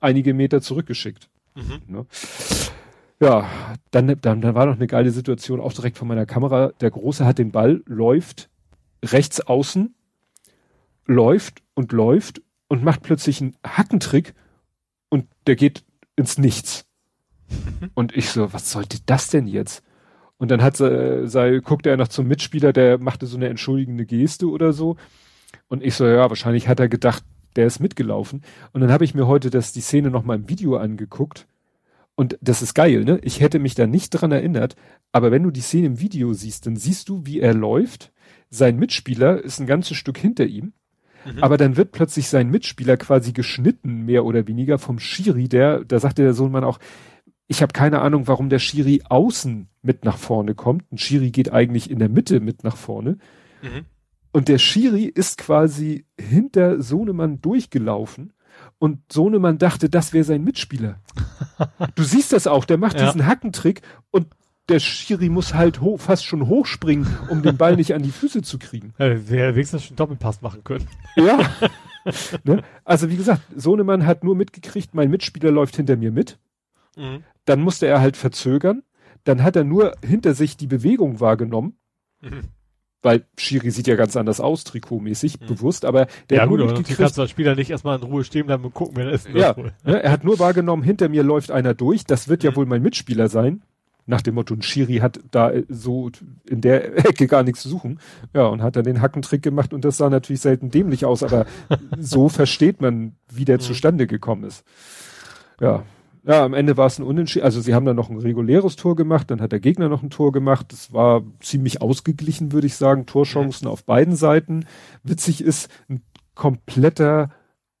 einige Meter zurückgeschickt. Mhm. Ne? Ja, dann, dann, dann war noch eine geile Situation, auch direkt von meiner Kamera. Der Große hat den Ball, läuft rechts außen, läuft und läuft und macht plötzlich einen Hackentrick und der geht ins Nichts. Und ich so, was sollte das denn jetzt? Und dann hat sei, sei, guckte er noch zum Mitspieler, der machte so eine entschuldigende Geste oder so. Und ich so, ja, wahrscheinlich hat er gedacht, der ist mitgelaufen. Und dann habe ich mir heute das, die Szene noch mal im Video angeguckt. Und das ist geil, ne? Ich hätte mich da nicht dran erinnert. Aber wenn du die Szene im Video siehst, dann siehst du, wie er läuft. Sein Mitspieler ist ein ganzes Stück hinter ihm. Mhm. Aber dann wird plötzlich sein Mitspieler quasi geschnitten, mehr oder weniger vom Schiri, der, da sagte der Sohnmann auch, ich habe keine Ahnung, warum der Schiri außen mit nach vorne kommt. Ein Schiri geht eigentlich in der Mitte mit nach vorne. Mhm. Und der Schiri ist quasi hinter Sohnemann durchgelaufen und Sohnemann dachte, das wäre sein Mitspieler. du siehst das auch, der macht ja. diesen Hackentrick und der Schiri muss halt hoch, fast schon hochspringen, um den Ball nicht an die Füße zu kriegen. Ja, Wäre wenigstens schon Doppelpass machen können. Ja. ne? Also wie gesagt, Sohnemann hat nur mitgekriegt, mein Mitspieler läuft hinter mir mit. Mhm. Dann musste er halt verzögern. Dann hat er nur hinter sich die Bewegung wahrgenommen. Mhm. Weil Schiri sieht ja ganz anders aus, trikotmäßig, mhm. bewusst, aber der ja, hat gut, nur mitgekriegt. kannst du als Spieler nicht erstmal in Ruhe stehen bleiben und gucken, wer das ist. Ja, ne, er hat nur wahrgenommen, hinter mir läuft einer durch, das wird ja mhm. wohl mein Mitspieler sein nach dem Motto, ein Schiri hat da äh, so in der Ecke gar nichts zu suchen. Ja, und hat dann den Hackentrick gemacht und das sah natürlich selten dämlich aus, aber so versteht man, wie der mhm. zustande gekommen ist. Ja. Ja, am Ende war es ein Unentschieden. Also sie haben dann noch ein reguläres Tor gemacht, dann hat der Gegner noch ein Tor gemacht. Das war ziemlich ausgeglichen, würde ich sagen. Torchancen auf beiden Seiten. Witzig ist, ein kompletter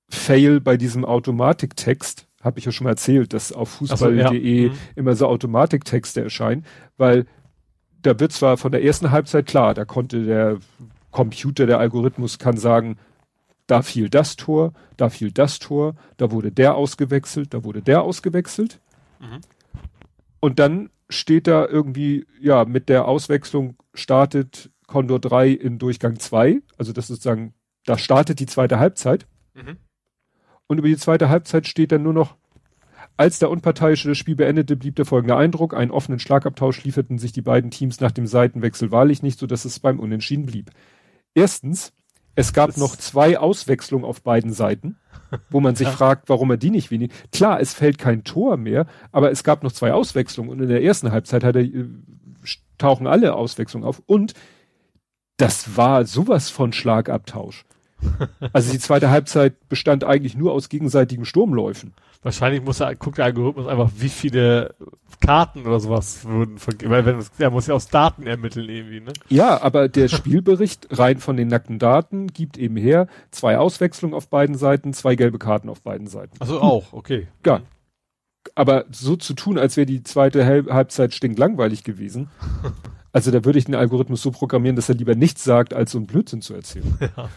Fail bei diesem Automatiktext habe ich ja schon mal erzählt, dass auf fußball.de so, ja. mhm. immer so Automatiktexte erscheinen, weil da wird zwar von der ersten Halbzeit klar, da konnte der Computer, der Algorithmus kann sagen, da fiel das Tor, da fiel das Tor, da wurde der ausgewechselt, da wurde der ausgewechselt. Mhm. Und dann steht da irgendwie, ja, mit der Auswechslung startet Condor 3 in Durchgang 2, also das ist sozusagen, da startet die zweite Halbzeit. Mhm. Und über die zweite Halbzeit steht dann nur noch, als der Unparteiische das Spiel beendete, blieb der folgende Eindruck. Einen offenen Schlagabtausch lieferten sich die beiden Teams nach dem Seitenwechsel wahrlich nicht, so dass es beim Unentschieden blieb. Erstens, es gab das noch zwei Auswechslungen auf beiden Seiten, wo man sich fragt, warum er die nicht wenig. Klar, es fällt kein Tor mehr, aber es gab noch zwei Auswechslungen und in der ersten Halbzeit hat er, äh, tauchen alle Auswechslungen auf und das war sowas von Schlagabtausch. Also die zweite Halbzeit bestand eigentlich nur aus gegenseitigen Sturmläufen. Wahrscheinlich muss er, guckt der Algorithmus einfach, wie viele Karten oder sowas wurden vergeben. Weil er muss ja aus Daten ermitteln irgendwie, ne? Ja, aber der Spielbericht rein von den nackten Daten gibt eben her zwei Auswechslungen auf beiden Seiten, zwei gelbe Karten auf beiden Seiten. Also auch, okay. Ja. Aber so zu tun, als wäre die zweite Halbzeit stinklangweilig gewesen. Also da würde ich den Algorithmus so programmieren, dass er lieber nichts sagt, als so ein Blödsinn zu erzählen. Ja.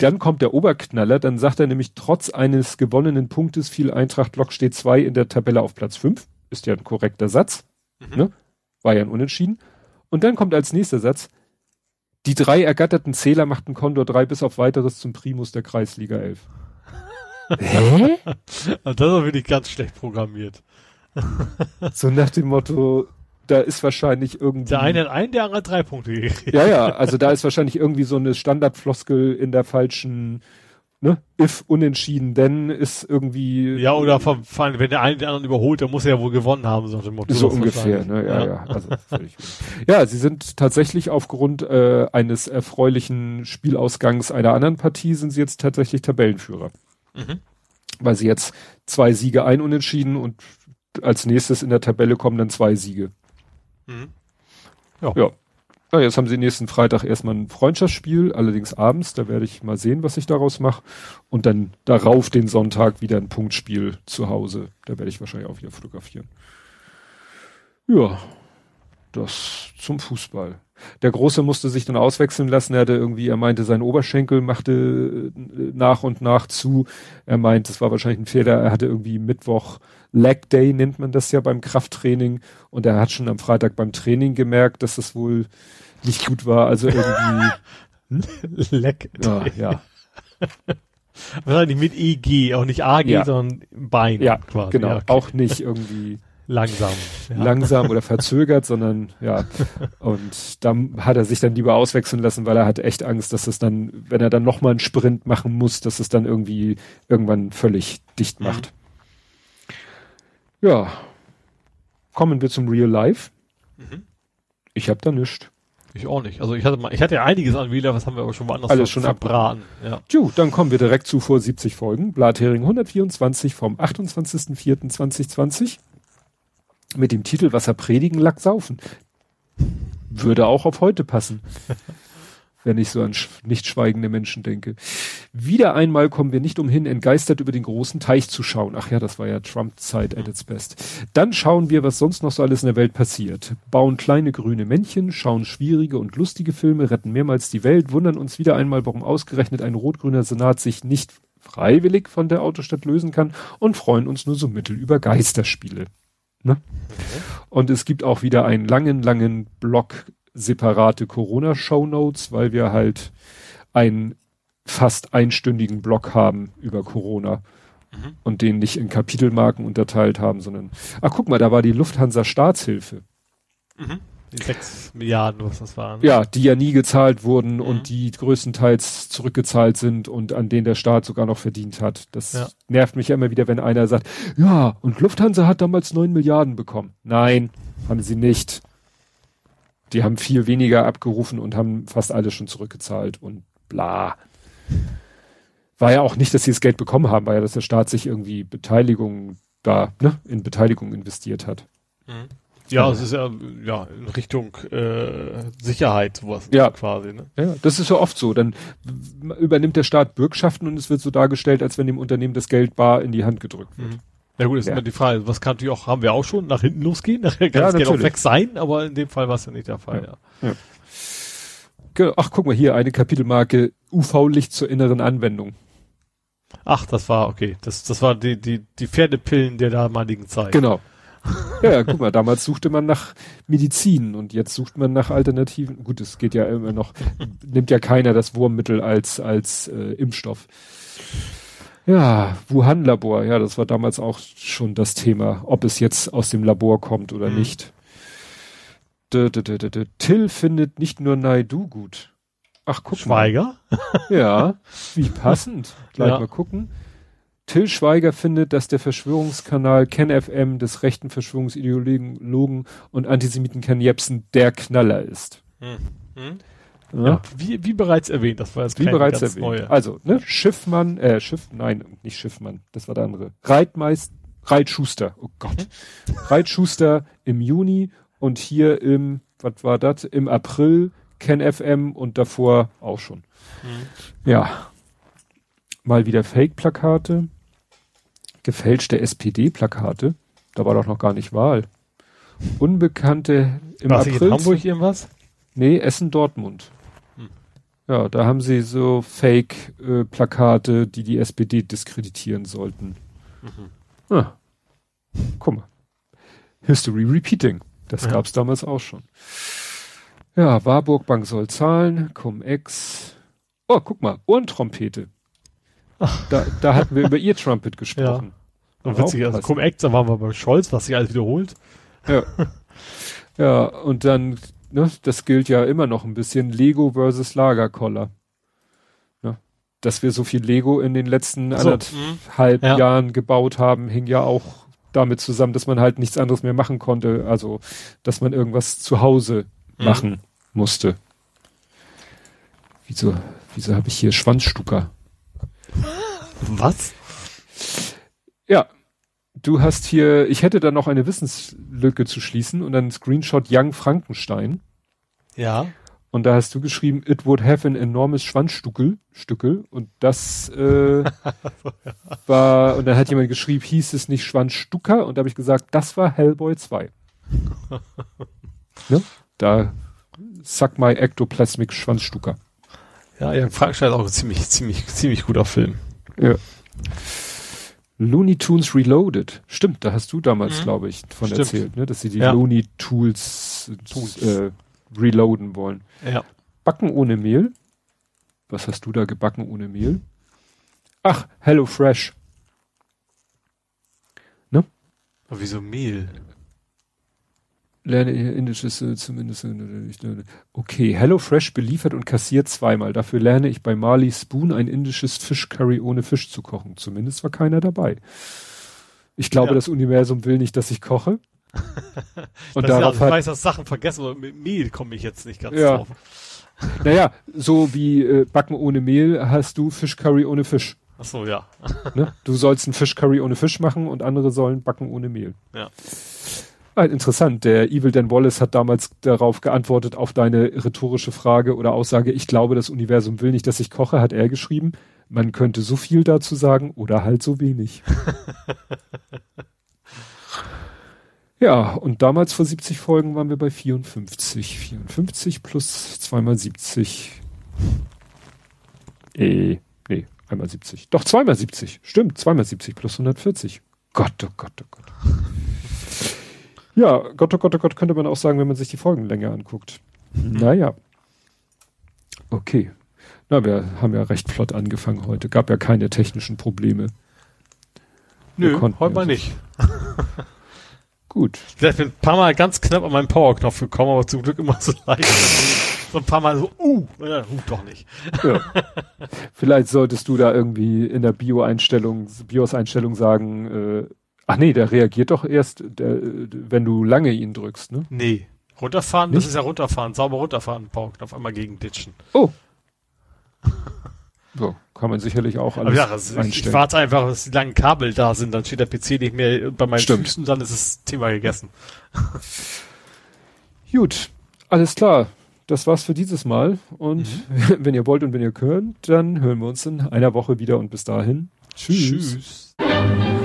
Dann kommt der Oberknaller, dann sagt er nämlich, trotz eines gewonnenen Punktes fiel Eintracht Lok steht zwei in der Tabelle auf Platz fünf. Ist ja ein korrekter Satz. Mhm. Ne? War ja ein Unentschieden. Und dann kommt als nächster Satz, die drei ergatterten Zähler machten Condor 3 bis auf weiteres zum Primus der Kreisliga 11. Hä? das ist wirklich ganz schlecht programmiert. so nach dem Motto, da ist wahrscheinlich irgendwie. Der eine hat einen, der andere drei Punkte gekriegt. Ja, ja, also da ist wahrscheinlich irgendwie so eine Standardfloskel in der falschen, ne, if unentschieden, denn ist irgendwie. Ja, oder allem, wenn der eine den anderen überholt, dann muss er ja wohl gewonnen haben, so dem Motto. So ungefähr, ne, ja, ja. ja. Also ja, sie sind tatsächlich aufgrund äh, eines erfreulichen Spielausgangs einer anderen Partie sind sie jetzt tatsächlich Tabellenführer. Mhm. Weil sie jetzt zwei Siege ein unentschieden und als nächstes in der Tabelle kommen dann zwei Siege. Mhm. Ja. ja. Ja, jetzt haben sie nächsten Freitag erstmal ein Freundschaftsspiel, allerdings abends, da werde ich mal sehen, was ich daraus mache. Und dann darauf den Sonntag wieder ein Punktspiel zu Hause. Da werde ich wahrscheinlich auch wieder fotografieren. Ja, das zum Fußball. Der Große musste sich dann auswechseln lassen. Er hatte irgendwie, er meinte, sein Oberschenkel machte äh, nach und nach zu. Er meint, es war wahrscheinlich ein Fehler. Er hatte irgendwie Mittwoch Leg Day nennt man das ja beim Krafttraining. Und er hat schon am Freitag beim Training gemerkt, dass das wohl nicht gut war. Also irgendwie. Hm? Leg Day. Ja, ja. Wahrscheinlich mit EG, auch nicht AG, ja. sondern Bein. Ja, quasi. genau. Ja, okay. Auch nicht irgendwie langsam. Ja. Langsam oder verzögert, sondern ja. Und dann hat er sich dann lieber auswechseln lassen, weil er hatte echt Angst, dass es dann, wenn er dann nochmal einen Sprint machen muss, dass es dann irgendwie irgendwann völlig dicht mhm. macht. Mhm. Ja. Kommen wir zum Real Life. Mhm. Ich habe da nichts. Ich auch nicht. Also ich hatte mal, ich hatte ja einiges an Wheeler, was haben wir aber schon woanders Alles schon verbraten. Ja. Ju, dann kommen wir direkt zu vor 70 Folgen. Blathering 124 vom 28.04.2020 mit dem Titel Wasser predigen, Lack saufen. Würde auch auf heute passen. wenn ich so an nicht schweigende Menschen denke. Wieder einmal kommen wir nicht umhin, entgeistert über den großen Teich zu schauen. Ach ja, das war ja Trump-Zeit at its best. Dann schauen wir, was sonst noch so alles in der Welt passiert. Bauen kleine grüne Männchen, schauen schwierige und lustige Filme, retten mehrmals die Welt, wundern uns wieder einmal, warum ausgerechnet ein rot-grüner Senat sich nicht freiwillig von der Autostadt lösen kann und freuen uns nur so mittel über Geisterspiele. Ne? Und es gibt auch wieder einen langen, langen Block separate Corona-Show Notes, weil wir halt einen fast einstündigen Block haben über Corona mhm. und den nicht in Kapitelmarken unterteilt haben, sondern, ach guck mal, da war die Lufthansa Staatshilfe. Mhm. Die sechs Milliarden, was das waren. Ja, die ja nie gezahlt wurden mhm. und die größtenteils zurückgezahlt sind und an denen der Staat sogar noch verdient hat. Das ja. nervt mich ja immer wieder, wenn einer sagt, ja, und Lufthansa hat damals neun Milliarden bekommen. Nein, haben sie nicht. Die haben viel weniger abgerufen und haben fast alles schon zurückgezahlt und bla. War ja auch nicht, dass sie das Geld bekommen haben, war ja, dass der Staat sich irgendwie Beteiligung da, ne, in Beteiligung investiert hat. Mhm. Ja, es ist ja, ja in Richtung äh, Sicherheit sowas ja. quasi. Ne? Ja, das ist ja oft so. Dann übernimmt der Staat Bürgschaften und es wird so dargestellt, als wenn dem Unternehmen das Geld bar in die Hand gedrückt wird. Mhm. Ja gut, ist ja. immer die Frage, was kann natürlich auch, haben wir auch schon, nach hinten losgehen, nachher kann ja, das Geld auch weg sein, aber in dem Fall war es ja nicht der Fall, ja. ja. ja. Ach, guck mal hier, eine Kapitelmarke UV-Licht zur inneren Anwendung. Ach, das war, okay, das, das war die, die, die Pferdepillen der damaligen Zeit. Genau. Ja, ja, guck mal, damals suchte man nach Medizin und jetzt sucht man nach Alternativen. Gut, es geht ja immer noch, nimmt ja keiner das Wurmmittel als, als äh, Impfstoff. Ja, Wuhan-Labor, ja, das war damals auch schon das Thema, ob es jetzt aus dem Labor kommt oder mhm. nicht. D -d -d Till findet nicht nur Naidu gut. Ach, guck Schweiger? mal. Schweiger? Ja, wie passend. Gleich ja. mal gucken. Till Schweiger findet, dass der Verschwörungskanal KenFM des rechten Verschwörungsideologen und Antisemiten Ken Jebsen der Knaller ist. Hm. Hm. Ja. ja. wie, wie bereits erwähnt, das war jetzt wie bereits erwähnt. Neue. Also, ne, Schiffmann, äh, Schiff, nein, nicht Schiffmann, das war der andere. Reitmeister, Reitschuster, oh Gott. Hm. Reitschuster im Juni und hier im, was war das, im April KenFM und davor auch schon. Hm. Ja. Mal wieder Fake-Plakate gefälschte SPD-Plakate. Da war doch noch gar nicht Wahl. Unbekannte im war April. in Hamburg irgendwas? Nee, Essen Dortmund. Hm. Ja, da haben sie so Fake-Plakate, äh, die die SPD diskreditieren sollten. Mhm. Ah. Guck mal. History repeating. Das ja. gab's damals auch schon. Ja, Warburg Bank soll zahlen, Cum-Ex. Oh, guck mal, Ohrentrompete. Da, da hatten wir über ihr Trumpet gesprochen. Ja. Und witzig, also Cum-Ex, da waren wir bei Scholz, was sich alles wiederholt. Ja. ja, und dann, ne, das gilt ja immer noch ein bisschen, Lego versus Lagerkoller. Ja, dass wir so viel Lego in den letzten so, anderthalb ja. Jahren gebaut haben, hing ja auch damit zusammen, dass man halt nichts anderes mehr machen konnte. Also, dass man irgendwas zu Hause mhm. machen musste. Wieso, wieso habe ich hier Schwanzstucker? Was? Ja. Du hast hier, ich hätte da noch eine Wissenslücke zu schließen und dann Screenshot Young Frankenstein. Ja. Und da hast du geschrieben, it would have an enormous Schwanzstückel, Stückel. Und das äh, war, und dann hat jemand geschrieben, hieß es nicht Schwanzstucker? Und da habe ich gesagt, das war Hellboy 2. ne? Da Suck My Ectoplasmic Schwanzstucker. Ja, Jan Frankenstein ist auch ein ziemlich, ziemlich, ziemlich guter Film. Ja. Looney Tunes Reloaded. Stimmt, da hast du damals, Mhm. glaube ich, von Stimmt. erzählt, ne? dass sie die Ja. Looney Tools, Tools. Äh, reloaden wollen. Ja. Backen ohne Mehl. Was hast du da gebacken ohne Mehl? Ach, Hello Fresh. Aber wieso Mehl? Lerne indisches äh, zumindest. Äh, ich, äh, okay, Hello Fresh beliefert und kassiert zweimal. Dafür lerne ich bei Marley Spoon ein indisches Fischcurry ohne Fisch zu kochen. Zumindest war keiner dabei. Ich glaube, Ja. das Universum will nicht, dass ich koche. Und das, ja, darauf ich weiß, dass Sachen vergessen, aber mit Mehl komme ich jetzt nicht ganz Ja. drauf. naja, so wie äh, Backen ohne Mehl hast du Fischcurry ohne Fisch. Ach so, ja. Ne? Du sollst ein Fischcurry ohne Fisch machen und andere sollen backen ohne Mehl. Ja. Ah, interessant. Der Evil Dan Wallace hat damals darauf geantwortet, auf deine rhetorische Frage oder Aussage, ich glaube, das Universum will nicht, dass ich koche, hat er geschrieben. Man könnte so viel dazu sagen oder halt so wenig. ja, und damals vor 70 Folgen waren wir bei 54. 54 plus zweimal 70. Äh, nee, einmal 70. Doch, zweimal 70. Stimmt, zweimal 70 plus 140. Gott, oh Gott, oh Gott. Ja, Gott, oh Gott, oh Gott, könnte man auch sagen, wenn man sich die Folgenlänge anguckt. Naja. Okay. Na, wir haben ja recht flott angefangen heute. Gab ja keine technischen Probleme. Nö, heute mal nicht. Gut. Ich bin ein paar Mal ganz knapp an meinen Powerknopf gekommen, aber zum Glück immer so leicht. so ein paar Mal so, uh, uh doch nicht. Ja. Vielleicht solltest du da irgendwie in der Bio-Einstellung, BIOS-Einstellung sagen, äh, ach nee, der reagiert doch erst, der, wenn du lange ihn drückst, ne? Nee. Runterfahren, das Nicht? ist ja runterfahren, sauber runterfahren, Powerknopf, einmal gegen ditchen. Oh. So, kann man sicherlich auch alles ja, also ich, ich warte einfach, dass die langen Kabel da sind, dann steht der PC nicht mehr bei meinen Stimmt. Füßen, dann ist das Thema gegessen. Gut, alles klar. Das war's für dieses Mal. Und wenn ihr wollt und wenn ihr könnt, dann hören wir uns in einer Woche wieder und bis dahin. Tschüss. Tschüss.